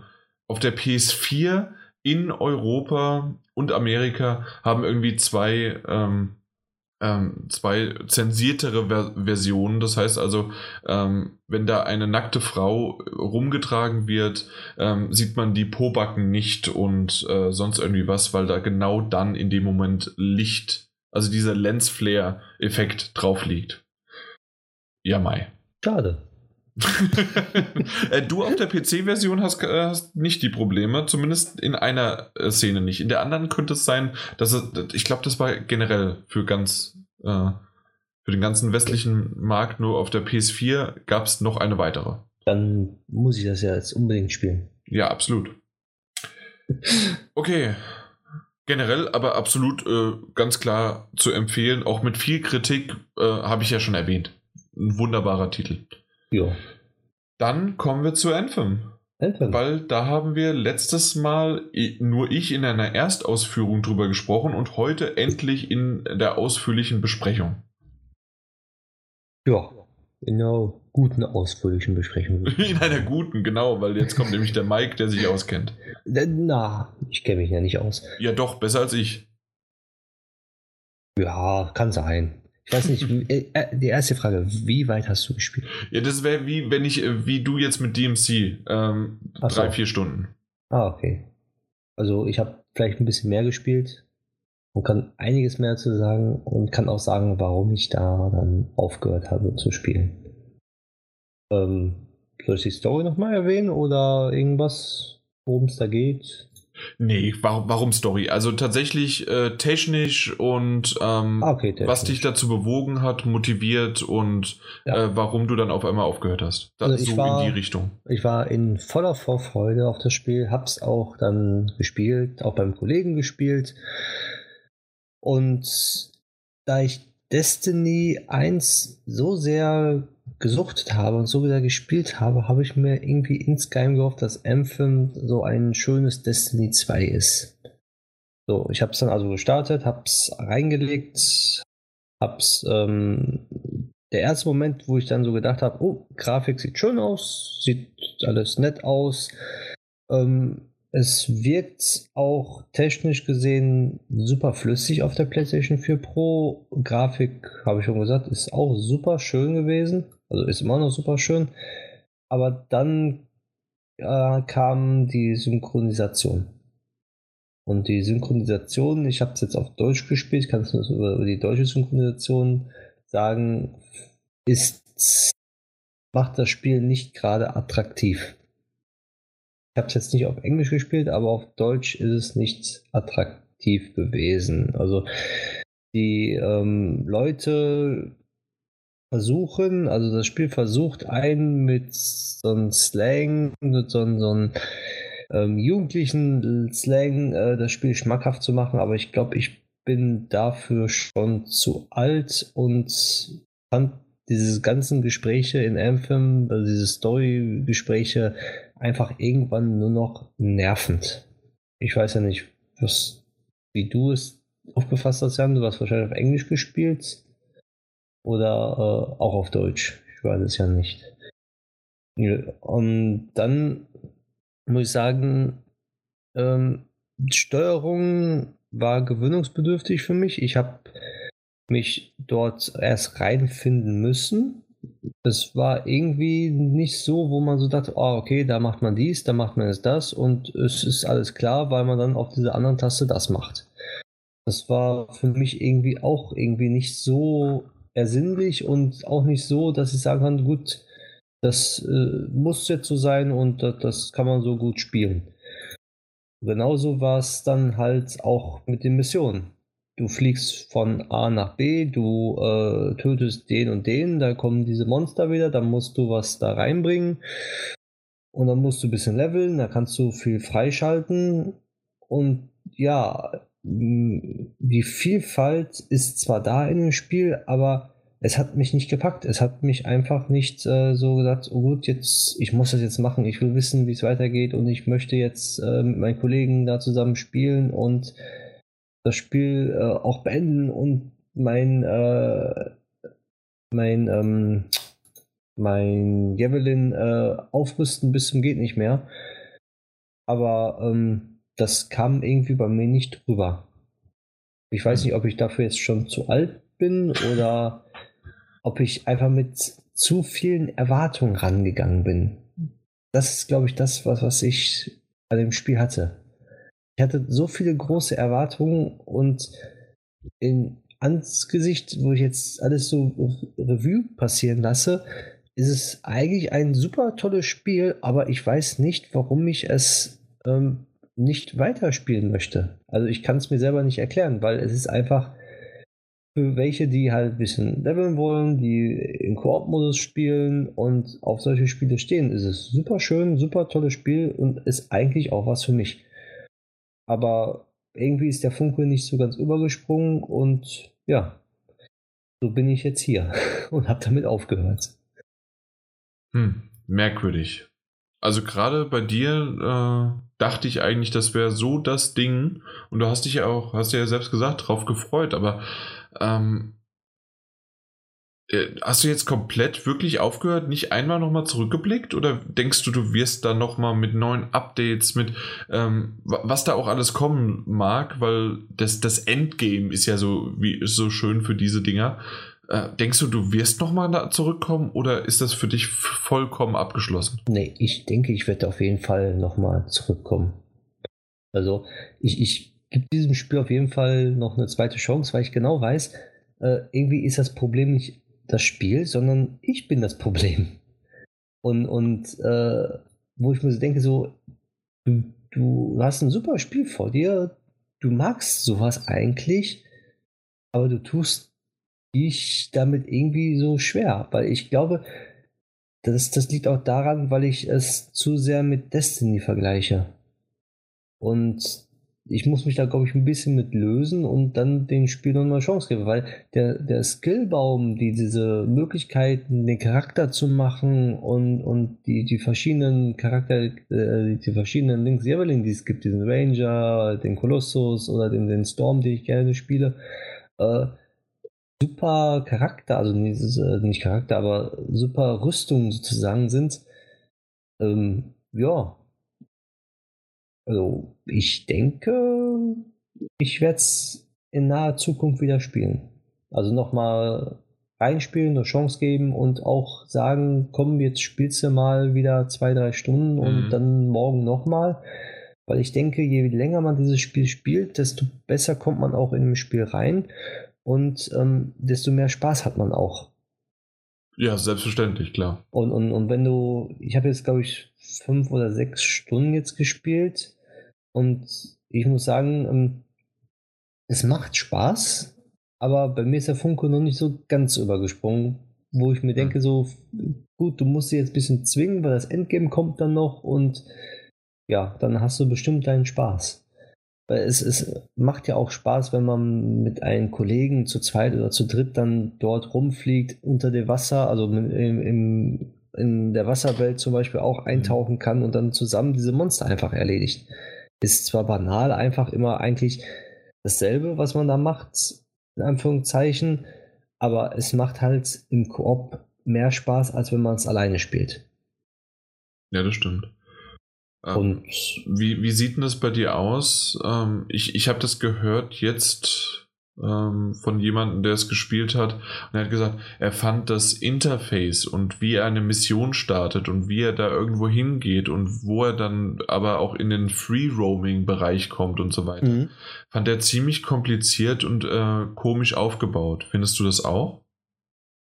auf der PS4 in Europa und Amerika haben irgendwie zwei ähm, ähm, zwei zensiertere Ver Versionen. Das heißt also, ähm, wenn da eine nackte Frau rumgetragen wird, ähm, sieht man die Pobacken nicht und äh, sonst irgendwie was, weil da genau dann in dem Moment Licht, also dieser Lensflare-Effekt drauf liegt. Ja, Mai. Schade. *laughs* Äh, du auf der PC-Version hast, äh, hast, nicht die Probleme, zumindest in einer äh, Szene nicht. In der anderen könnte es sein, dass es, ich glaube, das war generell für ganz, äh, für den ganzen westlichen Markt nur auf der PS4 gab es noch eine weitere. Dann muss ich das ja jetzt unbedingt spielen. Ja, absolut. Okay. Generell aber absolut äh, ganz klar zu empfehlen, auch mit viel Kritik, äh, habe ich ja schon erwähnt. Ein wunderbarer Titel. Ja. Dann kommen wir zu Anthem. Anthem. Weil da haben wir letztes Mal nur ich in einer Erstausführung drüber gesprochen und heute endlich in der ausführlichen Besprechung. Ja, in einer guten, ausführlichen Besprechung. *laughs* In einer guten, genau, weil jetzt kommt nämlich der Mike, der sich auskennt. Na, ich kenne mich ja nicht aus. Ja, doch, besser als ich. Ja, kann sein. Ich weiß nicht, äh, äh, die erste Frage, wie weit hast du gespielt? Ja, das wäre wie, wenn ich, äh, wie du jetzt mit DMC, ähm, drei, vier Stunden. Ah, okay. Also ich habe vielleicht ein bisschen mehr gespielt und kann einiges mehr zu sagen und kann auch sagen, warum ich da dann aufgehört habe zu spielen. Ähm, soll ich die Story nochmal erwähnen oder irgendwas, worum es da geht? Nee, warum, warum Story? Also tatsächlich äh, technisch und ähm, ah, okay, technisch. was dich dazu bewogen hat, motiviert und ja. äh, warum du dann auf einmal aufgehört hast. Das, also so war, in die Richtung. Ich war in voller Vorfreude auf das Spiel, hab's auch dann gespielt, auch beim Kollegen gespielt. Und da ich Destiny 1 so sehr gesuchtet habe und so wieder gespielt habe, habe ich mir irgendwie insgeheim gehofft, dass Anthem so ein schönes Destiny 2 ist. So, ich habe es dann also gestartet, habe es reingelegt, habe es ähm, der erste Moment, wo ich dann so gedacht habe, oh, Grafik sieht schön aus, sieht alles nett aus. Ähm, es wirkt auch technisch gesehen super flüssig auf der PlayStation 4 Pro. Grafik, habe ich schon gesagt, ist auch super schön gewesen. Also ist immer noch super schön. Aber dann äh, kam die Synchronisation. Und die Synchronisation, ich habe es jetzt auf Deutsch gespielt, kannst du über die deutsche Synchronisation sagen, ist macht das Spiel nicht gerade attraktiv. Ich habe es jetzt nicht auf Englisch gespielt, aber auf Deutsch ist es nicht attraktiv gewesen. Also die ähm, Leute versuchen, also das Spiel versucht einen mit so einem Slang, mit so, so einem ähm, jugendlichen Slang äh, das Spiel schmackhaft zu machen, aber ich glaube, ich bin dafür schon zu alt und fand diese ganzen Gespräche in Anthem, also diese Story-Gespräche, einfach irgendwann nur noch nervend. Ich weiß ja nicht, was, wie du es aufgefasst hast, Jan. Du hast wahrscheinlich auf Englisch gespielt oder äh, auch auf Deutsch. Ich weiß es ja nicht. Und dann muss ich sagen, ähm, Steuerung war gewöhnungsbedürftig für mich. Ich habe mich dort erst reinfinden müssen. es war irgendwie nicht so, wo man so dachte, oh, okay, da macht man dies, da macht man jetzt das und es ist alles klar, weil man dann auf dieser anderen Taste das macht. Das war für mich irgendwie auch irgendwie nicht so ersinnlich und auch nicht so, dass ich sagen kann, gut, das äh, muss jetzt so sein und das, das kann man so gut spielen. Genauso war es dann halt auch mit den Missionen. Du fliegst von A nach B, du äh, tötest den und den, da kommen diese Monster wieder, dann musst du was da reinbringen und dann musst du ein bisschen leveln, da kannst du viel freischalten und ja, die Vielfalt ist zwar da in dem Spiel, aber es hat mich nicht gepackt. Es hat mich einfach nicht äh, so gesagt, oh gut, jetzt, ich muss das jetzt machen, ich will wissen, wie es weitergeht und ich möchte jetzt äh, mit meinen Kollegen da zusammen spielen und das Spiel äh, auch beenden und mein, äh, mein, ähm, mein Javelin äh, aufrüsten bis zum geht nicht mehr. Aber ähm, das kam irgendwie bei mir nicht drüber. Ich weiß nicht, ob ich dafür jetzt schon zu alt bin oder ob ich einfach mit zu vielen Erwartungen rangegangen bin. Das ist, glaube ich, das, was, was ich bei dem Spiel hatte. Ich hatte so viele große Erwartungen und in ans Gesicht, wo ich jetzt alles so Revue passieren lasse, ist es eigentlich ein super tolles Spiel, aber ich weiß nicht, warum ich es ähm, nicht weiterspielen möchte. Also ich kann es mir selber nicht erklären, weil es ist einfach für welche, die halt ein bisschen leveln wollen, die in Koop-Modus spielen und auf solche Spiele stehen, ist es super schön, super tolles Spiel und ist eigentlich auch was für mich. Aber irgendwie ist der Funke nicht so ganz übergesprungen und ja, so bin ich jetzt hier *laughs* und habe damit aufgehört. Hm, merkwürdig. Also gerade bei dir äh, dachte ich eigentlich, das wäre so das Ding. Und du hast dich ja auch, hast ja selbst gesagt, drauf gefreut. Aber ähm, äh, hast du jetzt komplett wirklich aufgehört, nicht einmal nochmal zurückgeblickt? Oder denkst du, du wirst da nochmal mit neuen Updates, mit ähm, was da auch alles kommen mag? Weil das, das Endgame ist ja so, wie, so schön für diese Dinger. Äh, denkst du, du wirst nochmal zurückkommen oder ist das für dich vollkommen abgeschlossen? Nee, ich denke, ich werde auf jeden Fall nochmal zurückkommen. Also, ich, ich gebe diesem Spiel auf jeden Fall noch eine zweite Chance, weil ich genau weiß, äh, irgendwie ist das Problem nicht das Spiel, sondern ich bin das Problem. Und, und äh, wo ich mir so denke, so, du, du hast ein super Spiel vor dir, du magst sowas eigentlich, aber du tust ich damit irgendwie so schwer, weil ich glaube, das, das liegt auch daran, weil ich es zu sehr mit Destiny vergleiche. Und ich muss mich da, glaube ich, ein bisschen mit lösen und dann den Spielern eine Chance geben, weil der, der Skillbaum, die, diese Möglichkeiten, den Charakter zu machen und, und die, die verschiedenen Charakter, äh, die verschiedenen Links Javelin, die es gibt, diesen Ranger, den Colossus oder den, den Storm, den ich gerne spiele, äh, super Charakter, also nicht, äh, nicht Charakter, aber super Rüstung sozusagen sind. Ähm, ja. Also ich denke, ich werde es in naher Zukunft wieder spielen. Also nochmal reinspielen, eine Chance geben und auch sagen, komm, jetzt spielst du mal wieder zwei, drei Stunden und mhm. dann morgen nochmal. Weil ich denke, je länger man dieses Spiel spielt, desto besser kommt man auch in dem Spiel rein und ähm, desto mehr Spaß hat man auch. Ja, selbstverständlich, klar. Und, und, und wenn du, ich habe jetzt, glaube ich, fünf oder sechs Stunden jetzt gespielt und ich muss sagen, ähm, es macht Spaß, aber bei mir ist der Funke noch nicht so ganz übergesprungen, wo ich mir denke, so, gut, du musst sie jetzt ein bisschen zwingen, weil das Endgame kommt dann noch und ja, dann hast du bestimmt deinen Spaß. Weil es, es macht ja auch Spaß, wenn man mit einem Kollegen zu zweit oder zu dritt dann dort rumfliegt unter dem Wasser, also im, im, in der Wasserwelt zum Beispiel auch mhm. eintauchen kann und dann zusammen diese Monster einfach erledigt. Ist zwar banal, einfach immer eigentlich dasselbe, was man da macht, in Anführungszeichen, aber es macht halt im Koop mehr Spaß, als wenn man es alleine spielt. Ja, das stimmt. Ähm, und wie, wie sieht denn das bei dir aus? Ähm, ich ich habe das gehört, jetzt ähm, von jemandem, der es gespielt hat. Und er hat gesagt, er fand das Interface und wie er eine Mission startet und wie er da irgendwo hingeht und wo er dann aber auch in den Free-Roaming-Bereich kommt und so weiter, mhm. fand er ziemlich kompliziert und äh, komisch aufgebaut. Findest du das auch?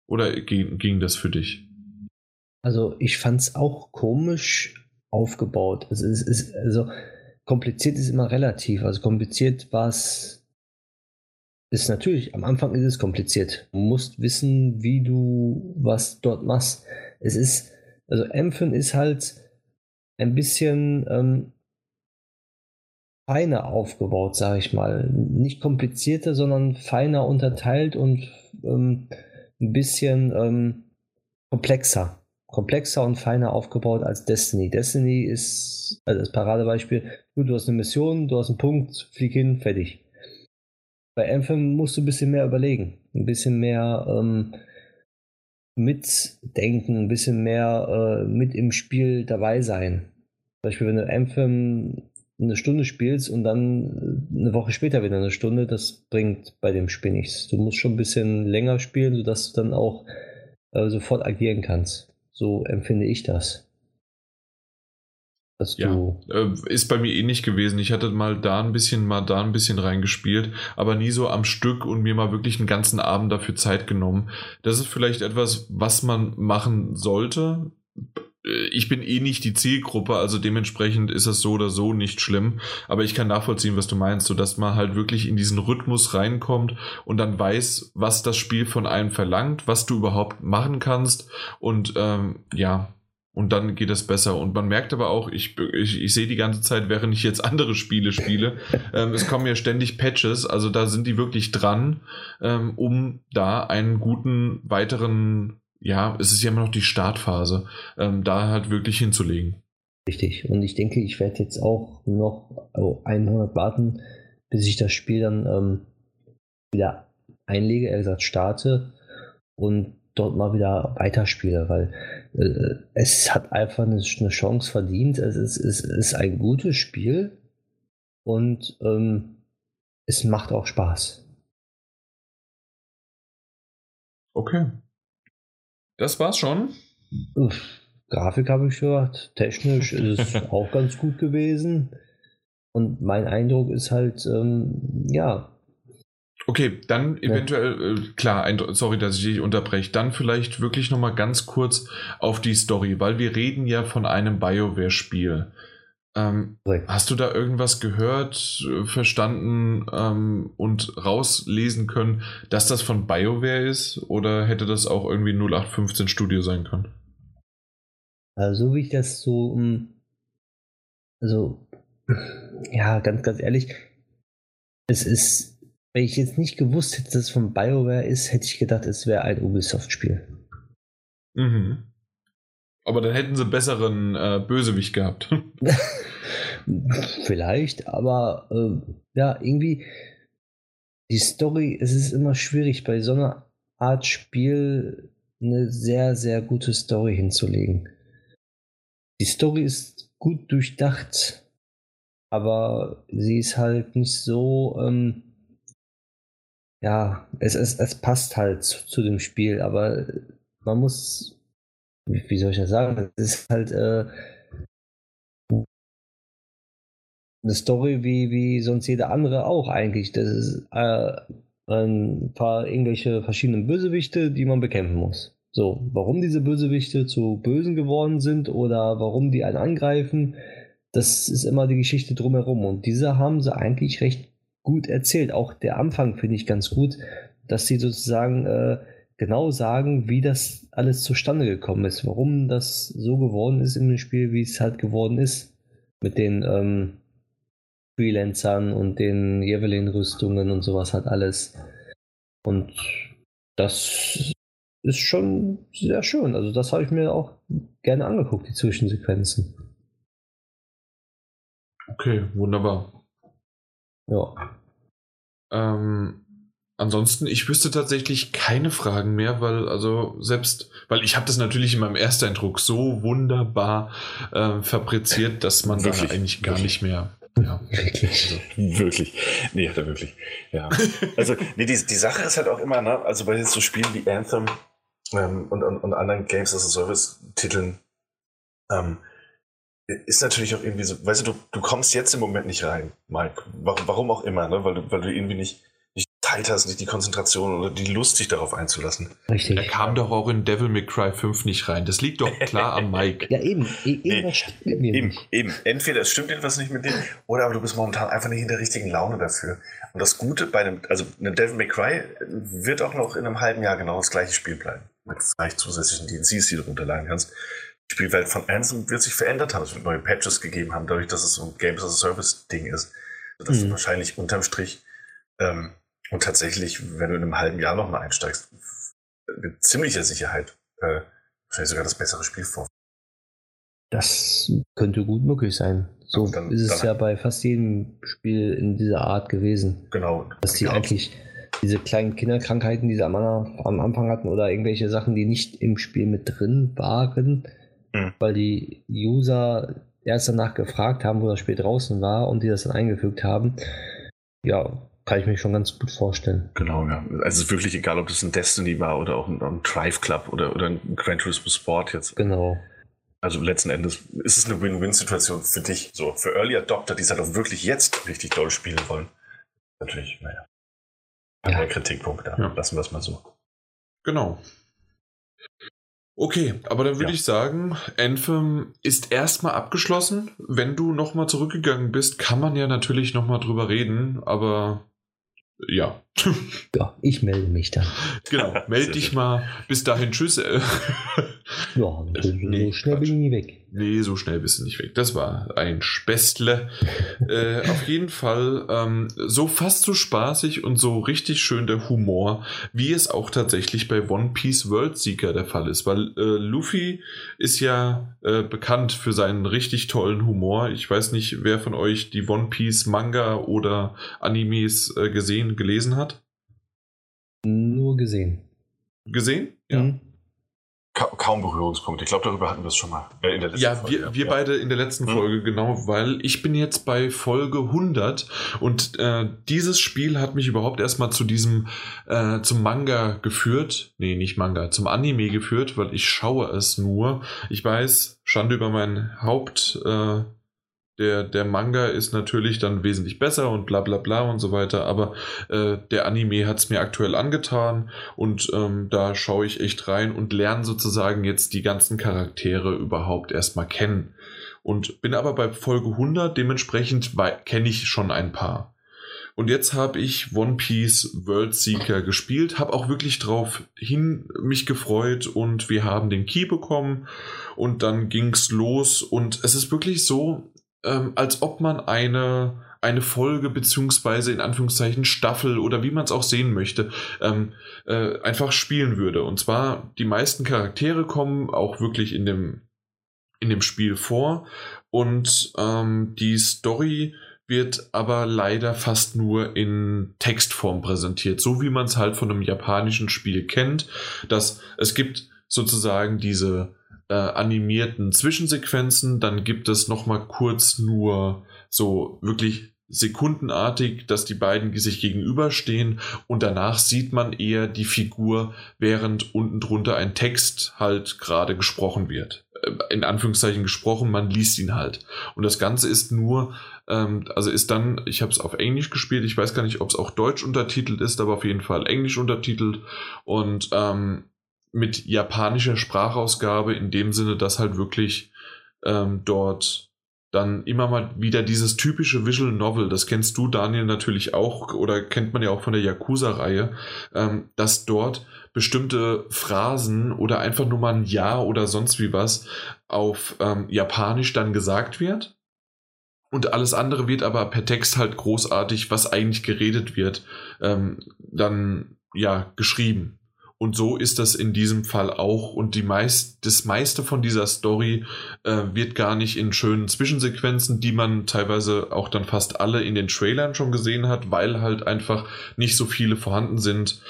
Oder ging, ging das für dich? Also ich fand es auch komisch aufgebaut. Also, es ist, also kompliziert ist immer relativ. Also kompliziert war es ist natürlich, am Anfang ist es kompliziert. Du musst wissen, wie du was dort machst. Es ist, also Empfen ist halt ein bisschen ähm, feiner aufgebaut, sage ich mal. Nicht komplizierter, sondern feiner unterteilt und ähm, ein bisschen ähm, komplexer. Komplexer und feiner aufgebaut als Destiny. Destiny ist also das Paradebeispiel. Gut, du hast eine Mission, du hast einen Punkt, flieg hin, fertig. Bei Anthem musst du ein bisschen mehr überlegen, ein bisschen mehr ähm, mitdenken, ein bisschen mehr äh, mit im Spiel dabei sein. Zum Beispiel, wenn du Anthem eine Stunde spielst und dann eine Woche später wieder eine Stunde, das bringt bei dem Spiel nichts. Du musst schon ein bisschen länger spielen, sodass du dann auch äh, sofort agieren kannst. So empfinde ich das. Dass ja, äh, ist bei mir ähnlich gewesen. Ich hatte mal da ein bisschen, mal da ein bisschen reingespielt, aber nie so am Stück und mir mal wirklich einen ganzen Abend dafür Zeit genommen. Das ist vielleicht etwas, was man machen sollte. Äh, ich bin eh nicht die Zielgruppe, also dementsprechend ist es so oder so nicht schlimm. Aber ich kann nachvollziehen, was du meinst, so dass man halt wirklich in diesen Rhythmus reinkommt und dann weiß, was das Spiel von einem verlangt, was du überhaupt machen kannst und ähm, ja, und dann geht es besser. Und man merkt aber auch, ich, ich, ich sehe die ganze Zeit, während ich jetzt andere Spiele spiele, ähm, es kommen ja ständig Patches, also da sind die wirklich dran, ähm, um da einen guten weiteren, ja, es ist ja immer noch die Startphase, ähm, da halt wirklich hinzulegen. Richtig. Und ich denke, ich werde jetzt auch noch 100 warten, bis ich das Spiel dann ähm, wieder einlege, er gesagt starte und dort mal wieder weiterspiele, weil äh, es hat einfach eine, eine, Chance verdient. Es ist, es ist ein gutes Spiel und ähm, es macht auch Spaß. Okay. Das war's schon. Uff, Grafik habe ich gehört. Technisch ist es *laughs* auch ganz gut gewesen. Und mein Eindruck ist halt, ähm, ja, Okay, dann eventuell, äh, klar, ein, sorry, dass ich dich unterbreche, dann vielleicht wirklich nochmal ganz kurz auf die Story, weil wir reden ja von einem BioWare-Spiel. Ähm, hast du da irgendwas gehört, äh, verstanden ähm, und rauslesen können, dass das von BioWare ist oder hätte das auch irgendwie 0815 Studio sein können? Also, wie ich das so, hm, also, *clears throat* ja, ganz, ganz ehrlich, es ist wenn ich jetzt nicht gewusst hätte, dass es von BioWare ist, hätte ich gedacht, es wäre ein Ubisoft-Spiel. Mhm. Aber dann hätten sie besseren äh, Bösewicht gehabt. *laughs* *laughs* Vielleicht, aber äh, ja, irgendwie die Story, es ist immer schwierig, bei so einer Art Spiel eine sehr, sehr gute Story hinzulegen. Die Story ist gut durchdacht, aber sie ist halt nicht so. Ähm, ja, es, es, es passt halt zu, zu, dem Spiel, aber man muss, wie soll ich das sagen, es ist halt äh, eine Story wie, wie sonst jeder andere auch eigentlich. Das ist äh, ein paar irgendwelche verschiedene Bösewichte, die man bekämpfen muss. So, warum diese Bösewichte zu Bösen geworden sind oder warum die einen angreifen, das ist immer die Geschichte drumherum. Und diese haben sie eigentlich recht gut erzählt. Auch der Anfang finde ich ganz gut, dass sie sozusagen äh, genau sagen, wie das alles zustande gekommen ist, warum das so geworden ist in dem Spiel, wie es halt geworden ist. Mit den ähm, Freelancern und den Javelin-Rüstungen und sowas hat alles. Und das ist schon sehr schön. Also das habe ich mir auch gerne angeguckt, die Zwischensequenzen. Okay, wunderbar. Ja. Ähm, ansonsten, ich wüsste tatsächlich keine Fragen mehr, weil, also selbst, weil ich habe das natürlich in meinem Ersteindruck so wunderbar äh, fabriziert, dass man da eigentlich gar nicht mehr Ja, *laughs* wirklich. Also, wirklich. Nee, hat er wirklich. Ja. *laughs* Also, nee, die, die Sache ist halt auch immer, ne, also bei jetzt so Spielen wie Anthem ähm, und, und, und anderen Games as a Service-Titeln, ähm, ist natürlich auch irgendwie so, weißt du, du, du kommst jetzt im Moment nicht rein, Mike. Warum, warum auch immer, ne? Weil du, weil du irgendwie nicht, Zeit hast, nicht die Konzentration oder die Lust, sich darauf einzulassen. Richtig. Er kam doch auch in Devil May Cry 5 nicht rein. Das liegt doch klar am Mike. *laughs* ja, eben. E nee, stimmt mit mir eben, nicht. eben. Entweder es stimmt etwas nicht mit dir, oder aber du bist momentan einfach nicht in der richtigen Laune dafür. Und das Gute bei einem, also eine Devil May Cry wird auch noch in einem halben Jahr genau das gleiche Spiel bleiben. Mit vielleicht zusätzlichen DLCs, die du runterladen kannst. Die Spielwelt von Ansem wird sich verändert haben. Es wird neue Patches gegeben haben, dadurch, dass es so ein Games as a Service Ding ist. Dass mhm. wahrscheinlich unterm Strich ähm, und tatsächlich, wenn du in einem halben Jahr nochmal einsteigst, mit ziemlicher Sicherheit äh, wahrscheinlich sogar das bessere Spiel vor. Das könnte gut möglich sein. So dann, ist es ja bei fast jedem Spiel in dieser Art gewesen. Genau. Dass die genau. eigentlich diese kleinen Kinderkrankheiten, die sie am, am, Anfang hatten, oder irgendwelche Sachen, die nicht im Spiel mit drin waren, mhm. weil die User erst danach gefragt haben, wo das Spiel draußen war und die das dann eingefügt haben. Ja, kann ich mir schon ganz gut vorstellen. Genau, ja. Also es ist wirklich egal, ob das ein Destiny war oder auch ein, ein Drive Club oder, oder ein Gran Turismo Sport jetzt. Genau. Also letzten Endes ist es eine Win-Win-Situation für dich. So, für Early Adopter, die es halt auch wirklich jetzt richtig doll spielen wollen. Natürlich, naja. Ja. Der Kritikpunkt da. Ja. Lassen wir es mal so. Genau. Okay, aber dann würde ja. ich sagen, Anthem ist erstmal abgeschlossen. Wenn du nochmal zurückgegangen bist, kann man ja natürlich nochmal drüber reden, aber ja. Ja, ich melde mich dann. Genau, melde dich mal. Bis dahin, tschüss. Ja, so nee, schnell Quatsch. bin ich nie weg. Nee, so schnell bist du nicht weg. Das war ein Spästle. *laughs* äh, auf jeden Fall ähm, so fast so spaßig und so richtig schön der Humor, wie es auch tatsächlich bei One Piece World Seeker der Fall ist. Weil äh, Luffy ist ja äh, bekannt für seinen richtig tollen Humor. Ich weiß nicht, wer von euch die One Piece Manga oder Animes äh, gesehen, gelesen hat. Nur gesehen. Gesehen? Ja. Mhm. Ka kaum Berührungspunkte. Ich glaube, darüber hatten wir es schon mal. Äh, ja, Folge, wir, ja. wir beide in der letzten hm. Folge, genau, weil ich bin jetzt bei Folge 100 und äh, dieses Spiel hat mich überhaupt erstmal zu diesem, äh, zum Manga geführt. Nee, nicht Manga, zum Anime geführt, weil ich schaue es nur. Ich weiß, Schande über mein Haupt, äh, der, der Manga ist natürlich dann wesentlich besser und bla bla bla und so weiter, aber äh, der Anime hat es mir aktuell angetan und ähm, da schaue ich echt rein und lerne sozusagen jetzt die ganzen Charaktere überhaupt erstmal kennen. Und bin aber bei Folge 100, dementsprechend kenne ich schon ein paar. Und jetzt habe ich One Piece World Seeker gespielt, habe auch wirklich drauf hin mich gefreut und wir haben den Key bekommen und dann ging's los und es ist wirklich so, ähm, als ob man eine, eine Folge beziehungsweise in Anführungszeichen Staffel oder wie man es auch sehen möchte, ähm, äh, einfach spielen würde. Und zwar die meisten Charaktere kommen auch wirklich in dem, in dem Spiel vor und ähm, die Story wird aber leider fast nur in Textform präsentiert, so wie man es halt von einem japanischen Spiel kennt, dass es gibt sozusagen diese äh, animierten Zwischensequenzen. Dann gibt es noch mal kurz nur so wirklich sekundenartig, dass die beiden sich gegenüberstehen und danach sieht man eher die Figur, während unten drunter ein Text halt gerade gesprochen wird. Äh, in Anführungszeichen gesprochen, man liest ihn halt. Und das Ganze ist nur, ähm, also ist dann, ich habe es auf Englisch gespielt, ich weiß gar nicht, ob es auch Deutsch untertitelt ist, aber auf jeden Fall Englisch untertitelt und ähm, mit japanischer Sprachausgabe in dem Sinne, dass halt wirklich ähm, dort dann immer mal wieder dieses typische Visual Novel, das kennst du, Daniel, natürlich auch oder kennt man ja auch von der Yakuza-Reihe, ähm, dass dort bestimmte Phrasen oder einfach nur mal ein Ja oder sonst wie was auf ähm, Japanisch dann gesagt wird. Und alles andere wird aber per Text halt großartig, was eigentlich geredet wird, ähm, dann ja geschrieben. Und so ist das in diesem Fall auch. Und die meist, das meiste von dieser Story äh, wird gar nicht in schönen Zwischensequenzen, die man teilweise auch dann fast alle in den Trailern schon gesehen hat, weil halt einfach nicht so viele vorhanden sind.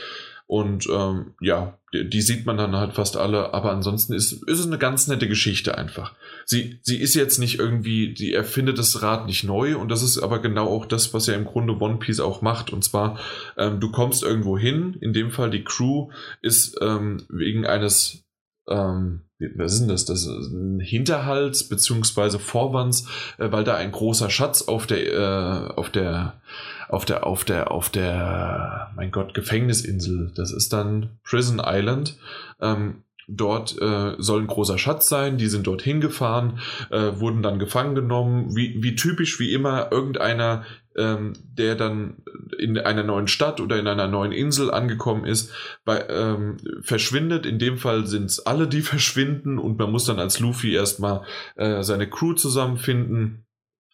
Und ähm, ja, die, sieht man dann halt fast alle, aber ansonsten ist, ist es eine ganz nette Geschichte einfach. Sie, sie ist jetzt nicht irgendwie, die erfindet das Rad nicht neu und das ist aber genau auch das, was ja im Grunde One Piece auch macht. Und zwar, ähm, du kommst irgendwo hin, in dem Fall die Crew ist ähm, wegen eines ähm, was ist denn das? Das ist ein Hinterhalt beziehungsweise Vorwands, äh, weil da ein großer Schatz auf der, äh, auf der, auf der, auf der, auf der, mein Gott, Gefängnisinsel. Das ist dann Prison Island. Ähm, Dort äh, soll ein großer Schatz sein, die sind dorthin gefahren, äh, wurden dann gefangen genommen, wie, wie typisch wie immer irgendeiner, ähm, der dann in einer neuen Stadt oder in einer neuen Insel angekommen ist, bei, ähm, verschwindet. In dem Fall sind es alle, die *laughs* verschwinden und man muss dann als Luffy erstmal äh, seine Crew zusammenfinden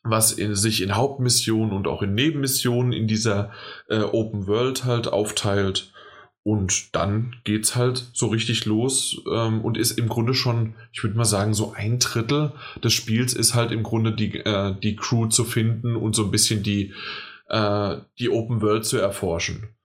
was in, sich in Hauptmissionen und auch in Nebenmissionen in dieser äh, Open World halt aufteilt. Und dann geht's halt so richtig los ähm, und ist im Grunde schon, ich würde mal sagen, so ein Drittel des Spiels ist halt im Grunde die, äh, die Crew zu finden und so ein bisschen die, äh, die Open World zu erforschen.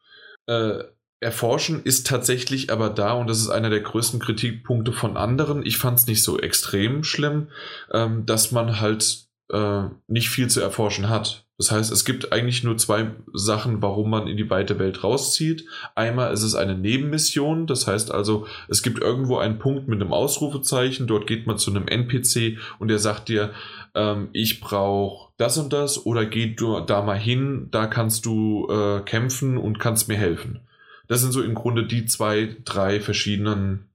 Äh, erforschen ist tatsächlich aber da und das ist einer der größten Kritikpunkte von anderen. Ich fand es nicht so extrem schlimm, ähm, dass man halt äh, nicht viel zu erforschen hat. Das heißt, es gibt eigentlich nur zwei Sachen, warum man in die weite Welt rauszieht. Einmal ist es eine Nebenmission, das heißt also, es gibt irgendwo einen Punkt mit einem Ausrufezeichen, dort geht man zu einem NPC und der sagt dir, ähm, ich brauche das und das oder geh du da mal hin, da kannst du äh, kämpfen und kannst mir helfen. Das sind so im Grunde die zwei, drei verschiedenen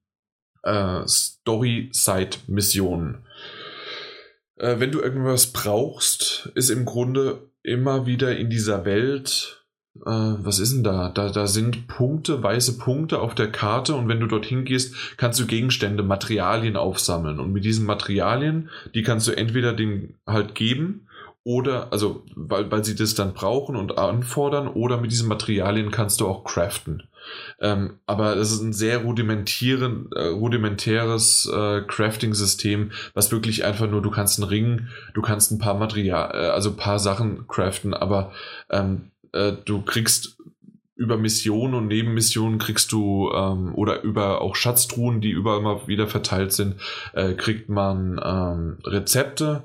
äh, Story-Side-Missionen. Äh, wenn du irgendwas brauchst, ist im Grunde immer wieder in dieser Welt, äh, was ist denn da? da? Da sind Punkte, weiße Punkte auf der Karte und wenn du dorthin gehst, kannst du Gegenstände, Materialien aufsammeln. Und mit diesen Materialien, die kannst du entweder den halt geben oder, also, weil, weil sie das dann brauchen und anfordern, oder mit diesen Materialien kannst du auch craften. Ähm, aber es ist ein sehr rudimentären, äh, rudimentäres äh, Crafting-System, was wirklich einfach nur, du kannst einen Ring, du kannst ein paar Material, äh, also ein paar Sachen craften, aber ähm, äh, du kriegst über Missionen und Nebenmissionen kriegst du ähm, oder über auch Schatztruhen, die überall mal wieder verteilt sind, äh, kriegt man ähm, Rezepte,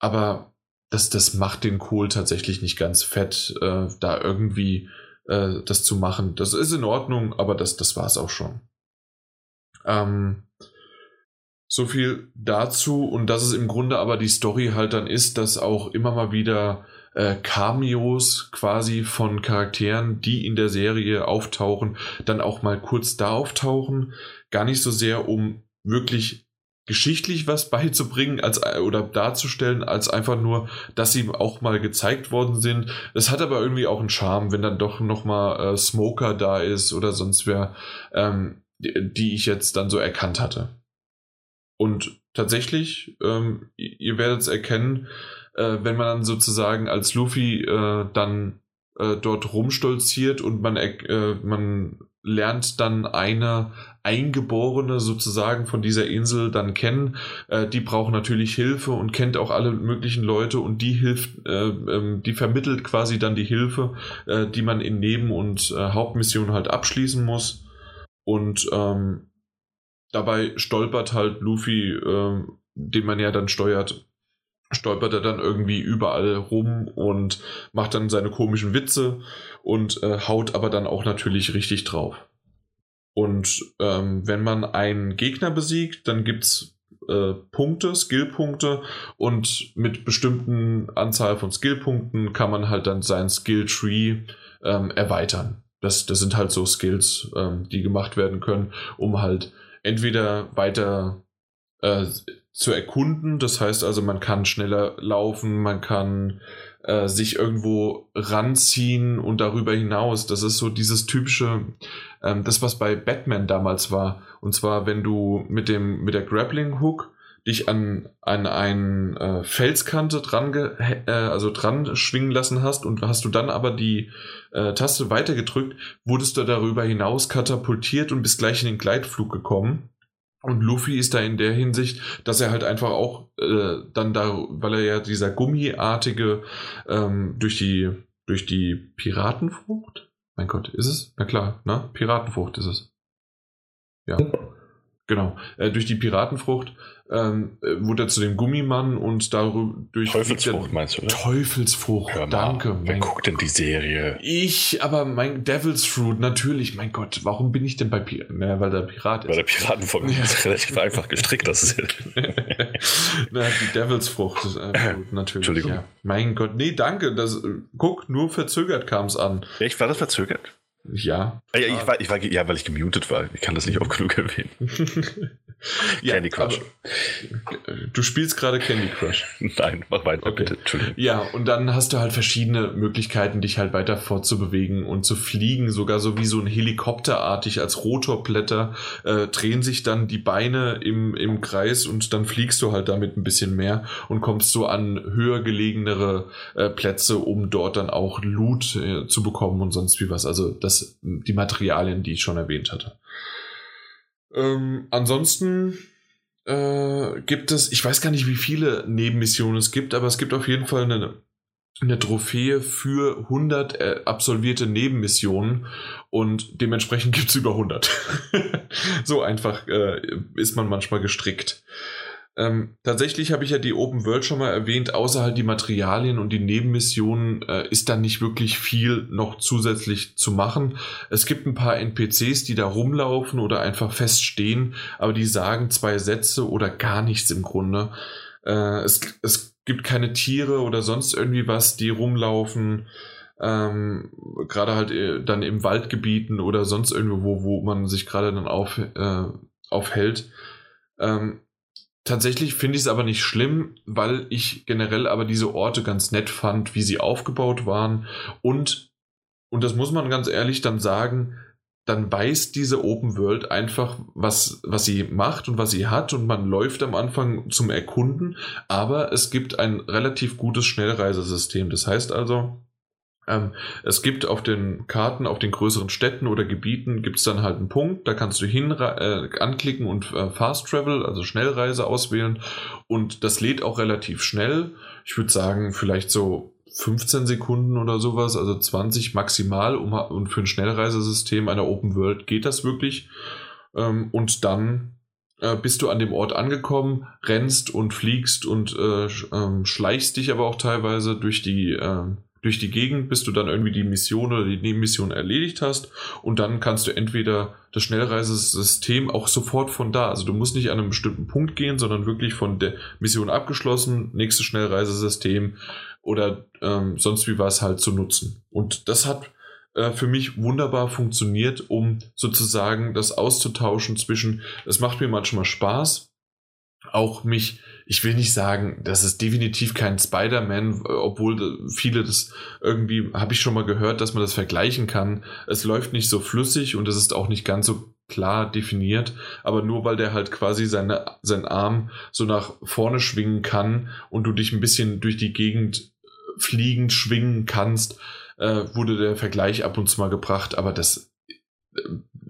aber das, das macht den Kohl tatsächlich nicht ganz fett, äh, da irgendwie äh, das zu machen. Das ist in Ordnung, aber das, das war es auch schon. Ähm, so viel dazu und dass es im Grunde aber die Story halt dann ist, dass auch immer mal wieder äh, Cameos quasi von Charakteren, die in der Serie auftauchen, dann auch mal kurz da auftauchen. Gar nicht so sehr, um wirklich geschichtlich was *laughs* beizubringen als oder darzustellen, als einfach nur, dass sie auch mal gezeigt worden sind. Es hat aber irgendwie auch einen Charme, wenn dann doch nochmal äh, Smoker da ist oder sonst wer, ähm, die, die, ich jetzt dann so erkannt hatte. Und tatsächlich, ähm, ihr werdet es erkennen, äh, wenn man dann sozusagen als Luffy äh, dann äh, dort rumstolziert und man, äh, man lernt dann eine Eingeborene sozusagen von dieser Insel dann kennen. Äh, die braucht natürlich Hilfe und kennt auch alle möglichen Leute und die hilft, äh, ähm, die vermittelt quasi dann die Hilfe, äh, die man in Neben- und äh, Hauptmissionen halt abschließen muss. Und ähm, dabei stolpert halt Luffy, ähm, den man ja dann steuert, stolpert er dann irgendwie überall rum und macht dann seine komischen Witze und äh, haut aber dann auch natürlich richtig drauf. Und ähm, wenn man einen Gegner besiegt, dann gibt es äh, Punkte, Skillpunkte und mit bestimmten Anzahl von Skillpunkten kann man halt dann sein Skilltree ähm, erweitern. Das, das sind halt so Skills, ähm, die gemacht werden können, um halt entweder weiter äh, zu erkunden. Das heißt also, man kann schneller laufen, man kann äh, sich irgendwo ranziehen und darüber hinaus. Das ist so dieses typische, ähm, das was bei Batman damals war. Und zwar, wenn du mit dem mit der Grappling Hook dich an, an eine äh, Felskante dran, äh, also dran schwingen lassen hast und hast du dann aber die äh, Taste weitergedrückt, wurdest du darüber hinaus katapultiert und bist gleich in den Gleitflug gekommen. Und Luffy ist da in der Hinsicht, dass er halt einfach auch äh, dann da, weil er ja dieser gummiartige ähm, durch die durch die Piratenfrucht, Mein Gott, ist es? Na klar, ne? Piratenfrucht ist es. Ja. Genau. Äh, durch die Piratenfrucht ähm, äh, wurde er zu dem Gummimann und dadurch. Teufelsfrucht meinst du, oder? Teufelsfrucht, mal, danke. Wer guckt denn die Serie? Ich, aber mein Devil's Fruit, natürlich, mein Gott, warum bin ich denn bei Piraten? Naja, weil der Pirat ist. Weil der Piratenfrucht ja. *laughs* ist relativ einfach gestrickt, das ist *laughs* Na, die Devil's Frucht, äh, natürlich. Entschuldigung. Ja. Mein Gott, nee, danke. Das, guck, nur verzögert kam es an. Echt, war das verzögert? Ja. Ah, ja, ich war, ich war, ja, weil ich gemutet war. Ich kann das nicht oft genug erwähnen. *laughs* ja, Candy Crush. du spielst gerade Candy Crush. *laughs* Nein, mach weiter, okay. bitte. Ja, und dann hast du halt verschiedene Möglichkeiten, dich halt weiter fortzubewegen und zu fliegen, sogar so wie so ein Helikopterartig als Rotorblätter äh, drehen sich dann die Beine im, im Kreis und dann fliegst du halt damit ein bisschen mehr und kommst so an höher gelegenere äh, Plätze, um dort dann auch Loot äh, zu bekommen und sonst wie was. Also das das, die Materialien, die ich schon erwähnt hatte. Ähm, ansonsten äh, gibt es, ich weiß gar nicht, wie viele Nebenmissionen es gibt, aber es gibt auf jeden Fall eine, eine Trophäe für 100 äh, absolvierte Nebenmissionen und dementsprechend gibt es über 100. *laughs* so einfach äh, ist man manchmal gestrickt. Ähm, tatsächlich habe ich ja die Open World schon mal erwähnt, außer halt die Materialien und die Nebenmissionen äh, ist da nicht wirklich viel noch zusätzlich zu machen. Es gibt ein paar NPCs, die da rumlaufen oder einfach feststehen, aber die sagen zwei Sätze oder gar nichts im Grunde. Äh, es, es gibt keine Tiere oder sonst irgendwie was, die rumlaufen. Ähm, gerade halt äh, dann im Waldgebieten oder sonst irgendwo, wo man sich gerade dann auf, äh, aufhält. Ähm, Tatsächlich finde ich es aber nicht schlimm, weil ich generell aber diese Orte ganz nett fand, wie sie aufgebaut waren. Und, und das muss man ganz ehrlich dann sagen, dann weiß diese Open World einfach, was, was sie macht und was sie hat. Und man läuft am Anfang zum Erkunden. Aber es gibt ein relativ gutes Schnellreisesystem. Das heißt also, ähm, es gibt auf den Karten, auf den größeren Städten oder Gebieten, gibt es dann halt einen Punkt, da kannst du hin äh, anklicken und äh, Fast Travel, also Schnellreise auswählen und das lädt auch relativ schnell. Ich würde sagen, vielleicht so 15 Sekunden oder sowas, also 20 maximal um, und für ein Schnellreisesystem einer Open World geht das wirklich. Ähm, und dann äh, bist du an dem Ort angekommen, rennst und fliegst und äh, ähm, schleichst dich aber auch teilweise durch die ähm, durch die Gegend, bis du dann irgendwie die Mission oder die Nebenmission erledigt hast. Und dann kannst du entweder das Schnellreisesystem auch sofort von da, also du musst nicht an einem bestimmten Punkt gehen, sondern wirklich von der Mission abgeschlossen, nächstes Schnellreisesystem oder ähm, sonst wie was halt zu nutzen. Und das hat äh, für mich wunderbar funktioniert, um sozusagen das auszutauschen zwischen, es macht mir manchmal Spaß, auch mich ich will nicht sagen, das ist definitiv kein Spider-Man, obwohl viele das irgendwie, habe ich schon mal gehört, dass man das vergleichen kann. Es läuft nicht so flüssig und es ist auch nicht ganz so klar definiert, aber nur weil der halt quasi seine, seinen Arm so nach vorne schwingen kann und du dich ein bisschen durch die Gegend fliegend schwingen kannst, äh, wurde der Vergleich ab und zu mal gebracht, aber das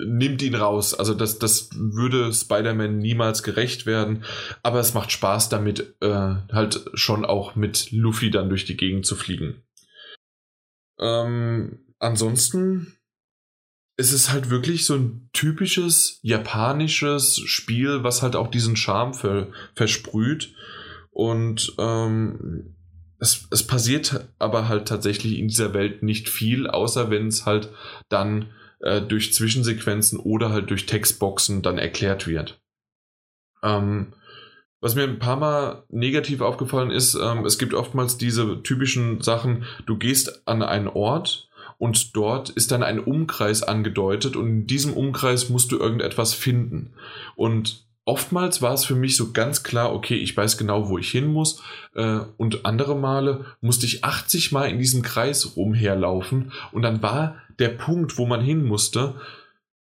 nimmt ihn raus. Also das, das würde Spider-Man niemals gerecht werden. Aber es macht Spaß damit, äh, halt schon auch mit Luffy dann durch die Gegend zu fliegen. Ähm, ansonsten ist es halt wirklich so ein typisches japanisches Spiel, was halt auch diesen Charme ver versprüht. Und ähm, es, es passiert aber halt tatsächlich in dieser Welt nicht viel, außer wenn es halt dann äh, durch Zwischensequenzen oder halt durch Textboxen dann erklärt wird. Ähm, was mir ein paar Mal negativ aufgefallen ist, ähm, es gibt oftmals diese typischen Sachen, du gehst an einen Ort und dort ist dann ein Umkreis angedeutet und in diesem Umkreis musst du irgendetwas finden. Und oftmals war es für mich so ganz klar, okay, ich weiß genau, wo ich hin muss. Äh, und andere Male musste ich 80 Mal in diesem Kreis rumherlaufen und dann war der Punkt, wo man hin musste.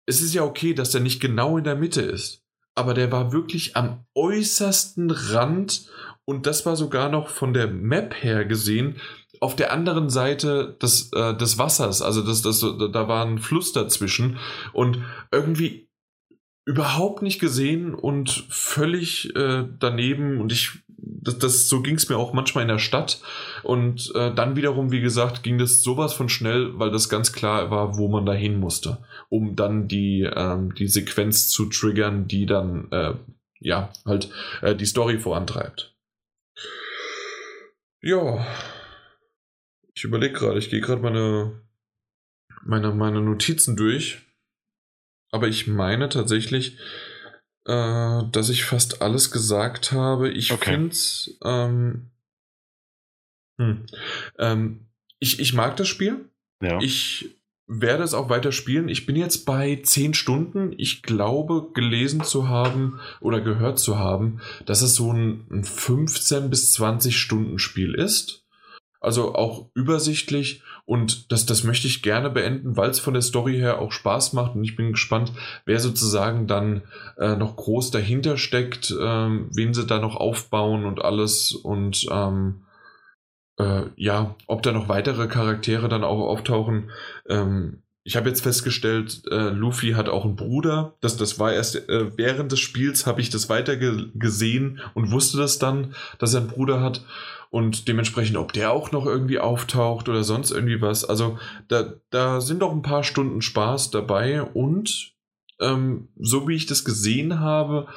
Es ist ja okay, dass der nicht genau in der Mitte ist, aber der war wirklich am äußersten Rand und das war sogar noch von der Map her gesehen auf der anderen Seite des, äh, des Wassers. Also das, das, da war ein Fluss dazwischen und irgendwie überhaupt nicht gesehen und völlig äh, daneben und ich das, das so ging es mir auch manchmal in der Stadt. Und äh, dann wiederum, wie gesagt, ging das sowas von schnell, weil das ganz klar war, wo man da hin musste, um dann die, ähm, die Sequenz zu triggern, die dann äh, ja halt äh, die Story vorantreibt. Ja. Ich überlege gerade, ich gehe gerade meine, meine, meine Notizen durch. Aber ich meine tatsächlich, äh, dass ich fast alles gesagt habe. Ich okay. finde ähm, hm, ähm, ich, ich mag das Spiel. Ja. Ich werde es auch weiter spielen. Ich bin jetzt bei 10 Stunden. Ich glaube, gelesen zu haben oder gehört zu haben, dass es so ein, ein 15 bis 20 Stunden Spiel ist. Also auch übersichtlich und das, das möchte ich gerne beenden, weil es von der Story her auch Spaß macht und ich bin gespannt, wer sozusagen dann äh, noch groß dahinter steckt, ähm, wen sie da noch aufbauen und alles und ähm, äh, ja, ob da noch weitere Charaktere dann auch auftauchen. Ähm, ich habe jetzt festgestellt, äh, Luffy hat auch einen Bruder. Das, das war erst äh, während des Spiels, habe ich das weiter ge gesehen und wusste das dann, dass er einen Bruder hat und dementsprechend, ob der auch noch irgendwie auftaucht oder sonst irgendwie was. Also da, da sind doch ein paar Stunden Spaß dabei und ähm, so wie ich das gesehen habe,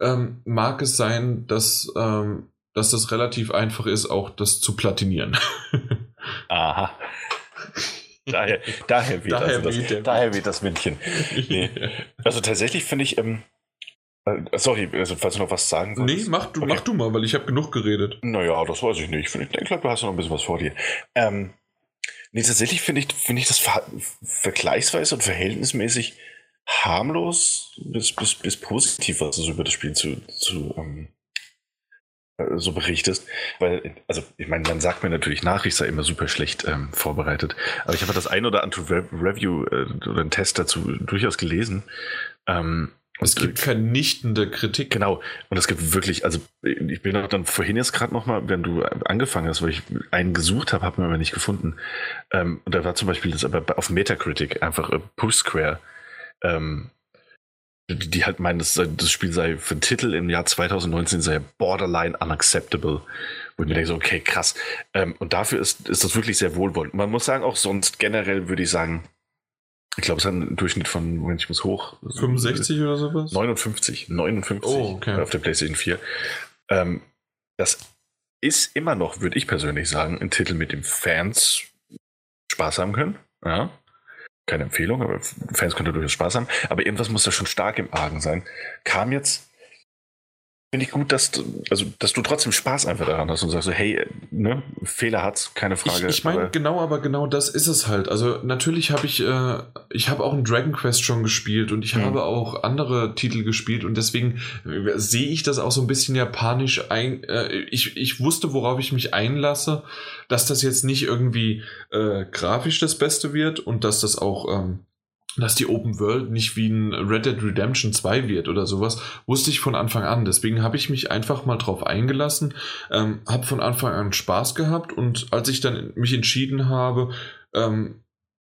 ähm, mag es sein, dass, ähm, dass das relativ einfach ist, auch das zu platinieren. *laughs* Aha. Daher, daher, weht, daher, also das, daher weht das Männchen. *laughs* Nee. Also tatsächlich finde ich, ähm, äh, sorry, also falls du noch was sagen willst. Nee, mach du, okay. mach du mal, weil ich habe genug geredet. Naja, das weiß ich nicht. Ich denke, du hast noch ein bisschen was vor dir. Ähm, nee, tatsächlich finde ich, find ich das ver vergleichsweise und verhältnismäßig harmlos bis, bis, bis positiv, was du über das Spiel zu, zu ähm, äh, so berichtest. Weil, also, ich meine, man sagt mir natürlich nach, ich sei immer super schlecht ähm, vorbereitet. Aber ich habe das ein oder andere Re Review äh, oder einen Test dazu durchaus gelesen. Ähm, es gibt vernichtende Kritik. Genau. Und es gibt wirklich, also ich bin auch dann vorhin jetzt gerade nochmal, wenn du angefangen hast, weil ich einen gesucht habe, habe mir aber nicht gefunden. Ähm, und da war zum Beispiel das aber auf Metacritic einfach äh, Push Square, ähm, die, die, halt meinen, das, das, Spiel sei für den Titel im Jahr 2019 sei borderline unacceptable. Wo ich mir denke, so, okay, krass. Ähm, und dafür ist, ist das wirklich sehr wohlwollend. Man muss sagen, auch sonst generell würde ich sagen, ich glaube, es hat einen Durchschnitt von, Moment, ich muss hoch. 65 oder sowas? 59. 59 oh, okay. auf der PlayStation 4. Ähm, das ist immer noch, würde ich persönlich sagen, ein Titel, mit dem Fans Spaß haben können. Ja. Keine Empfehlung, aber Fans können durchaus Spaß haben. Aber irgendwas muss da schon stark im Argen sein. Kam jetzt Finde ich gut, dass du, also, dass du trotzdem Spaß einfach daran hast und sagst so, hey, ne, Fehler hat's, keine Frage. Ich, ich meine, genau, aber genau das ist es halt. Also natürlich habe ich, äh, ich habe auch ein Dragon Quest schon gespielt und ich mhm. habe auch andere Titel gespielt und deswegen äh, sehe ich das auch so ein bisschen japanisch ein. Äh, ich, ich wusste, worauf ich mich einlasse, dass das jetzt nicht irgendwie äh, grafisch das Beste wird und dass das auch ähm, dass die Open World nicht wie ein Red Dead Redemption 2 wird oder sowas, wusste ich von Anfang an. Deswegen habe ich mich einfach mal drauf eingelassen, ähm, habe von Anfang an Spaß gehabt und als ich dann mich entschieden habe, ähm,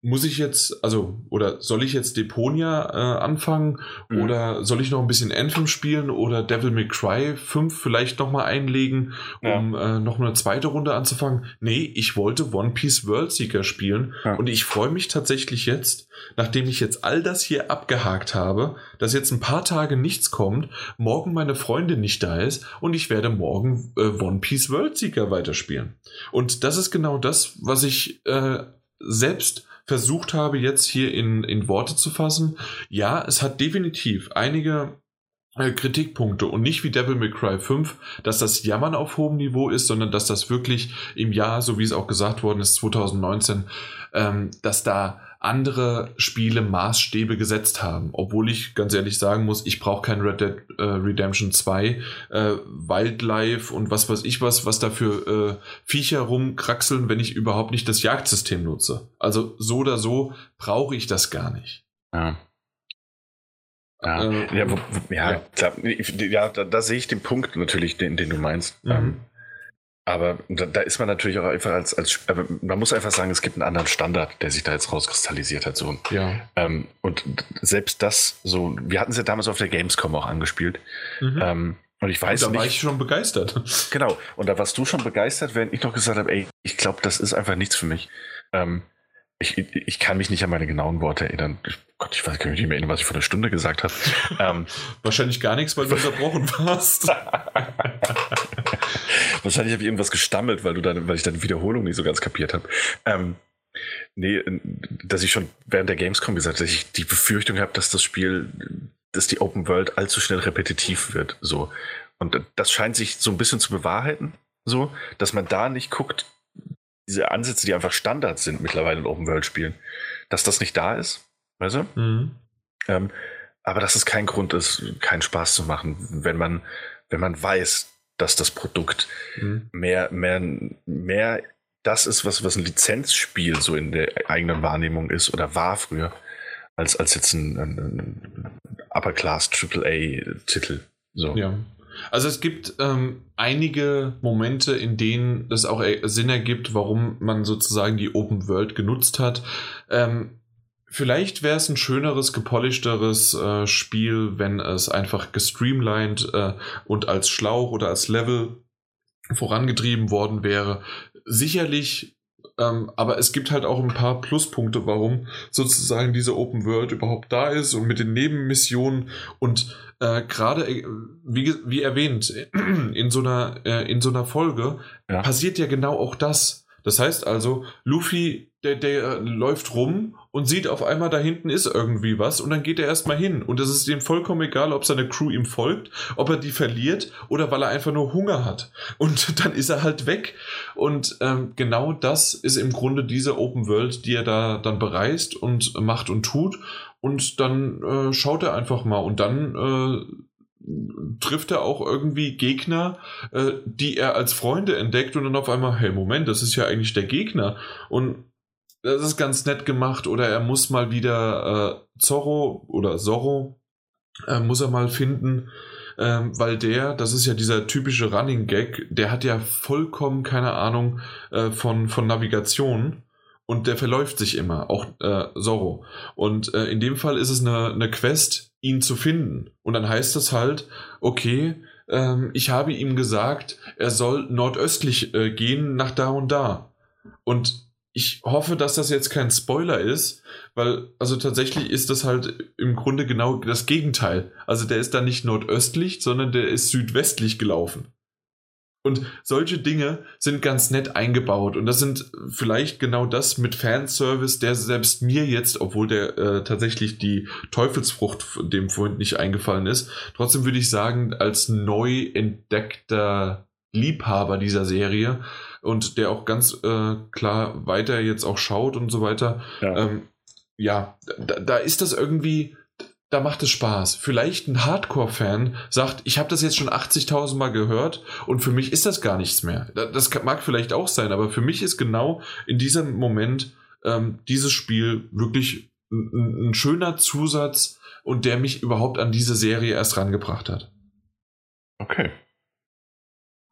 muss ich jetzt, also, oder soll ich jetzt Deponia äh, anfangen? Mhm. Oder soll ich noch ein bisschen Anthem spielen oder Devil May Cry 5 vielleicht nochmal einlegen, um ja. äh, noch eine zweite Runde anzufangen? Nee, ich wollte One Piece World Seeker spielen ja. und ich freue mich tatsächlich jetzt, nachdem ich jetzt all das hier abgehakt habe, dass jetzt ein paar Tage nichts kommt, morgen meine Freundin nicht da ist und ich werde morgen äh, One Piece World Seeker weiterspielen. Und das ist genau das, was ich äh, selbst versucht habe, jetzt hier in, in Worte zu fassen. Ja, es hat definitiv einige äh, Kritikpunkte und nicht wie Devil May Cry 5, dass das Jammern auf hohem Niveau ist, sondern dass das wirklich im Jahr, so wie es auch gesagt worden ist, 2019, ähm, dass da andere Spiele Maßstäbe gesetzt haben. Obwohl ich ganz ehrlich sagen muss, ich brauche kein Red Dead äh, Redemption 2, äh, Wildlife und was weiß ich was, was da für äh, Viecher rumkraxeln, wenn ich überhaupt nicht das Jagdsystem nutze. Also so oder so brauche ich das gar nicht. Ja. Ja, äh, ja, ja, ja, klar. Ja, da, da, sehe ich den Punkt natürlich, den, den du meinst. Mhm. Aber da, da, ist man natürlich auch einfach als, als man muss einfach sagen, es gibt einen anderen Standard, der sich da jetzt rauskristallisiert hat. So. Ja. Ähm, und selbst das, so, wir hatten es ja damals auf der Gamescom auch angespielt. Mhm. Ähm, Und ich weiß und da nicht, war ich schon begeistert. Genau. Und da warst du schon begeistert, während ich noch gesagt habe, ey, ich glaube, das ist einfach nichts für mich. Ähm, ich, ich kann mich nicht an meine genauen Worte erinnern. Ich, Gott, ich weiß gar nicht mehr erinnern, was ich vor einer Stunde gesagt habe. *laughs* ähm, Wahrscheinlich gar nichts, weil du *laughs* unterbrochen warst. *laughs* Wahrscheinlich habe ich irgendwas gestammelt, weil, du dann, weil ich deine Wiederholung nicht so ganz kapiert habe. Ähm, nee, dass ich schon während der Gamescom gesagt habe, dass ich die Befürchtung habe, dass das Spiel, dass die Open World allzu schnell repetitiv wird. So. Und das scheint sich so ein bisschen zu bewahrheiten, so, dass man da nicht guckt, diese Ansätze, die einfach Standards sind mittlerweile in Open World Spielen, dass das nicht da ist. Weißt du? Mhm. Ähm, aber dass es kein Grund ist, keinen Spaß zu machen, wenn man, wenn man weiß, dass das Produkt mhm. mehr, mehr, mehr das ist, was, was ein Lizenzspiel so in der eigenen Wahrnehmung ist oder war früher, als, als jetzt ein, ein, ein Upper-Class AAA-Titel. So. Ja. Also es gibt ähm, einige Momente, in denen es auch Sinn ergibt, warum man sozusagen die Open World genutzt hat. Ähm, vielleicht wäre es ein schöneres, gepolischteres äh, Spiel, wenn es einfach gestreamlined äh, und als Schlauch oder als Level vorangetrieben worden wäre. Sicherlich ähm, aber es gibt halt auch ein paar Pluspunkte, warum sozusagen diese Open World überhaupt da ist und mit den Nebenmissionen und äh, gerade, äh, wie, wie erwähnt, *clears throat* in so einer, äh, in so einer Folge ja. passiert ja genau auch das. Das heißt also, Luffy, der, der läuft rum und sieht auf einmal, da hinten ist irgendwie was und dann geht er erstmal hin. Und es ist ihm vollkommen egal, ob seine Crew ihm folgt, ob er die verliert oder weil er einfach nur Hunger hat. Und *laughs* dann ist er halt weg. Und ähm, genau das ist im Grunde diese Open World, die er da dann bereist und macht und tut. Und dann äh, schaut er einfach mal und dann äh, trifft er auch irgendwie Gegner, äh, die er als Freunde entdeckt und dann auf einmal, hey, Moment, das ist ja eigentlich der Gegner. Und das ist ganz nett gemacht. Oder er muss mal wieder äh, Zorro oder Zorro, äh, muss er mal finden, ähm, weil der, das ist ja dieser typische Running Gag, der hat ja vollkommen keine Ahnung äh, von, von Navigation und der verläuft sich immer, auch äh, Zorro. Und äh, in dem Fall ist es eine, eine Quest, ihn zu finden. Und dann heißt es halt, okay, ähm, ich habe ihm gesagt, er soll nordöstlich äh, gehen nach da und da. Und ich hoffe, dass das jetzt kein Spoiler ist, weil, also tatsächlich ist das halt im Grunde genau das Gegenteil. Also der ist da nicht nordöstlich, sondern der ist südwestlich gelaufen. Und solche Dinge sind ganz nett eingebaut. Und das sind vielleicht genau das mit Fanservice, der selbst mir jetzt, obwohl der äh, tatsächlich die Teufelsfrucht dem Freund nicht eingefallen ist, trotzdem würde ich sagen, als neu entdeckter Liebhaber dieser Serie und der auch ganz äh, klar weiter jetzt auch schaut und so weiter. Ja, ähm, ja da, da ist das irgendwie da macht es Spaß. Vielleicht ein Hardcore-Fan sagt, ich habe das jetzt schon 80.000 Mal gehört und für mich ist das gar nichts mehr. Das mag vielleicht auch sein, aber für mich ist genau in diesem Moment ähm, dieses Spiel wirklich ein, ein, schöner Zusatz und der mich überhaupt an diese Serie erst rangebracht hat. Okay.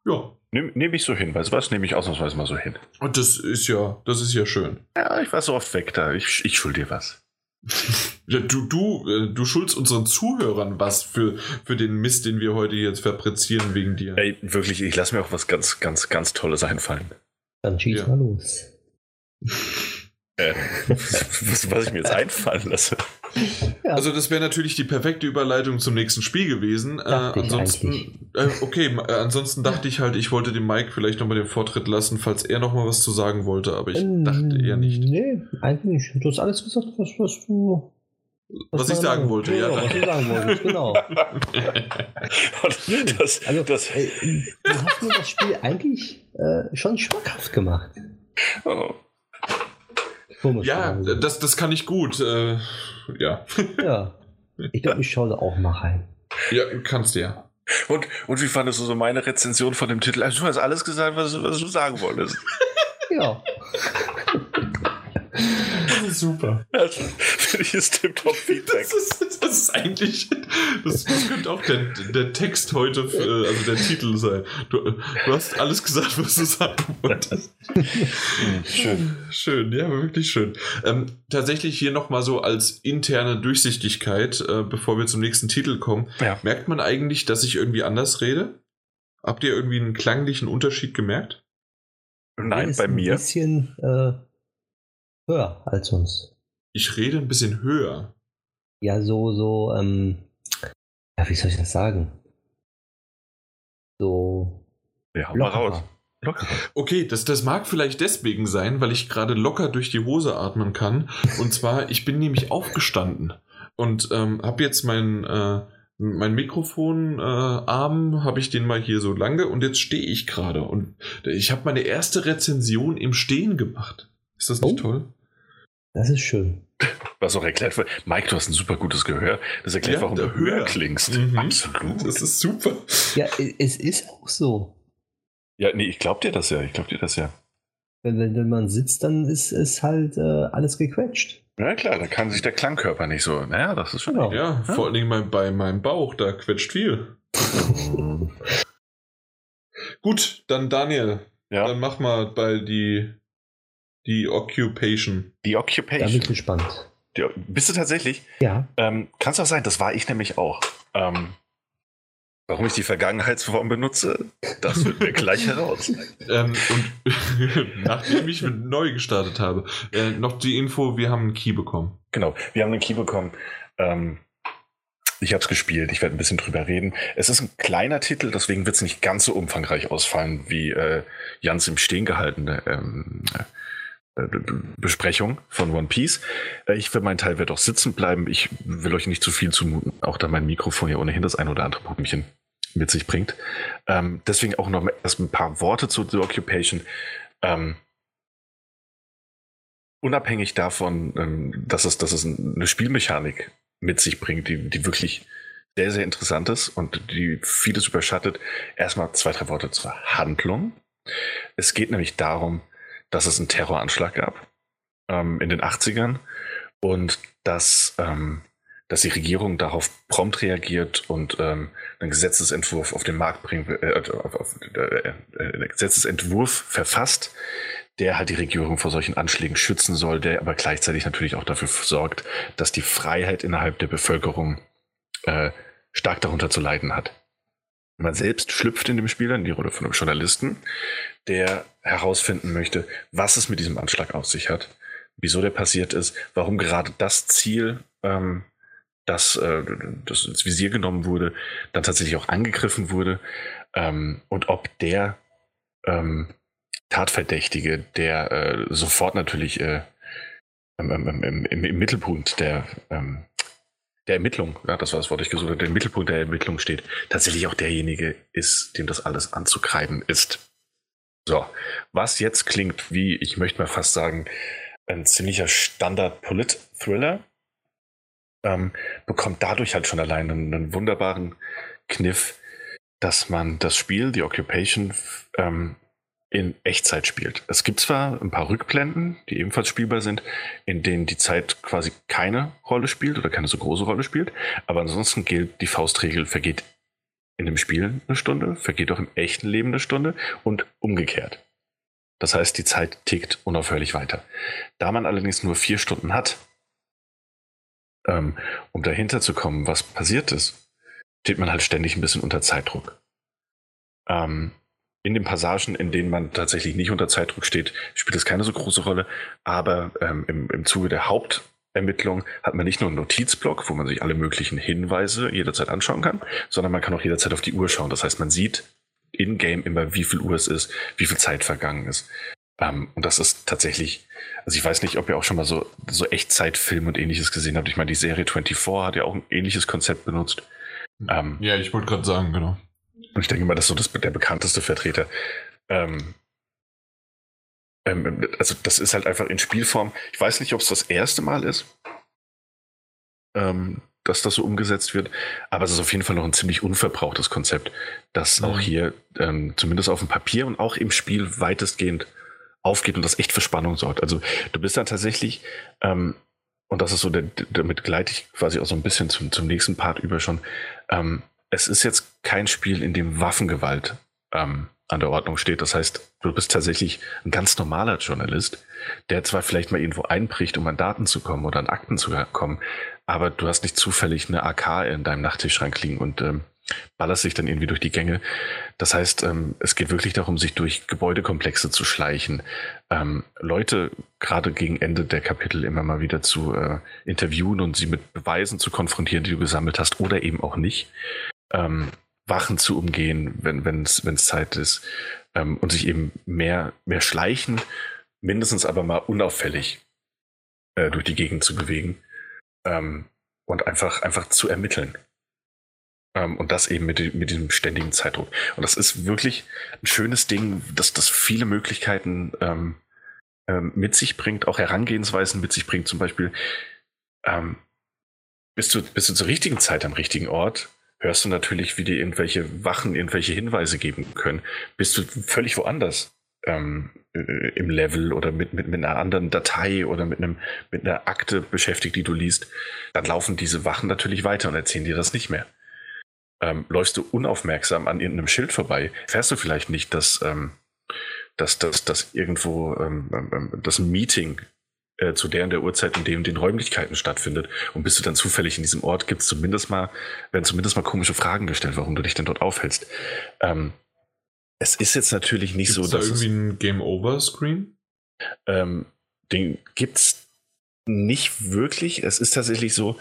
Ja. Nehme nehm ich so hin, weißt du was? Nehme ich ausnahmsweise mal so hin. Und das ist ja, das ist ja schön. Ja, ich war so oft weg da. Ich, ich schuld dir was. *laughs* Du, du, äh, du schuldest unseren Zuhörern was für, für den Mist, den wir heute jetzt fabrizieren wegen dir. Ey, wirklich, ich lasse mir auch was ganz, ganz, ganz Tolles einfallen. Dann schieß ja. mal los. Äh, *laughs* was, was ich mir jetzt einfallen lasse. Ja. Also das wäre natürlich die perfekte Überleitung zum nächsten Spiel gewesen. Äh, ansonsten, äh, okay, äh, ansonsten dachte ich halt, ich wollte dem Mike vielleicht nochmal den Vortritt lassen, falls er nochmal was zu sagen wollte, aber ich ähm, dachte eher nicht. Nee, eigentlich nicht. Du hast alles gesagt, was, was du. Was, was ich sagen wollte, ja. ja was du sagen wolltest, genau. *laughs* das, also, das, du hast mir das Spiel eigentlich äh, schon schmackhaft gemacht. Oh. Ja, das, das kann ich gut. Äh, ja. *laughs* Ja. Ich glaube, ich schaue da auch mal rein. Ja, kannst du ja. Und, und wie fandest du so meine Rezension von dem Titel? Also, du hast alles gesagt, was, was du sagen wolltest. ja. *laughs* *laughs* Das ist super. Ausführliches Tip-Top-Feedback. Das ist, das ist eigentlich, das, das, könnte auch der, der Text heute, also der Titel sein. Du, du hast alles gesagt, was du sagen wolltest. schön. Schön, ja, wirklich schön. Ähm, tatsächlich hier nochmal so als interne Durchsichtigkeit, äh, bevor wir zum nächsten Titel kommen. Ja. Merkt man eigentlich, dass ich irgendwie anders rede? Habt ihr irgendwie einen klanglichen Unterschied gemerkt? Nein, bei mir. Ein bisschen äh, höher als sonst. Ich rede ein bisschen höher. Ja, so, so, ähm, ja, wie soll ich das sagen? So. Ja, hau mal raus. Locker. Okay, das, das mag vielleicht deswegen sein, weil ich gerade locker durch die Hose atmen kann. Und zwar, ich bin nämlich aufgestanden und ähm, habe jetzt mein, äh, mein Mikrofonarm, äh, habe ich den mal hier so lange und jetzt stehe ich gerade. Und ich habe meine erste Rezension im Stehen gemacht. Ist das nicht oh. toll? Das ist schön. Was auch erklärt wird, Mike, du hast ein super gutes Gehör. Das erklärt, ja, warum du höher klingst. Mhm. Absolut. Das ist super. Ja, es ist auch so. Ja, nee, ich glaub dir das ja. Ich glaub dir das ja. Wenn, wenn, wenn man sitzt, dann ist es halt äh, alles gequetscht. Ja, klar, da kann sich der Klangkörper nicht so. Naja, das ist schon. Genau. Ja, ja, vor allen Dingen bei meinem Bauch, da quetscht viel. Gut, dann Daniel. Ja. Dann mach mal bei die die Occupation. Die Occupation. Da bin ich gespannt. Die, bist du tatsächlich? Ja. Ähm, Kann es auch sein, das war ich nämlich auch. Ähm, warum ich die Vergangenheitsform benutze, das wird mir gleich heraus. *laughs* Ähm, und *laughs* nachdem ich neu gestartet habe, äh, noch die Info, wir haben einen Key bekommen. Genau, wir haben einen Key bekommen. Ähm, ich habe es gespielt, ich werde ein bisschen drüber reden. Es ist ein kleiner Titel, deswegen wird es nicht ganz so umfangreich ausfallen wie äh, Jans im Stehen gehaltene ähm, äh, Besprechung von One Piece. Äh, ich für meinen Teil werde auch sitzen bleiben. Ich will euch nicht zu viel zumuten, auch da mein Mikrofon ja ohnehin das ein oder andere Problemchen mit sich bringt. Ähm, deswegen auch noch erst ein paar Worte zu The Occupation. Ähm, unabhängig davon, ähm, dass, es, dass es eine Spielmechanik mit sich bringt, die, die wirklich sehr, sehr interessant ist und die vieles überschattet. Erstmal zwei, drei Worte zur Handlung. Es geht nämlich darum, dass es einen Terroranschlag gab ähm, in den 80ern und dass, ähm, dass die Regierung darauf prompt reagiert und ähm, einen Gesetzesentwurf auf den Markt bringt, äh, auf, auf, äh, äh, Gesetzesentwurf verfasst, der halt die Regierung vor solchen Anschlägen schützen soll, der aber gleichzeitig natürlich auch dafür sorgt, dass die Freiheit innerhalb der Bevölkerung äh, stark darunter zu leiden hat. Man selbst schlüpft in dem Spiel in die Rolle von einem Journalisten, der herausfinden möchte, was es mit diesem Anschlag auf sich hat, wieso der passiert ist, warum gerade das Ziel, ähm, das, äh, das ins Visier genommen wurde, dann tatsächlich auch angegriffen wurde ähm, und ob der ähm, Tatverdächtige, der äh, sofort natürlich äh, im, im, im, im, Mittelpunkt der ähm, der Ermittlung, ja, das war das Wort, ich gesucht habe, der Mittelpunkt der Ermittlung steht, tatsächlich auch derjenige ist, dem das alles anzukreiden ist. So, was jetzt klingt wie, ich möchte mal fast sagen, ein ziemlicher Standard-Polit-Thriller, ähm, bekommt dadurch halt schon allein einen, einen, wunderbaren Kniff, dass man das Spiel, die Occupation, ähm, in Echtzeit spielt. Es gibt zwar ein paar Rückblenden, die ebenfalls spielbar sind, in denen die Zeit quasi keine Rolle spielt oder keine so große Rolle spielt, aber ansonsten gilt die Faustregel, vergeht in dem Spiel eine Stunde, vergeht auch im echten Leben eine Stunde und umgekehrt. Das heißt, die Zeit tickt unaufhörlich weiter. Da man allerdings nur vier Stunden hat, ähm, um dahinter zu kommen, was passiert ist, steht man halt ständig ein bisschen unter Zeitdruck. Ähm, in den Passagen, in denen man tatsächlich nicht unter Zeitdruck steht, spielt es keine so große Rolle. Aber ähm, im, im Zuge der Hauptermittlung hat man nicht nur einen Notizblock, wo man sich alle möglichen Hinweise jederzeit anschauen kann, sondern man kann auch jederzeit auf die Uhr schauen. Das heißt, man sieht in-game immer, wie viel Uhr es ist, wie viel Zeit vergangen ist. Ähm, und das ist tatsächlich, also ich weiß nicht, ob ihr auch schon mal so, so Echtzeitfilme und ähnliches gesehen habt. Ich meine, die Serie 24 hat ja auch ein ähnliches Konzept benutzt. Ähm, ja, ich wollte gerade sagen, genau. Und ich denke mal, das ist so das, der bekannteste Vertreter. Ähm, ähm, also das ist halt einfach in Spielform. Ich weiß nicht, ob es das erste Mal ist, ähm, dass das so umgesetzt wird, aber es ist auf jeden Fall noch ein ziemlich unverbrauchtes Konzept, das mhm. auch hier ähm, zumindest auf dem Papier und auch im Spiel weitestgehend aufgeht und das echt für Spannung sorgt. Also du bist dann tatsächlich ähm, und das ist so, der, damit gleite ich quasi auch so ein bisschen zum, zum nächsten Part über schon. Ähm, es ist jetzt kein Spiel, in dem Waffengewalt ähm, an der Ordnung steht. Das heißt, du bist tatsächlich ein ganz normaler Journalist, der zwar vielleicht mal irgendwo einbricht, um an Daten zu kommen oder an Akten zu kommen, aber du hast nicht zufällig eine AK in deinem Nachttischschrank liegen und ähm, ballerst sich dann irgendwie durch die Gänge. Das heißt, ähm, es geht wirklich darum, sich durch Gebäudekomplexe zu schleichen, ähm, Leute gerade gegen Ende der Kapitel immer mal wieder zu äh, interviewen und sie mit Beweisen zu konfrontieren, die du gesammelt hast oder eben auch nicht. Ähm, Wachen zu umgehen, wenn es Zeit ist ähm, und sich eben mehr, mehr schleichen, mindestens aber mal unauffällig äh, durch die Gegend zu bewegen ähm, und einfach, einfach zu ermitteln. Ähm, und das eben mit, mit diesem ständigen Zeitdruck. Und das ist wirklich ein schönes Ding, dass das viele Möglichkeiten ähm, ähm, mit sich bringt, auch Herangehensweisen mit sich bringt. Zum Beispiel, ähm, bist, du, bist du zur richtigen Zeit am richtigen Ort, hörst du natürlich, wie dir irgendwelche Wachen irgendwelche Hinweise geben können. Bist du völlig woanders ähm, äh, im Level oder mit, mit, mit einer anderen Datei oder mit, einem, mit einer Akte beschäftigt, die du liest, dann laufen diese Wachen natürlich weiter und erzählen dir das nicht mehr. Ähm, läufst du unaufmerksam an irgendeinem Schild vorbei, fährst du vielleicht nicht, dass, ähm, dass, dass, dass irgendwo ähm, ähm, ähm das Meeting äh, zu der in der Uhrzeit in dem den Räumlichkeiten stattfindet und bist du dann zufällig in diesem Ort, gibt es zumindest mal, werden zumindest mal komische Fragen gestellt, warum du dich denn dort aufhältst. Ähm, es ist jetzt natürlich nicht gibt's so, dass. Ist da irgendwie ein Game-Over-Screen? Ähm, den gibt's nicht wirklich. Es ist tatsächlich so,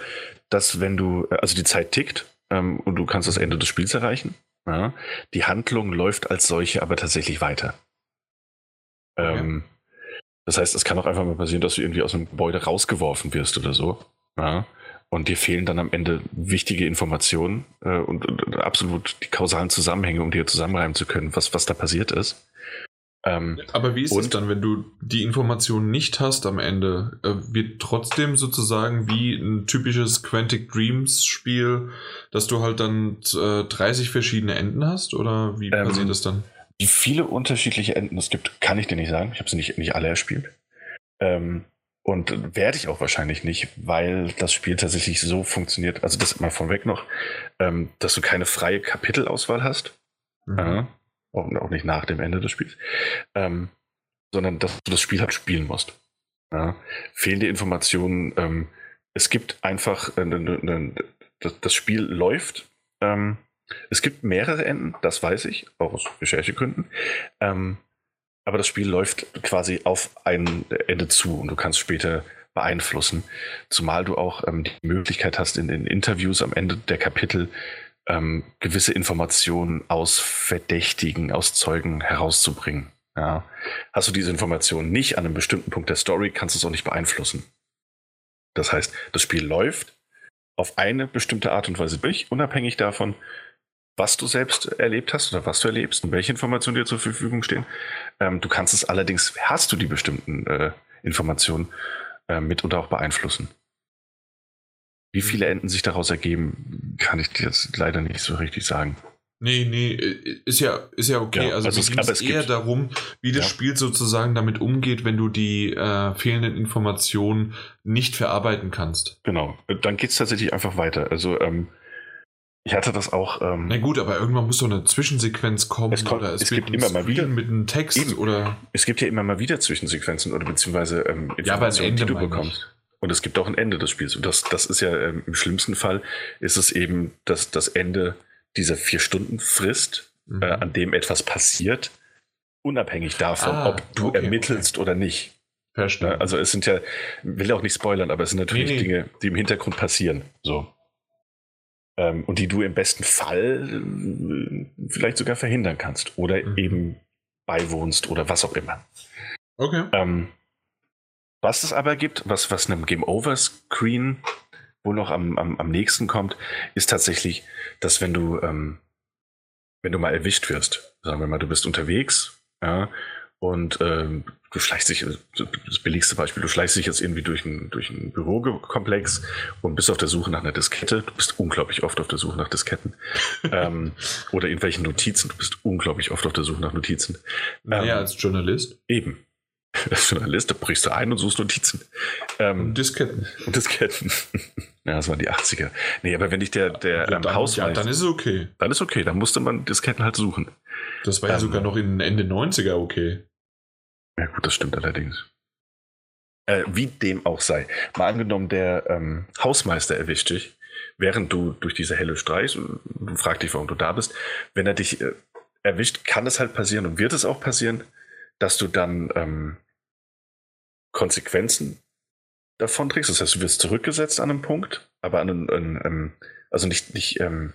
dass wenn du, also die Zeit tickt ähm, und du kannst das Ende des Spiels erreichen. Ja, die Handlung läuft als solche aber tatsächlich weiter. Okay. Ähm, das heißt, es kann auch einfach mal passieren, dass du irgendwie aus einem Gebäude rausgeworfen wirst oder so. Ja, und dir fehlen dann am Ende wichtige Informationen äh, und, und, absolut die kausalen Zusammenhänge, um dir zusammenreimen zu können, was, was da passiert ist. Ähm, Aber wie ist es dann, wenn du die Informationen nicht hast am Ende? Äh, wird trotzdem sozusagen wie ein typisches Quantic Dreams Spiel, dass du halt dann äh, 30 verschiedene Enden hast? Oder wie ähm, passiert das dann? Wie viele unterschiedliche Enden es gibt, kann ich dir nicht sagen. Ich habe sie nicht, nicht alle erspielt. Ähm, und werde ich auch wahrscheinlich nicht, weil das Spiel tatsächlich so funktioniert, also das mal vorweg noch, ähm, dass du keine freie Kapitelauswahl hast. Mhm. Äh, auch, auch, nicht nach dem Ende des Spiels. Ähm, sondern dass du das Spiel halt spielen musst. Ja. Fehlende Informationen. Ähm, es gibt einfach, äh, ne, ne, das, das, Spiel läuft. Ähm, es gibt mehrere Enden, das weiß ich, auch aus Recherchegründen. Ähm, aber das Spiel läuft quasi auf ein Ende zu und du kannst später beeinflussen. Zumal du auch ähm, die Möglichkeit hast, in den Interviews am Ende der Kapitel ähm, gewisse Informationen aus Verdächtigen, aus Zeugen herauszubringen. Ja. Hast du diese Informationen nicht an einem bestimmten Punkt der Story, kannst du es auch nicht beeinflussen. Das heißt, das Spiel läuft auf eine bestimmte Art und Weise durch, unabhängig davon, was du selbst erlebt hast oder was du erlebst und welche Informationen dir zur Verfügung stehen. Ähm, du kannst es allerdings, hast du die bestimmten äh, Informationen äh, mit oder auch beeinflussen. Wie viele mhm. Enden sich daraus ergeben, kann ich dir jetzt leider nicht so richtig sagen. Nee, nee, äh, ist ja, ist ja okay. Ja, also, also es, es eher darum, wie das ja. Spiel sozusagen damit umgeht, wenn du die äh, fehlenden Informationen nicht verarbeiten kannst. Genau, dann geht es tatsächlich einfach weiter. Also ähm, ich hatte das auch. Ähm, Na gut, aber irgendwann muss so eine Zwischensequenz kommen. Es, kommt, oder es, es gibt immer mal wieder mit einem Text eben, oder. Es gibt ja immer mal wieder Zwischensequenzen oder beziehungsweise ähm, ja, die du bekommst. Und es gibt auch ein Ende des Spiels. Und das, das ist ja ähm, im schlimmsten Fall ist es eben das, das Ende dieser vier Stunden Frist, mhm. äh, an dem etwas passiert, unabhängig davon, ah, ob du okay, ermittelst okay. oder nicht. Verstanden. Also es sind ja, will auch nicht spoilern, aber es sind natürlich nee, nee. Dinge, die im Hintergrund passieren. So ähm, und die du im besten Fall äh, vielleicht sogar verhindern kannst oder mhm. eben beiwohnst oder was auch immer. Okay. Ähm, was es aber gibt, was, was einem Game Over Screen wohl noch am, am, am nächsten kommt, ist tatsächlich, dass wenn du, ähm, wenn du mal erwischt wirst, sagen wir mal, du bist unterwegs, ja, und ähm, du schleichst dich, das billigste Beispiel, du schleichst dich jetzt irgendwie durch einen durch ein Bürokomplex und bist auf der Suche nach einer Diskette. Du bist unglaublich oft auf der Suche nach Disketten. *laughs* ähm, oder irgendwelchen Notizen. Du bist unglaublich oft auf der Suche nach Notizen. Naja, ähm, als Journalist. Eben. Das ist schon eine Liste, brichst du ein und suchst Notizen. Ähm, und Disketten. Und Disketten. *laughs* ja, das waren die 80er. Nee, aber wenn ich der, der ja, ähm, Haus ja, dann ist es okay. Dann ist okay, dann musste man Disketten halt suchen. Das war ja ähm, sogar noch in Ende 90er okay. Ja, gut, das stimmt allerdings. Äh, wie dem auch sei. Mal angenommen, der ähm, Hausmeister erwischt dich, während du durch diese helle streichst und du fragst dich, warum du da bist. Wenn er dich äh, erwischt, kann es halt passieren und wird es auch passieren, dass du dann ähm, Konsequenzen davon trägst. Das heißt, du wirst zurückgesetzt an einem Punkt, aber an an, einem also nicht, nicht ähm,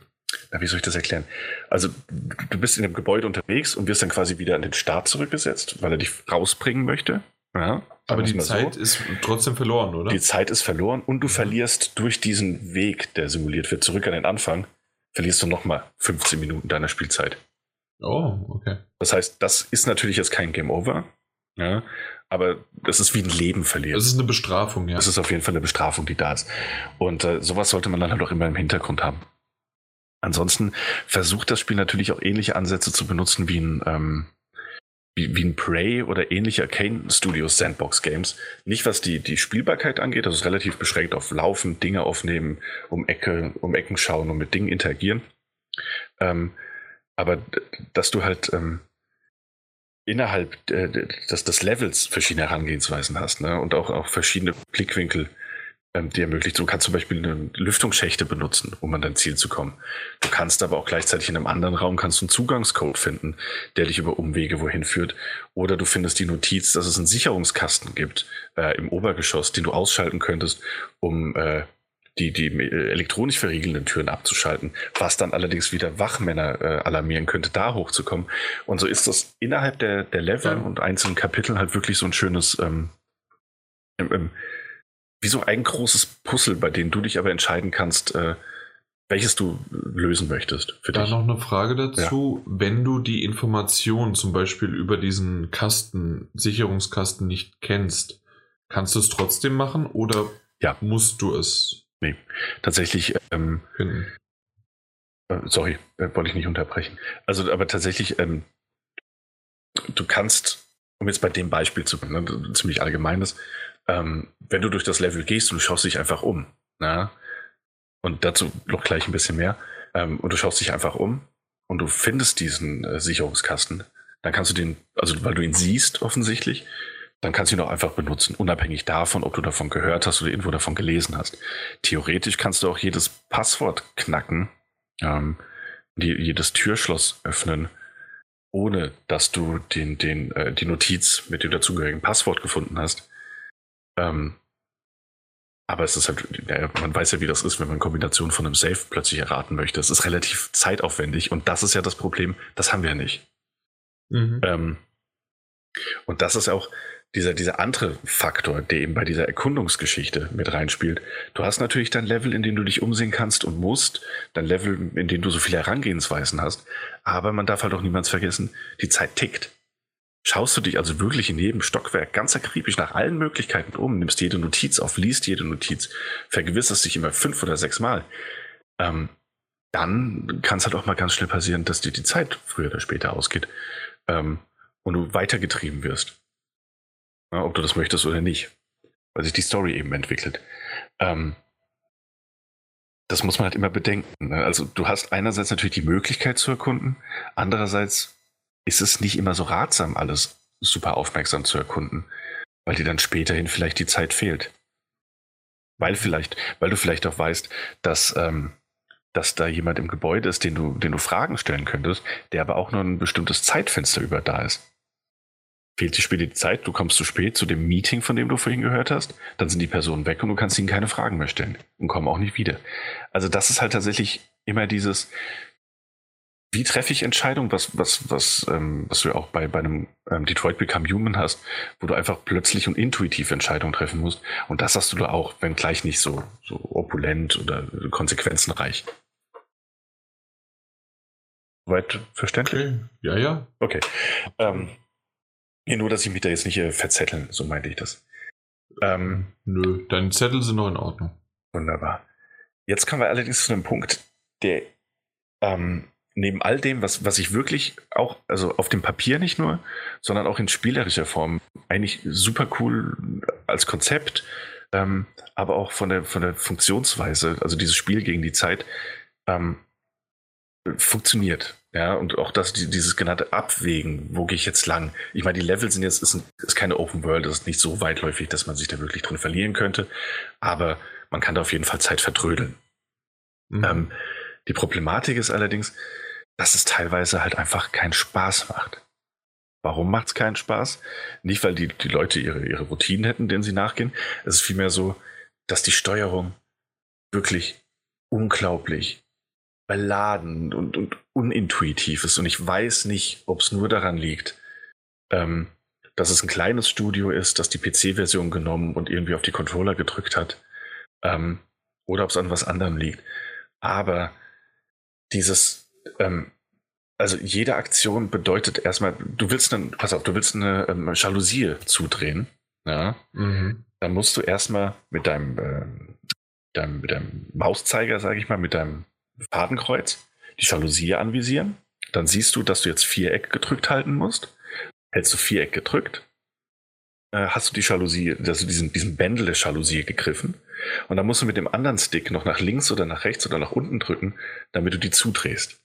na, wie soll ich das erklären? Also du bist in einem Gebäude unterwegs und wirst dann quasi wieder an den Start zurückgesetzt, weil er dich rausbringen möchte. Ja, aber die Zeit so. ist trotzdem verloren, oder? Die Zeit ist verloren und du verlierst durch diesen Weg, der simuliert wird, zurück an den Anfang, verlierst du nochmal 15 Minuten deiner Spielzeit. Oh, okay. Das heißt, das ist natürlich jetzt kein Game Over, ja, aber das ist wie ein Leben verlieren. Das ist eine Bestrafung, ja. Das ist auf jeden Fall eine Bestrafung, die da ist. Und äh, sowas sollte man dann halt auch immer im Hintergrund haben. Ansonsten versucht das Spiel natürlich auch ähnliche Ansätze zu benutzen wie ein, ähm, wie, wie ein Prey oder ähnliche Arcane Studios Sandbox Games. Nicht was die, die Spielbarkeit angeht, das ist relativ beschränkt auf Laufen, Dinge aufnehmen, um Ecke, um Ecken schauen und mit Dingen interagieren. Ähm, aber dass du halt ähm, innerhalb äh, des, des Levels verschiedene Herangehensweisen hast ne? und auch, auch verschiedene Blickwinkel ähm, die ermöglicht. Du kannst zum Beispiel eine Lüftungsschächte benutzen, um an dein Ziel zu kommen. Du kannst aber auch gleichzeitig in einem anderen Raum kannst du einen Zugangscode finden, der dich über Umwege wohin führt. Oder du findest die Notiz, dass es einen Sicherungskasten gibt äh, im Obergeschoss, den du ausschalten könntest, um äh, die, die äh, elektronisch verriegelnden Türen abzuschalten, was dann allerdings wieder Wachmänner äh, alarmieren könnte, da hochzukommen. Und so ist das innerhalb der, der Level ja. und einzelnen Kapiteln halt wirklich so ein schönes ähm, ähm, wie so ein großes Puzzle, bei dem du dich aber entscheiden kannst, äh, welches du lösen möchtest. Für da dich. noch eine Frage dazu. Ja. Wenn du die Information zum Beispiel über diesen Kasten, Sicherungskasten nicht kennst, kannst du es trotzdem machen oder ja. musst du es? Nee, tatsächlich. Ähm, finden? Äh, sorry, äh, wollte ich nicht unterbrechen. Also, aber tatsächlich, ähm, du kannst, um jetzt bei dem Beispiel zu bleiben, ne, ziemlich allgemeines, ähm, wenn du durch das Level gehst und du schaust dich einfach um, na? und dazu noch gleich ein bisschen mehr, ähm, und du schaust dich einfach um und du findest diesen äh, Sicherungskasten, dann kannst du den, also weil du ihn siehst offensichtlich, dann kannst du ihn auch einfach benutzen, unabhängig davon, ob du davon gehört hast oder irgendwo davon gelesen hast. Theoretisch kannst du auch jedes Passwort knacken, ähm, die, jedes Türschloss öffnen, ohne dass du den, den, äh, die Notiz mit dem dazugehörigen Passwort gefunden hast. Ähm, aber es ist halt, ja, man weiß ja, wie das ist, wenn man Kombination von einem Safe plötzlich erraten möchte. Es ist relativ zeitaufwendig und das ist ja das Problem, das haben wir ja nicht. Mhm. Ähm, und das ist auch dieser, dieser andere Faktor, der eben bei dieser Erkundungsgeschichte mit reinspielt. Du hast natürlich dein Level, in dem du dich umsehen kannst und musst, dein Level, in dem du so viele Herangehensweisen hast, aber man darf halt auch niemals vergessen, die Zeit tickt. Schaust du dich also wirklich in jedem Stockwerk ganz akribisch nach allen Möglichkeiten um, nimmst jede Notiz auf, liest jede Notiz, vergewisserst dich immer fünf oder sechs Mal, ähm, dann kann es halt auch mal ganz schnell passieren, dass dir die Zeit früher oder später ausgeht ähm, und du weitergetrieben wirst. Ja, ob du das möchtest oder nicht, weil sich die Story eben entwickelt. Ähm, das muss man halt immer bedenken. Ne? Also du hast einerseits natürlich die Möglichkeit zu erkunden, andererseits ist es nicht immer so ratsam, alles super aufmerksam zu erkunden, weil dir dann späterhin vielleicht die Zeit fehlt. Weil vielleicht, weil du vielleicht auch weißt, dass, ähm, dass da jemand im Gebäude ist, den du, den du Fragen stellen könntest, der aber auch nur ein bestimmtes Zeitfenster über da ist. Fehlt dir später die Zeit, du kommst zu spät zu dem Meeting, von dem du vorhin gehört hast, dann sind die Personen weg und du kannst ihnen keine Fragen mehr stellen und kommen auch nicht wieder. Also das ist halt tatsächlich immer dieses, wie treffe ich Entscheidungen, was, was, was, ähm, was du ja auch bei, bei einem ähm, Detroit Become Human hast, wo du einfach plötzlich und intuitiv Entscheidungen treffen musst. Und das hast du da auch, wenn gleich nicht so, so opulent oder konsequenzenreich. Soweit verständlich? Okay. Ja, ja. Okay. Ähm, nur, dass ich mich da jetzt nicht äh, verzetteln, so meinte ich das. Ähm, Nö, deine Zettel sind noch in Ordnung. Wunderbar. Jetzt kommen wir allerdings zu einem Punkt, der ähm, neben all dem, was, was ich wirklich auch, also auf dem Papier nicht nur, sondern auch in spielerischer Form eigentlich super cool als Konzept, ähm, aber auch von der, von der Funktionsweise, also dieses Spiel gegen die Zeit, ähm, funktioniert. Ja, und auch das, dieses genannte Abwägen, wo gehe ich jetzt lang? Ich meine, die Level sind jetzt, ist, ein, ist keine Open World, das ist nicht so weitläufig, dass man sich da wirklich drin verlieren könnte, aber man kann da auf jeden Fall Zeit vertrödeln. Mhm. Ähm, die Problematik ist allerdings, dass es teilweise halt einfach keinen Spaß macht. Warum macht es keinen Spaß? Nicht, weil die, die Leute ihre, ihre Routinen hätten, denen sie nachgehen. Es ist vielmehr so, dass die Steuerung wirklich unglaublich beladen und, und unintuitiv ist. Und ich weiß nicht, ob es nur daran liegt, ähm, dass es ein kleines Studio ist, das die PC-Version genommen und irgendwie auf die Controller gedrückt hat. Ähm, oder ob es an was anderem liegt. Aber dieses, ähm, also jede Aktion bedeutet erstmal, du willst dann, pass auf, du willst eine ähm, Jalousie zudrehen. Ja? Mhm. Dann musst du erstmal mit deinem, äh, deinem, mit deinem Mauszeiger, sage ich mal, mit deinem Fadenkreuz die Jalousie anvisieren. Dann siehst du, dass du jetzt Viereck gedrückt halten musst. Hältst du Viereck gedrückt, äh, hast du die Jalousie, also diesen, diesen Bändel der Jalousie gegriffen. Und dann musst du mit dem anderen Stick noch nach links oder nach rechts oder nach unten drücken, damit du die zudrehst.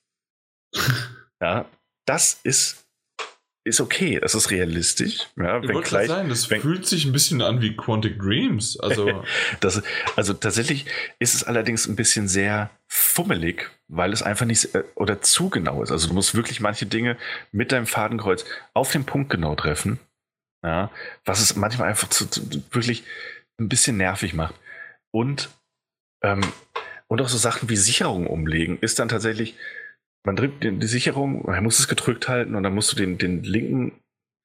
Ja, das ist ist okay, es ist realistisch. Ja, wenn gleich, sagen, das wenn, fühlt sich ein bisschen an wie Quantic Dreams. Also, *laughs* das, also tatsächlich ist es allerdings ein bisschen sehr fummelig, weil es einfach nicht äh, oder zu genau ist. Also du musst wirklich manche Dinge mit deinem Fadenkreuz auf den Punkt genau treffen. Ja, was es manchmal einfach zu, zu, wirklich ein bisschen nervig macht. Und, ähm, und auch so Sachen wie Sicherung umlegen ist dann tatsächlich, man drückt die Sicherung, man muss es gedrückt halten und dann musst du den, den linken,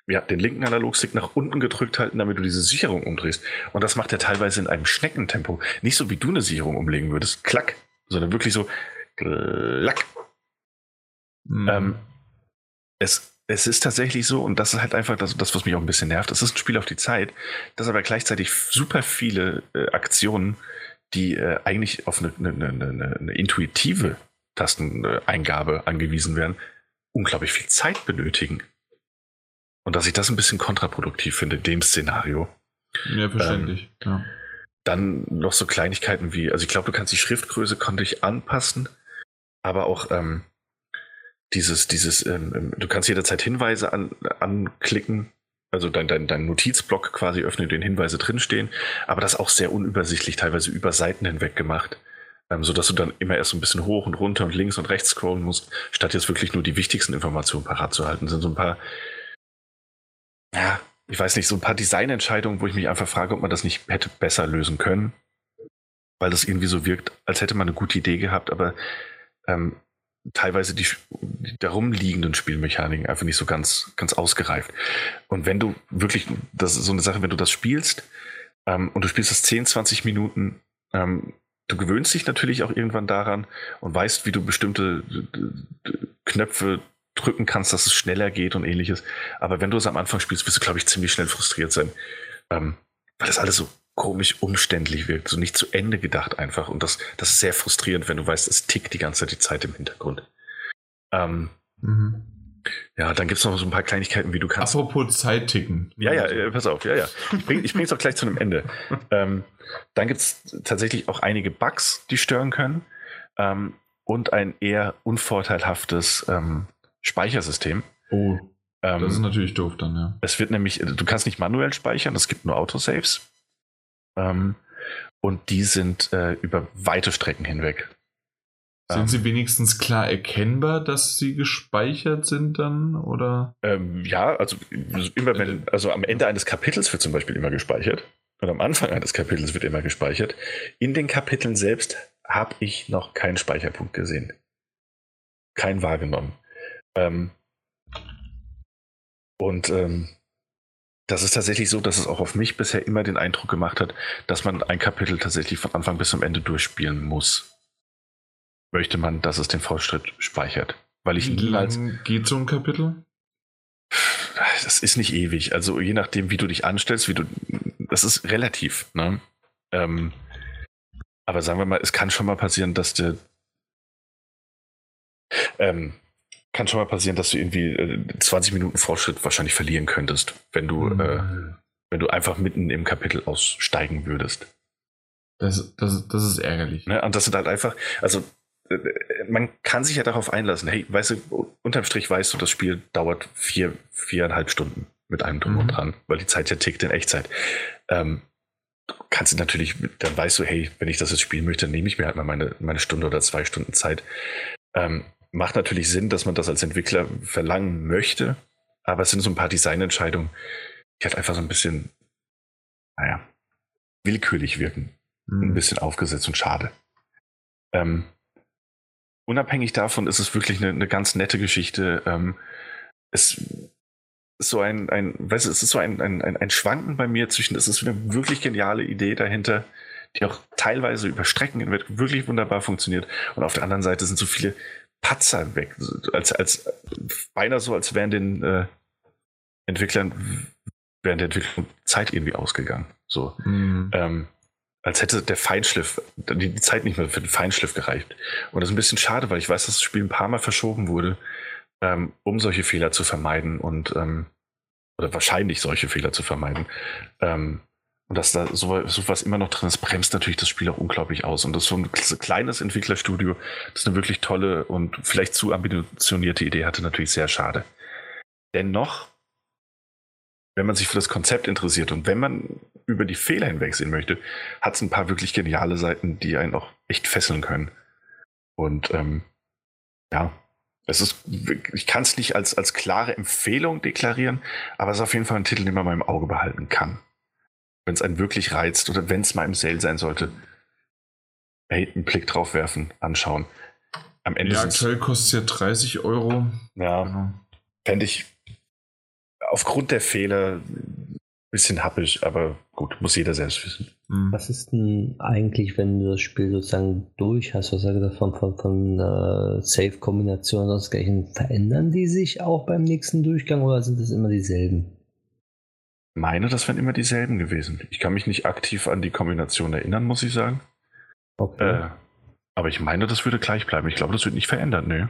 ja, den linken Analogstick nach unten gedrückt halten, damit du diese Sicherung umdrehst. Und das macht er teilweise in einem Schneckentempo. Nicht so wie du eine Sicherung umlegen würdest, klack, sondern wirklich so, klack. Mhm. Ähm, es, es ist tatsächlich so, und das ist halt einfach das, das, was mich auch ein bisschen nervt, es ist ein Spiel auf die Zeit, das aber gleichzeitig super viele äh, Aktionen, die äh, eigentlich auf eine, eine, eine, eine intuitive Tasteneingabe angewiesen werden, unglaublich viel Zeit benötigen. Und dass ich das ein bisschen kontraproduktiv finde, dem Szenario. Ja, verständlich. Ähm, ja. Dann noch so Kleinigkeiten wie, also ich glaube, du kannst die Schriftgröße konnte ich anpassen, aber auch ähm, dieses, dieses, ähm, ähm, du kannst jederzeit Hinweise an, anklicken, also dein, dein, dein Notizblock quasi öffnen, den Hinweise drinstehen, aber das auch sehr unübersichtlich, teilweise über Seiten hinweg gemacht ähm, sodass du dann immer erst so ein bisschen hoch und runter und links und rechts scrollen musst, statt jetzt wirklich nur die wichtigsten Informationen parat zu halten. Das sind so ein paar, ja, ich weiß nicht, so ein paar Designentscheidungen, wo ich mich einfach frage, ob man das nicht hätte besser lösen können, weil das irgendwie so wirkt, als hätte man eine gute Idee gehabt, aber ähm, teilweise die, die darum liegenden Spielmechaniken einfach nicht so ganz, ganz ausgereift. Und wenn du wirklich, das ist so eine Sache, wenn du das spielst ähm, und du spielst das 10, 20 Minuten, ähm, du gewöhnst dich natürlich auch irgendwann daran und weißt, wie du bestimmte Knöpfe drücken kannst, dass es schneller geht und ähnliches. Aber wenn du es am Anfang spielst, wirst du, glaube ich, ziemlich schnell frustriert sein, ähm, weil das alles so komisch umständlich wirkt, so nicht zu Ende gedacht einfach. Und das, das ist sehr frustrierend, wenn du weißt, es tickt die ganze Zeit die Zeit im Hintergrund. Ähm, mhm. Ja, dann gibt es noch so ein paar Kleinigkeiten, wie du kannst. Apropos Zeit ticken. Ja, ja, äh, pass auf, ja, ja. Ich bringe es auch gleich zu einem Ende. *laughs* ähm, dann gibt es tatsächlich auch einige Bugs, die stören können. Ähm, und ein eher unvorteilhaftes ähm, Speichersystem. Oh. Ähm, das ist natürlich doof dann, ja. Es wird nämlich, du kannst nicht manuell speichern, es gibt nur Autosaves. Ähm, und die sind äh, über weite Strecken hinweg sind ähm, sie wenigstens klar erkennbar, dass sie gespeichert sind dann? Oder? Ähm, ja, also immer wenn, also am Ende eines Kapitels wird zum Beispiel immer gespeichert. Und am Anfang eines Kapitels wird immer gespeichert. In den Kapiteln selbst habe ich noch keinen Speicherpunkt gesehen. Kein wahrgenommen. Ähm, und ähm, das ist tatsächlich so, dass es auch auf mich bisher immer den Eindruck gemacht hat, dass man ein Kapitel tatsächlich von Anfang bis zum Ende durchspielen muss möchte man, dass es den Fortschritt speichert. Weil ich Wie lange geht so ein Kapitel? Das ist nicht ewig. Also je nachdem, wie du dich anstellst, wie du. Das ist relativ, ne? Ähm, aber sagen wir mal, es kann schon mal passieren, dass der. Ähm, kann schon mal passieren, dass du irgendwie äh, 20 Minuten Fortschritt wahrscheinlich verlieren könntest, wenn du, mhm. äh, wenn du einfach mitten im Kapitel aussteigen würdest. Das, das, das ist ärgerlich. Ne? Und das sind halt einfach, also äh, man kann sich ja darauf einlassen. Hey, weißt du, unterm Strich weißt du, das Spiel dauert vier, viereinhalb Stunden mit einem drum mhm. und dran, weil die Zeit ja tickt in Echtzeit. Ähm, kannst du natürlich, dann weißt du, hey, wenn ich das jetzt spielen möchte, dann nehme ich mir halt mal meine, meine Stunde oder zwei Stunden Zeit. Ähm, macht natürlich Sinn, dass man das als Entwickler verlangen möchte, aber es sind so ein paar Designentscheidungen, die halt einfach so ein bisschen, naja, willkürlich wirken. Mhm. Ein bisschen aufgesetzt und schade. Ähm, unabhängig davon ist es wirklich eine, eine ganz nette Geschichte. Ähm, es ist so ein, ein, weißt du, es ist so ein, ein, ein Schwanken bei mir zwischen, es ist eine wirklich geniale Idee dahinter, die auch teilweise über Strecken hinweg wirklich wunderbar funktioniert. Und auf der anderen Seite sind so viele Patzer weg, als, als beinahe so, als wären den äh, Entwicklern während der Entwicklung Zeit irgendwie ausgegangen. So. Mhm. Ähm, als hätte der Feinschliff, die Zeit nicht mehr für den Feinschliff gereicht. Und das ist ein bisschen schade, weil ich weiß, dass das Spiel ein paar Mal verschoben wurde, ähm, um solche Fehler zu vermeiden und ähm, oder wahrscheinlich solche Fehler zu vermeiden. Ähm, und dass da sowas, sowas immer noch drin ist, bremst natürlich das Spiel auch unglaublich aus. Und das ist so ein kleines Entwicklerstudio, das eine wirklich tolle und vielleicht zu ambitionierte Idee hatte, natürlich sehr schade. Dennoch wenn man sich für das Konzept interessiert und wenn man über die Fehler hinwegsehen möchte, hat es ein paar wirklich geniale Seiten, die einen auch echt fesseln können. Und ähm, ja, es ist, ich kann es nicht als, als klare Empfehlung deklarieren, aber es ist auf jeden Fall ein Titel, den man mal im Auge behalten kann. Wenn es einen wirklich reizt oder wenn es mal im Sale sein sollte, hey, einen Blick drauf werfen, anschauen. Am Ende ja, aktuell kostet es ja 30 Euro. Ja, genau. fände ich aufgrund der Fehler bisschen happig, aber gut, muss jeder selbst wissen. Mhm. Was ist denn eigentlich, wenn du das Spiel sozusagen durch hast, was sage ich von, von, von äh, Safe-Kombinationen und dergleichen, verändern die sich auch beim nächsten Durchgang oder sind es immer dieselben? Ich meine, das wären immer dieselben gewesen. Ich kann mich nicht aktiv an die Kombination erinnern, muss ich sagen. Okay. Äh, aber ich meine, das würde gleich bleiben. Ich glaube, das wird nicht verändert, ne?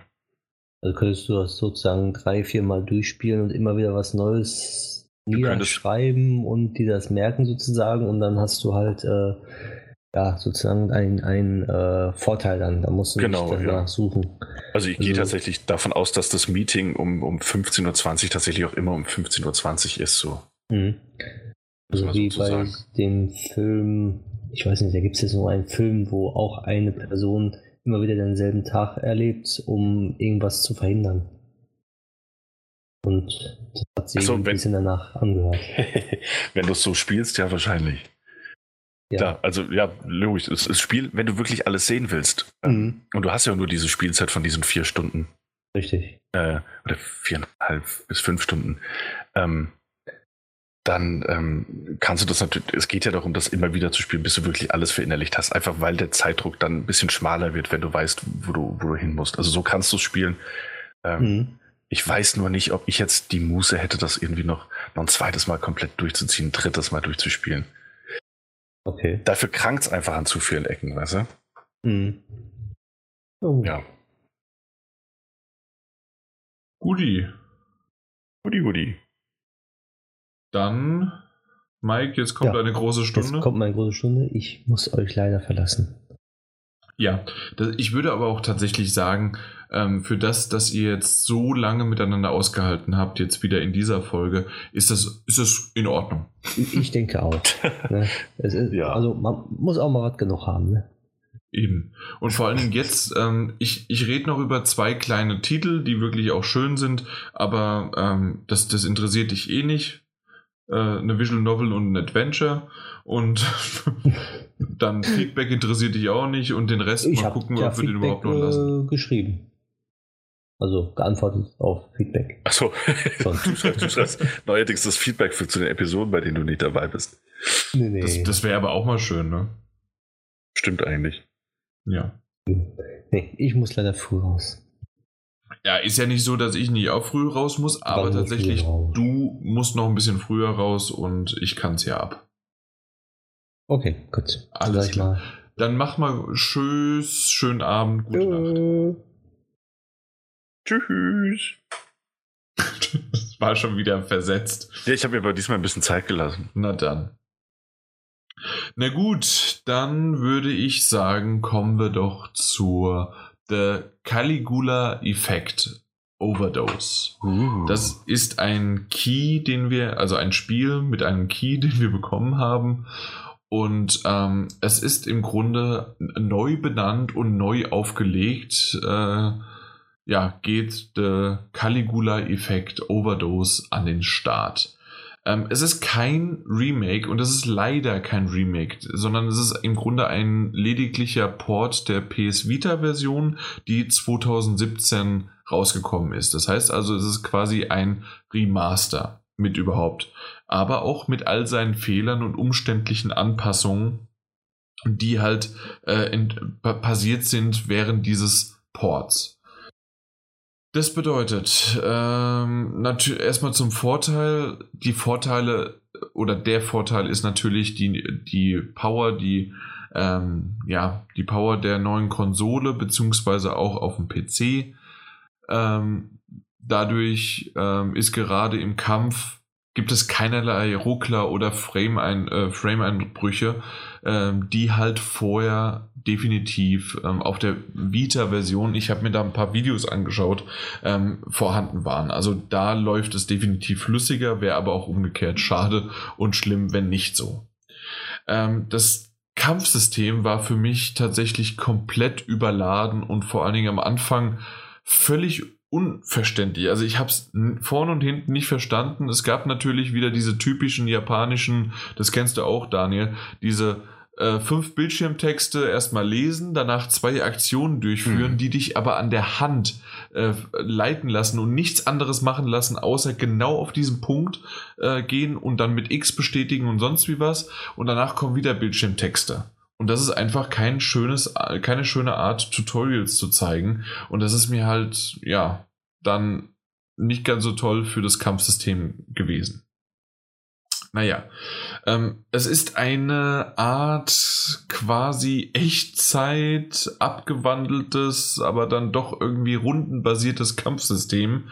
Also könntest du das sozusagen drei, vier Mal durchspielen und immer wieder was Neues niederschreiben und dir das merken sozusagen und dann hast du halt äh, ja sozusagen einen äh, Vorteil dann. Da musst du genau, nicht danach ja. suchen. Also ich also, gehe tatsächlich davon aus, dass das Meeting um, um 15.20 Uhr tatsächlich auch immer um 15.20 Uhr ist so. Mhm. Also wie so bei dem Film, ich weiß nicht, da gibt es jetzt noch einen Film, wo auch eine Person immer wieder denselben Tag erlebt, um irgendwas zu verhindern. Und das hat sich so, ein bisschen danach angehört. *laughs* wenn du es so spielst, ja, wahrscheinlich. Ja. Klar, also ja, logisch. Das, das Spiel, wenn du wirklich alles sehen willst, ähm, mhm. und du hast ja nur diese Spielzeit von diesen vier Stunden. Richtig. Äh, oder viereinhalb bis fünf Stunden. Ähm, dann ähm, kannst du das natürlich, es geht ja darum, das immer wieder zu spielen, bis du wirklich alles verinnerlicht hast. Einfach weil der Zeitdruck dann ein bisschen schmaler wird, wenn du weißt, wo du, wo du hin musst. Also so kannst du es spielen. Ähm, mhm. Ich weiß nur nicht, ob ich jetzt die Muße hätte, das irgendwie noch, noch ein zweites Mal komplett durchzuziehen, ein drittes Mal durchzuspielen. Okay. Dafür krankt es einfach an zu vielen Ecken, weißt du? Mhm. Oh. Ja. Gudi. Gudi, Gudi. Dann, Mike, jetzt kommt ja, eine große Stunde. Jetzt kommt meine große Stunde. Ich muss euch leider verlassen. Ja, das, ich würde aber auch tatsächlich sagen, ähm, für das, dass ihr jetzt so lange miteinander ausgehalten habt, jetzt wieder in dieser Folge, ist das, ist das in Ordnung. Ich denke auch. *laughs* ne? ist, ja. Also man muss auch mal was genug haben. Ne? Eben. Und vor allen Dingen jetzt, ähm, ich, ich rede noch über zwei kleine Titel, die wirklich auch schön sind, aber ähm, das, das interessiert dich eh nicht äh, eine Visual Novel und ein Adventure und *laughs* dann Feedback interessiert dich auch nicht und den Rest ich mal gucken, ob wir den überhaupt noch lassen. Äh, geschrieben. Also geantwortet auf Feedback. Achso, *laughs* du schreibst, du schreibst neuerdings das Feedback für, zu den Episoden, bei denen du nicht dabei bist. Nee, nee. Das, das wäre aber auch mal schön, ne? Stimmt eigentlich. Ja. Nee, ich muss leider früh raus. Ja, ist ja nicht so, dass ich nicht auch früh raus muss, aber tatsächlich, du musst noch ein bisschen früher raus und ich kann es ja ab. Okay, gut. Alles klar. Mal. Dann mach mal tschüss, schönen Abend, gute Nacht. *laughs* Tschüss. das war schon wieder versetzt. Ja, ich habe mir aber diesmal ein bisschen Zeit gelassen. Na dann. Na gut, dann würde ich sagen, kommen wir doch zur The Caligula Effect Overdose. Uh. Das ist ein Key, den wir, also ein Spiel mit einem Key, *laughs* den wir bekommen haben. Und ähm, es ist im Grunde neu benannt und neu aufgelegt. Äh, ja, geht der Caligula-Effekt Overdose an den Start. Ähm, es ist kein Remake und es ist leider kein Remake, sondern es ist im Grunde ein lediglicher Port der PS Vita-Version, die 2017 rausgekommen ist. Das heißt also, es ist quasi ein Remaster mit überhaupt, aber auch mit all seinen Fehlern und umständlichen Anpassungen, die halt äh, passiert sind während dieses Ports. Das bedeutet, ähm, natürlich erstmal zum Vorteil. Die Vorteile oder der Vorteil ist natürlich die, die Power, die, ähm, ja, die Power der neuen Konsole, beziehungsweise auch auf dem PC. Ähm, dadurch ähm, ist gerade im Kampf gibt es keinerlei Ruckler oder Frame-Einbrüche, äh, Frame ähm, die halt vorher definitiv ähm, auf der Vita-Version, ich habe mir da ein paar Videos angeschaut, ähm, vorhanden waren. Also da läuft es definitiv flüssiger, wäre aber auch umgekehrt schade und schlimm, wenn nicht so. Ähm, das Kampfsystem war für mich tatsächlich komplett überladen und vor allen Dingen am Anfang völlig unverständlich. Also ich habe es vorne und hinten nicht verstanden. Es gab natürlich wieder diese typischen japanischen, das kennst du auch, Daniel, diese äh, fünf Bildschirmtexte erstmal lesen, danach zwei Aktionen durchführen, mhm. die dich aber an der Hand äh, leiten lassen und nichts anderes machen lassen, außer genau auf diesen Punkt äh, gehen und dann mit X bestätigen und sonst wie was. Und danach kommen wieder Bildschirmtexte. Und das ist einfach kein schönes, keine schöne Art, Tutorials zu zeigen. Und das ist mir halt, ja, dann nicht ganz so toll für das Kampfsystem gewesen. Naja, ähm, es ist eine Art quasi Echtzeit abgewandeltes, aber dann doch irgendwie rundenbasiertes Kampfsystem,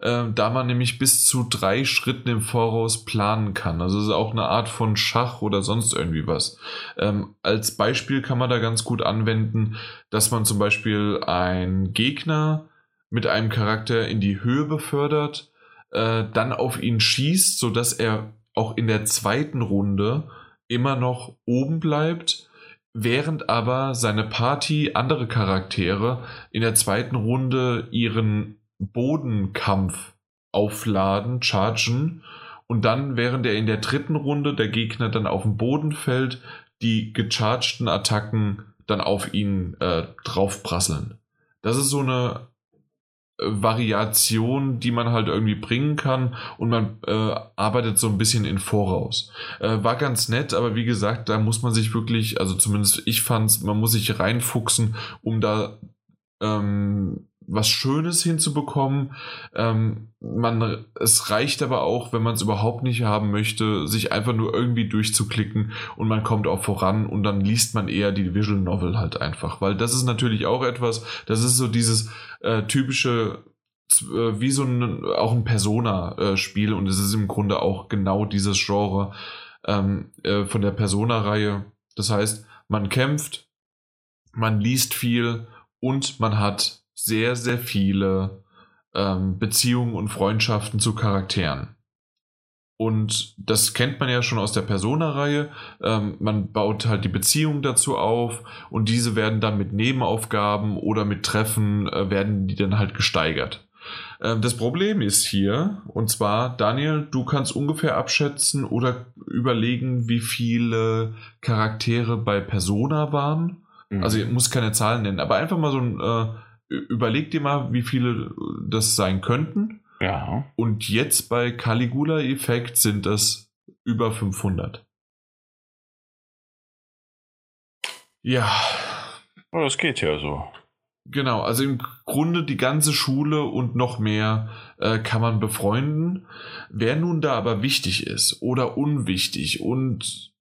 äh, da man nämlich bis zu drei Schritten im Voraus planen kann. Also es ist auch eine Art von Schach oder sonst irgendwie was. Ähm, als Beispiel kann man da ganz gut anwenden, dass man zum Beispiel einen Gegner mit einem Charakter in die Höhe befördert, äh, dann auf ihn schießt, sodass er auch in der zweiten Runde immer noch oben bleibt, während aber seine Party, andere Charaktere in der zweiten Runde ihren Bodenkampf aufladen, chargen und dann, während er in der dritten Runde der Gegner dann auf den Boden fällt, die gechargten Attacken dann auf ihn äh, draufprasseln. Das ist so eine Variation, die man halt irgendwie bringen kann und man äh, arbeitet so ein bisschen in Voraus. Äh, war ganz nett, aber wie gesagt, da muss man sich wirklich, also zumindest ich fand's, man muss sich reinfuchsen, um da ähm, was Schönes hinzubekommen. Ähm, man, es reicht aber auch, wenn man es überhaupt nicht haben möchte, sich einfach nur irgendwie durchzuklicken und man kommt auch voran und dann liest man eher die Visual Novel halt einfach, weil das ist natürlich auch etwas, das ist so dieses äh, typische äh, wie so ein auch ein Persona-Spiel und es ist im Grunde auch genau dieses Genre ähm, äh, von der Persona-Reihe. Das heißt, man kämpft, man liest viel und man hat sehr, sehr viele ähm, Beziehungen und Freundschaften zu Charakteren. Und das kennt man ja schon aus der Persona-Reihe. Ähm, man baut halt die Beziehungen dazu auf und diese werden dann mit Nebenaufgaben oder mit Treffen äh, werden die dann halt gesteigert. Ähm, das Problem ist hier, und zwar, Daniel, du kannst ungefähr abschätzen oder überlegen, wie viele Charaktere bei Persona waren. Mhm. Also ich muss keine Zahlen nennen, aber einfach mal so ein äh, überleg dir mal, wie viele das sein könnten. Ja. Und jetzt bei Caligula Effekt sind das über 500. Ja. Oh, das geht ja so. Genau, also im Grunde die ganze Schule und noch mehr äh, kann man befreunden. Wer nun da aber wichtig ist oder unwichtig und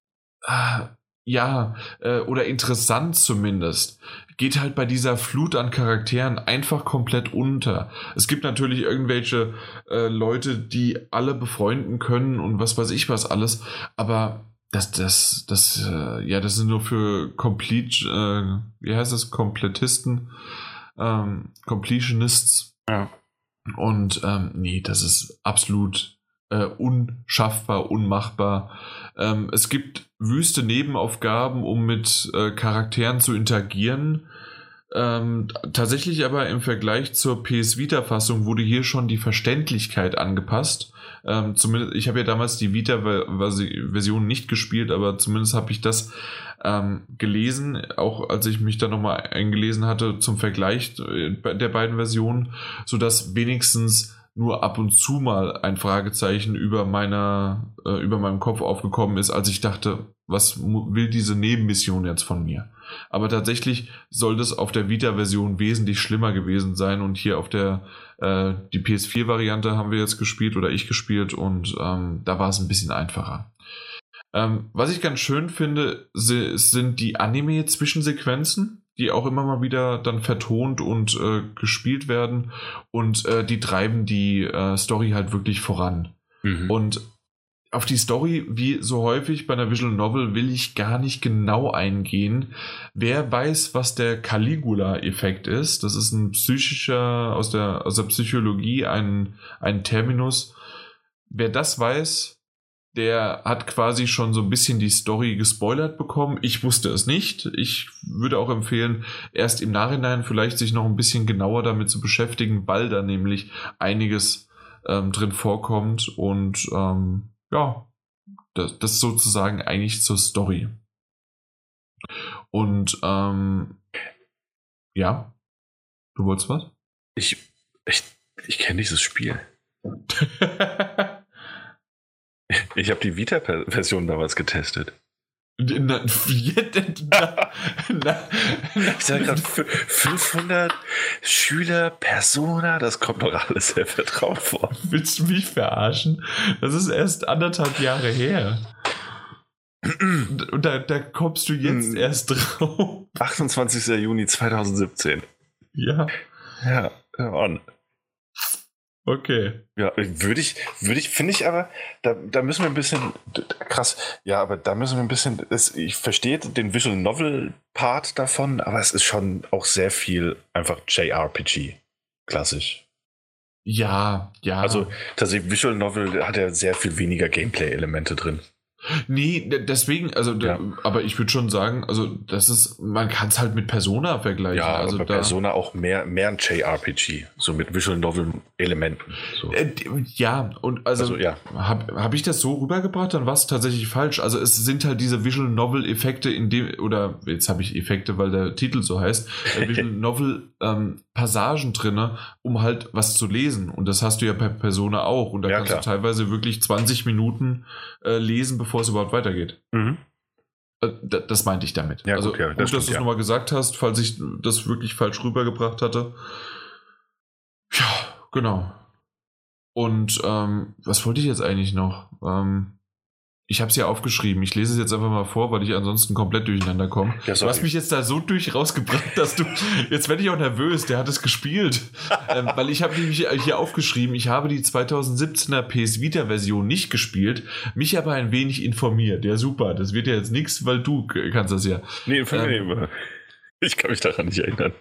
äh, ja, äh, oder interessant zumindest, geht halt bei dieser Flut an Charakteren einfach komplett unter. Es gibt natürlich irgendwelche äh, Leute, die alle befreunden können und was weiß ich was alles, aber das, das, das, äh, ja, das sind nur für Complete, äh, wie heißt das, Komplettisten, ähm, Completionists. Ja. Und ähm, nee, das ist absolut äh, unschaffbar, unmachbar. Ähm, es gibt wüste Nebenaufgaben, um mit äh, Charakteren zu interagieren. Ähm, tatsächlich aber im Vergleich zur PS Vita-Fassung wurde hier schon die Verständlichkeit angepasst. Ähm, zumindest, ich habe ja damals die Vita-Version nicht gespielt, aber zumindest habe ich das ähm, gelesen, auch als ich mich da nochmal eingelesen hatte zum Vergleich äh, der beiden Versionen, sodass wenigstens nur ab und zu mal ein Fragezeichen über meiner, äh, über meinem Kopf aufgekommen ist, als ich dachte, was will diese Nebenmission jetzt von mir? Aber tatsächlich soll das auf der Vita-Version wesentlich schlimmer gewesen sein und hier auf der äh, die PS4-Variante haben wir jetzt gespielt oder ich gespielt und ähm, da war es ein bisschen einfacher. Ähm, was ich ganz schön finde, sind die Anime-Zwischensequenzen, die auch immer mal wieder dann vertont und äh, gespielt werden und äh, die treiben die äh, Story halt wirklich voran. Mhm. Und auf die Story, wie so häufig bei einer Visual Novel, will ich gar nicht genau eingehen. Wer weiß, was der Caligula-Effekt ist, das ist ein psychischer, aus der, aus der Psychologie ein, ein Terminus. Wer das weiß, der hat quasi schon so ein bisschen die Story gespoilert bekommen. Ich wusste es nicht. Ich würde auch empfehlen, erst im Nachhinein vielleicht sich noch ein bisschen genauer damit zu beschäftigen, weil da nämlich einiges ähm, drin vorkommt und ähm, ja, das, das sozusagen eigentlich zur Story. Und ähm, ja, du wolltest was? Ich, ich, ich kenne dieses Spiel. *laughs* ich habe die Vita-Version damals getestet. Na, na, na, ich sage gerade 500 Schüler, Persona, das kommt doch alles sehr vertraut vor. Willst du mich verarschen? Das ist erst anderthalb Jahre her. Und da, da kommst du jetzt hm. erst drauf. 28. Juni 2017. Ja. Ja, on. Okay. Ja, würde ich, würde ich, finde ich aber, da, da müssen wir ein bisschen, krass, ja, aber da müssen wir ein bisschen, das, ich verstehe den Visual Novel Part davon, aber es ist schon auch sehr viel einfach JRPG. Klassisch. Ja, ja. Also tatsächlich, Visual Novel hat ja sehr viel weniger Gameplay-Elemente drin. Nee, deswegen, also, ja. aber ich würde schon sagen, also, das ist, man kann es halt mit Persona vergleichen. Ja, also bei Persona auch mehr, mehr ein JRPG, so mit Visual Novel Elementen. So. Äh, ja, und also, also ja. habe hab ich das so rübergebracht, dann war es tatsächlich falsch. Also, es sind halt diese Visual Novel Effekte in dem, oder jetzt habe ich Effekte, weil der Titel so heißt, äh, *laughs* Visual Novel ähm, Passagen drin, um halt was zu lesen. Und das hast du ja bei Persona auch. Und da ja, kannst klar. du teilweise wirklich 20 Minuten äh, lesen, bevor es überhaupt weitergeht. Mhm. Äh, das meinte ich damit. Ja, also, gut, ja, das gut stimmt, dass du es ja. nochmal gesagt hast, falls ich das wirklich falsch rübergebracht hatte. Ja, genau. Und ähm, was wollte ich jetzt eigentlich noch? Ähm, ich habe es ja aufgeschrieben. Ich lese es jetzt einfach mal vor, weil ich ansonsten komplett durcheinander komme. Ja, du hast mich jetzt da so durch rausgebracht, dass du. Jetzt werde ich auch nervös. Der hat es gespielt. *laughs* ähm, weil ich habe nämlich hier aufgeschrieben, ich habe die 2017er PS Vita-Version nicht gespielt, mich aber ein wenig informiert. Ja, super. Das wird ja jetzt nichts, weil du kannst das ja. Nee, ähm, ich kann mich daran nicht erinnern.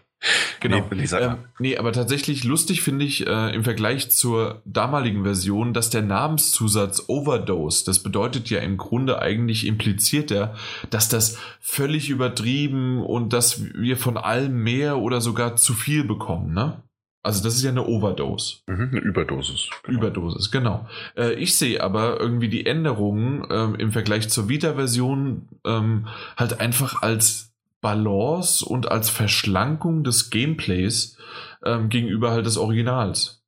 Genau. Nee, ähm, nee, aber tatsächlich lustig finde ich äh, im Vergleich zur damaligen Version, dass der Namenszusatz Overdose, das bedeutet ja im Grunde eigentlich impliziert er, dass das völlig übertrieben und dass wir von allem mehr oder sogar zu viel bekommen, ne? Also das ist ja eine Overdose. Mhm, eine Überdosis. Genau. Überdosis, genau. Äh, ich sehe aber irgendwie die Änderungen ähm, im Vergleich zur Vita-Version ähm, halt einfach als Balance und als Verschlankung des Gameplays ähm, gegenüber halt des Originals.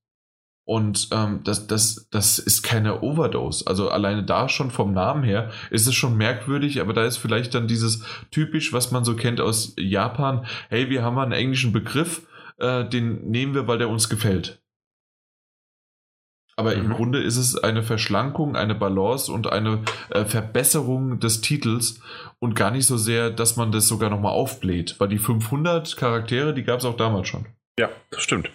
Und ähm, das, das, das ist keine Overdose. Also alleine da schon vom Namen her ist es schon merkwürdig, aber da ist vielleicht dann dieses typisch, was man so kennt aus Japan. Hey, wir haben einen englischen Begriff, äh, den nehmen wir, weil der uns gefällt. Aber mhm. im Grunde ist es eine Verschlankung, eine Balance und eine äh, Verbesserung des Titels und gar nicht so sehr, dass man das sogar nochmal aufbläht, weil die 500 Charaktere, die gab es auch damals schon. Ja, das stimmt.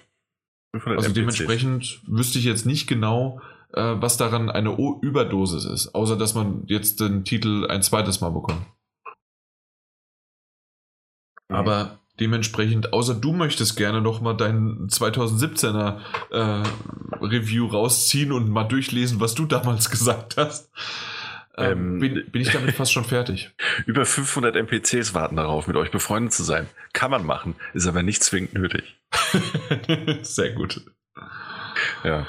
Also NPCs. dementsprechend wüsste ich jetzt nicht genau, äh, was daran eine o Überdosis ist, außer dass man jetzt den Titel ein zweites Mal bekommt. Mhm. Aber dementsprechend, außer du möchtest gerne noch mal dein 2017er äh, Review rausziehen und mal durchlesen, was du damals *laughs* gesagt hast. Ähm, ähm, bin, bin, ich damit fast schon fertig. *laughs* Über 500 NPCs warten darauf, mit euch befreundet zu sein. Kann man machen, ist aber nicht zwingend nötig. *laughs* Sehr gut. Ja.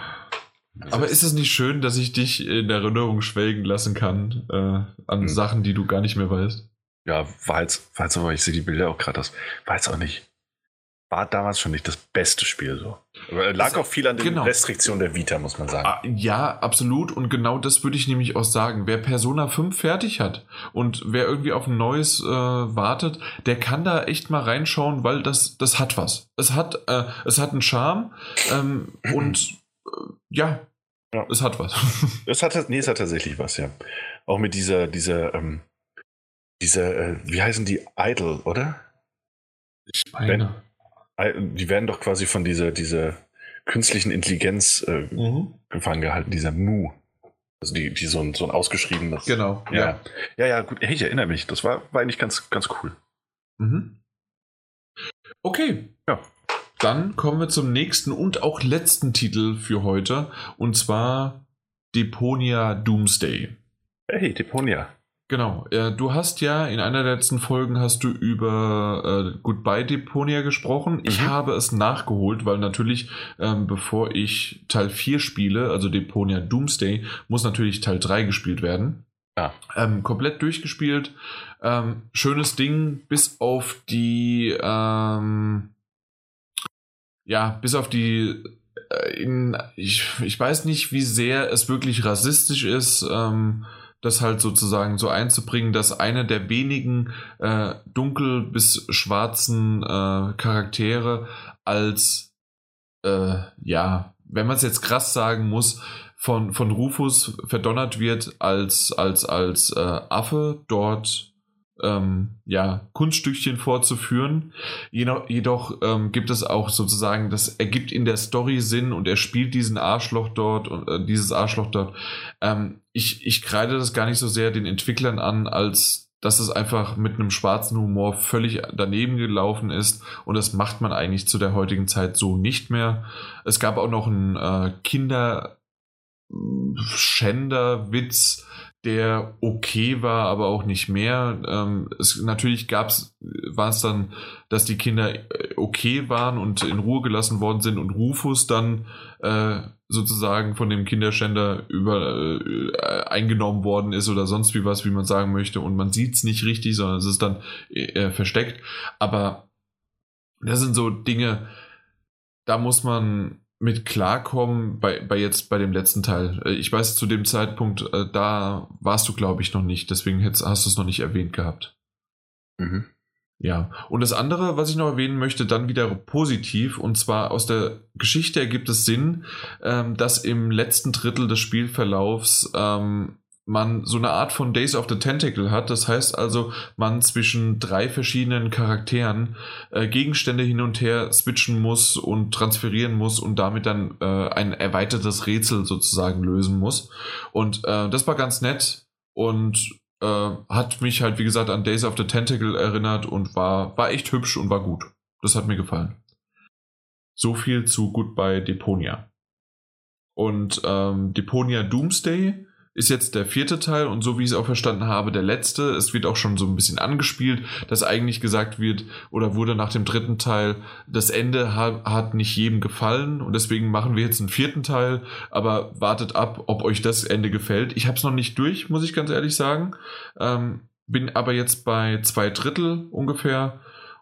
aber ist es nicht schön, dass ich dich in Erinnerung schwelgen lassen kann äh, an hm. Sachen, die du gar nicht mehr weißt? Ja, war jetzt, war jetzt aber, ich sehe die Bilder auch gerade, das war jetzt auch nicht war damals schon nicht das beste Spiel so. Aber lag auch viel an den genau. Restriktionen der Vita, muss man sagen. Ah, ja, absolut. Und genau das würde ich nämlich auch sagen. Wer Persona 5 fertig hat und wer irgendwie auf ein neues äh, wartet, der kann da echt mal reinschauen, weil das, das hat was. Es hat, äh, es hat einen Charme ähm, *clears throat* und äh, ja, ja, es hat was. *laughs* es hat, nee, es hat tatsächlich was, ja. Auch mit dieser, dieser, ähm, dieser, äh, wie heißen die? Idol, oder? Ich meine die werden doch quasi von dieser, dieser künstlichen Intelligenz äh, mhm. gefangen gehalten, dieser Mu. Also die, die so ein, so ein ausgeschriebenes. Genau. Ja. ja. Ja, ja, gut. Ich erinnere mich. Das war, war eigentlich ganz, ganz cool. Mhm. Okay. Ja. Dann kommen wir zum nächsten und auch letzten Titel für heute. Und zwar Deponia Doomsday. Hey, Deponia. Genau. Äh, du hast ja in einer der letzten Folgen hast du über äh, Goodbye Deponia gesprochen. Ich mhm. habe es nachgeholt, weil natürlich, ähm, bevor ich Teil 4 spiele, also Deponia Doomsday, muss natürlich Teil 3 gespielt werden. Ja. Ähm, komplett durchgespielt. Ähm, schönes Ding, bis auf die, ähm, ja, bis auf die äh, in, ich, ich weiß nicht, wie sehr es wirklich rassistisch ist. Ähm, das halt sozusagen so einzubringen, dass eine der wenigen äh, dunkel bis schwarzen äh, Charaktere als, äh, ja, wenn man es jetzt krass sagen muss, von, von Rufus verdonnert wird als, als, als äh, Affe dort ähm, ja, Kunststückchen vorzuführen. Jedoch, ähm, gibt es auch sozusagen, das ergibt in der Story Sinn und er spielt diesen Arschloch dort und äh, dieses Arschloch dort. Ähm, ich, ich kreide das gar nicht so sehr den Entwicklern an, als dass es einfach mit einem schwarzen Humor völlig daneben gelaufen ist und das macht man eigentlich zu der heutigen Zeit so nicht mehr. Es gab auch noch einen äh, Kinderschänder-Witz, der okay war, aber auch nicht mehr. Ähm, es, natürlich gab's, war es dann, dass die Kinder äh, okay waren und in Ruhe gelassen worden sind und Rufus dann äh, sozusagen von dem Kinderschänder über äh, eingenommen worden ist oder sonst wie was, wie man sagen möchte, und man sieht es nicht richtig, sondern es ist dann äh, versteckt. Aber das sind so Dinge, da muss man mit klarkommen bei, bei jetzt bei dem letzten Teil. Äh, ich weiß zu dem Zeitpunkt, äh, da warst du, glaube ich, noch nicht, deswegen hast du es noch nicht erwähnt gehabt. Mhm. Ja, und das andere, was ich noch erwähnen möchte, dann wieder positiv, und zwar aus der Geschichte ergibt es Sinn, ähm, dass im letzten Drittel des Spielverlaufs ähm, man so eine Art von Days of the Tentacle hat. Das heißt also, man zwischen drei verschiedenen Charakteren äh, Gegenstände hin und her switchen muss und transferieren muss und damit dann äh, ein erweitertes Rätsel sozusagen lösen muss. Und äh, das war ganz nett und äh, hat mich halt, wie gesagt, an Days of the Tentacle erinnert und war, war echt hübsch und war gut. Das hat mir gefallen. So viel zu Goodbye Deponia. Und ähm, Deponia Doomsday ist jetzt der vierte Teil und so wie ich es auch verstanden habe, der letzte. Es wird auch schon so ein bisschen angespielt, dass eigentlich gesagt wird oder wurde nach dem dritten Teil, das Ende hat, hat nicht jedem gefallen und deswegen machen wir jetzt einen vierten Teil, aber wartet ab, ob euch das Ende gefällt. Ich habe es noch nicht durch, muss ich ganz ehrlich sagen. Ähm, bin aber jetzt bei zwei Drittel ungefähr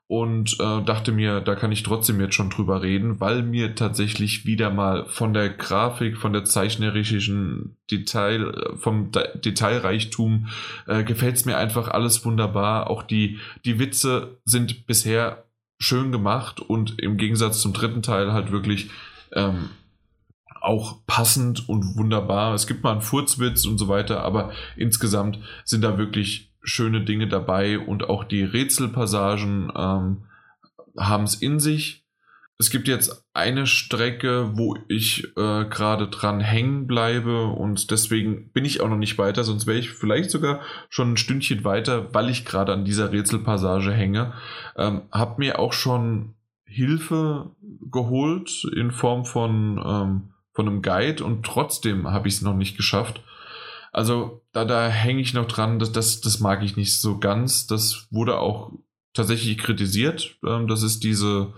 und äh, dachte mir, da kann ich trotzdem jetzt schon drüber reden, weil mir tatsächlich wieder mal von der Grafik, von der zeichnerischen Detail, vom De Detailreichtum äh, gefällt es mir einfach alles wunderbar. Auch die, die Witze sind bisher schön gemacht und im Gegensatz zum dritten Teil halt wirklich ähm, auch passend und wunderbar. Es gibt mal einen Furzwitz und so weiter, aber insgesamt sind da wirklich schöne Dinge dabei und auch die Rätselpassagen ähm, haben es in sich. Es gibt jetzt eine Strecke, wo ich äh, gerade dran hängen bleibe und deswegen bin ich auch noch nicht weiter, sonst wäre ich vielleicht sogar schon ein Stündchen weiter, weil ich gerade an dieser Rätselpassage hänge. Ähm, hab mir auch schon Hilfe geholt in Form von, ähm, von einem Guide und trotzdem habe ich es noch nicht geschafft. Also da, da hänge ich noch dran, das, das, das mag ich nicht so ganz. Das wurde auch tatsächlich kritisiert. Ähm, das ist diese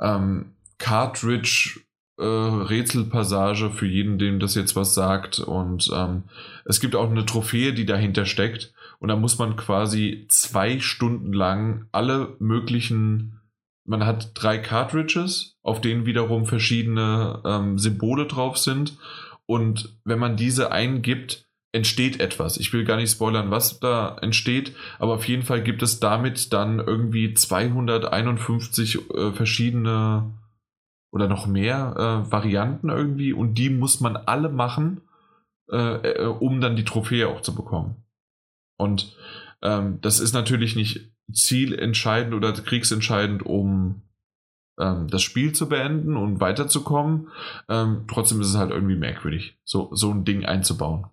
ähm, Cartridge äh, Rätselpassage für jeden, dem das jetzt was sagt. Und ähm, es gibt auch eine Trophäe, die dahinter steckt. Und da muss man quasi zwei Stunden lang alle möglichen. Man hat drei Cartridges, auf denen wiederum verschiedene ähm, Symbole drauf sind. Und wenn man diese eingibt, entsteht etwas. Ich will gar nicht spoilern, was da entsteht, aber auf jeden Fall gibt es damit dann irgendwie 251 äh, verschiedene oder noch mehr äh, Varianten irgendwie und die muss man alle machen, äh, äh um dann die Trophäe auch zu bekommen. Und ähm, das ist natürlich nicht zielentscheidend oder kriegsentscheidend, um ähm, das Spiel zu beenden und weiterzukommen. Ähm, trotzdem ist es halt irgendwie merkwürdig, so, so ein Ding einzubauen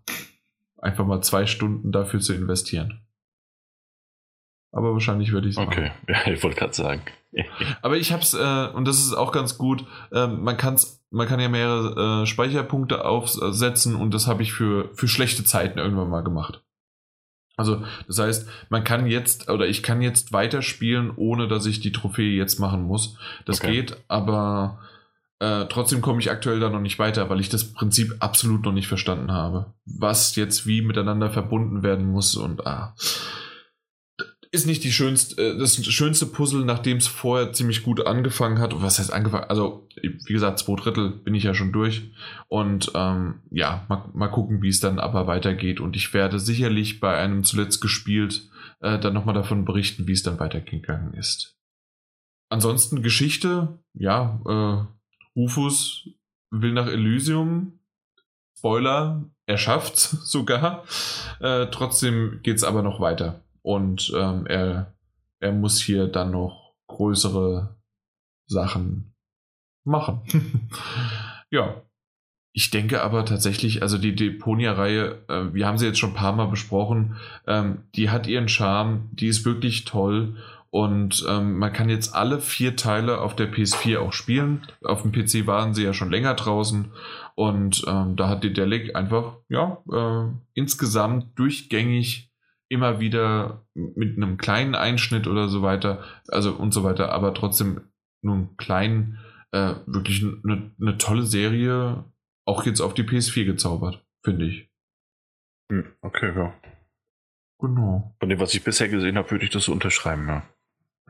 einfach mal zwei Stunden dafür zu investieren. Aber wahrscheinlich würde ich es Okay, ja, ich wollte gerade sagen. *laughs* Aber ich habe es, äh, und das ist auch ganz gut, äh, man, kann's, man kann ja mehrere äh, Speicherpunkte aufsetzen und das habe ich für, für schlechte Zeiten irgendwann mal gemacht. Also, das heißt, man kann jetzt, oder ich kann jetzt weiterspielen, ohne dass ich die Trophäe jetzt machen muss. Das okay. geht, aber äh, trotzdem komme ich aktuell da noch nicht weiter, weil ich das Prinzip absolut noch nicht verstanden habe. Was jetzt wie miteinander verbunden werden muss und ah. Ist nicht die schönste, äh, das schönste Puzzle, nachdem es vorher ziemlich gut angefangen hat. Was heißt angefangen? Also, wie gesagt, zwei Drittel bin ich ja schon durch. Und ähm, ja, mal, mal gucken, wie es dann aber weitergeht. Und ich werde sicherlich bei einem zuletzt gespielt äh, dann nochmal davon berichten, wie es dann weitergegangen ist. Ansonsten Geschichte, ja, äh, Rufus will nach Elysium. Spoiler, er schafft's *laughs* sogar. Äh, trotzdem geht's aber noch weiter. Und ähm, er, er muss hier dann noch größere Sachen machen. *laughs* ja. Ich denke aber tatsächlich, also die Deponia-Reihe, äh, wir haben sie jetzt schon ein paar Mal besprochen, ähm, die hat ihren Charme, die ist wirklich toll und ähm, man kann jetzt alle vier Teile auf der PS4 auch spielen. Auf dem PC waren sie ja schon länger draußen. Und ähm, da hat die Delic einfach, ja, äh, insgesamt durchgängig immer wieder mit einem kleinen Einschnitt oder so weiter, also und so weiter, aber trotzdem nur einen kleinen, äh, wirklich eine, eine tolle Serie auch jetzt auf die PS4 gezaubert, finde ich. Hm, okay, ja. Genau. Von dem, was ich bisher gesehen habe, würde ich das so unterschreiben, ja.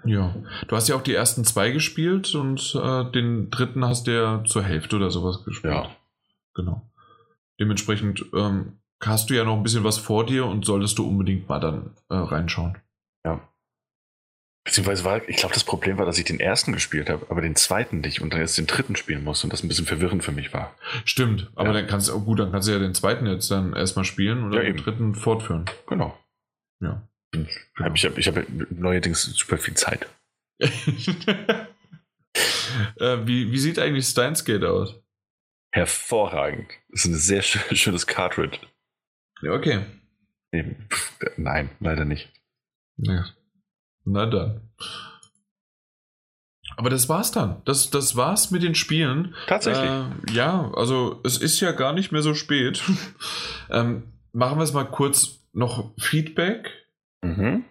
Ja, du hast ja auch die ersten zwei gespielt und äh, den dritten hast du ja zur Hälfte oder sowas gespielt. Ja. Genau. Dementsprechend ähm, hast du ja noch ein bisschen was vor dir und solltest du unbedingt mal dann äh, reinschauen. Ja. Beziehungsweise war, ich glaube, das Problem war, dass ich den ersten gespielt habe, aber den zweiten nicht und dann jetzt den dritten spielen muss und das ein bisschen verwirrend für mich war. Stimmt, aber ja. dann kannst du, oh gut, dann kannst du ja den zweiten jetzt dann erstmal spielen und ja, den dritten fortführen. Genau. Ja. Genau. Ich habe ich hab neuerdings super viel Zeit. *laughs* äh, wie, wie sieht eigentlich Steins Gate aus? Hervorragend. Das ist ein sehr *laughs* schönes Cartridge. Ja, okay. Nein, leider nicht. Ja. Na dann. Aber das war's dann. Das, das war's mit den Spielen. Tatsächlich. Äh, ja, also es ist ja gar nicht mehr so spät. *laughs* ähm, machen wir es mal kurz noch Feedback. Mhm.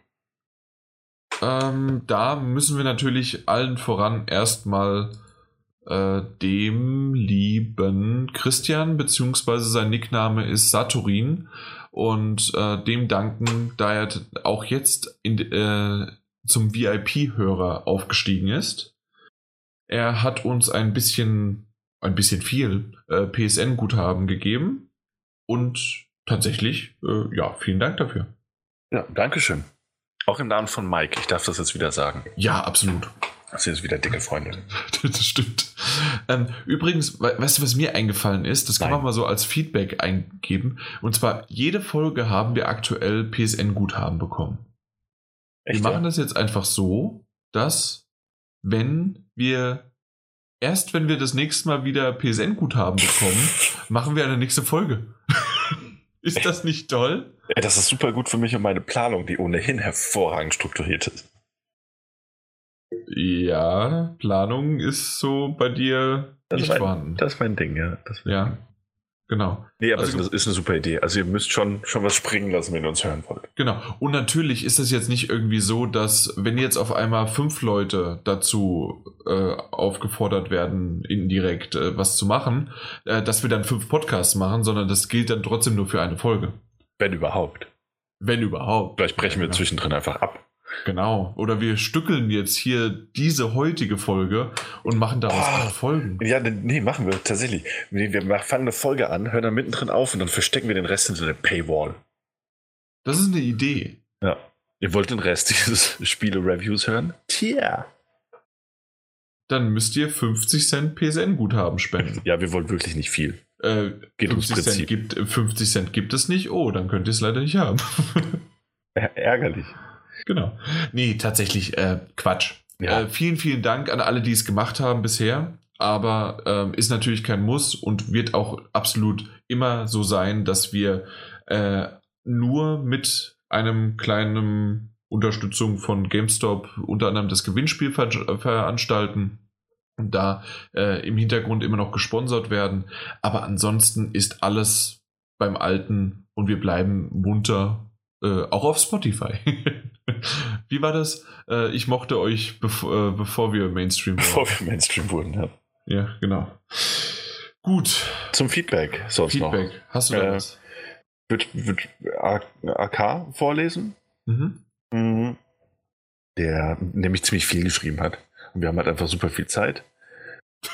Ähm, da müssen wir natürlich allen voran erstmal äh, dem lieben Christian, beziehungsweise sein Nickname ist Saturin, und äh, dem danken, da er auch jetzt in, äh, zum VIP-Hörer aufgestiegen ist. Er hat uns ein bisschen, ein bisschen viel äh, PSN-Guthaben gegeben und tatsächlich, äh, ja, vielen Dank dafür. Ja, danke schön. Auch im Namen von Mike, ich darf das jetzt wieder sagen. Ja, absolut. Das sind jetzt wieder dicke Freunde. *laughs* das stimmt. Ähm, übrigens, weißt du, was mir eingefallen ist? Das kann Nein. man mal so als Feedback eingeben. Und zwar, jede Folge haben wir aktuell PSN-Guthaben bekommen. Echt, wir machen ja? das jetzt einfach so, dass, wenn wir erst wenn wir das nächste Mal wieder PSN-Guthaben bekommen, *laughs* machen wir eine nächste Folge. Ist das nicht toll? Das ist super gut für mich und meine Planung, die ohnehin hervorragend strukturiert ist. Ja, Planung ist so bei dir das nicht mein, vorhanden. Das ist mein Ding, ja. ja. Genau. Nee, aber also, das ist eine super Idee. Also ihr müsst schon, schon was springen lassen, wenn ihr uns hören wollt. Genau. Und natürlich ist es jetzt nicht irgendwie so, dass wenn jetzt auf einmal fünf Leute dazu äh, aufgefordert werden, indirekt äh, was zu machen, äh, dass wir dann fünf Podcasts machen, sondern das gilt dann trotzdem nur für eine Folge. Wenn überhaupt. Wenn überhaupt. Vielleicht brechen wir ja. zwischendrin einfach ab. Genau. Oder wir stückeln jetzt hier diese heutige Folge und machen daraus oh, Folgen. Ja, nee, machen wir tatsächlich. Wir fangen eine Folge an, hören dann mittendrin auf und dann verstecken wir den Rest hinter der Paywall. Das ist eine Idee. Ja. Ihr wollt den Rest *laughs* dieses Spiele-Reviews hören? Tja. Dann müsst ihr 50 Cent PSN-Guthaben spenden. Ja, wir wollen wirklich nicht viel. Äh, Geht 50, Cent gibt, 50 Cent gibt es nicht. Oh, dann könnt ihr es leider nicht haben. *laughs* Ärgerlich. Genau. Nee, tatsächlich äh, Quatsch. Ja. Äh, vielen, vielen Dank an alle, die es gemacht haben bisher. Aber ähm, ist natürlich kein Muss und wird auch absolut immer so sein, dass wir äh, nur mit einem kleinen Unterstützung von GameStop unter anderem das Gewinnspiel ver veranstalten und da äh, im Hintergrund immer noch gesponsert werden. Aber ansonsten ist alles beim Alten und wir bleiben munter, äh, auch auf Spotify. *laughs* *laughs* Wie war das? Äh, ich mochte euch, bev äh, bevor wir Mainstream wurden. Bevor wir Mainstream wurden, ja. Ja, genau. Gut. Zum Feedback sonst Feedback. noch. Hast du da äh, was? Wird, wird AK vorlesen? Mhm. mhm. Der nämlich ziemlich viel geschrieben hat. Und wir haben halt einfach super viel Zeit.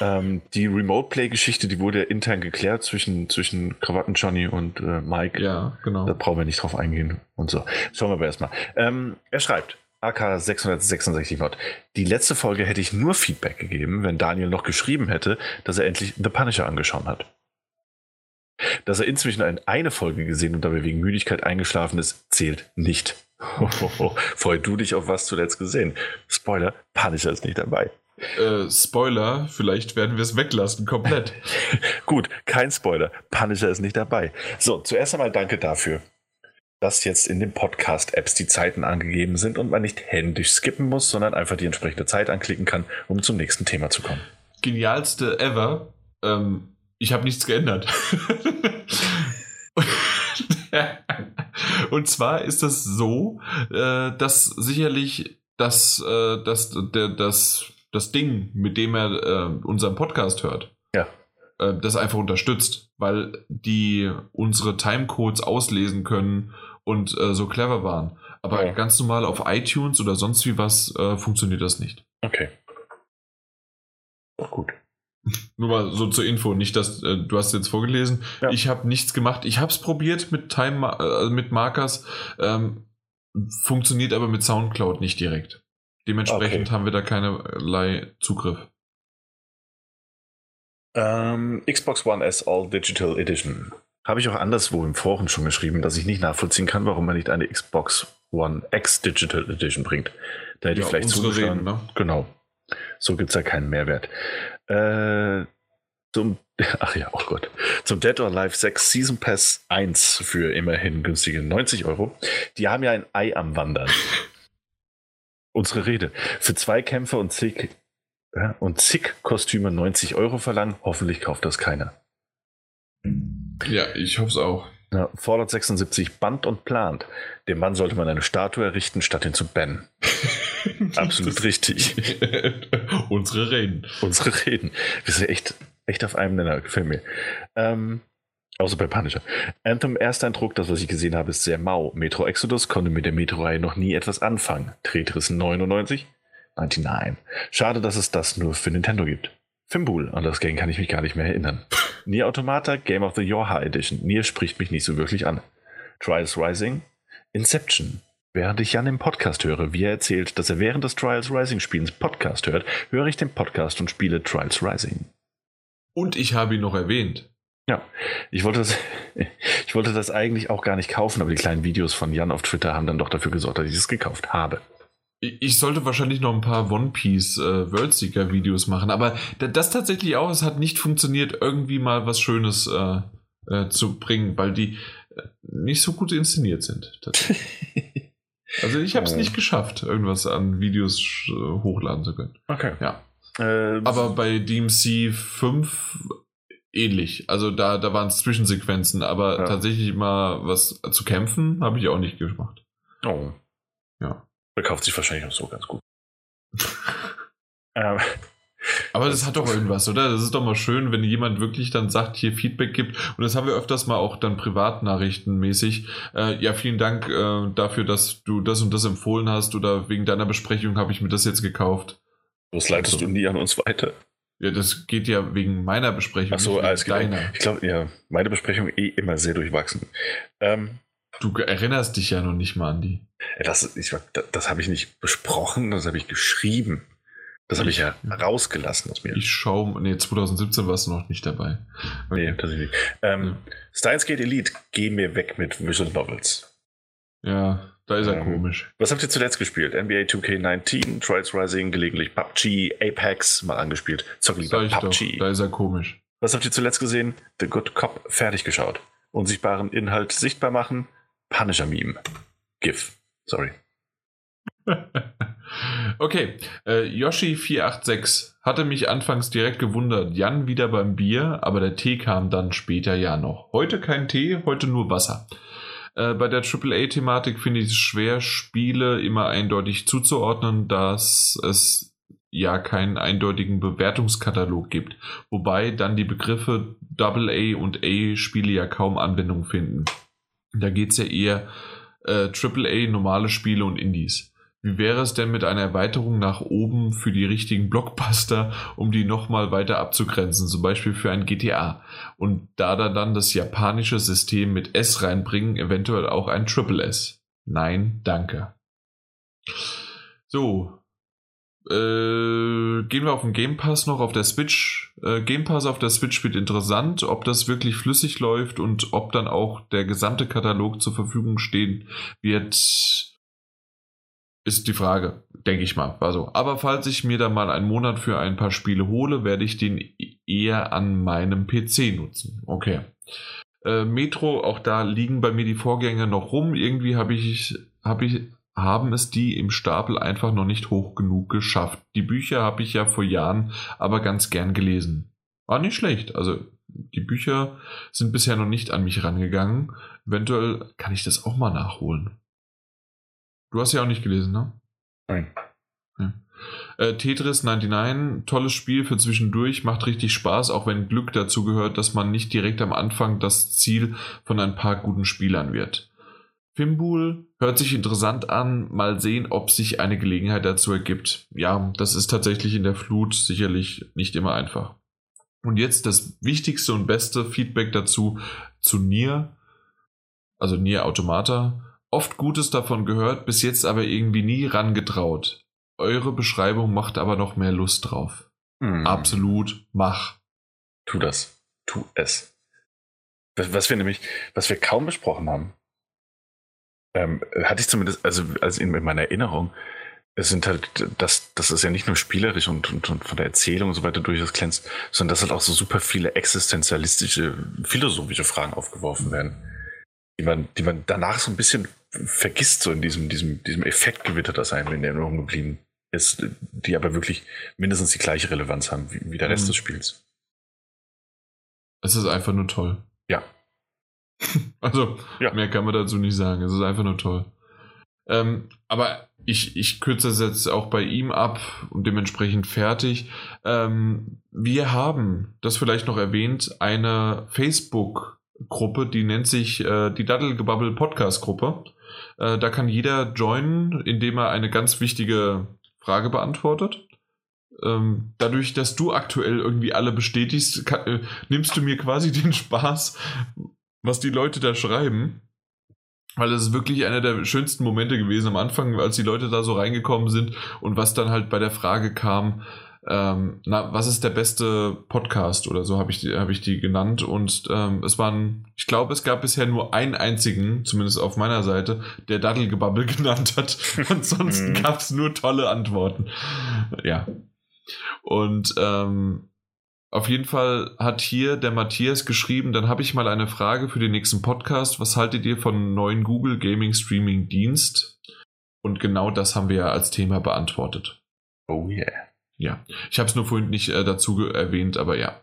Ähm, die Remote Play-Geschichte, die wurde ja intern geklärt zwischen, zwischen Krawatten Johnny und äh, Mike. Ja, genau. Da brauchen wir nicht drauf eingehen und so. Schauen wir aber erstmal. Ähm, er schreibt, AK 666 Mod. Die letzte Folge hätte ich nur Feedback gegeben, wenn Daniel noch geschrieben hätte, dass er endlich The Punisher angeschaut hat. Dass er inzwischen eine Folge gesehen und dabei wegen Müdigkeit eingeschlafen ist, zählt nicht. *laughs* Freu du dich auf was zuletzt gesehen. Spoiler, Punisher ist nicht dabei. Äh, Spoiler, vielleicht werden wir es weglassen, komplett. *laughs* Gut, kein Spoiler. Punisher ist nicht dabei. So, zuerst einmal danke dafür, dass jetzt in den Podcast-Apps die Zeiten angegeben sind und man nicht händisch skippen muss, sondern einfach die entsprechende Zeit anklicken kann, um zum nächsten Thema zu kommen. Genialste ever. Ähm, ich habe nichts geändert. *laughs* und zwar ist das so, äh, dass sicherlich das, äh, das, der, das Ding, mit dem er äh, unseren Podcast hört, ja. äh, das einfach unterstützt, weil die unsere Timecodes auslesen können und äh, so clever waren. Aber ja. ganz normal auf iTunes oder sonst wie was äh, funktioniert das nicht. Okay. Gut. *laughs* Nur mal so zur Info, nicht, dass äh, du hast jetzt vorgelesen. Ja. Ich habe nichts gemacht. Ich habe es probiert mit Time äh, mit Markers, ähm, funktioniert aber mit SoundCloud nicht direkt. Dementsprechend okay. haben wir da keinerlei Zugriff. Ähm, Xbox One S All Digital Edition. Habe ich auch anderswo im Forum schon geschrieben, dass ich nicht nachvollziehen kann, warum man nicht eine Xbox One X Digital Edition bringt. Da hätte ja, ich vielleicht zugeschaut. Ne? Genau. So gibt es ja keinen Mehrwert. Äh, zum, *laughs* ach ja, oh Gott. Zum Dead or Alive 6 Season Pass 1 für immerhin günstige 90 Euro. Die haben ja ein Ei am Wandern. *laughs* unsere Rede. Für zwei Kämpfe und zig, ja, und zig Kostüme 90 Euro verlangen. Hoffentlich kauft das keiner. Ja, ich hoffe es auch. Ja, Fallout 76 band und plant. Dem Mann sollte man eine Statue errichten, statt ihn zu bannen. *laughs* Absolut richtig. *laughs* Unsere Reden. Unsere Reden. Wir sind echt, echt auf einem Nenner. Gefällt mir. Ähm, Außer bei Punisher. Anthem, Ersteindruck, das, was ich gesehen habe, ist sehr mau. Metro Exodus konnte mit der Metro-Reihe noch nie etwas anfangen. Tetris 99? 99. Schade, dass es das nur für Nintendo gibt. Fimbul, an das Game kann ich mich gar nicht mehr erinnern. *laughs* Nier Automata, Game of the Yorha Edition. Nier spricht mich nicht so wirklich an. Trials Rising? Inception. Während ich Jan im Podcast höre, wie er erzählt, dass er während des Trials Rising Spielens Podcast hört, höre ich den Podcast und spiele Trials Rising. Und ich habe ihn noch erwähnt. Ja, ich wollte, das, *laughs* ich wollte das eigentlich auch gar nicht kaufen, aber die kleinen Videos von Jan auf Twitter haben dann doch dafür gesorgt, dass ich es gekauft habe. Ich sollte wahrscheinlich noch ein paar One Piece äh, Worldseeker Videos machen, aber das tatsächlich auch, es hat nicht funktioniert, irgendwie mal was Schönes äh, äh, zu bringen, weil die äh, nicht so gut inszeniert sind. *laughs* also ich habe es nicht geschafft, irgendwas an Videos äh, hochladen zu können. Okay. Ja. Ähm, aber bei DMC 5 ähnlich. Also da, da waren es Zwischensequenzen, aber ja. tatsächlich mal was zu kämpfen, habe ich auch nicht gemacht. Oh. Ja. Verkauft sich wahrscheinlich auch so ganz gut. *laughs* ähm, aber das hat doch irgendwas, oder? Das ist doch mal schön, wenn jemand wirklich dann sagt, hier Feedback gibt. Und das haben wir öfters mal auch dann privatnachrichtenmäßig. Äh, ja, vielen Dank äh, dafür, dass du das und das empfohlen hast oder wegen deiner Besprechung habe ich mir das jetzt gekauft. Das leitest also, du nie an uns weiter. Ja, das geht ja wegen meiner Besprechung. Ach so, alles deiner. Ich glaube, ja, meine Besprechung eh immer sehr durchwachsen. Ähm, Du erinnerst dich ja noch nicht mal an die. Das, ich, das, das habe ich nicht besprochen, das habe ich geschrieben. Das habe ich ja rausgelassen aus mir. Ich schaue, nee, 2017 warst du noch nicht dabei. Okay. Nee, tatsächlich. Ähm, Steins Gate Elite, geh mir weg mit Visual Novels. Ja, da ist er ähm, komisch. Was habt ihr zuletzt gespielt? NBA 2K19, Trials Rising, gelegentlich PUBG, Apex, mal angespielt. Zock lieber PUBG. Doch, da ist er komisch. Was habt ihr zuletzt gesehen? The Good Cop fertig geschaut. Unsichtbaren Inhalt sichtbar machen, Punisher-Meme. GIF. Sorry. *laughs* okay, äh, Yoshi486 hatte mich anfangs direkt gewundert. Jan wieder beim Bier, aber der Tee kam dann später ja noch. Heute kein Tee, heute nur Wasser. Äh, bei der AAA-Thematik finde ich es schwer, Spiele immer eindeutig zuzuordnen, dass es ja keinen eindeutigen Bewertungskatalog gibt, wobei dann die Begriffe AA und A-Spiele ja kaum Anwendung finden. Da geht es ja eher äh, AAA, normale Spiele und Indies. Wie wäre es denn mit einer Erweiterung nach oben für die richtigen Blockbuster, um die nochmal weiter abzugrenzen, zum Beispiel für ein GTA? Und da da dann das japanische System mit S reinbringen, eventuell auch ein Triple S? Nein, danke. So, äh, gehen wir auf den Game Pass noch auf der Switch. Äh, Game Pass auf der Switch wird interessant, ob das wirklich flüssig läuft und ob dann auch der gesamte Katalog zur Verfügung stehen wird, ist die Frage, denke ich mal. Also, aber falls ich mir da mal einen Monat für ein paar Spiele hole, werde ich den eher an meinem PC nutzen. Okay. Äh, Metro, auch da liegen bei mir die Vorgänge noch rum. Irgendwie habe ich, habe ich haben es die im Stapel einfach noch nicht hoch genug geschafft. Die Bücher habe ich ja vor Jahren aber ganz gern gelesen. War nicht schlecht. Also die Bücher sind bisher noch nicht an mich rangegangen. Eventuell kann ich das auch mal nachholen. Du hast ja auch nicht gelesen, ne? Nein. Ja. Äh, Tetris 99, tolles Spiel für zwischendurch, macht richtig Spaß, auch wenn Glück dazu gehört, dass man nicht direkt am Anfang das Ziel von ein paar guten Spielern wird. Fimbul hört sich interessant an. Mal sehen, ob sich eine Gelegenheit dazu ergibt. Ja, das ist tatsächlich in der Flut sicherlich nicht immer einfach. Und jetzt das wichtigste und beste Feedback dazu zu Nier, also Nier Automata. Oft Gutes davon gehört, bis jetzt aber irgendwie nie rangetraut. Eure Beschreibung macht aber noch mehr Lust drauf. Hm. Absolut, mach. Tu das. Tu es. Was wir nämlich, was wir kaum besprochen haben, ähm, hatte ich zumindest, also, also in, in meiner Erinnerung, es sind halt, das, das ist ja nicht nur spielerisch und, und, und von der Erzählung und so weiter durchaus glänzt, sondern dass halt auch so super viele existenzialistische, philosophische Fragen aufgeworfen werden, die man, die man danach so ein bisschen vergisst, so in diesem, diesem, diesem Effektgewitter, das einem in Erinnerung geblieben ist, die aber wirklich mindestens die gleiche Relevanz haben wie, wie der Rest mhm. des Spiels. Es ist einfach nur toll. Ja, *laughs* also, ja. mehr kann man dazu nicht sagen. Es ist einfach nur toll. Ähm, aber ich, ich kürze das jetzt auch bei ihm ab und dementsprechend fertig. Ähm, wir haben, das vielleicht noch erwähnt, eine Facebook-Gruppe, die nennt sich äh, die Daddelgebubble Podcast-Gruppe. Äh, da kann jeder joinen, indem er eine ganz wichtige Frage beantwortet. Ähm, dadurch, dass du aktuell irgendwie alle bestätigst, kann, äh, nimmst du mir quasi *laughs* den Spaß, was die Leute da schreiben. Weil das ist wirklich einer der schönsten Momente gewesen am Anfang, als die Leute da so reingekommen sind und was dann halt bei der Frage kam, ähm, na, was ist der beste Podcast oder so habe ich, die, hab ich die genannt. Und ähm, es waren, ich glaube, es gab bisher nur einen einzigen, zumindest auf meiner Seite, der Daddelgebabbel *laughs* genannt hat. Ansonsten mhm. gab es nur tolle Antworten. Ja. Und ähm, auf jeden Fall hat hier der Matthias geschrieben, dann habe ich mal eine Frage für den nächsten Podcast. Was haltet ihr von neuen Google Gaming Streaming Dienst? Und genau das haben wir ja als Thema beantwortet. Oh yeah. Ja, ich habe es nur vorhin nicht äh, dazu erwähnt, aber ja.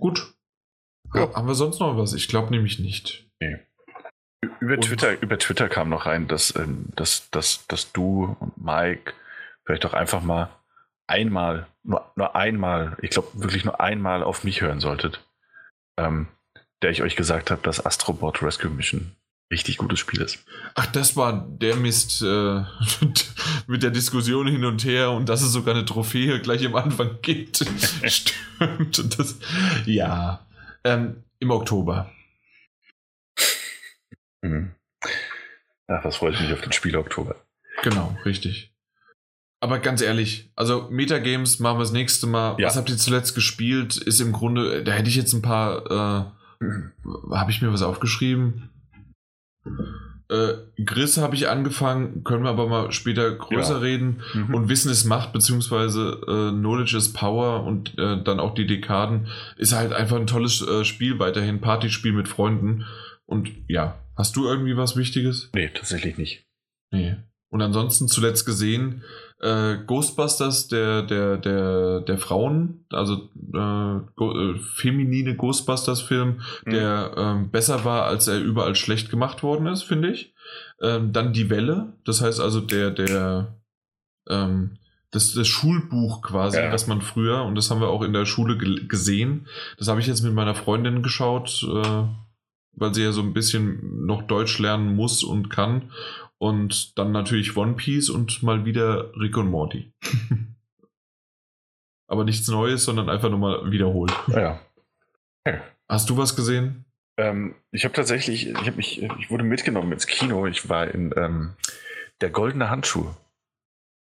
Gut. Ja. Haben wir sonst noch was? Ich glaube nämlich nicht. Nee. Über Twitter, über Twitter kam noch rein, dass, ähm, dass, dass, dass du und Mike vielleicht auch einfach mal einmal, nur, nur einmal, ich glaube wirklich nur einmal auf mich hören solltet, ähm, der ich euch gesagt habe, dass Astrobot Rescue Mission richtig gutes Spiel ist. Ach, das war der Mist äh, *laughs* mit der Diskussion hin und her und dass es sogar eine Trophäe gleich am Anfang *laughs* gibt. Stimmt. Das, ja. Ähm, Im Oktober. Mhm. Ach, das freut mich auf den Spiel Oktober. Genau, richtig. Aber ganz ehrlich, also Metagames machen wir das nächste Mal. Ja. Was habt ihr zuletzt gespielt? Ist im Grunde, da hätte ich jetzt ein paar, äh, mhm. habe ich mir was aufgeschrieben? Äh, Gris habe ich angefangen, können wir aber mal später größer ja. reden. Mhm. Und Wissen ist Macht, beziehungsweise äh, Knowledge is Power und äh, dann auch die Dekaden, ist halt einfach ein tolles äh, Spiel weiterhin, Partyspiel mit Freunden. Und ja, hast du irgendwie was Wichtiges? Nee, tatsächlich nicht. Nee. Und ansonsten zuletzt gesehen, äh, Ghostbusters der, der, der, der Frauen, also äh, go, äh, feminine Ghostbusters-Film, mhm. der ähm, besser war, als er überall schlecht gemacht worden ist, finde ich. Ähm, dann Die Welle, das heißt also der, der ähm, das, das Schulbuch quasi, ja. das man früher, und das haben wir auch in der Schule gesehen. Das habe ich jetzt mit meiner Freundin geschaut, äh, weil sie ja so ein bisschen noch Deutsch lernen muss und kann. Und dann natürlich One Piece und mal wieder Rick und Morty. *laughs* Aber nichts Neues, sondern einfach nur mal wiederholt. Ja. ja. Hast du was gesehen? Ähm, ich habe tatsächlich, ich habe mich, ich wurde mitgenommen ins Kino. Ich war in ähm, der goldene Handschuh.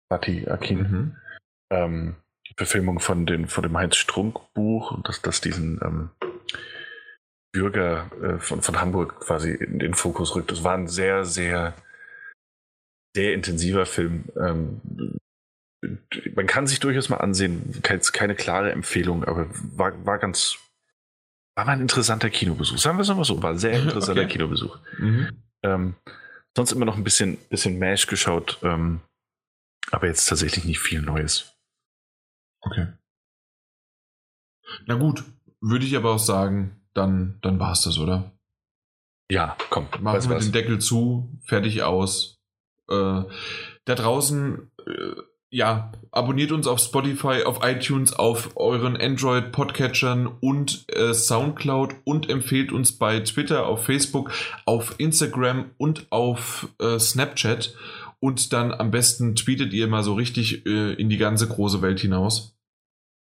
Fatih Akin. Mhm. Ähm, Verfilmung von, den, von dem Heinz Strunk Buch und dass das diesen ähm, Bürger äh, von, von Hamburg quasi in den Fokus rückt. Es war ein sehr, sehr sehr intensiver Film. Ähm, man kann sich durchaus mal ansehen, keine, keine klare Empfehlung, aber war, war ganz, war mal ein interessanter Kinobesuch. Sagen wir es mal so, war ein sehr interessanter okay. Kinobesuch. Mhm. Ähm, sonst immer noch ein bisschen, bisschen Mash geschaut, ähm, aber jetzt tatsächlich nicht viel Neues. Okay. Na gut, würde ich aber auch sagen, dann, dann war es das, oder? Ja, komm. Machen wir den Deckel zu, fertig aus da draußen, äh, ja, abonniert uns auf Spotify, auf iTunes, auf euren Android-Podcatchern und äh, Soundcloud und empfehlt uns bei Twitter, auf Facebook, auf Instagram und auf äh, Snapchat. Und dann am besten tweetet ihr mal so richtig äh, in die ganze große Welt hinaus.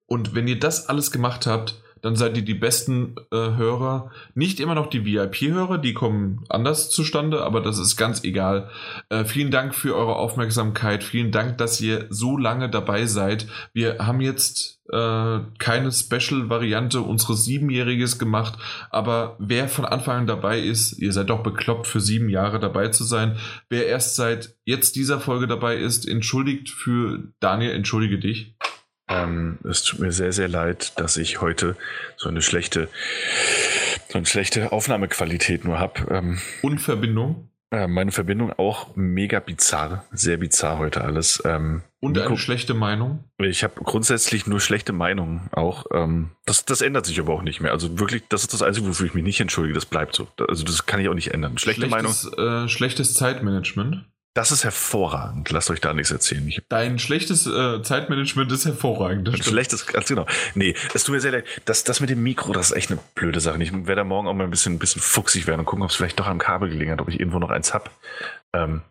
Und wenn ihr das alles gemacht habt, dann seid ihr die besten äh, Hörer. Nicht immer noch die VIP-Hörer, die kommen anders zustande, aber das ist ganz egal. Äh, vielen Dank für eure Aufmerksamkeit. Vielen Dank, dass ihr so lange dabei seid. Wir haben jetzt äh, keine Special-Variante unseres Siebenjähriges gemacht, aber wer von Anfang an dabei ist, ihr seid doch bekloppt, für sieben Jahre dabei zu sein. Wer erst seit jetzt dieser Folge dabei ist, entschuldigt für Daniel, entschuldige dich. Ähm, es tut mir sehr, sehr leid, dass ich heute so eine schlechte, so eine schlechte Aufnahmequalität nur habe. Ähm, Und Verbindung? Äh, meine Verbindung auch mega bizarr, sehr bizarr heute alles. Ähm, Und eine schlechte Meinung? Ich habe grundsätzlich nur schlechte Meinungen auch. Ähm, das, das ändert sich aber auch nicht mehr. Also wirklich, das ist das Einzige, wofür ich mich nicht entschuldige. Das bleibt so. Also das kann ich auch nicht ändern. Schlechte schlechtes, Meinung. Äh, schlechtes Zeitmanagement. Das ist hervorragend. Lasst euch da nichts erzählen. Ich Dein schlechtes äh, Zeitmanagement ist hervorragend. Ein schlechtes, ganz genau. Nee, es tut mir sehr leid. Das, das mit dem Mikro, das ist echt eine blöde Sache. Ich werde da morgen auch mal ein bisschen, ein bisschen fuchsig werden und gucken, ob es vielleicht doch am Kabel gelegen hat, ob ich irgendwo noch eins habe. Ähm,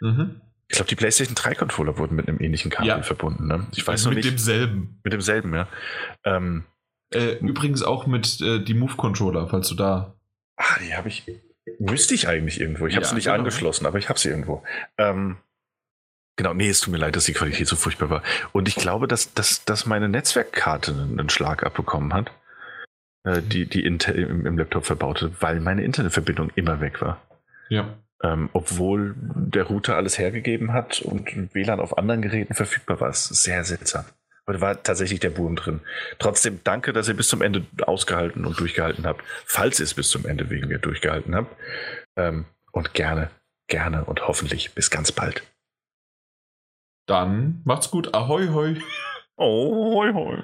mhm. Ich glaube, die PlayStation 3 Controller wurden mit einem ähnlichen Kabel ja. verbunden. Ne? Ich weiß also noch mit nicht. Mit demselben. Mit demselben, ja. Ähm, äh, übrigens auch mit äh, die Move Controller, falls du da Ah, die habe ich. Müsste ich eigentlich irgendwo. Ich habe sie nicht genau. angeschlossen, aber ich habe sie irgendwo. Ähm, genau, nee, es tut mir leid, dass die Qualität so furchtbar war. Und ich glaube, dass, dass, dass meine Netzwerkkarte einen Schlag abbekommen hat, äh, die, die Intel im, im Laptop verbaute, weil meine Internetverbindung immer weg war. Ja. Ähm, obwohl der Router alles hergegeben hat und WLAN auf anderen Geräten verfügbar war. Das ist sehr seltsam. Aber da war tatsächlich der Boom drin. Trotzdem danke, dass ihr bis zum Ende ausgehalten und durchgehalten habt. Falls ihr es bis zum Ende wegen mir durchgehalten habt. Ähm, und gerne, gerne und hoffentlich bis ganz bald. Dann macht's gut. Ahoi, hoi. Oh, hoi, hoi.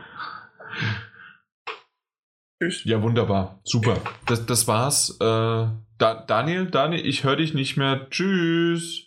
Tschüss. Ja, wunderbar. Super. Das, das war's. Äh, da, Daniel, Daniel, ich höre dich nicht mehr. Tschüss.